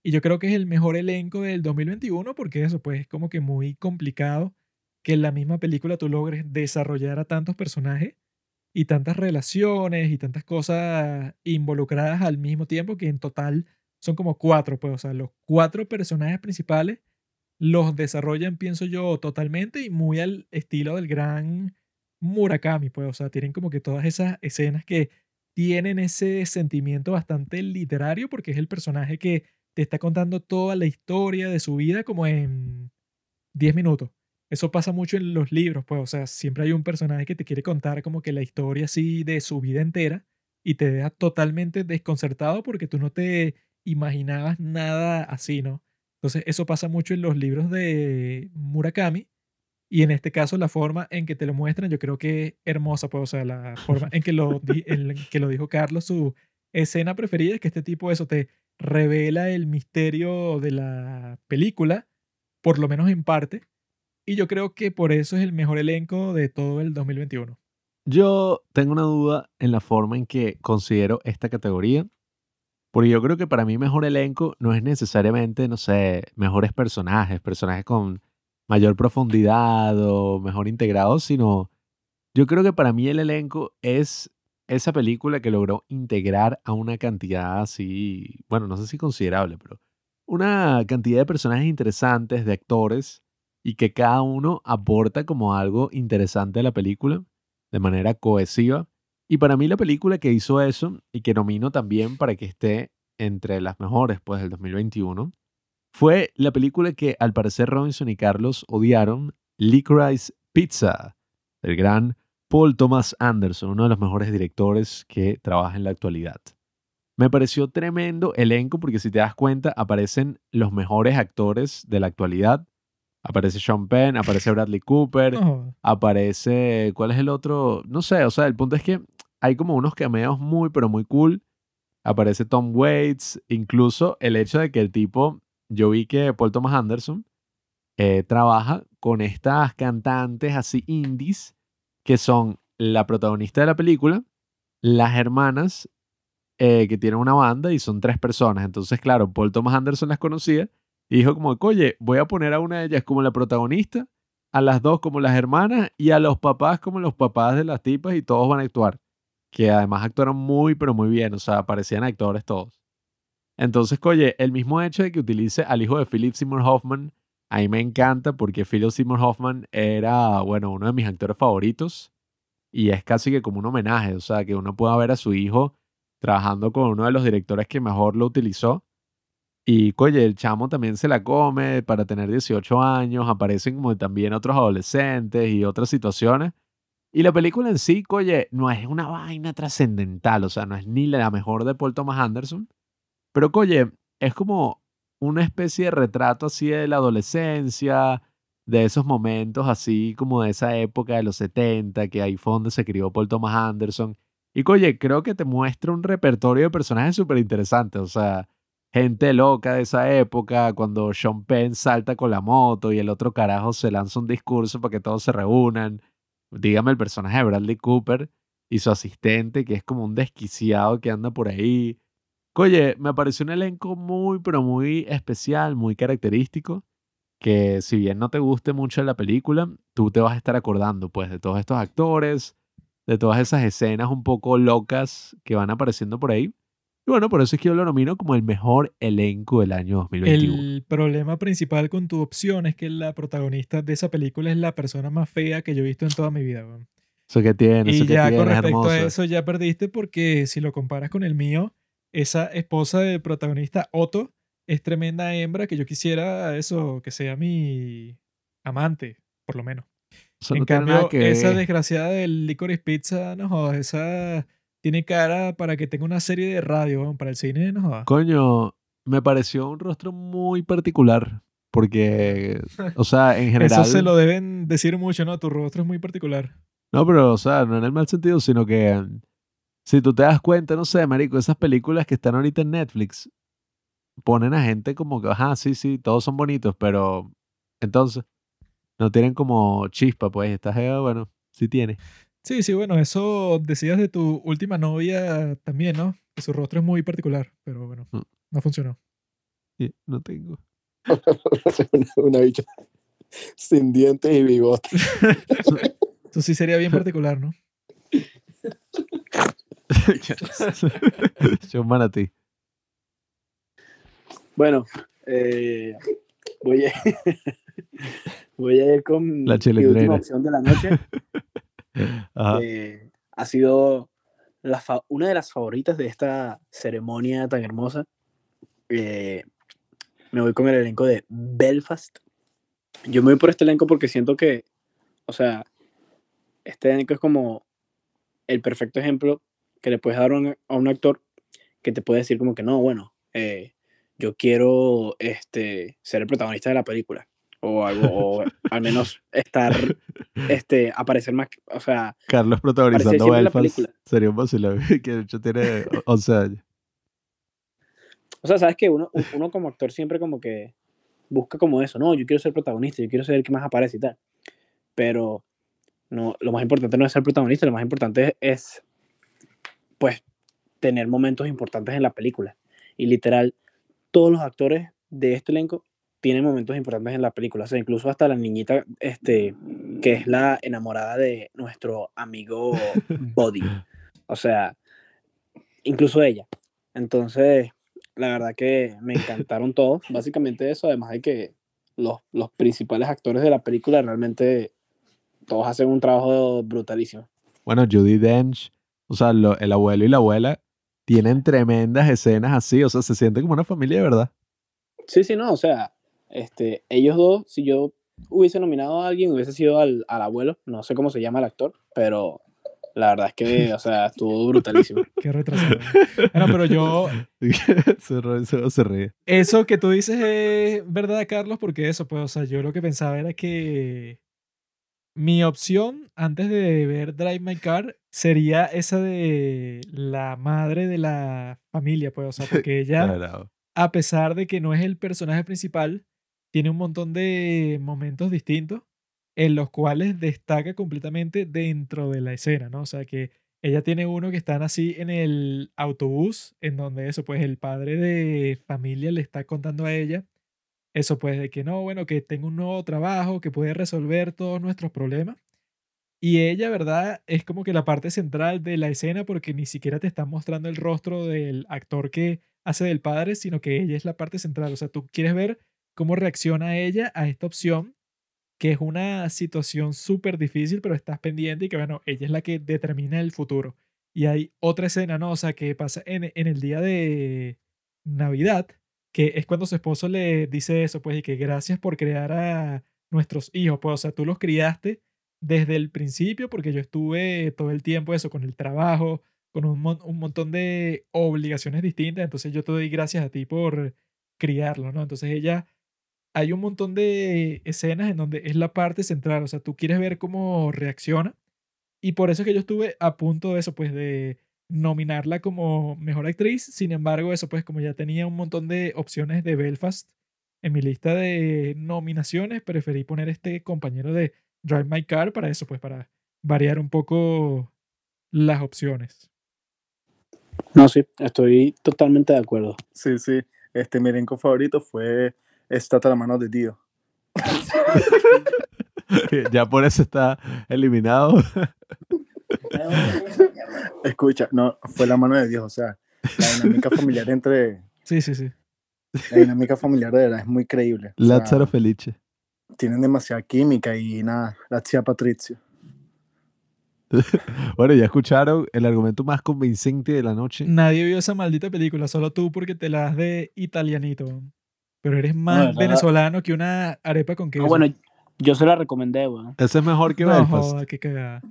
y yo creo que es el mejor elenco del 2021 porque eso, pues es como que muy complicado que en la misma película tú logres desarrollar a tantos personajes y tantas relaciones y tantas cosas involucradas al mismo tiempo que en total son como cuatro, pues, o sea, los cuatro personajes principales los desarrollan, pienso yo, totalmente y muy al estilo del gran Murakami, pues, o sea, tienen como que todas esas escenas que tienen ese sentimiento bastante literario porque es el personaje que te está contando toda la historia de su vida como en 10 minutos. Eso pasa mucho en los libros, pues, o sea, siempre hay un personaje que te quiere contar como que la historia así de su vida entera y te deja totalmente desconcertado porque tú no te imaginabas nada así, ¿no? Entonces, eso pasa mucho en los libros de Murakami y en este caso la forma en que te lo muestran yo creo que es hermosa, pues, o sea, la forma en que lo, di- en que lo dijo Carlos, su escena preferida es que este tipo eso te revela el misterio de la película, por lo menos en parte, y yo creo que por eso es el mejor elenco de todo el 2021. Yo tengo una duda en la forma en que considero esta categoría, porque yo creo que para mí mejor elenco no es necesariamente, no sé, mejores personajes, personajes con mayor profundidad o mejor integrados, sino yo creo que para mí el elenco es esa película que logró integrar a una cantidad así, bueno, no sé si considerable, pero una cantidad de personajes interesantes, de actores, y que cada uno aporta como algo interesante a la película de manera cohesiva. Y para mí la película que hizo eso y que nomino también para que esté entre las mejores pues del 2021 fue la película que al parecer Robinson y Carlos odiaron, Licorice Pizza, del gran Paul Thomas Anderson, uno de los mejores directores que trabaja en la actualidad. Me pareció tremendo elenco porque si te das cuenta aparecen los mejores actores de la actualidad. Aparece Sean Penn, aparece Bradley Cooper, No, aparece... ¿Cuál es el otro? No sé, o sea, el punto es que hay como unos cameos muy, pero muy cool. Aparece Tom Waits, incluso el hecho de que el tipo, yo vi que Paul Thomas Anderson eh, trabaja con estas cantantes así indies que son la protagonista de la película, las hermanas eh, que tienen una banda y son tres personas. Entonces, claro, Paul Thomas Anderson las conocía y dijo como, oye, voy a poner a una de ellas como la protagonista, a las dos como las hermanas y a los papás como los papás de las tipas y todos van a actuar. Que además actuaron muy, pero muy bien, o sea, parecían actores todos. Entonces, oye, el mismo hecho de que utilice al hijo de Philip Seymour Hoffman, a me encanta porque Philip Seymour Hoffman era, bueno, uno de mis actores favoritos y es casi que como un homenaje, o sea, que uno pueda ver a su hijo trabajando con uno de los directores que mejor lo utilizó. Y, oye, el chamo también se la come para tener 18 años, aparecen como también otros adolescentes y otras situaciones. Y la película en sí, oye, no es una vaina trascendental, o sea, no es ni la mejor de Paul Thomas Anderson, pero, oye, es como una especie de retrato así de la adolescencia, de esos momentos así como de esa época de los 70, que ahí fue donde se crió Paul Thomas Anderson. Y, oye, creo que te muestra un repertorio de personajes súper interesantes, o sea, gente loca de esa época, cuando Sean Penn salta con la moto y el otro carajo se lanza un discurso para que todos se reúnan. Dígame el personaje de Bradley Cooper y su asistente, que es como un desquiciado que anda por ahí. Oye, me pareció un elenco muy, pero muy especial, muy característico, que si bien no te guste mucho la película, tú te vas a estar acordando, pues, de todos estos actores, de todas esas escenas un poco locas que van apareciendo por ahí. Y bueno, por eso es que yo lo nomino como el mejor elenco del año 2021. El problema principal con tu opción es que la protagonista de esa película es la persona más fea que yo he visto en toda mi vida. Eso que tiene, eso Y que ya tiene, con es respecto a eso ya perdiste porque si lo comparas con el mío, esa esposa del protagonista Otto es tremenda hembra que yo quisiera eso, que sea mi amante, por lo menos. Eso en no cambio, que esa desgraciada del Licorice Pizza, no jodas, esa tiene cara para que tenga una serie de radio, para el cine, no jodas. Coño, me pareció un rostro muy particular. Porque, o sea, en general. Eso se lo deben decir mucho, ¿no? Tu rostro es muy particular. No, pero, o sea, no en el mal sentido, sino que si tú te das cuenta, no sé, marico, esas películas que están ahorita en Netflix ponen a gente como que, ajá, sí, sí, todos son bonitos, pero entonces no tienen como chispa, pues. Esta jeva, bueno, sí tiene. Sí, sí, bueno, eso decías de tu última novia también, ¿no? Que su rostro es muy particular, pero bueno, Mm. no funcionó. Sí, No tengo. una, una bicha sin dientes y bigote. Eso sí sería bien particular, ¿no? Yo manatí. Bueno, eh, voy, a, voy a ir con La mi última opción de la noche. Eh, ha sido la fa- una de las favoritas de esta ceremonia tan hermosa. Eh, me voy con el elenco de Belfast. Yo me voy por este elenco porque siento que, o sea, este elenco es como el perfecto ejemplo que le puedes dar a un, a un actor que te puede decir como que no, bueno, eh, yo quiero este, ser el protagonista de la película. O algo, o al menos estar, este, aparecer más, o sea, Carlos protagonizando Belfast. película. Sería un vacilón. Que de hecho tiene 11 años. O sea, sabes que uno, uno como actor siempre como que busca como eso, no, yo quiero ser protagonista, yo quiero ser el que más aparece y tal. Pero no, lo más importante no es ser protagonista, lo más importante es, pues, tener momentos importantes en la película. Y literal, todos los actores de este elenco tienen momentos importantes en la película. O sea, incluso hasta la niñita, este, que es la enamorada de nuestro amigo Buddy. O sea, incluso ella. Entonces, la verdad que me encantaron todos. Básicamente eso, además de que los, los principales actores de la película realmente todos hacen un trabajo brutalísimo. Bueno, Judy Dench, o sea, lo- el abuelo y la abuela tienen tremendas escenas así, o sea, se siente como una familia de verdad. Sí, sí, no, o sea, este, ellos dos, si yo hubiese nominado a alguien, hubiese sido al, al abuelo, no sé cómo se llama el actor, pero la verdad es que, o sea, estuvo brutalísimo. Qué retrasado. Bueno, pero yo, se, ríe- se- se ríe. eso que tú dices es verdad, Carlos, porque eso, pues, o sea, yo lo que pensaba era que mi opción antes de ver Drive My Car sería esa de la madre de la familia, pues, o sea, porque ella, a pesar de que no es el personaje principal, tiene un montón de momentos distintos en los cuales destaca completamente dentro de la escena, ¿no? O sea, que ella tiene uno que están así en el autobús, en donde eso, pues el padre de familia le está contando a ella, eso pues de que no, bueno, que tengo un nuevo trabajo que puede resolver todos nuestros problemas. Y ella, ¿verdad? Es como que la parte central de la escena porque ni siquiera te están mostrando el rostro del actor que hace del padre, sino que ella es la parte central. O sea, tú quieres ver cómo reacciona ella a esta opción, que es una situación súper difícil, pero estás pendiente y que, bueno, ella es la que determina el futuro. Y hay otra escena, ¿no? O sea, que pasa en, en el día de Navidad, que es cuando su esposo le dice eso, pues, y que gracias por crear a nuestros hijos, pues, o sea, tú los criaste desde el principio, porque yo estuve todo el tiempo eso, con el trabajo, con un, mon- un montón de obligaciones distintas, entonces yo te doy gracias a ti por criarlo, ¿no? Entonces ella, hay un montón de escenas en donde es la parte central, o sea, tú quieres ver cómo reacciona, y por eso es que yo estuve a punto de eso, pues, de nominarla como mejor actriz, sin embargo, eso, pues, como ya tenía un montón de opciones de Belfast en mi lista de nominaciones, preferí poner este compañero de Drive My Car para eso, pues para variar un poco las opciones. No, sí, estoy totalmente de acuerdo. Sí, sí. Este, mi elenco favorito fue Estate a la mano de Dios. ya por eso está eliminado. Escucha, no, fue la mano de Dios, o sea, la dinámica familiar entre, Sí, sí, sí. la dinámica familiar de verdad es muy creíble. o sea, Lázaro Felice. tienen demasiada química y nada, la tía Patricia. Bueno, ya escucharon el argumento más convincente de la noche. Nadie vio esa maldita película, solo tú porque te la das de italianito. Pero eres más venezolano que una arepa con queso. Ah, bueno, yo se la recomendé, weón. Ese es mejor que no, Belfast. joda, qué cagada.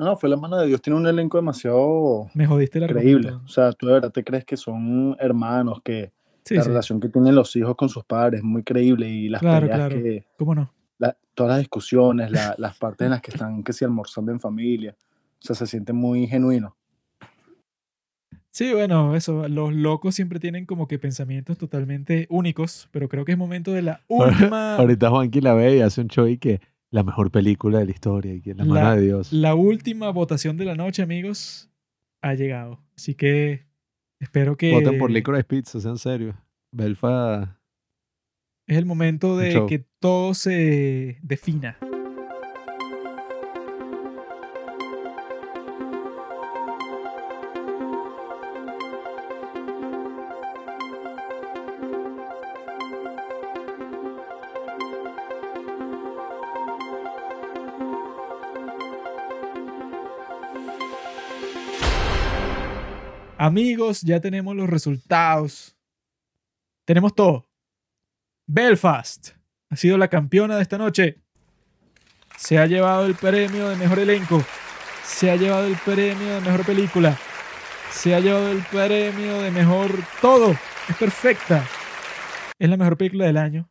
No, fue la mano de Dios, tiene un elenco demasiado Me jodiste el creíble. O sea, tú de verdad te crees que son hermanos, que Sí, la sí, relación que tienen los hijos con sus padres es muy creíble y las Claro, peleas claro. que, ¿Cómo no? la- todas las discusiones, la- las partes en las que están que si almorzando en familia, o sea, se siente muy genuino. Sí, bueno, eso, los locos siempre tienen como que pensamientos totalmente únicos, pero creo que es momento de la última, Ahorita Juanqui la ve y hace un show y que la mejor película de la historia y que la mano de Dios. la última votación de la noche, amigos, ha llegado. Así que espero que Voten por Licorice Pizza, sean serios. Belfast. es el momento de show. que todo se defina. Amigos, ya tenemos los resultados. Tenemos todo. Belfast ha sido la campeona de esta noche. Se ha llevado el premio de mejor elenco. Se ha llevado el premio de mejor película. Se ha llevado el premio de mejor todo. Es perfecta. Es la mejor película del año.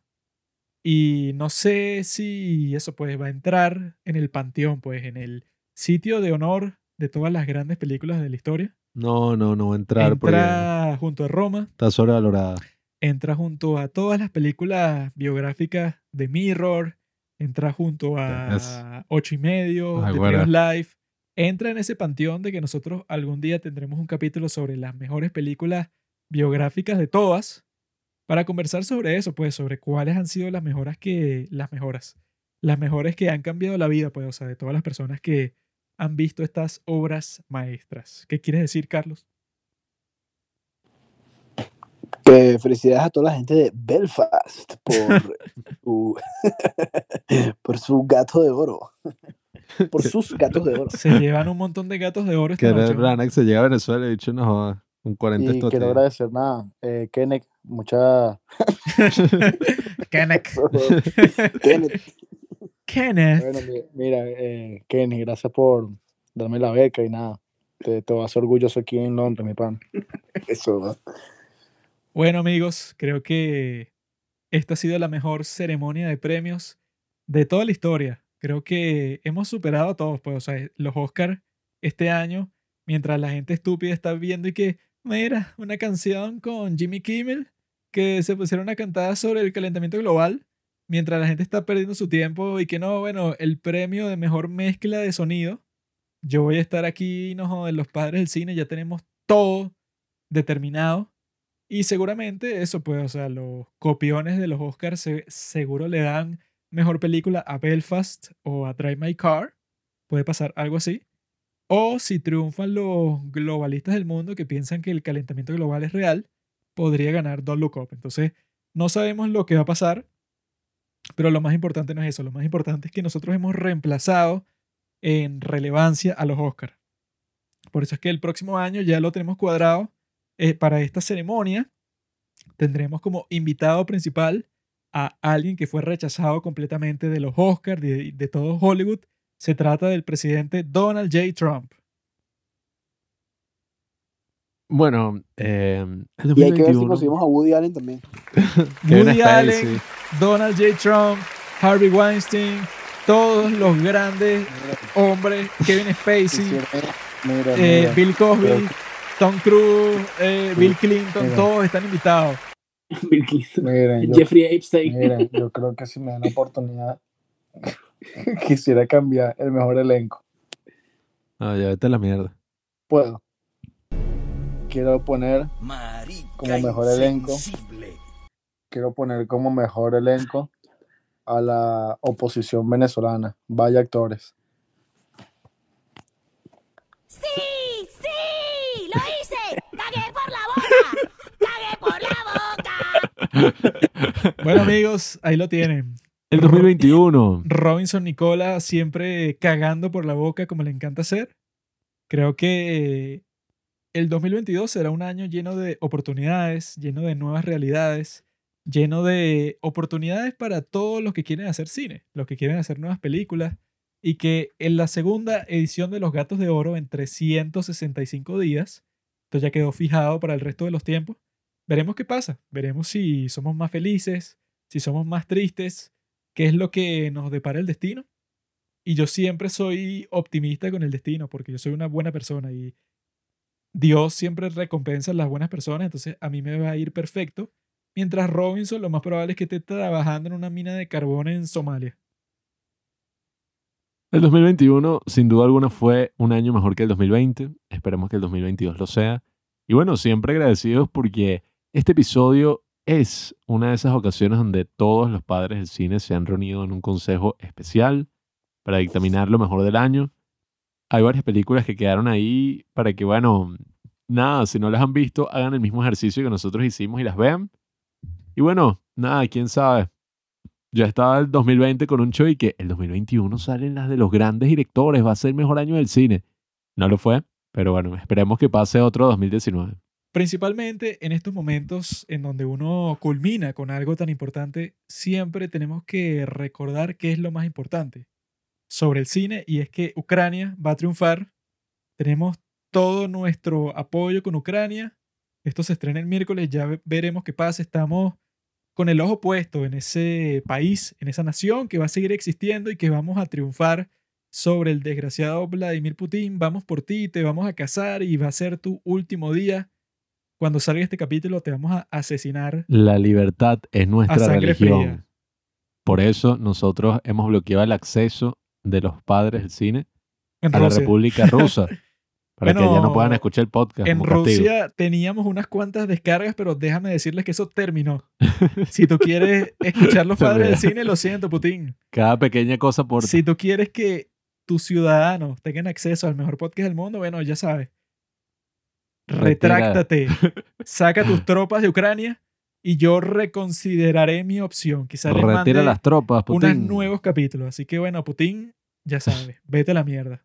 Y no sé si eso pues va a entrar en el panteón, pues en el sitio de honor de todas las grandes películas de la historia. No, no, no va a entrar porque Entra junto a Roma, está sobrevalorada. entra junto a todas las películas biográficas de Mirror, entra junto a Ocho y Medio, Ah, The bueno. Trios Live. Entra en ese panteón de que nosotros algún día tendremos un capítulo sobre las mejores películas biográficas de todas para conversar sobre eso, pues, sobre cuáles han sido las mejoras que, las mejoras, las mejores que han cambiado la vida, pues, o sea, de todas las personas que han visto estas obras maestras. ¿Qué quieres decir, Carlos? Que felicidades a toda la gente de Belfast por su, por su gato de oro. Por sus gatos de oro. Se llevan un montón de gatos de oro esta Que noche. se llega a Venezuela y dicho no joda, un 40 Y quiero agradecer nada, eh, Kenneth, mucha... Kenneth. Kenneth, Kenneth. Bueno, mi- mira, eh, Kenny, gracias por darme la beca y nada. Te, te vas orgulloso aquí en Londres, mi pan. Eso, ¿no? Bueno, amigos, creo que esta ha sido la mejor ceremonia de premios de toda la historia. Creo que hemos superado a todos, pues, o sea, los Oscars este año, mientras la gente estúpida está viendo y que, mira, una canción con Jimmy Kimmel que se pusieron a cantar sobre el calentamiento global, mientras la gente está perdiendo su tiempo y que no, bueno, el premio de mejor mezcla de sonido, yo voy a estar aquí, no joder, los padres del cine, ya tenemos todo determinado. Y seguramente eso, pues, o sea, los copiones de los Oscars se- seguro le dan mejor película a Belfast o a Drive My Car. Puede pasar algo así. O si triunfan los globalistas del mundo que piensan que el calentamiento global es real, podría ganar Don't Look Up. Entonces, no sabemos lo que va a pasar, pero lo más importante no es eso. Lo más importante es que nosotros hemos reemplazado en relevancia a los Oscars. Por eso es que el próximo año ya lo tenemos cuadrado eh, para esta ceremonia. Tendremos como invitado principal a alguien que fue rechazado completamente de los Oscars, de, de todo Hollywood. Se trata del presidente Donald J. Trump. Bueno, eh, el Y hay que ver si 2021. conseguimos a Woody Allen también. Woody. Allen, Donald J. Trump, Harvey Weinstein, todos los grandes hombres, Kevin Spacey, Mira, eh, Bill Cosby, Tom Cruise, eh, Bill Clinton, todos están invitados. miren, yo, Jeffrey Epstein. miren, yo creo que si me dan la oportunidad, quisiera cambiar el mejor elenco. No, ya vete a la mierda. Puedo. Quiero poner, Como mejor elenco. Quiero poner como mejor elenco a la oposición venezolana. Vaya actores. ¡Sí! ¡Sí! ¡Lo hice! ¡Cagué por la boca! ¡Cagué por la boca! Bueno, amigos, ahí lo tienen. El 2021. Robinson Nicola siempre cagando por la boca como le encanta hacer. Creo que el 2022 será un año lleno de oportunidades, lleno de nuevas realidades, lleno de oportunidades para todos los que quieren hacer cine, los que quieren hacer nuevas películas y que en la segunda edición de Los Gatos de Oro en 365 días, esto ya quedó fijado para el resto de los tiempos, veremos qué pasa, veremos si somos más felices, si somos más tristes, qué es lo que nos depara el destino. Y yo siempre soy optimista con el destino porque yo soy una buena persona y Dios siempre recompensa a las buenas personas, entonces a mí me va a ir perfecto. Mientras Robinson lo más probable es que esté trabajando en una mina de carbón en Somalia. El 2021, sin duda alguna, fue un año mejor que el 2020. Esperemos que el 2022 lo sea. Y bueno, siempre agradecidos porque este episodio es una de esas ocasiones donde todos los padres del cine se han reunido en un consejo especial para dictaminar lo mejor del año. Hay varias películas que quedaron ahí para que, bueno, nada, si no las han visto, hagan el mismo ejercicio que nosotros hicimos y las vean. Y bueno, nada, quién sabe. Ya estaba el 2020 con un show y que el 2021 salen las de los grandes directores, va a ser el mejor año del cine. No lo fue, pero bueno, esperemos que pase otro 2019. Principalmente en estos momentos en donde uno culmina con algo tan importante, siempre tenemos que recordar qué es lo más importante sobre el cine y es que Ucrania va a triunfar. Tenemos todo nuestro apoyo con Ucrania. Esto se estrena el miércoles, ya ve- veremos qué pasa. Estamos con el ojo puesto en ese país, en esa nación que va a seguir existiendo y que vamos a triunfar sobre el desgraciado Vladimir Putin. Vamos por ti, te vamos a casar y va a ser tu último día. Cuando salga este capítulo te vamos a asesinar. La libertad es nuestra religión. fría. Por eso nosotros hemos bloqueado el acceso de los padres del cine En a la. República Rusa. Para que ya no Bueno, puedan escuchar el podcast. En castigo. Rusia teníamos unas cuantas descargas, pero déjame decirles que eso terminó. Si tú quieres escuchar los padres del cine, lo siento, Putin. Cada pequeña cosa por... Si tú quieres que tus ciudadanos tengan acceso al mejor podcast del mundo, bueno, ya sabes. Retráctate. Saca tus tropas de Ucrania y yo reconsideraré mi opción. Quizás les Retira mande las tropas, unos Putin. nuevos capítulos. Así que bueno, Putin, ya sabes, vete a la mierda.